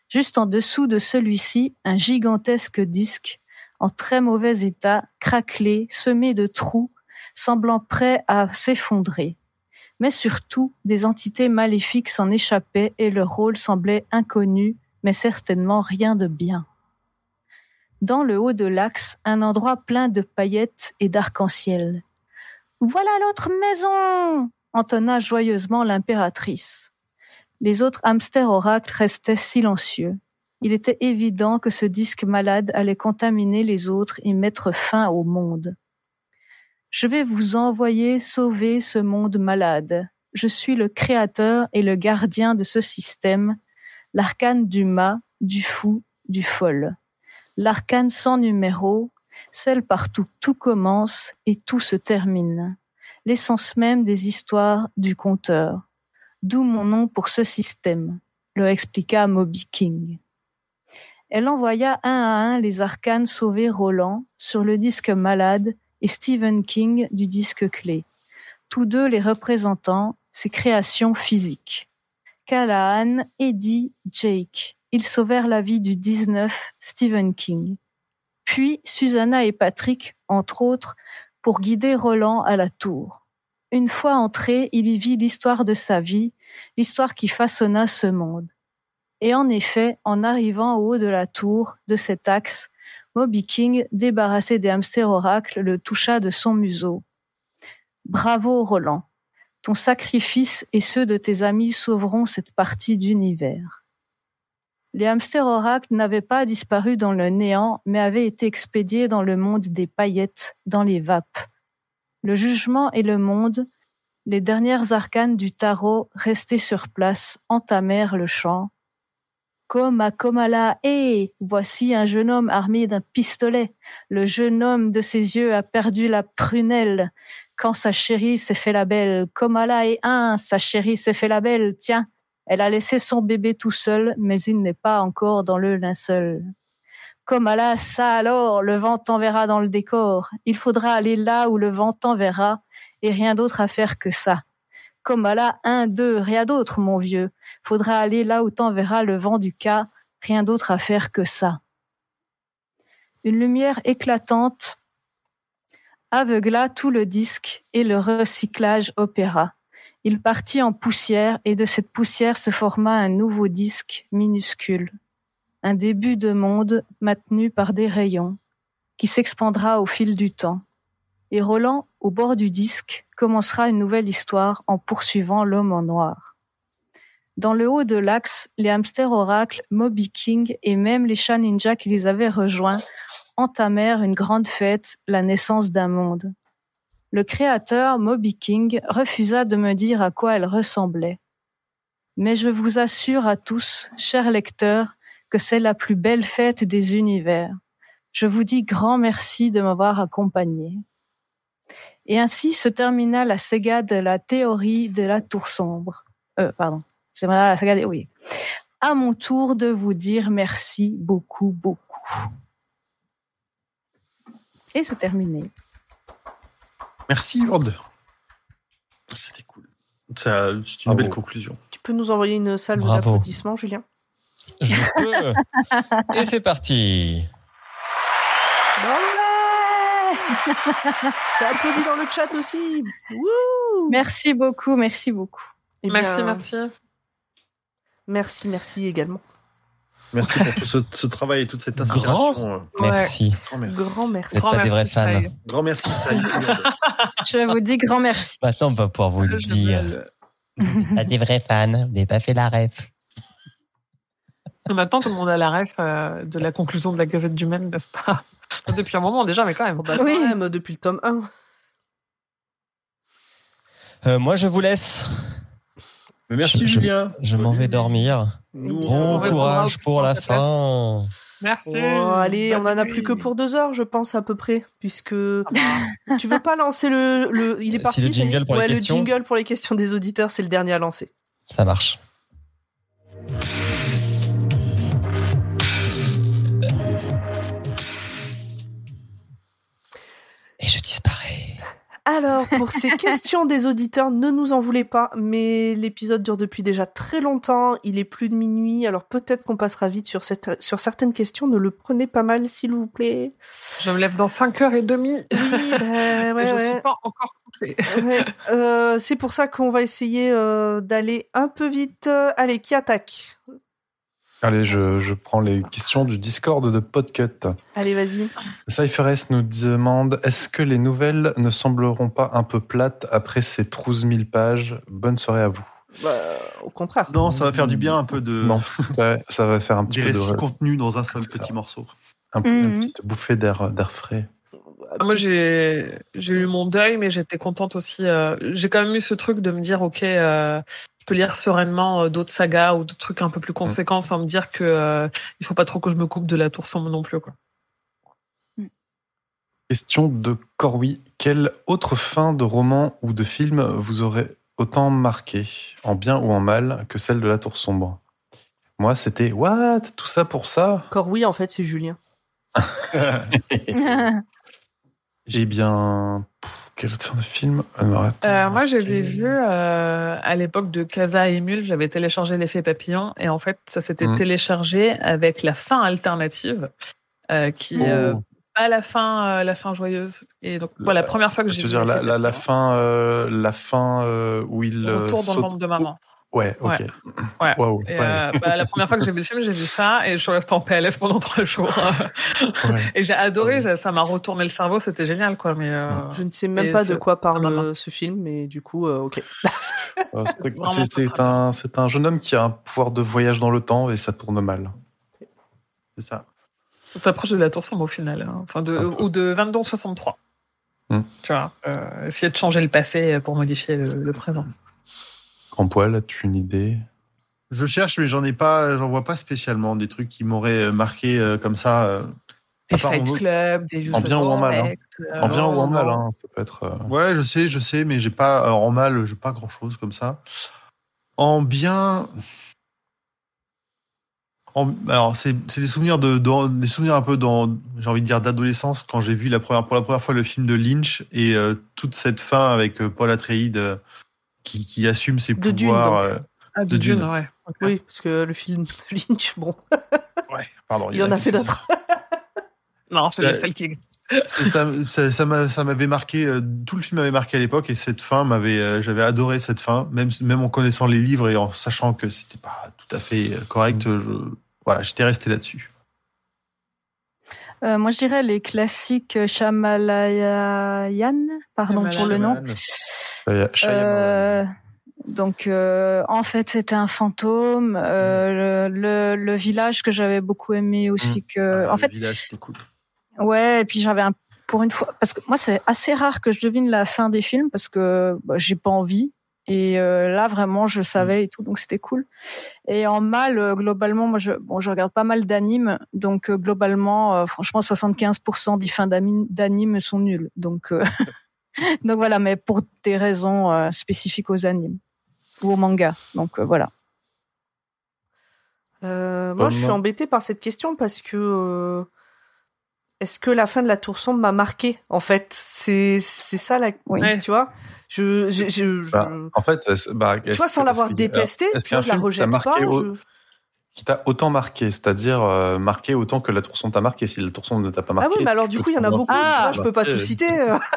Juste en dessous de celui-ci, un gigantesque disque, en très mauvais état, craquelé, semé de trous, semblant prêt à s'effondrer mais surtout des entités maléfiques s'en échappaient et leur rôle semblait inconnu, mais certainement rien de bien. Dans le haut de l'axe, un endroit plein de paillettes et d'arc-en-ciel. Voilà l'autre maison entonna joyeusement l'impératrice. Les autres hamsters oracles restaient silencieux. Il était évident que ce disque malade allait contaminer les autres et mettre fin au monde. Je vais vous envoyer sauver ce monde malade. Je suis le créateur et le gardien de ce système, l'arcane du mât, du fou, du folle. L'arcane sans numéro, celle partout tout commence et tout se termine. L'essence même des histoires du conteur. D'où mon nom pour ce système, le expliqua Moby King. Elle envoya un à un les arcanes sauver Roland sur le disque malade et Stephen King du disque clé, tous deux les représentant ses créations physiques. Callahan, Eddie, Jake, ils sauvèrent la vie du 19 Stephen King. Puis Susanna et Patrick, entre autres, pour guider Roland à la tour. Une fois entré, il y vit l'histoire de sa vie, l'histoire qui façonna ce monde. Et en effet, en arrivant au haut de la tour, de cet axe, Moby King, débarrassé des hamsters oracles, le toucha de son museau. Bravo, Roland. Ton sacrifice et ceux de tes amis sauveront cette partie d'univers. Les hamsters oracles n'avaient pas disparu dans le néant, mais avaient été expédiés dans le monde des paillettes, dans les vapes. Le jugement et le monde, les dernières arcanes du tarot restées sur place, entamèrent le chant. Koma Komala, hé, voici un jeune homme armé d'un pistolet. Le jeune homme de ses yeux a perdu la prunelle. Quand sa chérie s'est fait la belle, Komala est un, sa chérie s'est fait la belle. Tiens, elle a laissé son bébé tout seul, mais il n'est pas encore dans le linceul. Komala, ça alors, le vent t'enverra dans le décor. Il faudra aller là où le vent t'enverra, et rien d'autre à faire que ça. Komala, un, deux, rien d'autre, mon vieux. Faudra aller là où t'enverra le vent du cas, rien d'autre à faire que ça. Une lumière éclatante aveugla tout le disque et le recyclage opéra. Il partit en poussière et de cette poussière se forma un nouveau disque minuscule, un début de monde maintenu par des rayons, qui s'expandra au fil du temps. Et Roland, au bord du disque, commencera une nouvelle histoire en poursuivant l'homme en noir. Dans le haut de l'axe, les hamsters oracles, Moby King et même les chats ninjas qui les avaient rejoints entamèrent une grande fête, la naissance d'un monde. Le créateur, Moby King, refusa de me dire à quoi elle ressemblait. Mais je vous assure à tous, chers lecteurs, que c'est la plus belle fête des univers. Je vous dis grand merci de m'avoir accompagné. Et ainsi se termina la saga de la théorie de la tour sombre. Euh, pardon. C'est la saga des... Oui. À mon tour de vous dire merci beaucoup, beaucoup. Et c'est terminé. Merci, Lord. C'était cool. C'est une Bravo. belle conclusion. Tu peux nous envoyer une salle d'applaudissements, Julien? Je peux. Et c'est parti. Ça applaudit dans le chat aussi. Wouh Merci beaucoup, merci beaucoup. Eh bien, Merci, merci. Merci, merci également. Merci pour tout ce, ce travail et toute cette Grand. inspiration. euh, Merci. Grand merci. Grand merci. Vous n'êtes pas des vrais fans. Saïd. Grand merci, Saïd. Je vous dis grand merci. Maintenant, on va pouvoir vous le dire. Pas des vrais fans. Vous n'avez pas fait la ref. Maintenant, tout le monde a la ref euh, de la conclusion de la Gazette du Maine, n'est-ce pas? Depuis un moment déjà, mais quand même. Bah, Oui. quand même, depuis le tome 1. Euh, moi, je vous laisse. Mais merci, Je- Julien. Je m'en vais dormir. Nous, Bon courage pour la fin. Merci. Oh, allez, on en a plus que pour deux heures, je pense, à peu près. Puisque Ah bah, tu veux pas lancer le. le il est parti. le jingle pour les ouais, questions. le jingle pour les questions des auditeurs, c'est le dernier à lancer. Ça marche. Alors, pour ces questions des auditeurs, ne nous en voulez pas, mais l'épisode dure depuis déjà très longtemps, il est plus de minuit, alors peut-être qu'on passera vite sur, cette, sur certaines questions, ne le prenez pas mal, s'il vous plaît. je me lève dans 5h30. Oui, ben, ouais, et je ouais. suis pas encore couchée. Ouais, euh, c'est pour ça qu'on va essayer euh, d'aller un peu vite. Allez, qui attaque? Allez, je, je prends les questions du Discord de Podcut. Allez, vas-y. Cypher S nous demande Est-ce que les nouvelles ne sembleront pas un peu plates après ces 12 000 pages? Bonne soirée à vous. Bah, au contraire. Non, ça va faire du bien un peu de Non, ça, ça va faire un petit des peu de récits contenus dans un seul petit ça. morceau. un, peu- une petite bouffée d'air d'air frais. Ah, Moi, j'ai j'ai eu mon deuil, mais j'étais contente aussi. euh, j'ai quand même eu ce truc de me dire, ok, euh, je peux lire sereinement euh, d'autres sagas ou d'autres trucs un peu plus conséquents sans me dire que euh, il faut pas trop que je me coupe de la tour sombre non plus. Quoi. Question de Corwy. Quelle autre fin de roman ou de film vous aurait autant marqué, en bien ou en mal, que celle de la Tour Sombre? Moi, c'était What? Tout ça pour ça? Oui, en fait, c'est Julien. Eh bien, pff, quelle autre film non, attends, Euh, moi, j'avais vu euh, à l'époque de Casa et Emule, j'avais téléchargé l'effet papillon et en fait, ça s'était Mhm. téléchargé avec la fin alternative euh, qui Oh. euh, pas la fin, euh, la fin joyeuse. Et donc, voilà, la première fois que Tu j'ai veux vu dire la, la, fin, euh, la fin euh, où il retour dans le saute- ventre de maman. Ouais, ok. Ouais. Ouais. Waouh. Et, ouais, euh, bah, la première fois que j'ai vu le film, j'ai vu ça et je suis restée en PLS pendant trois jours. ouais. et j'ai adoré, Ouais. j'ai- ça m'a retourné le cerveau, c'était génial, quoi. Mais euh, Je ne sais même Et pas de quoi parle ce film, mais du coup, euh, ok. C'est- un, jeune homme qui a un pouvoir de voyage dans le temps et ça tourne mal. C'est ça. on t'approche de la tour sombre au final, hein. enfin de, ou de 22 63. Hmm. Tu vois, euh, essayer de changer le passé pour modifier le, le présent. Grand poil, as-tu une idée? Je cherche, mais j'en ai pas, j'en vois pas spécialement des trucs qui m'auraient euh, marqué euh, comme ça. euh. Des Fight en- Club, des jeux En bien ou en mal, hein. En bien ou en non, mal, hein, ça peut être. euh, Ouais, je sais, je sais, mais j'ai pas. Alors en mal, j'ai pas grand chose comme ça. En bien. En, alors c'est c'est des souvenirs de, dans- des souvenirs un peu dans j'ai envie de dire d'adolescence quand j'ai vu la première pour la première fois le film de Lynch et euh, toute cette fin avec euh, Paul Atreides euh, qui, qui assume ses De Dune, pouvoirs. donc. euh, Ah, de de Dune, Dune. ouais. Oui, parce que le film de Lynch, bon, ouais, pardon. il y en a fait d'autres. Non, c'est Ça- celle qui est. C'est- ça, ça, ça m'a- ça m'avait marqué, euh, tout le film m'avait marqué à l'époque et cette fin m'avait, euh, j'avais adoré cette fin, même, même en connaissant les livres et en sachant que c'était pas tout à fait correct, je, voilà, j'étais resté là-dessus. Euh, moi, je dirais les classiques Shamalayan, pardon pour le nom. Euh, donc, euh, en fait, c'était un fantôme. Euh, le, le, le village que j'avais beaucoup aimé aussi. que, Ah, en fait, le village, c'était cool. Ouais, et puis j'avais un pour une fois parce que moi c'est assez rare que je devine la fin des films parce que bah, j'ai pas envie et euh, là vraiment je savais et tout donc c'était cool. Et en mal euh, globalement moi je bon je regarde pas mal d'animes donc euh, globalement euh, franchement 75% des fins d'anime d'animes sont nuls. Donc euh, donc voilà mais pour des raisons euh, spécifiques aux animes ou aux mangas. Donc euh, voilà. Euh, moi, je suis embêtée par cette question parce que euh, est-ce que la fin de la tour sombre m'a marqué En fait, c'est c'est ça la, Oui. tu vois? Je, je, je, je- Bah, en fait, c'est- bah, tu vois, sans l'avoir détesté, tu vois, je la rejette pas. marqué au- je- qui t'a autant marqué, c'est-à-dire euh, marqué autant que la tour sombre t'a marqué. Si la tour sombre ne t'a pas marqué. Ah oui, mais alors du coup, il y en a beaucoup. Ah, vois, je peux pas marqué. tout citer. euh.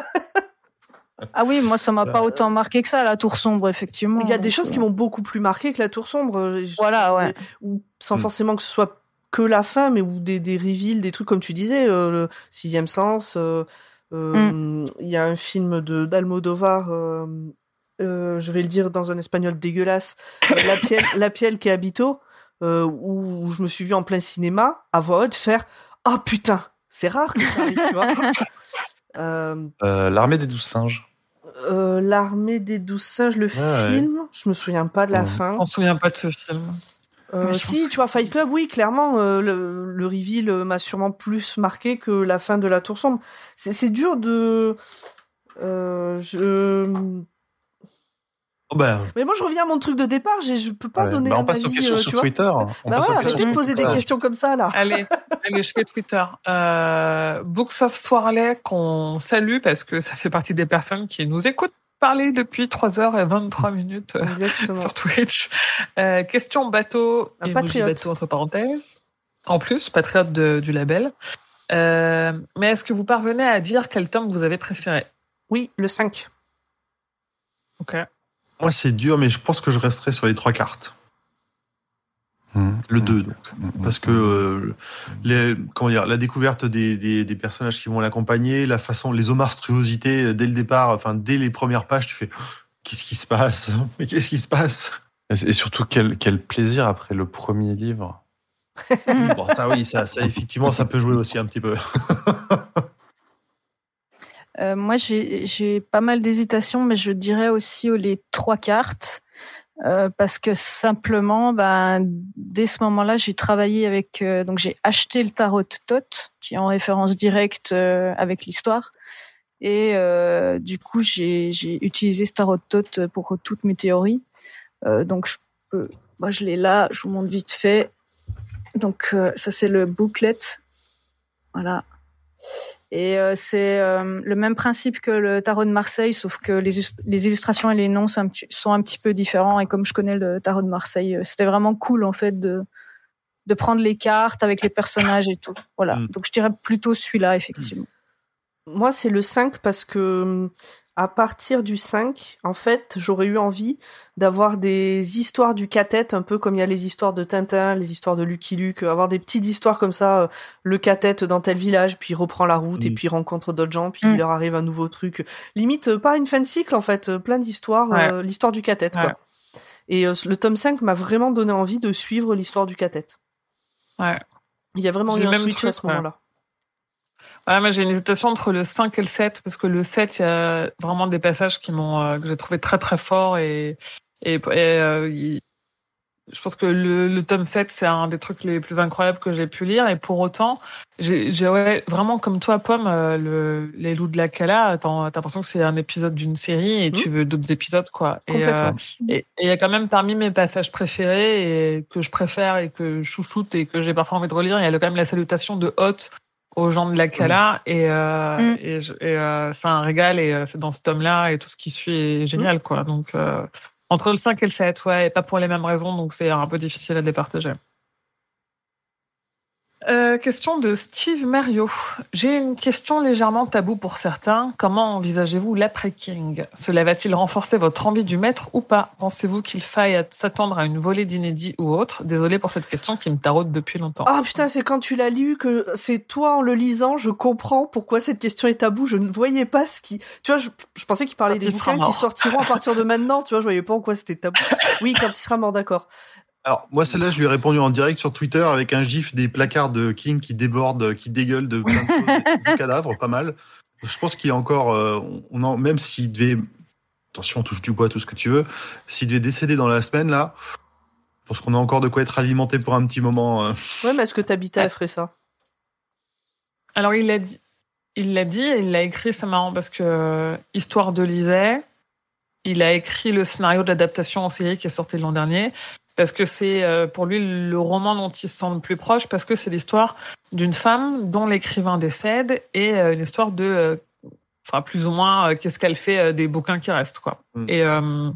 Ah oui, moi ça m'a pas autant marqué que ça la tour sombre effectivement. Il y a des choses euh, qui m'ont beaucoup plus marqué que la tour sombre. euh, Voilà, ouais. Ou sans Mm. forcément que ce soit que la fin, mais ou des, des reveals, des trucs comme tu disais, euh, le sixième sens. euh, euh, Il y a un film de d'Almodovar. euh, euh, je vais le dire dans un espagnol dégueulasse. euh, la pielle, la pielle qui habito, euh, où je me suis vu en plein cinéma à voix haute faire oh putain, c'est rare que ça arrive, tu vois. Euh, Euh, L'armée des douze singes. euh, L'armée des douze singes, le ouais. film, je me souviens pas de la Ouais. fin. On se souvient pas de ce film. Euh, si, tu vois, Fight Club, oui, clairement, euh, le, le reveal euh, m'a sûrement plus marqué que la fin de la tour sombre. C'est dur de... Euh, je... Oh, bah, Mais moi, je reviens à mon truc de départ, je peux pas Ouais. donner Bah, on passe aux questions euh, sur. Twitter. On Bah passe aux ouais, arrêtez de poser des questions comme ça, là. Allez, allez, je fais Twitter. Euh, Books of Swarley qu'on salue parce que ça fait partie des personnes qui nous écoutent parler depuis 3h23 minutes euh, sur Twitch. Euh, question bateau, Un patriote. bateau entre parenthèses. En plus, patriote de- du label. Euh, mais est-ce que vous parvenez à dire quel tome vous avez préféré? Oui, le 5. Ok. moi c'est dur, mais je pense que je resterai sur les trois cartes. Mmh. Le 2, donc. Mmh. Parce que euh, les, comment dire, la découverte des, des, des personnages qui vont l'accompagner, la façon, les monstruosités dès le départ, enfin dès les premières pages, tu fais qu'est-ce qui se passe? Mais qu'est-ce qui se passe? Et surtout, quel, quel plaisir après le premier livre. Bon, ça oui, ça, ça effectivement, ça peut jouer aussi un petit peu. Euh, moi, j'ai j'ai pas mal d'hésitations, mais je dirais aussi oh, les trois cartes. Euh, parce que simplement, ben, dès ce moment-là, j'ai travaillé avec, euh, donc j'ai acheté le tarot Tot, qui est en référence directe euh, avec l'histoire, et du coup, j'ai utilisé ce tarot Tot pour toutes mes théories. Donc, je moi, je l'ai là, je vous montre vite fait. Donc, ça c'est le booklet, voilà. Et euh, c'est euh, le même principe que le tarot de Marseille, sauf que les, us- les illustrations et les noms sont un, petit, sont un petit peu différents. Et comme je connais le tarot de Marseille, euh, c'était vraiment cool en fait de de prendre les cartes avec les personnages et tout. Voilà. Mm. Donc je dirais plutôt celui-là effectivement. Moi, c'est le 5 parce que hum, à partir du 5, en fait, j'aurais eu envie d'avoir des histoires du cathète, un peu comme il y a les histoires de Tintin, les histoires de Lucky Luke, avoir des petites histoires comme ça, euh, le cathète dans tel village, puis il reprend la route, et Mm. puis il rencontre d'autres gens, puis Mm. il leur arrive un nouveau truc. Limite, euh, pas une fin de cycle, en fait, euh, plein d'histoires, euh, l'histoire du cathète, Ouais. quoi. Et euh, le tome 5 m'a vraiment donné envie de suivre l'histoire du cathète. Ouais. Il y a vraiment eu le un même switch truc, à ce ouais. moment-là. Ouais, moi j'ai une hésitation entre le 5 et le 7 parce que le 7 il y a vraiment des passages qui m'ont euh, que j'ai trouvé très très forts et et, et, euh, je pense que le, le tome 7 c'est un des trucs les plus incroyables que j'ai pu lire. Et pour autant j'ai ouais, vraiment comme toi Pomme euh, le les loups de la Cala t'as l'impression que c'est un épisode d'une série et tu veux d'autres épisodes quoi. Et euh, et il y a quand même parmi mes passages préférés et que je préfère et que je chouchoute et que j'ai parfois envie de relire, il y a quand même la salutation de Hoth aux gens de la Cala et, euh, Mm. et, euh, c'est un régal et euh, c'est dans ce tome-là et tout ce qui suit est génial quoi. Donc euh, entre le 5 et le 7, ouais, et pas pour les mêmes raisons, donc c'est un peu difficile à départager. Euh, question de Steve Mario. J'ai une question légèrement taboue pour certains. Comment envisagez-vous l'après-King? Cela va-t-il renforcer votre envie du maître ou pas? Pensez-vous qu'il faille s'attendre à une volée d'inédits ou autre? Désolé pour cette question qui me taraude depuis longtemps. Ah putain, c'est quand tu l'as lu que c'est toi en le lisant, je comprends pourquoi cette question est taboue. Je ne voyais pas ce qui... Tu vois, je, je pensais qu'il parlait Quand des bouquins qui sortiront à partir de maintenant. Tu vois, je voyais pas en quoi c'était tabou. Oui, quand il sera mort, d'accord. Alors, moi, celle-là, je lui ai répondu en direct sur Twitter avec un gif des placards de King qui débordent, qui dégueulent de plein de choses, des cadavres, pas mal. Je pense qu'il y a encore, euh, on en, même s'il devait, attention, touche du bois, tout ce que tu veux, s'il devait décéder dans la semaine, là, je pense qu'on a encore de quoi être alimenté pour un petit moment. euh. Ouais, mais est-ce que Tabitha ferait ça Alors il l'a dit, il l'a dit, et il l'a écrit. C'est marrant parce que euh, Histoire de Lisée, il a écrit le scénario d'adaptation en série qui est sorti l'an dernier parce que c'est euh, pour lui le roman dont il se sent le plus proche parce que c'est l'histoire d'une femme dont l'écrivain décède et euh, une histoire de, euh, enfin plus ou moins qu'est-ce qu'elle fait des bouquins qui restent quoi. Mm. Et, euh,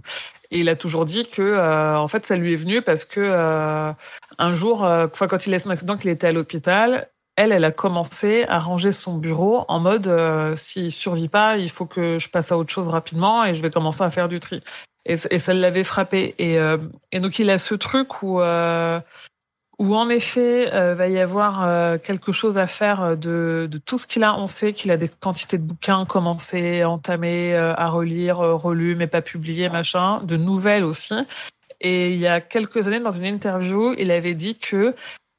et il a toujours dit que euh, en fait ça lui est venu parce que euh, un jour, quand il a eu son accident, qu'il était à l'hôpital, elle, elle a commencé à ranger son bureau en mode s'il survit pas, il faut que je passe à autre chose rapidement et je vais commencer à faire du tri. Et, ça l'avait frappé. Et, euh, donc il a ce truc où euh, où en effet euh, va y avoir euh, quelque chose à faire de, tout ce qu'il a. On sait qu'il a des quantités de bouquins commencés, entamés, à relire, relus, mais pas publiés, machin, de nouvelles aussi. Et il y a quelques années, dans une interview, il avait dit que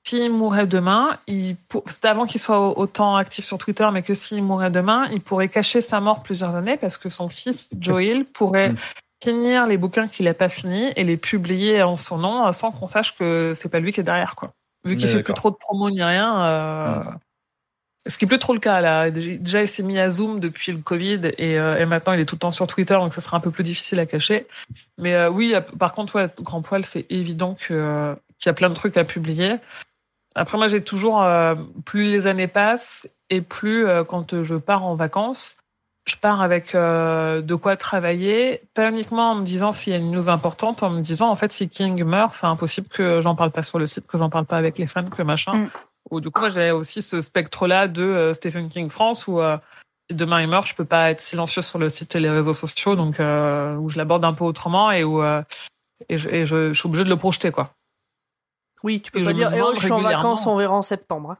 s'il mourait demain, il pour- c'était avant qu'il soit autant actif sur Twitter, mais que s'il mourait demain, il pourrait cacher sa mort plusieurs années parce que son fils Joel pourrait Mm. Finir les bouquins qu'il n'a pas finis et les publier en son nom euh, sans qu'on sache que c'est pas lui qui est derrière quoi. Vu qu'il fait plus trop de promo ni rien. euh, Ce qui est plus trop le cas là. Déjà, il s'est mis à Zoom depuis le Covid et, euh, et maintenant il est tout le temps sur Twitter, donc ça sera un peu plus difficile à cacher. Mais euh, oui, par contre, ouais, Grand Poil, c'est évident euh, qu'il y a plein de trucs à publier. Après, moi, j'ai toujours, plus les années passent et plus quand je pars en vacances, je pars avec euh, de quoi travailler, pas uniquement en me disant s'il y a une news importante, en me disant en fait si King meurt, c'est impossible que j'en parle pas sur le site, que j'en parle pas avec les fans, que machin. Mm. Ou du coup, j'ai aussi ce spectre-là de euh, Stephen King France où euh, si demain il meurt, je peux pas être silencieux sur le site et les réseaux sociaux, donc où je l'aborde un peu autrement et où et, je, et je, je suis obligée de le projeter quoi. Oui, tu peux Et pas dire, eh oh, je suis en vacances, on verra en septembre. hein.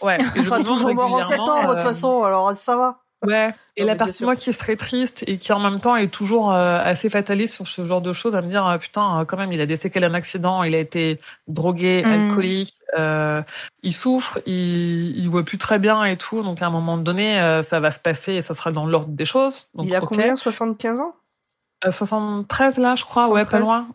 Ouais. Et Il je sera toujours mort en septembre, de toute façon, alors ça va. Ouais. Et la partie sûr. moi qui serait triste et qui en même temps est toujours euh, assez fataliste sur ce genre de choses, à me dire euh, putain euh, quand même il a des séquelles d'un accident, il a été drogué, Mm. alcoolique, euh, il souffre, il, il voit plus très bien et tout, donc à un moment donné euh, ça va se passer et ça sera dans l'ordre des choses. Donc, il a ok. combien? 75 ans? Euh, 73 là, je crois, ouais, pas 73. loin,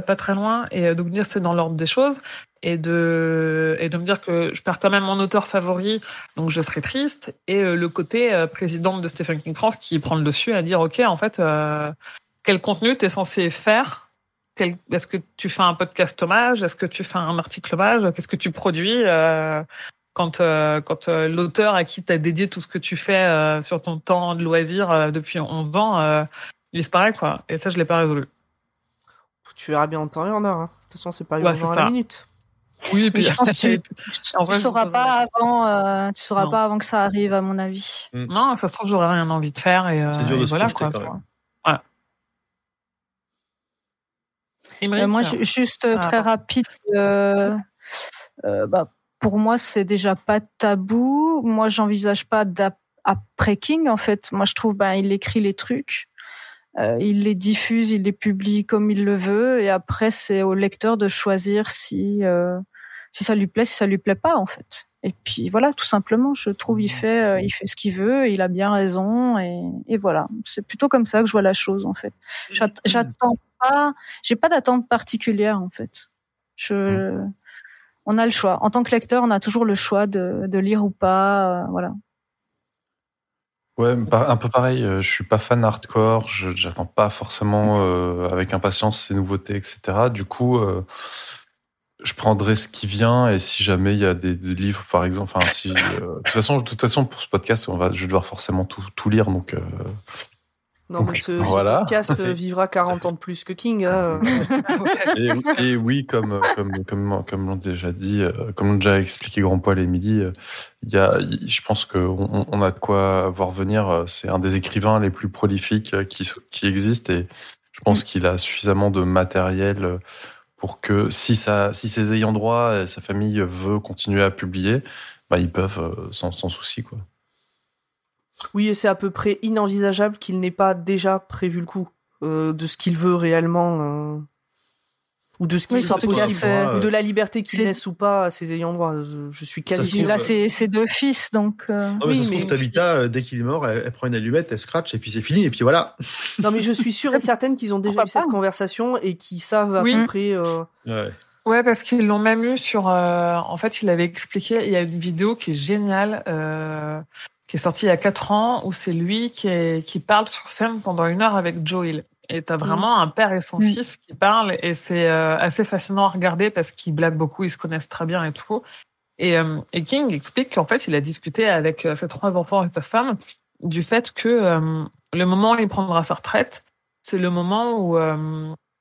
pas, très loin, et euh, me dire c'est dans l'ordre des choses, et de et de me dire que je perds quand même mon auteur favori, donc je serai triste, et euh, le côté euh, présidente de Stephen King France qui prend le dessus à dire ok en fait quel contenu t'es censé faire, est-ce que tu fais un podcast hommage, est-ce que tu fais un article hommage, qu'est-ce que tu produis quand quand l'auteur à qui t'as dédié tout ce que tu fais sur ton temps de loisir depuis 11 ans il disparaît quoi? Et ça je l'ai pas résolu Tu verras bien en temps et en heure. hein. De toute façon, c'est pas Ouais, urgent c'est à la minute. oui et puis Mais je pense que tu, je sauras pas avant, euh, tu sauras Non. pas avant que ça arrive, à mon avis. non ça se trouve j'aurais rien envie de faire et, euh, C'est dur de et se voilà quoi quand même. Ouais. Émeric, Euh, moi, ju- juste Ah, très rapide. euh, euh, bah, pour moi, c'est déjà pas tabou. Moi, j'envisage pas d'après King. En fait, moi, je trouve, ben, il écrit les trucs, euh, il les diffuse, il les publie comme il le veut, et après, c'est au lecteur de choisir si euh, si ça lui plaît, si ça lui plaît pas, en fait. Et puis voilà, tout simplement, je trouve il fait euh, il fait ce qu'il veut, il a bien raison, et, et voilà. C'est plutôt comme ça que je vois la chose, en fait. J'att- J'attends pas, j'ai pas d'attente particulière en fait. Je, on a le choix. En tant que lecteur, on a toujours le choix de, de lire ou pas, euh, voilà. Ouais, un peu pareil. euh, Je suis pas fan hardcore. J'attends pas forcément euh, avec impatience ces nouveautés, etc. Du coup, euh, je prendrai ce qui vient et si jamais il y a des, livres, par exemple, enfin si. euh, de toute façon, de toute façon, pour ce podcast, on va, je vais devoir forcément tout, tout lire, donc. Euh, Non, mais ce, ce Voilà. podcast euh, vivra 40 ans de plus que King. hein. Et, et oui, comme comme comme comme l'ont déjà dit, euh, comme l'ont déjà expliqué Grand Poil et Émilie, euh, il y a, je pense que on, a de quoi voir venir. euh, C'est un des écrivains les plus prolifiques euh, qui qui existent et je pense qu'il a suffisamment de matériel euh, pour que si ça si ses ayants droit et sa famille veut continuer à publier, bah ils peuvent euh, sans sans souci quoi. Oui, et c'est à peu près inenvisageable qu'il n'ait pas déjà prévu le coup euh, de ce qu'il veut réellement. euh, ou de ce qui Oui, possible. de la liberté qu'il c'est- laisse ou pas à ses ayants droit. Je, suis quasi ses, ses deux fils, donc. euh, Non, mais Oui, ça se mais- trouve, Tabitha, dès qu'il est mort, elle, elle prend une allumette, elle scratch, et puis c'est fini, et puis voilà. Non, mais je suis sûre et certaine qu'ils ont déjà eu cette pas conversation et qu'ils savent à Oui. peu près. euh, Ouais. Ouais, parce qu'ils l'ont même eu sur. euh, en fait, il avait expliqué. Il y a une vidéo qui est géniale, euh, qui est sortie il y a quatre ans, où c'est lui qui, est, qui parle sur scène pendant une heure avec Joel. Et t'as vraiment un père et son Mm. fils qui parlent, et c'est euh, assez fascinant à regarder parce qu'ils blaguent beaucoup, ils se connaissent très bien et tout. Et, euh, et King explique qu'en fait, il a discuté avec euh, ses trois enfants et sa femme du fait que euh, le moment où il prendra sa retraite, c'est le moment où,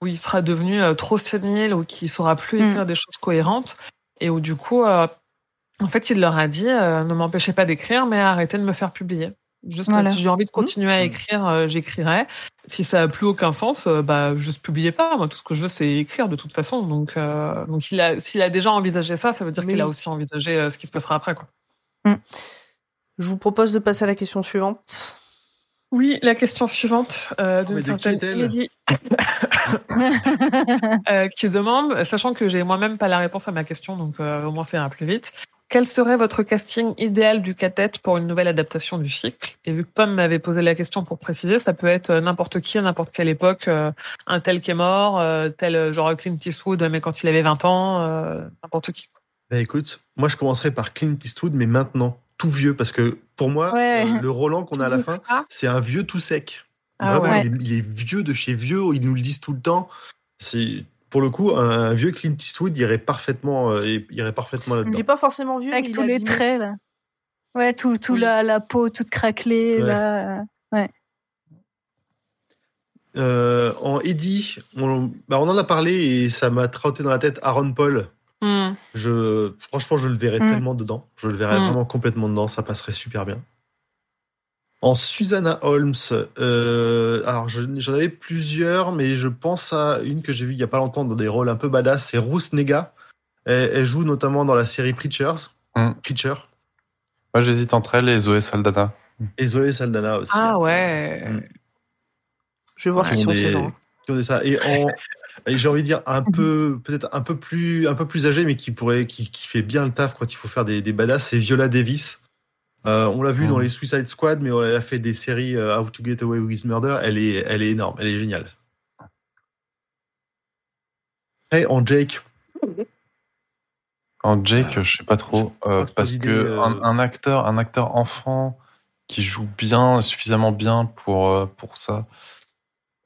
où il sera devenu trop sénile ou qu'il saura plus Mm. écrire des choses cohérentes et où du coup, en fait, il leur a dit euh, ne m'empêchez pas d'écrire, mais arrêtez de me faire publier. Juste Voilà. si j'ai envie de continuer à Mm. écrire, euh, j'écrirai. Si ça a plus aucun sens, euh, bah juste publiez pas. Moi, tout ce que je veux, c'est écrire de toute façon. Donc, euh, donc il a, s'il a déjà envisagé ça, ça veut dire qu'il a aussi envisagé euh, ce qui se passera après, quoi. Je vous propose de passer à la question suivante. Oui, la question suivante euh, de qui euh, qui demande, sachant que j'ai moi-même pas la réponse à ma question, donc euh, au moins ça ira plus vite. Quel serait votre casting idéal du cathète pour une nouvelle adaptation du cycle? Et vu que Pomme m'avait posé la question pour préciser, ça peut être euh, n'importe qui à n'importe quelle époque, euh, un tel qui est mort, euh, tel genre Clint Eastwood, mais quand il avait 20 ans, euh, n'importe qui. Bah écoute, moi je commencerai par Clint Eastwood, mais maintenant, tout vieux, parce que pour moi, Ouais. euh, le Roland qu'on a à la fin, c'est un vieux tout sec. Ah Vraiment, ouais. il, est, il est vieux de chez vieux, ils nous le disent tout le temps. C'est pour le coup, un, un vieux Clint Eastwood irait parfaitement, euh, irait parfaitement Il là-dedans. n'est pas forcément vieux, Avec il tous les abîmé. traits, là. Ouais, tout, tout Oui. la, la peau toute craquelée, Ouais. là. Euh, en Eddie, on, bah, on en a parlé et ça m'a trotté dans la tête Aaron Paul. Hmm. Je, franchement, je le verrais Mm. tellement dedans. Je le verrais Mm. vraiment complètement dedans. Ça passerait super bien. En Susanna Holmes, euh, alors je- j'en avais plusieurs, mais je pense à une que j'ai vue il y a pas longtemps dans des rôles un peu badass. C'est Ruth Nega. Elle, elle joue notamment dans la série Preachers. Mm. Preacher. Moi j'hésite entre elle et Zoé Saldana. Et Zoé Saldana aussi. Ah ouais. Mm. Je vais voir Qui qui ont sont ces gens. qui ont des ça. Et, en- et j'ai envie de dire un peu, peut-être un peu plus, un peu plus âgé, mais qui pourrait, qui, qui fait bien le taf quand il faut faire des, des badass. C'est Viola Davis. Euh, on l'a vu Mhm. dans les Suicide Squad, mais elle a fait des séries euh, How to Get Away with Murder. Elle est, elle est énorme. Elle est géniale. Et en Jake, En Jake, je sais pas trop, pas euh, trop parce que euh. un, un acteur, un acteur enfant qui joue bien, suffisamment bien pour euh, pour ça,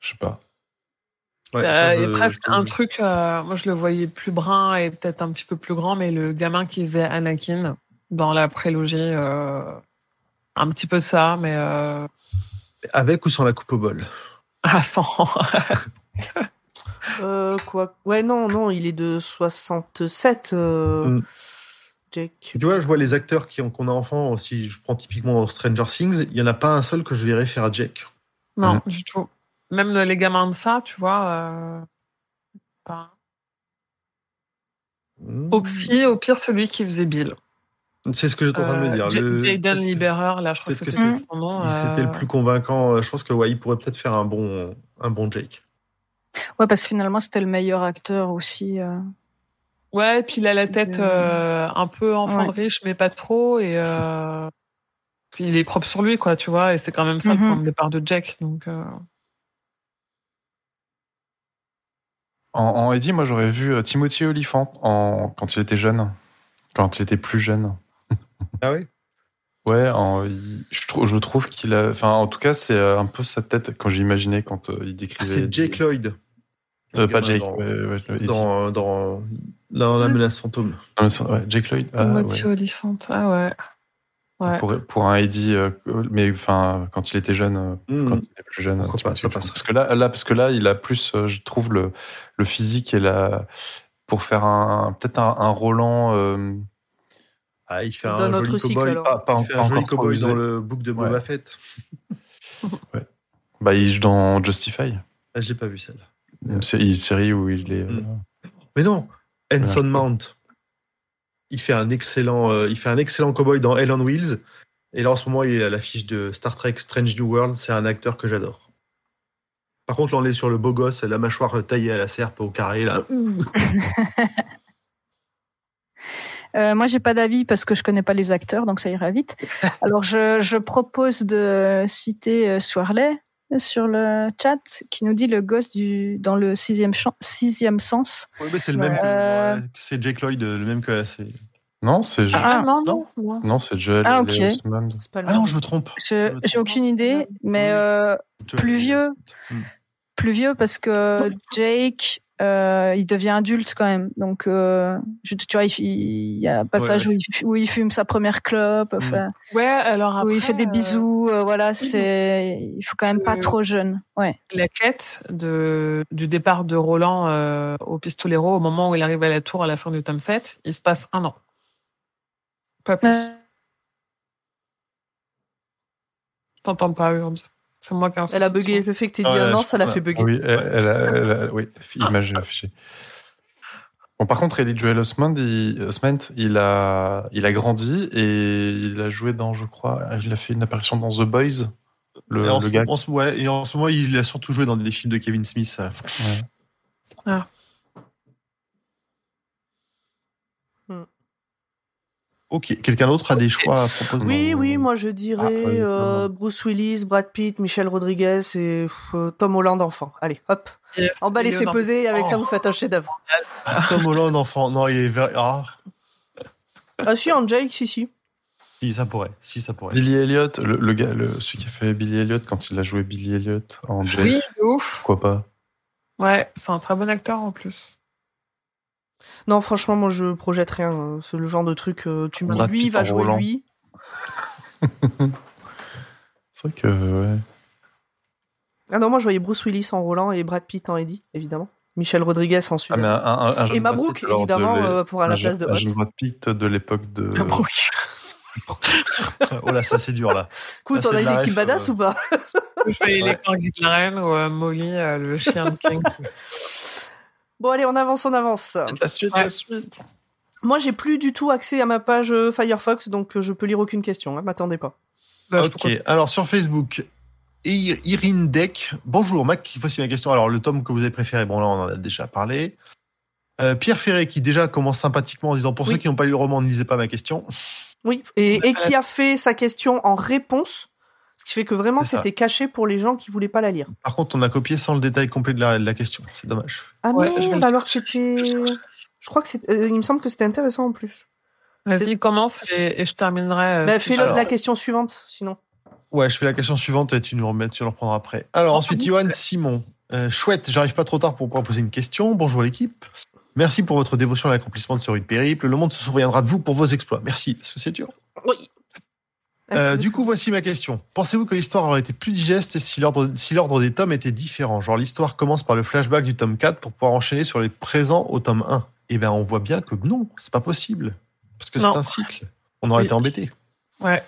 je sais pas. ouais, Euh, ça, il y a je- presque je- un truc, euh, moi je le voyais plus brun et peut-être un petit peu plus grand, mais le gamin qui faisait Anakin dans la prélogie, euh, un petit peu ça, mais euh, Avec ou sans la coupe au bol? à 100. Euh, quoi? Ouais, non, non, il est de 67, euh, Mm. Jake. Tu vois, je vois les acteurs qui ont, qu'on a enfant, si je prends typiquement Stranger Things, il y en a pas un seul que je verrais faire Jake. non, Mhm. du tout. Même le- les gamins de ça, tu vois. Euh, pas- Hmm. Oxy, au pire, celui qui faisait Bill. C'est ce que j'étais en train de me Euh, dire. Le- Jaden Lieberer, là, je crois que c'était c'est- son nom. C'était euh, le plus convaincant. Je pense que ouais, il pourrait peut-être faire un bon, un bon Jake. Ouais, parce que finalement, c'était le meilleur acteur aussi. euh. Ouais, et puis il a la tête euh, un peu enfant de Ouais. riche, mais pas trop. Et euh, il est propre sur lui, quoi, tu vois. Et c'est quand même ça Mhm. le point de départ de Jack. Donc, euh, En, en Eddie, moi j'aurais vu euh, Timothy Olyphant en, quand il était jeune, quand il était plus jeune. Ah oui? Ouais, en- il- je, trouve, je trouve qu'il a, enfin en tout cas c'est euh, un peu sa tête quand j'imaginais quand euh, il décrivait. Ah, C'est Jake Lloyd. Euh, pas Jake, gamin ouais, ouais. Dans, dans, dans, dans La menace fantôme. Mais ouais, Jake Lloyd. Ah, Timothy ouais. Olyphant. Ah ouais. Ouais. Pour, pour un Eddie, euh, mais enfin, quand il était jeune, Hmm. quand il était plus jeune, tu- ça passe. parce que là, là, parce que là, il a plus, euh, je trouve le, le physique et la, pour faire un, peut-être un, un Roland, euh, Ah, il fait un joli notre cycle, cowboy. alors. pas, pas, Il fait pas un joli cowboy dans le book de Boba Ouais. Fett. Bah, il joue dans Justify, Ah, j'ai pas vu celle. une sé- une série où il est. euh, Hmm. Mais non, Ouais. Mount. Il fait un excellent, euh, il fait un excellent cowboy dans Hell on Wheels. Et là, en ce moment, il est à l'affiche de Star Trek Strange New World. C'est un acteur que j'adore. Par contre, là, on est sur le beau gosse, la mâchoire taillée à la serpe au carré. Là. Euh, moi, j'ai pas d'avis parce que je connais pas les acteurs, donc ça ira vite. Alors, je, je propose de citer euh, Swarley sur le chat qui nous dit le gosse du dans le sixième, sens. Ouais, mais c'est le même que, Euh. c'est Jake Lloyd, le même que c'est. Non, c'est Ah, non, non. non. non. non, c'est Joel Ah, ok. Pas le Ah non, je me trompe. J'ai aucune idée, mais Oui. euh, Joel plus vieux. Hmm. plus vieux parce que Jake, euh, il devient adulte quand même. Donc, euh, je- tu vois, il, il y a un passage Ouais, Où, il, où il fume sa première clope, enfin, Ouais, alors après. où il fait des euh, bisous. euh, voilà, c'est, il faut quand même pas Euh, trop jeune. Ouais. la quête de, du départ de Roland euh, au Pistolero au moment où il arrive à la tour à la fin du tome 7, il se passe un an. Pas plus. Euh, T'entends pas, Urde. C'est moi qui ai un Elle a bugué. Le fait que t'aies dit Ouais, un an, je- ça l'a fait bugger. Oui, elle, elle a, elle a- oui, image affichée. Bon, par contre, Ellie Joel il, Osment, il a, il a grandi et il a joué dans, je crois, il a fait une apparition dans The Boys, le, et, en le ce, gars. en ce- ouais, et en ce moment, il a surtout joué dans des films de Kevin Smith. Ouais. Ok, quelqu'un d'autre a des choix à proposer Oui, Non. oui, moi je dirais Ah, euh. Bruce Willis, Brad Pitt, Michel Rodriguez et euh, Tom Holland enfant. Allez, hop. Yes, Emballez ses Léonard. pesées et avec ça Oh. vous faites un chef-d'œuvre. Ah, Tom Holland, enfant. Non, il est. ver- Ah, Ah si, en Jake, si, si. si, ça pourrait. Si, ça pourrait. Billy Elliot, le, le gars, le, celui qui a fait Billy Elliot quand il a joué Billy Elliot en Jake, Oui, de ouf. pourquoi pas? Ouais, c'est un très bon acteur en plus. Non, franchement, moi je projette rien. euh, C'est le genre de truc, euh, tu me dis lui, va jouer Roland. lui. C'est vrai que, ouais. Ah non, moi je voyais Bruce Willis en Roland et Brad Pitt en Eddie, évidemment. Michel Rodriguez en Ah, Suzanne. mais un, un, un jeune et Mabrouk, évidemment, euh, pour à la un place de jeune- un Hot. Brad Pitt de l'époque de. Ah, bon, oh là, ça, c'est dur, là. Écoute, Ah, on a une équipe badass euh. ou pas? Je voyais les de la reine ou euh, Molly, euh, le chien de King. Bon, allez, on avance, on avance. La suite, Ouais. la suite. Moi, j'ai plus du tout accès à ma page euh, Firefox, donc euh, je peux lire aucune question. Hein, M'attendez pas. Bah, ok, alors sur Facebook, Ir- Irine Deck. Bonjour, Mac. Voici ma question. Alors, le tome que vous avez préféré, bon, là, on en a déjà parlé. Euh, Pierre Ferré, qui déjà commence sympathiquement en disant Pour Oui. ceux qui n'ont pas lu le roman, ne lisez pas ma question. Oui, et, et qui a fait sa question en réponse, ce qui fait que vraiment c'était caché pour les gens qui voulaient pas la lire. Par contre, on a copié sans le détail complet de la, de la question. C'est dommage. Ah Ouais, merde, alors que c'était... Je crois que c'est... euh, il me semble que c'était intéressant en plus. Vas-y, commence et, et je terminerai. euh, Bah, si fais alors- la question suivante, sinon. Ouais, je fais la question suivante et tu nous remets, tu reprendras après. Alors ensuite, Johan Simon. Euh, chouette, j'arrive pas trop tard pour pouvoir poser une question. Bonjour l'équipe. Merci pour votre dévotion à l'accomplissement de ce rude périple. Le monde se souviendra de vous pour vos exploits. Merci, parce que c'est dur. Oui. Euh, du coup, voici ma question. Pensez-vous que l'histoire aurait été plus digeste si l'ordre si des tomes était différent? Genre, l'histoire commence par le flashback du tome 4 pour pouvoir enchaîner sur les présents au tome 1. Eh bien, on voit bien que non, c'est pas possible. Parce que c'est un cycle. On aurait Oui. été embêtés. Ouais.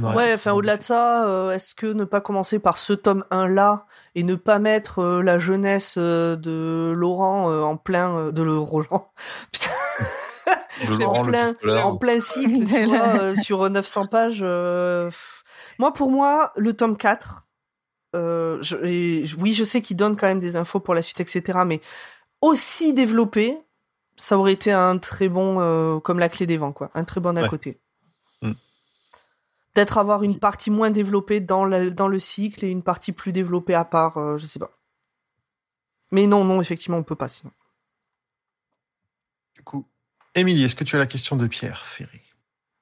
Ouais, enfin au-delà de ça, euh, est-ce que ne pas commencer par ce tome 1 là et ne pas mettre euh, la jeunesse euh, de Laurent euh, en plein euh, de le Roland? Putain, en plein en plein cycle tu vois, euh, sur 900 pages euh. Moi pour moi, le tome 4 euh, je, et je- oui, je sais qu'il donne quand même des infos pour la suite etc mais aussi développé, ça aurait été un très bon euh, comme la clé des vents quoi, un très bon à Ouais. côté. Mm. Peut-être avoir une partie moins développée dans le, dans le cycle et une partie plus développée à part, euh, je sais pas. Mais non, non, effectivement, on peut pas sinon. Du coup, Émilie, est-ce que tu as la question de Pierre Ferré?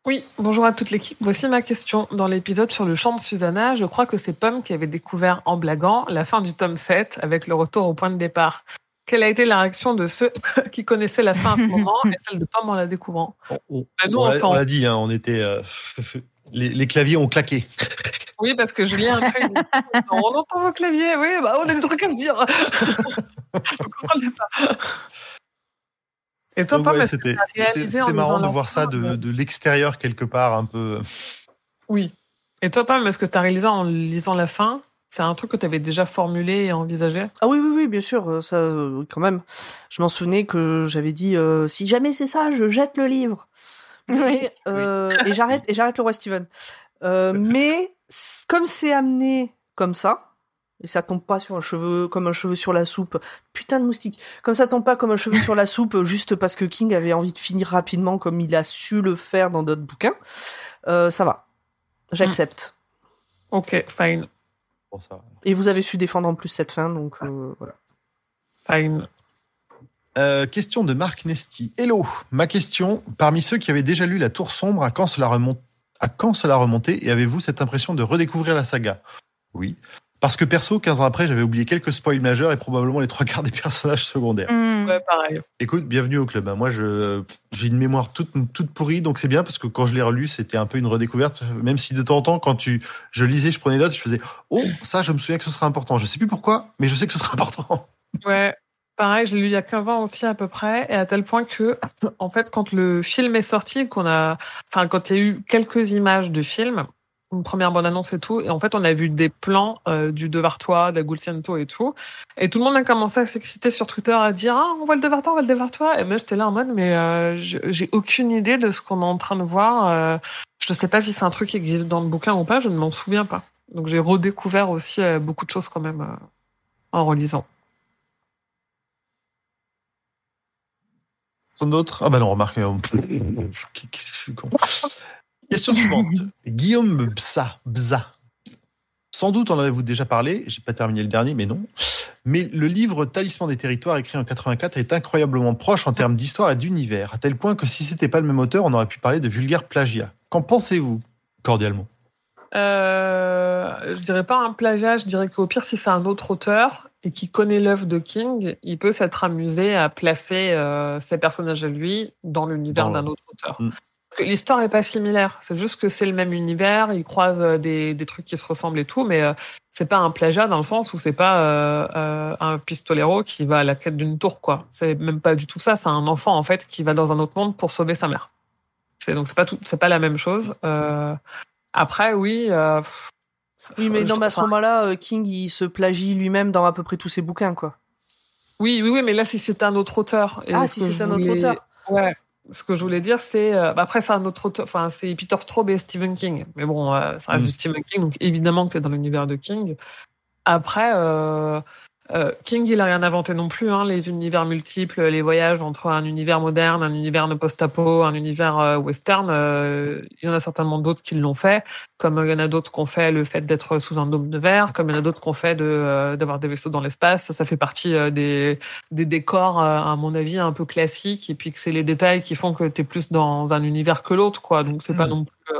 Oui, bonjour à toute l'équipe. Voici ma question. Dans l'épisode sur le chant de Susanna, je crois que c'est Pomme qui avait découvert en blaguant la fin du tome 7 avec le retour au point de départ. quelle a été la réaction de ceux qui connaissaient la fin à ce moment et celle de Tom en la découvrant? On, on- Bah, nous, on on l'a- dit, hein, on était. euh, les, les claviers ont claqué. Oui, parce que Julien, après, on entend vos claviers, oui, bah, on a des trucs à se dire. Vous comprenez pas. Et toi, ouais, est-ce que c'était marrant de voir ça de, euh, de l'extérieur quelque part, un peu. Oui. Et toi, Pam, est-ce que tu as réalisé en lisant la fin? C'est un truc que tu avais déjà formulé et envisagé? Ah oui, oui, oui, bien sûr, euh, ça, euh, quand même. Je m'en souvenais que j'avais dit, euh, si jamais c'est ça, je jette le livre. Euh, Et j'arrête, et j'arrête le roi Steven. Euh, mais comme c'est amené comme ça, et ça tombe pas sur un cheveu comme un cheveu sur la soupe, putain de moustique. Comme ça tombe pas comme un cheveu sur la soupe, euh, juste parce que King avait envie de finir rapidement, comme il a su le faire dans d'autres bouquins. Euh, ça va, j'accepte. Ok, fine. Pour ça. Et vous avez su défendre en plus cette fin, donc euh, voilà. Fine. Euh, question de Marc Nesti. Hello, ma question, parmi ceux qui avaient déjà lu La Tour Sombre, à quand cela remonte à quand cela remontait et avez-vous cette impression de redécouvrir la saga? Oui. Parce que perso, 15 ans après, j'avais oublié quelques spoils majeurs et probablement les trois quarts des personnages secondaires. Hmm. Ouais, pareil. Écoute, bienvenue au club. hein. Moi, je j'ai une mémoire toute toute pourrie, donc c'est bien parce que quand je l'ai relu, c'était un peu une redécouverte. Même si de temps en temps, quand tu je lisais, je prenais notes, je faisais oh ça, je me souviens que ce sera important. Je sais plus pourquoi, mais je sais que ce sera important. Ouais. Pareil, je l'ai lu il y a 15 ans aussi à peu près, et à tel point que, en fait, quand le film est sorti, qu'on a, enfin, quand il y a eu quelques images du film, une première bonne annonce et tout, et en fait, on a vu des plans euh, du Devartois, d'Agulciento et tout, et tout le monde a commencé à s'exciter sur Twitter à dire ah on voit le Devartois, on voit le Devartois, et moi j'étais là en mode mais euh, j'ai aucune idée de ce qu'on est en train de voir. euh, je ne sais pas si c'est un truc qui existe dans le bouquin ou pas, je ne m'en souviens pas. Donc j'ai redécouvert aussi euh, beaucoup de choses quand même en relisant. D'autres? Ah bah non, remarque. Qu'est-ce que je suis. Question suivante. Guillaume Bza. Bza. Sans doute en avez-vous déjà parlé, j'ai pas terminé le dernier, mais non. Mais le livre Talisman des territoires, écrit en 84, est incroyablement proche en termes d'histoire et d'univers, à tel point que si c'était pas le même auteur, on aurait pu parler de vulgaire plagiat. Qu'en pensez-vous, cordialement? Euh, je dirais pas un plagiat, je dirais qu'au pire, si c'est un autre auteur et qui connaît l'œuvre de King, il peut s'être amusé à placer euh, ses personnages à lui dans l'univers d'un autre auteur. Mm. L'histoire est pas similaire, c'est juste que c'est le même univers, ils croisent euh, des, des trucs qui se ressemblent et tout, mais euh, c'est pas un plagiat dans le sens où c'est pas euh, euh, un pistolero qui va à la quête d'une tour, quoi. C'est même pas du tout ça, c'est un enfant en fait qui va dans un autre monde pour sauver sa mère. C'est donc c'est pas tout, c'est pas la même chose. Après, oui. pff, Oui, mais mais à ce moment-là, King, il se plagie lui-même dans à peu près tous ses bouquins, quoi. Oui, oui, oui, mais là, si c'est un autre auteur. et Ah, si c'est un autre auteur. Ouais. Ce que je voulais dire, c'est. euh, bah après, c'est un autre. Enfin, c'est Peter Straub et Stephen King. Mais bon, euh, ça reste Mm. du Stephen King, donc évidemment que tu es dans l'univers de King. Après, euh, King, il a rien inventé non plus. Hein, les univers multiples, les voyages entre un univers moderne, un univers de post-apo, un univers euh, western. euh, il y en a certainement d'autres qui l'ont fait, comme il y en a d'autres qui ont fait le fait d'être sous un dôme de verre, comme il y en a d'autres qui ont fait de, d'avoir des vaisseaux dans l'espace. Ça, ça fait partie des, des décors, à mon avis, un peu classiques, et puis que c'est les détails qui font que tu es plus dans un univers que l'autre, quoi. Donc c'est pas Mm. non plus.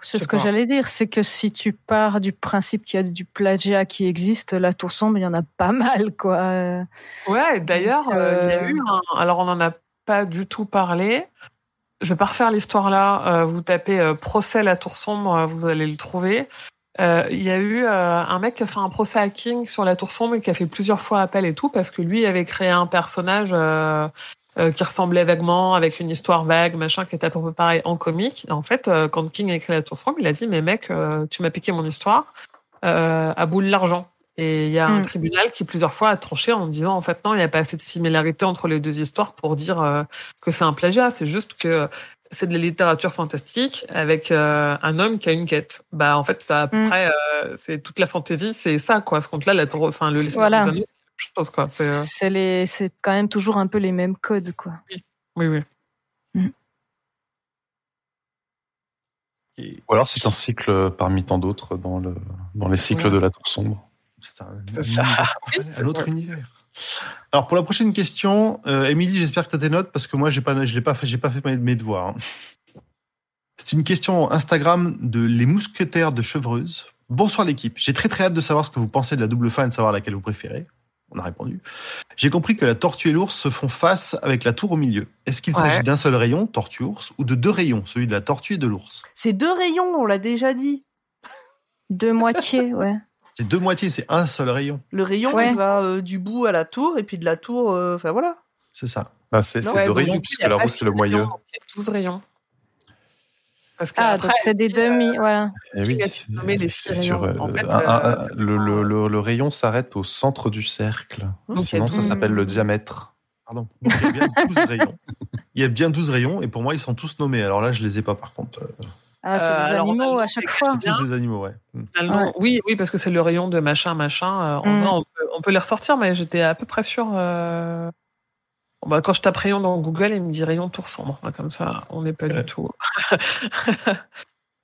C'est ce que j'allais dire, c'est que si tu pars du principe qu'il y a du plagiat qui existe, la tour sombre, il y en a pas mal, quoi. Ouais, d'ailleurs, euh, il y a euh, eu un... Alors, on n'en a pas du tout parlé. Je vais pas refaire l'histoire là. Euh, vous tapez procès la tour sombre, vous allez le trouver. Euh, Il y a eu euh, un mec qui a fait un procès à King sur la tour sombre et qui a fait plusieurs fois appel et tout parce que lui avait créé un personnage euh, qui ressemblait vaguement avec une histoire vague, machin, qui était à peu près pareil en comique. Et en fait, euh, quand King a écrit la tour sombre, il a dit mais mec, euh, tu m'as piqué mon histoire euh, à bout de l'argent. Et il y a un Mm. tribunal qui plusieurs fois a tranché en disant en fait non, il n'y a pas assez de similarité entre les deux histoires pour dire euh, que c'est un plagiat. C'est juste que c'est de la littérature fantastique avec euh, un homme qui a une quête. Bah en fait, ça à peu Mm. près, euh, c'est toute la fantaisie, c'est ça quoi. Ce compte-là, la tour, enfin le Voilà. Chose quoi. C'est, euh, C'est les, c'est quand même toujours un peu les mêmes codes, quoi. oui oui. Et Ou alors c'est un cycle parmi tant d'autres dans, le, dans les cycles Ouais. de la tour sombre. C'est un, Oui, un autre univers. Alors pour la prochaine question, euh, Émilie, j'espère que tu as tes notes parce que moi j'ai pas, je l'ai pas fait, j'ai pas fait mes- mes devoirs. hein. C'est une question Instagram de les mousquetaires de Chevreuse. Bonsoir l'équipe. J'ai très très hâte de savoir ce que vous pensez de la double fin et de savoir laquelle vous préférez. On a répondu. J'ai compris que la tortue et l'ours se font face avec la tour au milieu. Est-ce qu'il Ouais. s'agit d'un seul rayon, tortue-ours, ou de deux rayons, celui de la tortue et de l'ours? C'est deux rayons, on l'a déjà dit. Deux moitiés, ouais. C'est deux moitiés, c'est un seul rayon. Le rayon, Ouais. il va euh, du bout à la tour, et puis de la tour, euh, enfin voilà. C'est ça. Ah, c'est deux rayons, puisque la rousse, c'est le moyeu. rayons, donc Il y a 12 rayons. Parce Ah, donc c'est des demi, voilà. Eh oui, les c'est sur. En euh, fait, un- un- euh, le, le- le- le rayon s'arrête au centre du cercle. Donc, a Sinon, ça s'appelle le diamètre. Pardon. Donc, il y a bien 12 rayons. Il y a bien 12 rayons, et pour moi, ils sont tous nommés. Alors là, je les ai pas, par contre. Euh, Ah, c'est Euh, des animaux à chaque fois. C'est tous des animaux, ouais. Mm. Finalement, Ouais. Oui, oui, parce que c'est le rayon de machin, machin. Euh, Mm. on, peut, on peut les ressortir, mais j'étais à peu près sûr. euh, bah, quand je tape rayon dans Google, il me dit rayon tour sombre. Bah, Comme ça, on n'est pas Ouais. du tout.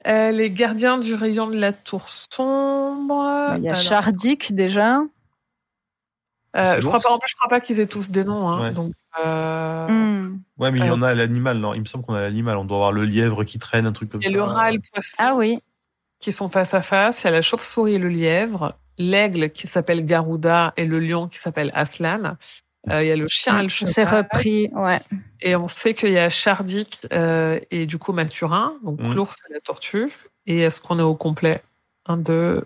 Euh, les gardiens du rayon de la tour sombre. Bah, Il y a Alors, Chardic déjà. euh, je crois l'ours. pas, en plus, je crois pas qu'ils aient tous des noms. Hein, Ouais. donc, euh, Hmm. Ouais, mais il y en a à l'animal, Il me semble qu'on a l'animal. On doit avoir le lièvre qui traîne, un truc comme Il y ça. a le rat et le poisson Ah oui. qui sont face à face. Il y a la chauve-souris et le lièvre. L'aigle qui s'appelle Garuda et le lion qui s'appelle Aslan. Euh, il y a le chien et le. C'est repris, ouais. Et on sait qu'il y a Chardic euh, et du coup Mathurin, donc Mm. l'ours et la tortue. Et est-ce qu'on est au complet? 1, 2,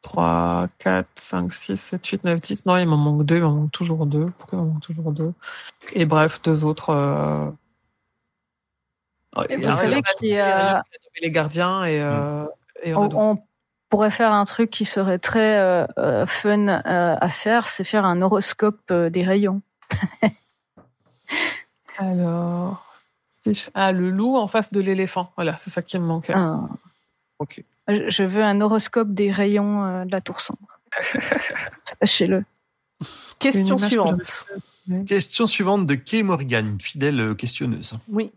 3, 4, 5, 6, 7, 8, 9, 10. Non, il m'en manque deux, il m'en manque toujours deux. Pourquoi il m'en manque toujours deux? Et bref, deux autres. euh, Et il y vous a- savez il y a- qui, euh, les gardiens et, euh, et on a On, d'autres. on pourrait faire un truc qui serait très euh, euh, fun euh, à faire, c'est faire un horoscope euh, des rayons. Alors. Ah, le loup en face de l'éléphant. Voilà, c'est ça qui me manquait. Un- Ok. je veux un horoscope des rayons euh, de la tour sombre. Sachez-le. Question que suivante. Question suivante de Kay Morgan, une fidèle questionneuse. Oui.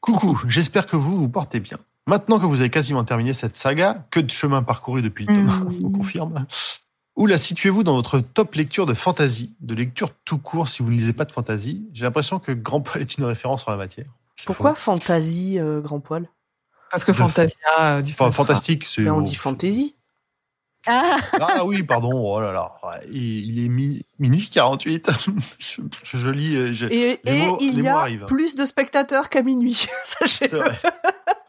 Coucou, j'espère que vous vous portez bien. Maintenant que vous avez quasiment terminé cette saga, que de chemin parcouru depuis le tome, Mm. je vous confirme. Où la situez-vous dans votre top lecture de fantasy, de lecture tout court si vous ne lisez pas de fantasy? J'ai l'impression que Grand Poil est une référence en la matière. Pourquoi faux. fantasy, euh, grand poil? Parce que De- Fantasia euh, dit Enfin, fantastique, c'est. Mais on dit fantasy. Ah, Ah oui, pardon, oh là là. Il il est mi- minuit 48. je, je- lis. euh, je- Et, Les et mots- il les y mots a arrivent. plus de spectateurs qu'à minuit. C'est Sachez-le.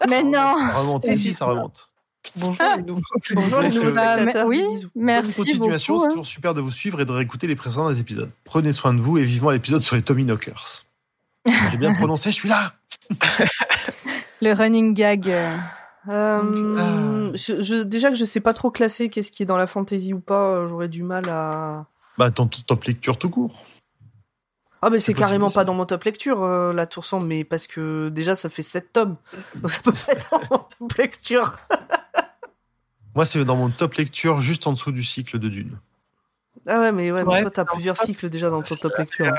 Mais non. Ça remonte, Si, ça remonte. Bonjour Ah. les nouveaux. Bonjour les Donc, nouveaux mais- spectateurs. oui, des bisous. Bonne merci continuation, beaucoup. c'est hein. toujours super de vous suivre et de réécouter les précédents épisodes. Prenez soin de vous et vivement l'épisode sur les Tommy Knockers. J'ai bien prononcé, je suis là. Le running gag. euh, Euh, Ah. je, je- déjà que je sais pas trop classer qu'est-ce qui est dans la fantasy ou pas, euh, j'aurais du mal à. Bah, ton top lecture tout court. Ah mais C'est possible carrément pas dans mon top lecture euh, la tour sombre, mais parce que déjà ça fait 7 tomes, donc ça peut pas être dans mon top lecture. Moi, c'est dans mon top lecture juste en dessous du cycle de Dune. Ah ouais mais ouais, mais toi t'as plusieurs cycles déjà dans ton top lecture.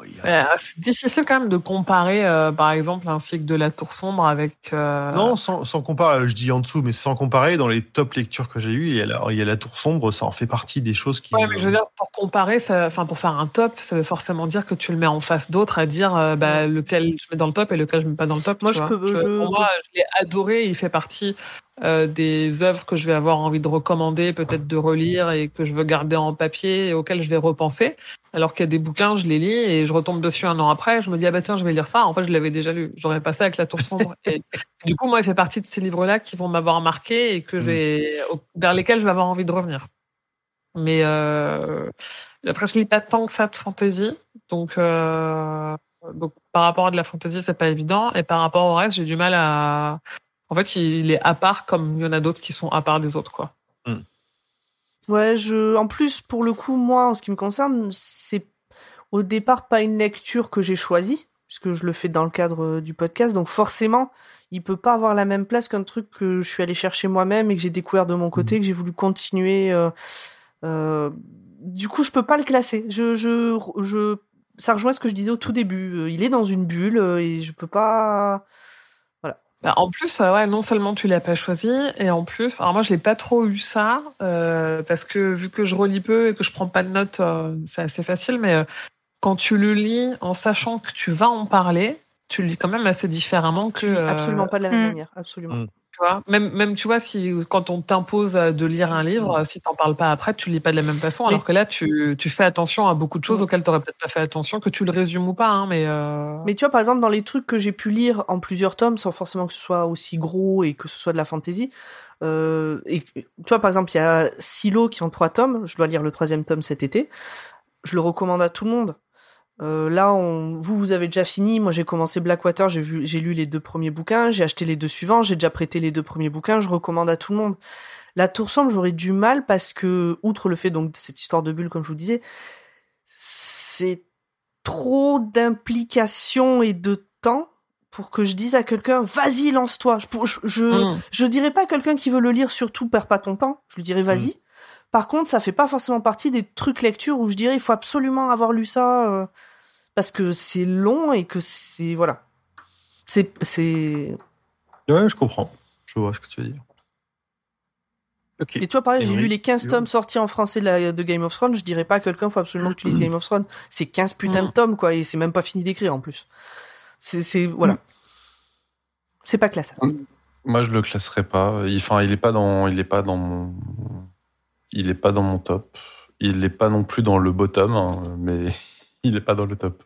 Oui, Ouais, c'est difficile quand même de comparer, euh, par exemple, un cycle de la Tour Sombre avec. euh, Non, sans, sans comparer, je dis en dessous, mais sans comparer, dans les top lectures que j'ai eues, il y, a la, il y a la Tour Sombre, ça en fait partie des choses qui. Ouais, mais je veux dire, pour comparer, ça, enfin, pour faire un top, ça veut forcément dire que tu le mets en face d'autres, à dire euh, bah, lequel je mets dans le top et lequel je mets pas dans le top. Moi, je vois. peux- je- Pour moi, je l'ai adoré. Il fait partie euh, des œuvres que je vais avoir envie de recommander, peut-être de relire et que je veux garder en papier et auxquelles je vais repenser. Alors qu'il y a des bouquins, je les lis et je retombe dessus un an après. Je me dis ah bah tiens, je vais lire ça. En fait, je l'avais déjà lu. J'aurais passé avec la Tour sombre. et du coup, moi, il fait partie de ces livres-là qui vont m'avoir marqué et que Mm. j'ai vers lesquels je vais avoir envie de revenir. Mais euh, après, je lis pas tant que ça de fantasy, donc, euh, donc par rapport à de la fantasy, c'est pas évident. Et par rapport au reste, j'ai du mal à. En fait, il est à part comme il y en a d'autres qui sont à part des autres, quoi. Ouais, je en plus pour le coup moi en ce qui me concerne, c'est au départ pas une lecture que j'ai choisie puisque je le fais dans le cadre euh, du podcast donc forcément, il peut pas avoir la même place qu'un truc que je suis allé chercher moi-même et que j'ai découvert de mon côté, que j'ai voulu continuer euh, euh, du coup, je peux pas le classer. Je je je ça rejoint ce que je disais au tout début, il est dans une bulle et je peux pas Bah, en plus, euh, ouais, non seulement tu l'as pas choisi, et en plus, alors moi je l'ai pas trop eu ça euh, parce que vu que je relis peu et que je prends pas de notes, euh, c'est assez facile. Mais euh, quand tu le lis en sachant que tu vas en parler, tu le lis quand même assez différemment que euh, absolument pas de la même hmm. manière, absolument. Hmm. Tu vois même, même, tu vois, si quand on t'impose de lire un livre, si t'en parles pas après, tu lis pas de la même façon. Alors que là, tu, tu fais attention à beaucoup de choses auxquelles t'aurais peut-être pas fait attention, que tu le résumes ou pas. Hein, mais, euh... mais tu vois, par exemple, dans les trucs que j'ai pu lire en plusieurs tomes, sans forcément que ce soit aussi gros et que ce soit de la fantaisie, euh, et tu vois, par exemple, il y a Silo qui est en trois tomes. Je dois lire le troisième tome cet été. Je le recommande à tout le monde. Euh, là, on, vous, vous avez déjà fini. Moi, j'ai commencé Blackwater, j'ai vu, j'ai lu les deux premiers bouquins, j'ai acheté les deux suivants, j'ai déjà prêté les deux premiers bouquins. Je recommande à tout le monde. La Tour Sombre, j'aurais du mal parce que, outre le fait donc de cette histoire de bulle, comme je vous disais, c'est trop d'implication et de temps pour que je dise à quelqu'un, vas-y, lance-toi. Je, je, je, Mm. je dirais pas à quelqu'un qui veut le lire, surtout, perds pas ton temps. Je lui dirais, vas-y. Par contre, ça fait pas forcément partie des trucs lecture où je dirais, il faut absolument avoir lu ça, euh, parce que c'est long et que c'est, voilà. C'est, c'est, Ouais, je comprends. Je vois ce que tu veux dire. Et toi, pareil, j'ai lu les 15 oui. tomes sortis en français de, la- de Game of Thrones, je dirais pas à quelqu'un, faut absolument que tu lises Game of Thrones. C'est 15 putains de tomes, quoi, et c'est même pas fini d'écrire, en plus. C'est, voilà. C'est pas classe. Moi, je le classerai pas. Il, enfin, il est pas dans, il est pas dans mon, il est pas dans mon top. Il est pas non plus dans le bottom, hein, mais il est pas dans le top.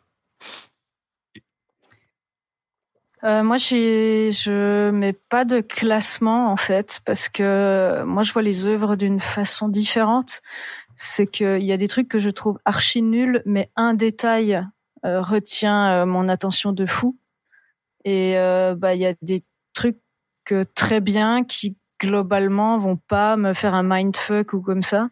Euh, moi, je mets pas de classement en fait parce que moi, je vois les œuvres d'une façon différente. C'est qu'il y a des trucs que je trouve archi nuls, mais un détail euh, retient euh, mon attention de fou. Et euh, bah, il y a des trucs très bien qui globalement vont pas me faire un mindfuck ou comme ça.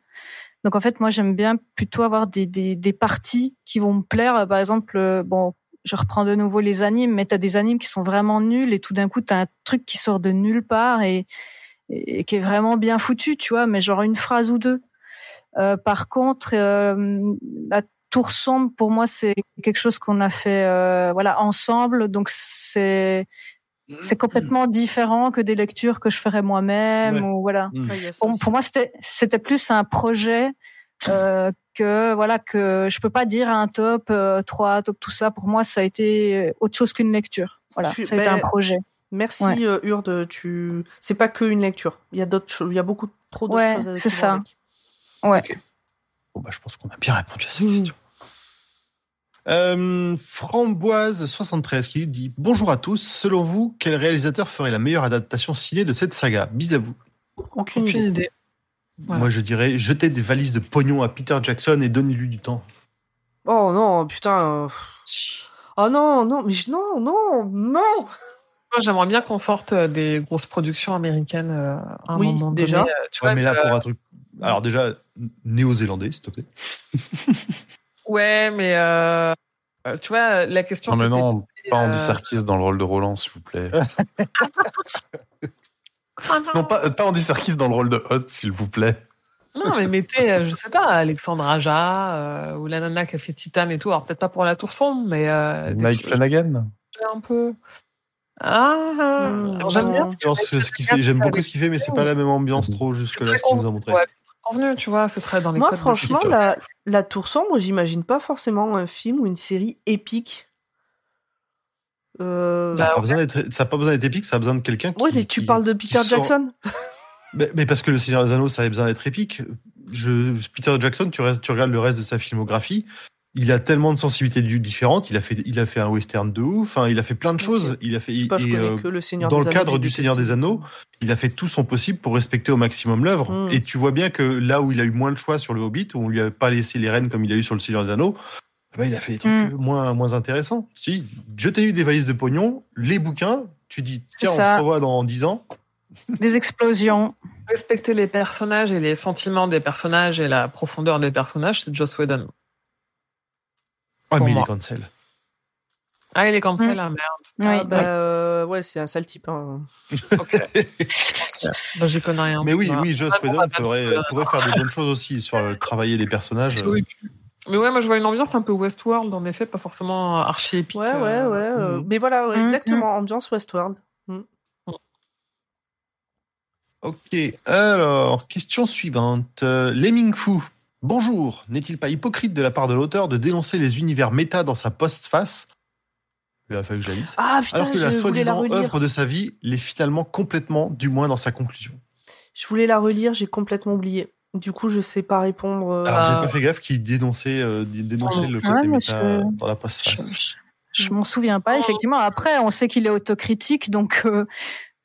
Donc en fait, moi, j'aime bien plutôt avoir des, des, parties qui vont me plaire. Par exemple, euh, bon, je reprends de nouveau les animes, mais t'as des animes qui sont vraiment nuls et tout d'un coup t'as un truc qui sort de nulle part et, qui est vraiment bien foutu, tu vois, mais genre une phrase ou deux. Euh, par contre, euh, la Tour sombre pour moi c'est quelque chose qu'on a fait voilà ensemble, donc c'est c'est complètement différent que des lectures que je ferais moi-même Ouais. ou voilà. Mm. Pour, moi, c'était c'était plus un projet euh, que voilà que je peux pas dire un top euh, 3, top tout ça. Pour moi, ça a été autre chose qu'une lecture. Voilà, suis- ça a été ben, un projet. Merci Ouais. euh, Urde, tu c'est pas que une lecture. Il y a d'autres choses, il y a beaucoup trop d'autres Ouais, choses c'est ça. avec. Ouais. Bon, bah, je pense qu'on a bien répondu à ces Mm. questions. Euh, Framboise73 qui dit Bonjour à tous. Selon vous, quel réalisateur ferait la meilleure adaptation ciné de cette saga? Bis à vous. Aucune, Aucune idée. idée. Voilà. Moi, je dirais jeter des valises de pognon à Peter Jackson et donnez-lui du temps. Oh non, putain. euh, Oh non, non, mais je- non, non, non. Moi, j'aimerais bien qu'on sorte euh, des grosses productions américaines euh, à un Oui, moment donné, déjà. euh, tu Ouais, vois, mais là, pour un truc. Alors, déjà, néo-zélandais, s'il te plaît. Ouais, mais euh, euh, tu vois, la question Non, mais non, pas Andy euh, Serkis dans le rôle de Roland, s'il vous plaît. Non, pas, pas Andy Serkis dans le rôle de Hot, s'il vous plaît. Non, mais mettez, euh, je sais pas, Alexandre Aja euh, ou la nana qui a fait Titan et tout. Alors peut-être pas pour la tour sombre, mais euh, Mike Flanagan? un peu. Ah, Hmm, j'aime bien. ce J'aime qu'il fait, beaucoup ce qu'il fait, mais c'est pas la même ambiance trop jusque-là ce qu'il nous a montré. Convenu, tu vois, c'est très dans les Moi, codes franchement, la, la Tour Sombre, j'imagine pas forcément un film ou une série épique. Euh... Ça n'a Bah, pas besoin d'être- ça a pas besoin d'être épique, ça a besoin de quelqu'un qui. ouais, mais tu qui- parles de Peter sort- Jackson. Mais, mais parce que le Seigneur des Anneaux, ça avait besoin d'être épique. Je, Peter Jackson, tu, restes- tu regardes le reste de sa filmographie, il a tellement de sensibilités du- différentes. Il a fait, il a fait un western de ouf. Enfin, il a fait plein de choses. Il a fait. Je sais pas, je et, connais euh, que le Seigneur dans des le cadre du. Seigneur des Anneaux, il a fait tout son possible pour respecter au maximum l'œuvre. Mm. Et tu vois bien que là où il a eu moins de choix sur le Hobbit, où on lui a pas laissé les rênes comme il a eu sur le Seigneur des Anneaux, bah, il a fait des trucs Mm. euh, moins, moins intéressants. Si, jetez-lui des valises de pognon, les bouquins, tu dis, tiens, on se revoit dans 10 ans. Des explosions. Respecter les personnages et les sentiments des personnages et la profondeur des personnages, c'est Joss Whedon. Ah, mais il moi. est cancel. Ah, il est cancel, Mm. hein, merde. Oui, Ah, bah, ouais. euh, ouais, c'est un sale type. hein. Ok. Bah, J'y connais rien. Mais oui, Voilà. oui, Joss Whedon de- pourrait faire des bonnes choses aussi sur euh, travailler les personnages. Oui. Mais ouais, moi je vois une ambiance un peu Westworld, en effet, pas forcément archi épique. Ouais, ouais, euh, ouais. euh, mm. Mais voilà, ouais, Mm, exactement, ambiance Westworld. Ok, alors, question suivante. Euh, Lemming Fu, bonjour. N'est-il pas hypocrite de la part de l'auteur de dénoncer les univers méta dans sa postface? Il a fallu que je la lise. Ah putain, Alors que la je voulais la soi-disant œuvre de sa vie l'est finalement complètement, du moins dans sa conclusion. Je voulais la relire, j'ai complètement oublié. Du coup, je sais pas répondre. euh, Alors, Ah. j'ai pas fait gaffe qu'il dénonçait, euh, dénonçait le côté Ouais, méta je- dans la Je, postface. je, je m'en souviens pas, effectivement. Après, on sait qu'il est autocritique, donc euh,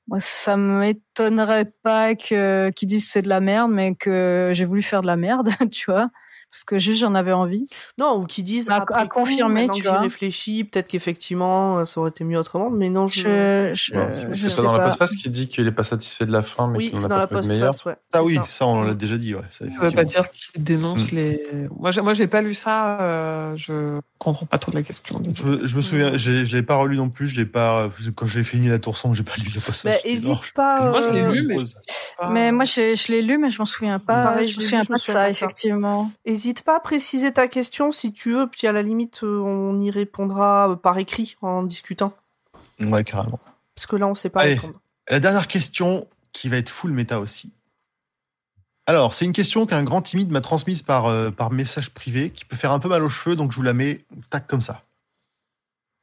moi, ça m'étonnerait pas que qu'ils disent c'est de la merde, mais que j'ai voulu faire de la merde, tu vois, parce que juste j'en avais envie. Non, ou qui disent À- après à coup, confirmer, maintenant tu vois. réfléchis, peut-être qu'effectivement, euh, ça aurait été mieux autrement. Mais non, je. Je, je, c'est je c'est sais pas dans la pas. postface qui dit qu'il est pas satisfait de la fin, mais Oui, qu'il en c'est a dans pas la de meilleur. postface, ouais. Ah oui, ça. ça, on l'a déjà dit. Ouais, ça, Ça veut pas dire qu'il dénonce Mm. les. Moi, j'ai, moi, j'ai pas lu ça. euh, je comprends pas trop de la question. Je me, je me souviens, je l'ai- je l'ai pas relu non plus. Je l'ai pas. Quand j'ai fini la tour sombre, j'ai pas lu la postface. Bah, hésite pas. Moi, je l'ai euh, lu, mais. Mais moi, je, l'ai lu, mais je m'en souviens pas. Pareil, je me souviens ça, pas de ça. effectivement. Hésite pas à préciser ta question si tu veux, puis à la limite, euh, on y répondra euh, par écrit en discutant. Ouais, carrément. Parce que là, on sait pas Allez. répondre. La dernière question, qui va être full méta aussi. Alors, c'est une question qu'un grand timide m'a transmise par, euh, par message privé, qui peut faire un peu mal aux cheveux, donc je vous la mets tac comme ça.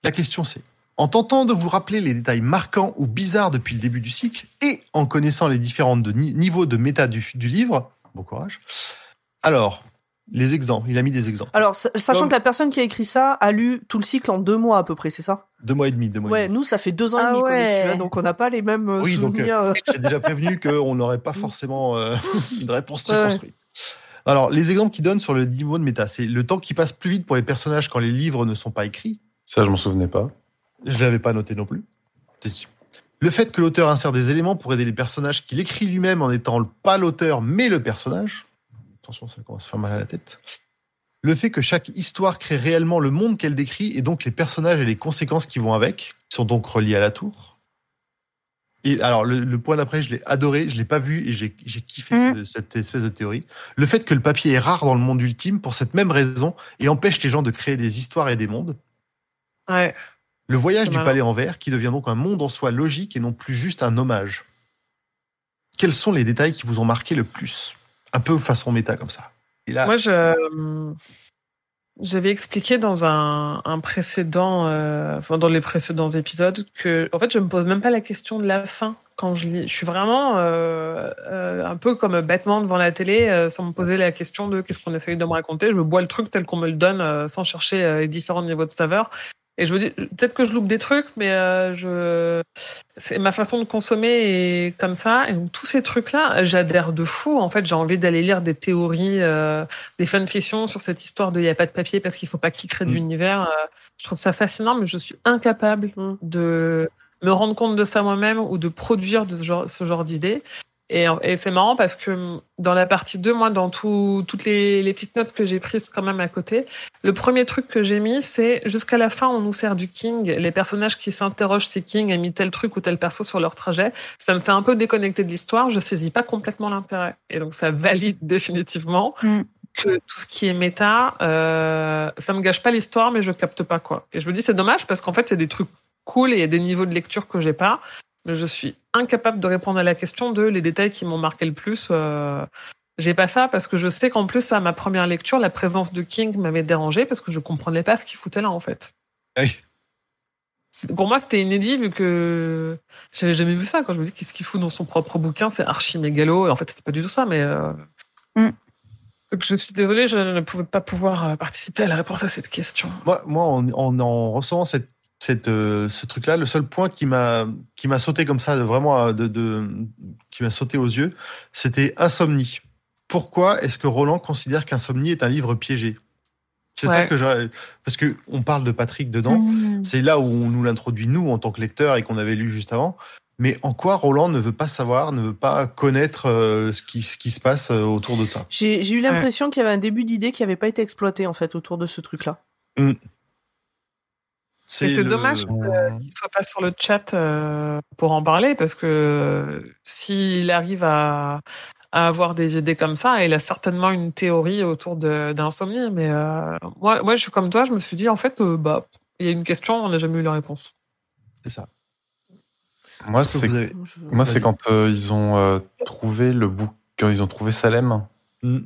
La question c'est, en tentant de vous rappeler les détails marquants ou bizarres depuis le début du cycle, et en connaissant les différents de ni- niveaux de méta du, du livre, bon courage. Alors, les exemples, il a mis des exemples. Alors, sa- sachant Comme- que la personne qui a écrit ça a lu tout le cycle en deux mois à peu près, c'est ça? Deux mois et demi, deux mois et Ouais, demi. nous, ça fait deux ans et Ah demi qu'on est dessus, hein, donc on n'a pas les mêmes euh, Oui, donc, souvenirs. euh. J'ai déjà prévenu qu'on n'aurait pas forcément euh, une réponse très Ouais. construite. Alors, les exemples qu'il donne sur le niveau de méta, c'est le temps qui passe plus vite pour les personnages quand les livres ne sont pas écrits. Ça, je m'en souvenais pas. Je l'avais pas noté non plus. Le fait que l'auteur insère des éléments pour aider les personnages qu'il écrit lui-même en étant pas l'auteur mais le personnage. Attention, ça commence à faire mal à la tête. Le fait que chaque histoire crée réellement le monde qu'elle décrit et donc les personnages et les conséquences qui vont avec, qui sont donc reliés à la tour. Et alors, le, le point d'après, je l'ai adoré, je l'ai pas vu et j'ai kiffé ce- cette espèce de théorie. Le fait que le papier est rare dans le monde ultime pour cette même raison et empêche les gens de créer des histoires et des mondes. Ouais. Le voyage du palais en verre, qui devient donc un monde en soi logique et non plus juste un hommage. Quels sont les détails qui vous ont marqué le plus? Un peu façon méta comme ça. Moi, je. J'avais expliqué dans un, un précédent, euh, dans les précédents épisodes, que en fait je me pose même pas la question de la fin quand je lis. Je suis vraiment euh, euh, un peu comme bêtement devant la télé, euh, sans me poser la question de qu'est-ce qu'on essaye de me raconter. Je bois le truc tel qu'on me le donne, euh, sans chercher euh, les différents niveaux de saveur. Et je me dis peut-être que je loupe des trucs, mais euh, je c'est ma façon de consommer est comme ça. Et donc tous ces trucs-là, j'adhère de fou. En fait, j'ai envie d'aller lire des théories. euh, des fanfictions sur cette histoire de il n'y a pas de papier parce qu'il faut pas qu'il crée de Mm. l'univers. Euh, je trouve ça fascinant, mais je suis incapable Mm. de me rendre compte de ça moi-même ou de produire de ce genre, ce genre d'idées. Et, et c'est marrant parce que dans la partie 2, moi, dans tout- toutes les, les petites notes que j'ai prises quand même à côté, le premier truc que j'ai mis, c'est jusqu'à la fin, on nous sert du King. Les personnages qui s'interrogent si King a mis tel truc ou tel perso sur leur trajet, ça me fait un peu déconnecter de l'histoire. Je saisis pas complètement l'intérêt. Et donc, ça valide définitivement Mm. que tout ce qui est méta, euh, ça me gâche pas l'histoire, mais je capte pas quoi. Et je me dis c'est dommage parce qu'en fait il y a des trucs cool et il y a des niveaux de lecture que j'ai pas, mais je suis incapable de répondre à la question de les détails qui m'ont marqué le plus. Euh, j'ai pas ça parce que je sais qu'en plus à ma première lecture, la présence de King m'avait dérangé parce que je comprenais pas ce qu'il foutait là en fait. Oui. C'est- Pour moi, c'était inédit vu que j'avais jamais vu ça. Quand je me dis qu'est-ce qu'il fout dans son propre bouquin, c'est archi mégalo. Et en fait, c'était pas du tout ça, mais. euh, Mm. donc, je suis désolée, je ne pouvais pas pouvoir euh, participer à la réponse à cette question. moi, moi en, en, en recevant cette, cette, euh, ce truc-là, le seul point qui m'a qui m'a sauté comme ça, de- vraiment, euh, de, de, qui m'a sauté aux yeux, c'était Insomnie. Pourquoi est-ce que Roland considère qu'Insomnie est un livre piégé? C'est ça que je... Parce que on parle de Patrick dedans. Mm. C'est là où on nous l'introduit, nous, en tant que lecteur, et qu'on avait lu juste avant. Mais en quoi Roland ne veut pas savoir, ne veut pas connaître euh, ce, qui, ce qui se passe euh, autour de toi? J'ai eu l'impression qu'il y avait un début d'idée qui avait pas été exploité en fait autour de ce truc-là. Et c'est le- dommage qu'il ne soit pas sur le chat euh, pour en parler, parce que s'il arrive à, à avoir des idées comme ça, il a certainement une théorie autour d'insomnie. Mais euh, moi, moi, je suis comme toi, je me suis dit, en fait, euh, bah, il y a une question, on n'a jamais eu la réponse. C'est ça. Moi, c'est avez- moi, quand euh, ils ont euh, trouvé le bout, quand ils ont trouvé Salem. Mm.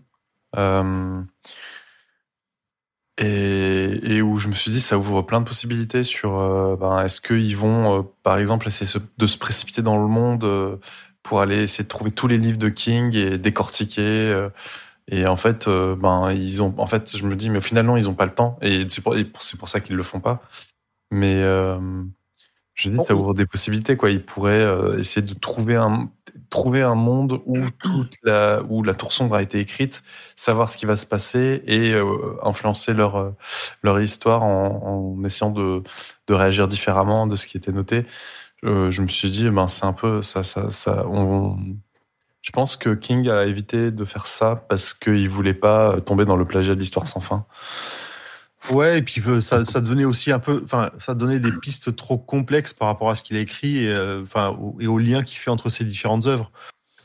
Et, et où je me suis dit ça ouvre plein de possibilités sur euh, ben, est-ce qu'ils vont euh, par exemple essayer se- de se précipiter dans le monde euh, pour aller essayer de trouver tous les livres de King et décortiquer et en fait ben ils ont en fait je me dis mais finalement ils ont pas le temps. Et c'est pour, pour ça qu'ils le font pas. Mais je dis ça ouvre des possibilités quoi. Ils pourraient essayer de trouver un trouver un monde où toute la où la tour sombre a été écrite savoir ce qui va se passer et euh, influencer leur euh, leur histoire en, essayant de de réagir différemment de ce qui était noté Euh, je me suis dit ben c'est un peu ça ça ça je pense que King a évité de faire ça parce qu'il voulait pas tomber dans le plagiat de l'histoire sans fin. Ouais, et puis euh, ça, ça devenait aussi un peu, enfin, ça donnait des pistes trop complexes par rapport à ce qu'il a écrit et, euh, enfin, au- et au lien qu'il fait entre ces différentes œuvres.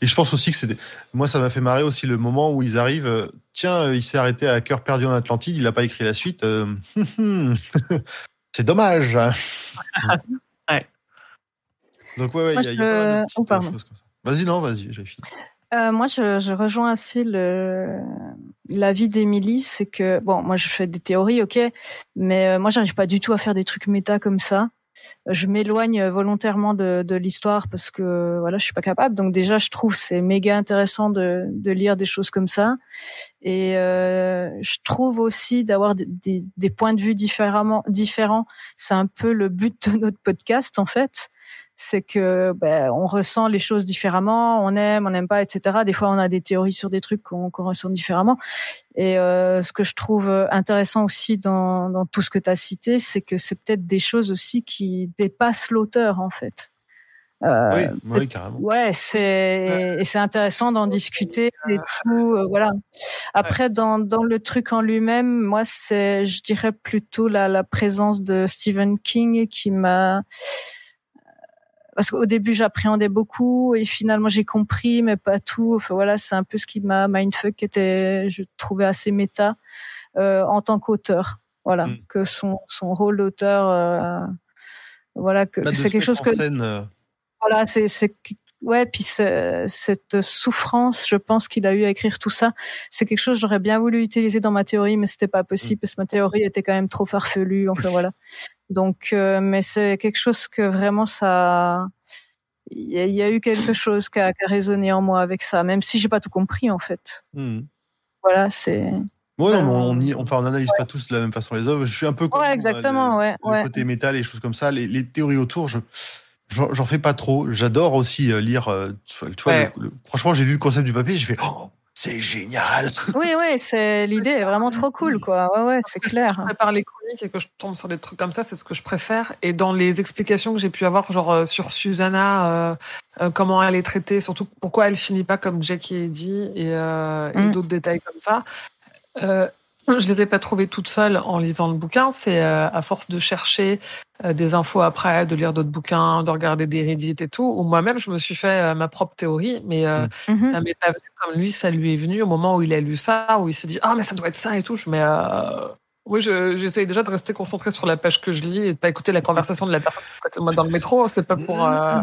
Et je pense aussi que c'était, moi, ça m'a fait marrer aussi le moment où ils arrivent. euh, Tiens, il s'est arrêté à cœur perdu en Atlantide, il n'a pas écrit la suite. euh, C'est dommage. Ouais. Donc ouais, il y a, y a pas mal de oh, choses comme ça. Vas-y, non, vas-y, j'ai fini. Euh, moi, je, je rejoins assez le l'avis d'Émilie, c'est que bon, moi je fais des théories, ok, mais euh, moi j'arrive pas du tout à faire des trucs méta comme ça. Je m'éloigne volontairement de, l'histoire parce que voilà, je suis pas capable. Donc déjà, je trouve c'est méga intéressant de, lire des choses comme ça, et euh, je trouve aussi d'avoir des, des, des points de vue différemment différents. C'est un peu le but de notre podcast en fait c'est que ben, on ressent les choses différemment, on aime, on n'aime pas, etc. Des fois, on a des théories sur des trucs qu'on ressent différemment. Et euh, ce que je trouve intéressant aussi dans, dans tout ce que tu as cité, c'est que c'est peut-être des choses aussi qui dépassent l'auteur, en fait. Euh, oui, oui, carrément. Ouais, c'est et c'est intéressant d'en discuter et tout. euh, voilà. Après, dans dans le truc en lui-même, moi, c'est, je dirais plutôt la la présence de Stephen King qui m'a parce qu'au début j'appréhendais beaucoup et finalement j'ai compris mais pas tout. Enfin voilà c'est un peu ce qui m'a mindfuck qui était je trouvais assez méta euh, en tant qu'auteur. Voilà Mm. que son son rôle d'auteur euh, voilà que c'est quelque chose que scène, euh, voilà c'est c'est ouais puis cette souffrance je pense qu'il a eu à écrire tout ça c'est quelque chose que j'aurais bien voulu utiliser dans ma théorie mais c'était pas possible parce que ma théorie était quand même trop farfelue. Enfin voilà donc euh, mais c'est quelque chose que vraiment ça il y, a- il y a eu quelque chose qui a, qui a résonné en moi avec ça même si j'ai pas tout compris en fait hmm. voilà c'est Ouais, non, on, y- enfin, on analyse pas tous de la même façon les œuvres. Je suis un peu ouais exactement ouais le, le ouais côté métal et les choses comme ça. Les, les théories autour, je j'en fais pas trop. J'adore aussi euh, lire. euh, tu vois, tu vois, Ouais. le- le- franchement, j'ai lu le concept du papier, j'ai fait oh, c'est génial. oui oui c'est l'idée est vraiment trop cool quoi ouais ouais c'est clair je prépare les chroniques et que je tombe sur des trucs comme ça, c'est ce que je préfère. Et dans les explications que j'ai pu avoir, genre euh, sur Susanna, euh, euh, comment elle est traitée, surtout pourquoi elle finit pas comme Jackie et Eddie et, euh, et Mm. d'autres détails comme ça. Je les ai pas trouvés toutes seules en lisant le bouquin. C'est euh, à force de chercher euh, des infos après, de lire d'autres bouquins, de regarder des Reddit et tout, où moi-même je me suis fait euh, ma propre théorie, mais euh, Mhm. ça m'est pas venu comme lui, ça lui est venu au moment où il a lu ça, où il s'est dit ah mais ça doit être ça et tout. Je mais euh... oui, je- j'essaye déjà de rester concentré sur la page que je lis et de pas écouter la conversation de la personne côté de moi dans le métro. C'est pas pour, euh,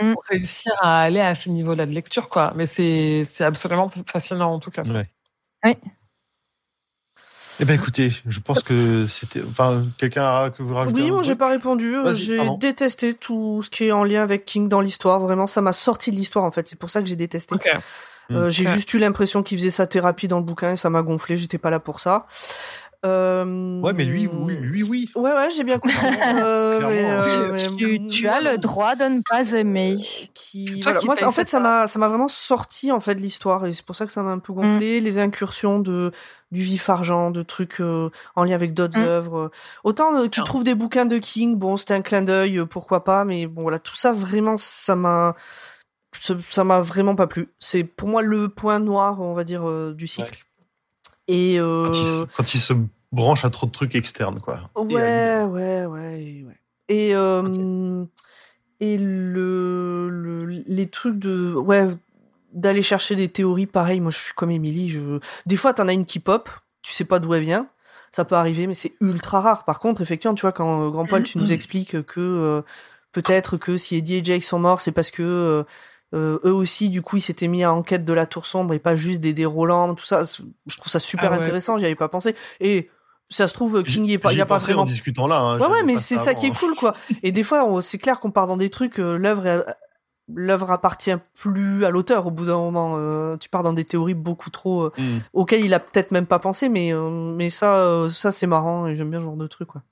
Mm. pour réussir à aller à ce niveau-là de lecture quoi. Mais c'est c'est absolument fascinant en tout cas. Eh ben écoutez, je pense que c'était. Enfin, quelqu'un a que vous rajoutez. Oui, moi j'ai pas répondu. Vas-y, J'ai détesté tout ce qui est en lien avec King dans l'histoire. Vraiment, ça m'a sorti de l'histoire en fait. C'est pour ça que j'ai détesté. Ok. Euh, j'ai juste eu l'impression qu'il faisait sa thérapie dans le bouquin et ça m'a gonflé. J'étais pas là pour ça. Euh... Ouais, mais lui, oui, lui, oui. Ouais, ouais, j'ai bien compris. Euh, mais, Clairement. euh, mais tu, tu as le droit de ne pas aimer qui voilà. moi en fait ça m'a ça m'a vraiment sorti en fait de l'histoire et c'est pour ça que ça m'a un peu gonflé les incursions de du vif argent de trucs euh, en lien avec d'autres Mm. œuvres autant euh, qu'ils trouvent des bouquins de King bon c'était un clin d'œil euh, pourquoi pas mais bon voilà tout ça vraiment ça m'a ça ça m'a vraiment pas plu c'est pour moi le point noir on va dire euh, du cycle et euh, Quand, il se, quand il se branche à trop de trucs externes, quoi. Ouais, ouais, ouais, ouais. Et, euh, et le, le, les trucs de, ouais, d'aller chercher des théories, pareil, moi je suis comme Émilie, je, des fois t'en as une qui pop, tu sais pas d'où elle vient, ça peut arriver, mais c'est ultra rare. Par contre, effectivement, tu vois, quand euh, Grand Paul, tu nous expliques que euh, peut-être que si Eddie et Jake sont morts, c'est parce que euh, euh, eux aussi, du coup, ils s'étaient mis en quête de la tour sombre et pas juste des, Roland, tout ça. c'est- Je trouve ça super Ah ouais. intéressant, j'y avais pas pensé. Et ça se trouve, King y est pas, y a pas pensé vraiment en discutant là. hein, Ouais, mais c'est ça qui est cool, quoi. Et des fois, on- c'est clair qu'on part dans des trucs, euh, l'œuvre, l'œuvre appartient plus à l'auteur au bout d'un moment. euh, tu pars dans des théories beaucoup trop euh, Hmm. auxquelles il a peut-être même pas pensé, mais euh, mais ça, euh, ça c'est marrant et j'aime bien ce genre de truc, quoi.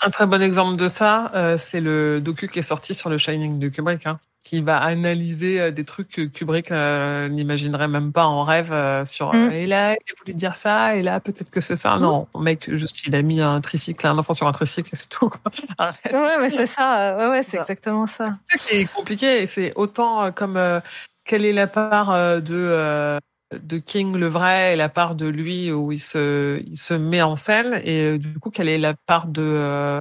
Un très bon exemple de ça, euh, c'est le docu qui est sorti sur le Shining de Kubrick, hein, qui va analyser euh, des trucs que Kubrick euh, n'imaginerait même pas en rêve euh, sur. Mm. et là, il a voulu dire ça, et là, peut-être que c'est ça. Non, mec, juste il a mis un tricycle, un enfant sur un tricycle, et c'est tout. Quoi. Ouais, mais c'est ça. Ouais, ouais, c'est exactement ça. C'est compliqué, et c'est autant comme euh, quelle est la part de de King le vrai et la part de lui où il se il se met en scène et du coup quelle est la part de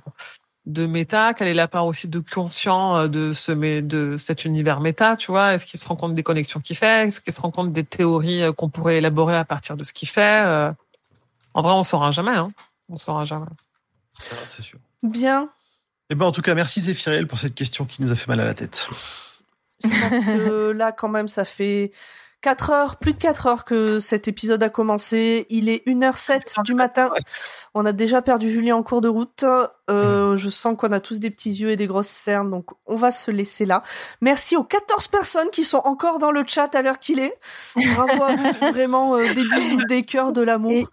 de méta quelle est la part aussi de conscient euh, de ce de cet univers méta tu vois? Est-ce qu'il se rend compte des connexions qu'il fait? Est-ce qu'il se rend compte des théories euh, qu'on pourrait élaborer à partir de ce qu'il fait euh, en vrai on saura jamais hein on saura jamais Ah, C'est sûr. Bien. Eh ben, en tout cas, merci Zéphirel pour cette question qui nous a fait mal à la tête. Je pense que là, quand même, ça fait 4 heures, plus de 4 heures que cet épisode a commencé. Il est 1h07 du matin. On a déjà perdu Julien en cours de route. Euh, je sens qu'on a tous des petits yeux et des grosses cernes, donc on va se laisser là. Merci aux 14 personnes qui sont encore dans le chat à l'heure qu'il est. Bravo à vous, vraiment euh, des bisous, des cœurs, de l'amour.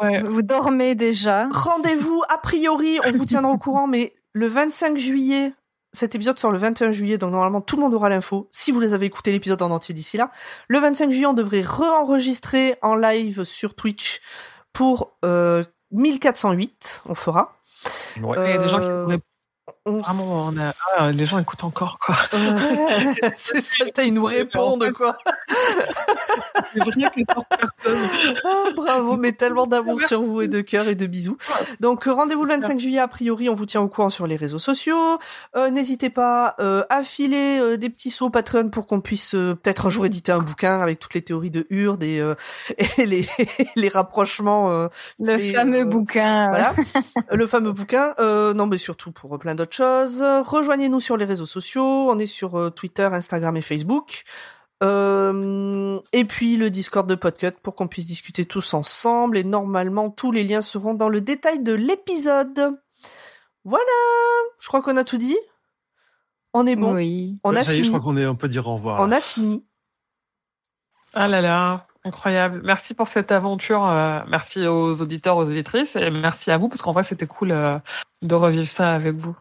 ouais Vous dormez déjà. Rendez-vous, a priori, on vous tiendra au courant, mais le 25 juillet, cet épisode sort le 21 juillet, donc normalement tout le monde aura l'info, si vous les avez écouté l'épisode en entier d'ici là. Le 25 juillet, on devrait re-enregistrer en live sur Twitch pour euh, 1408, on fera. Ouais. il y a des gens qui Euh, pourraient on vraiment on a- ah, les gens écoutent encore quoi Ouais, c'est ça, t'as, ils nous répondent, quoi. c'est vrai que les personnes Ah, bravo, mais tellement d'amour sur vous et de cœur et de bisous. Donc euh, rendez-vous le 25 juillet, a priori, on vous tient au courant sur les réseaux sociaux. Euh, N'hésitez pas euh, à filer euh, des petits sauts Patreon pour qu'on puisse euh, peut-être un jour éditer un bouquin avec toutes les théories de Hurd et, euh, et les, les rapprochements. euh, Le fameux euh, bouquin. voilà, le fameux bouquin. Non, mais surtout pour euh, plein d'autres choses. Rejoignez-nous sur les réseaux sociaux. On est sur euh, Twitter, Instagram et Facebook. Euh, et puis le Discord de Podcut pour qu'on puisse discuter tous ensemble. Et normalement, tous les liens seront dans le détail de l'épisode. Voilà. Je crois qu'on a tout dit. On est bon. Oui. On a ça y est, je fini. crois qu'on est, on peut dire au revoir. On a fini. Ah là là, incroyable. Merci pour cette aventure. euh, merci aux auditeurs, aux auditrices et merci à vous parce qu'en vrai c'était cool euh, de revivre ça avec vous.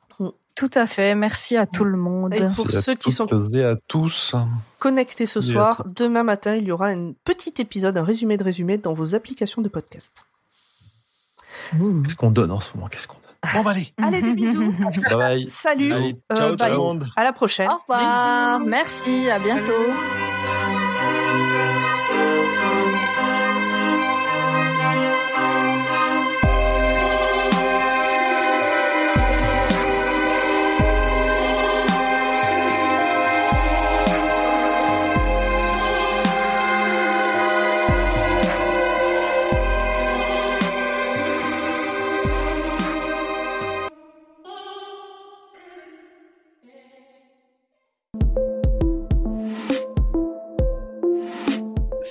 Tout à fait. Merci à tout le monde. Et pour Merci à ceux qui sont et à tous. connectés ce Et soir, demain matin, il y aura un petit épisode, un résumé de résumé dans vos applications de podcast. Qu'est-ce qu'on donne en ce moment? Qu'est-ce qu'on donne? Bon, bah, allez. Allez, des bisous. Bye bye. Salut. Allez, Euh, ciao tout bye. le monde. À la prochaine. Au revoir. Merci. À bientôt.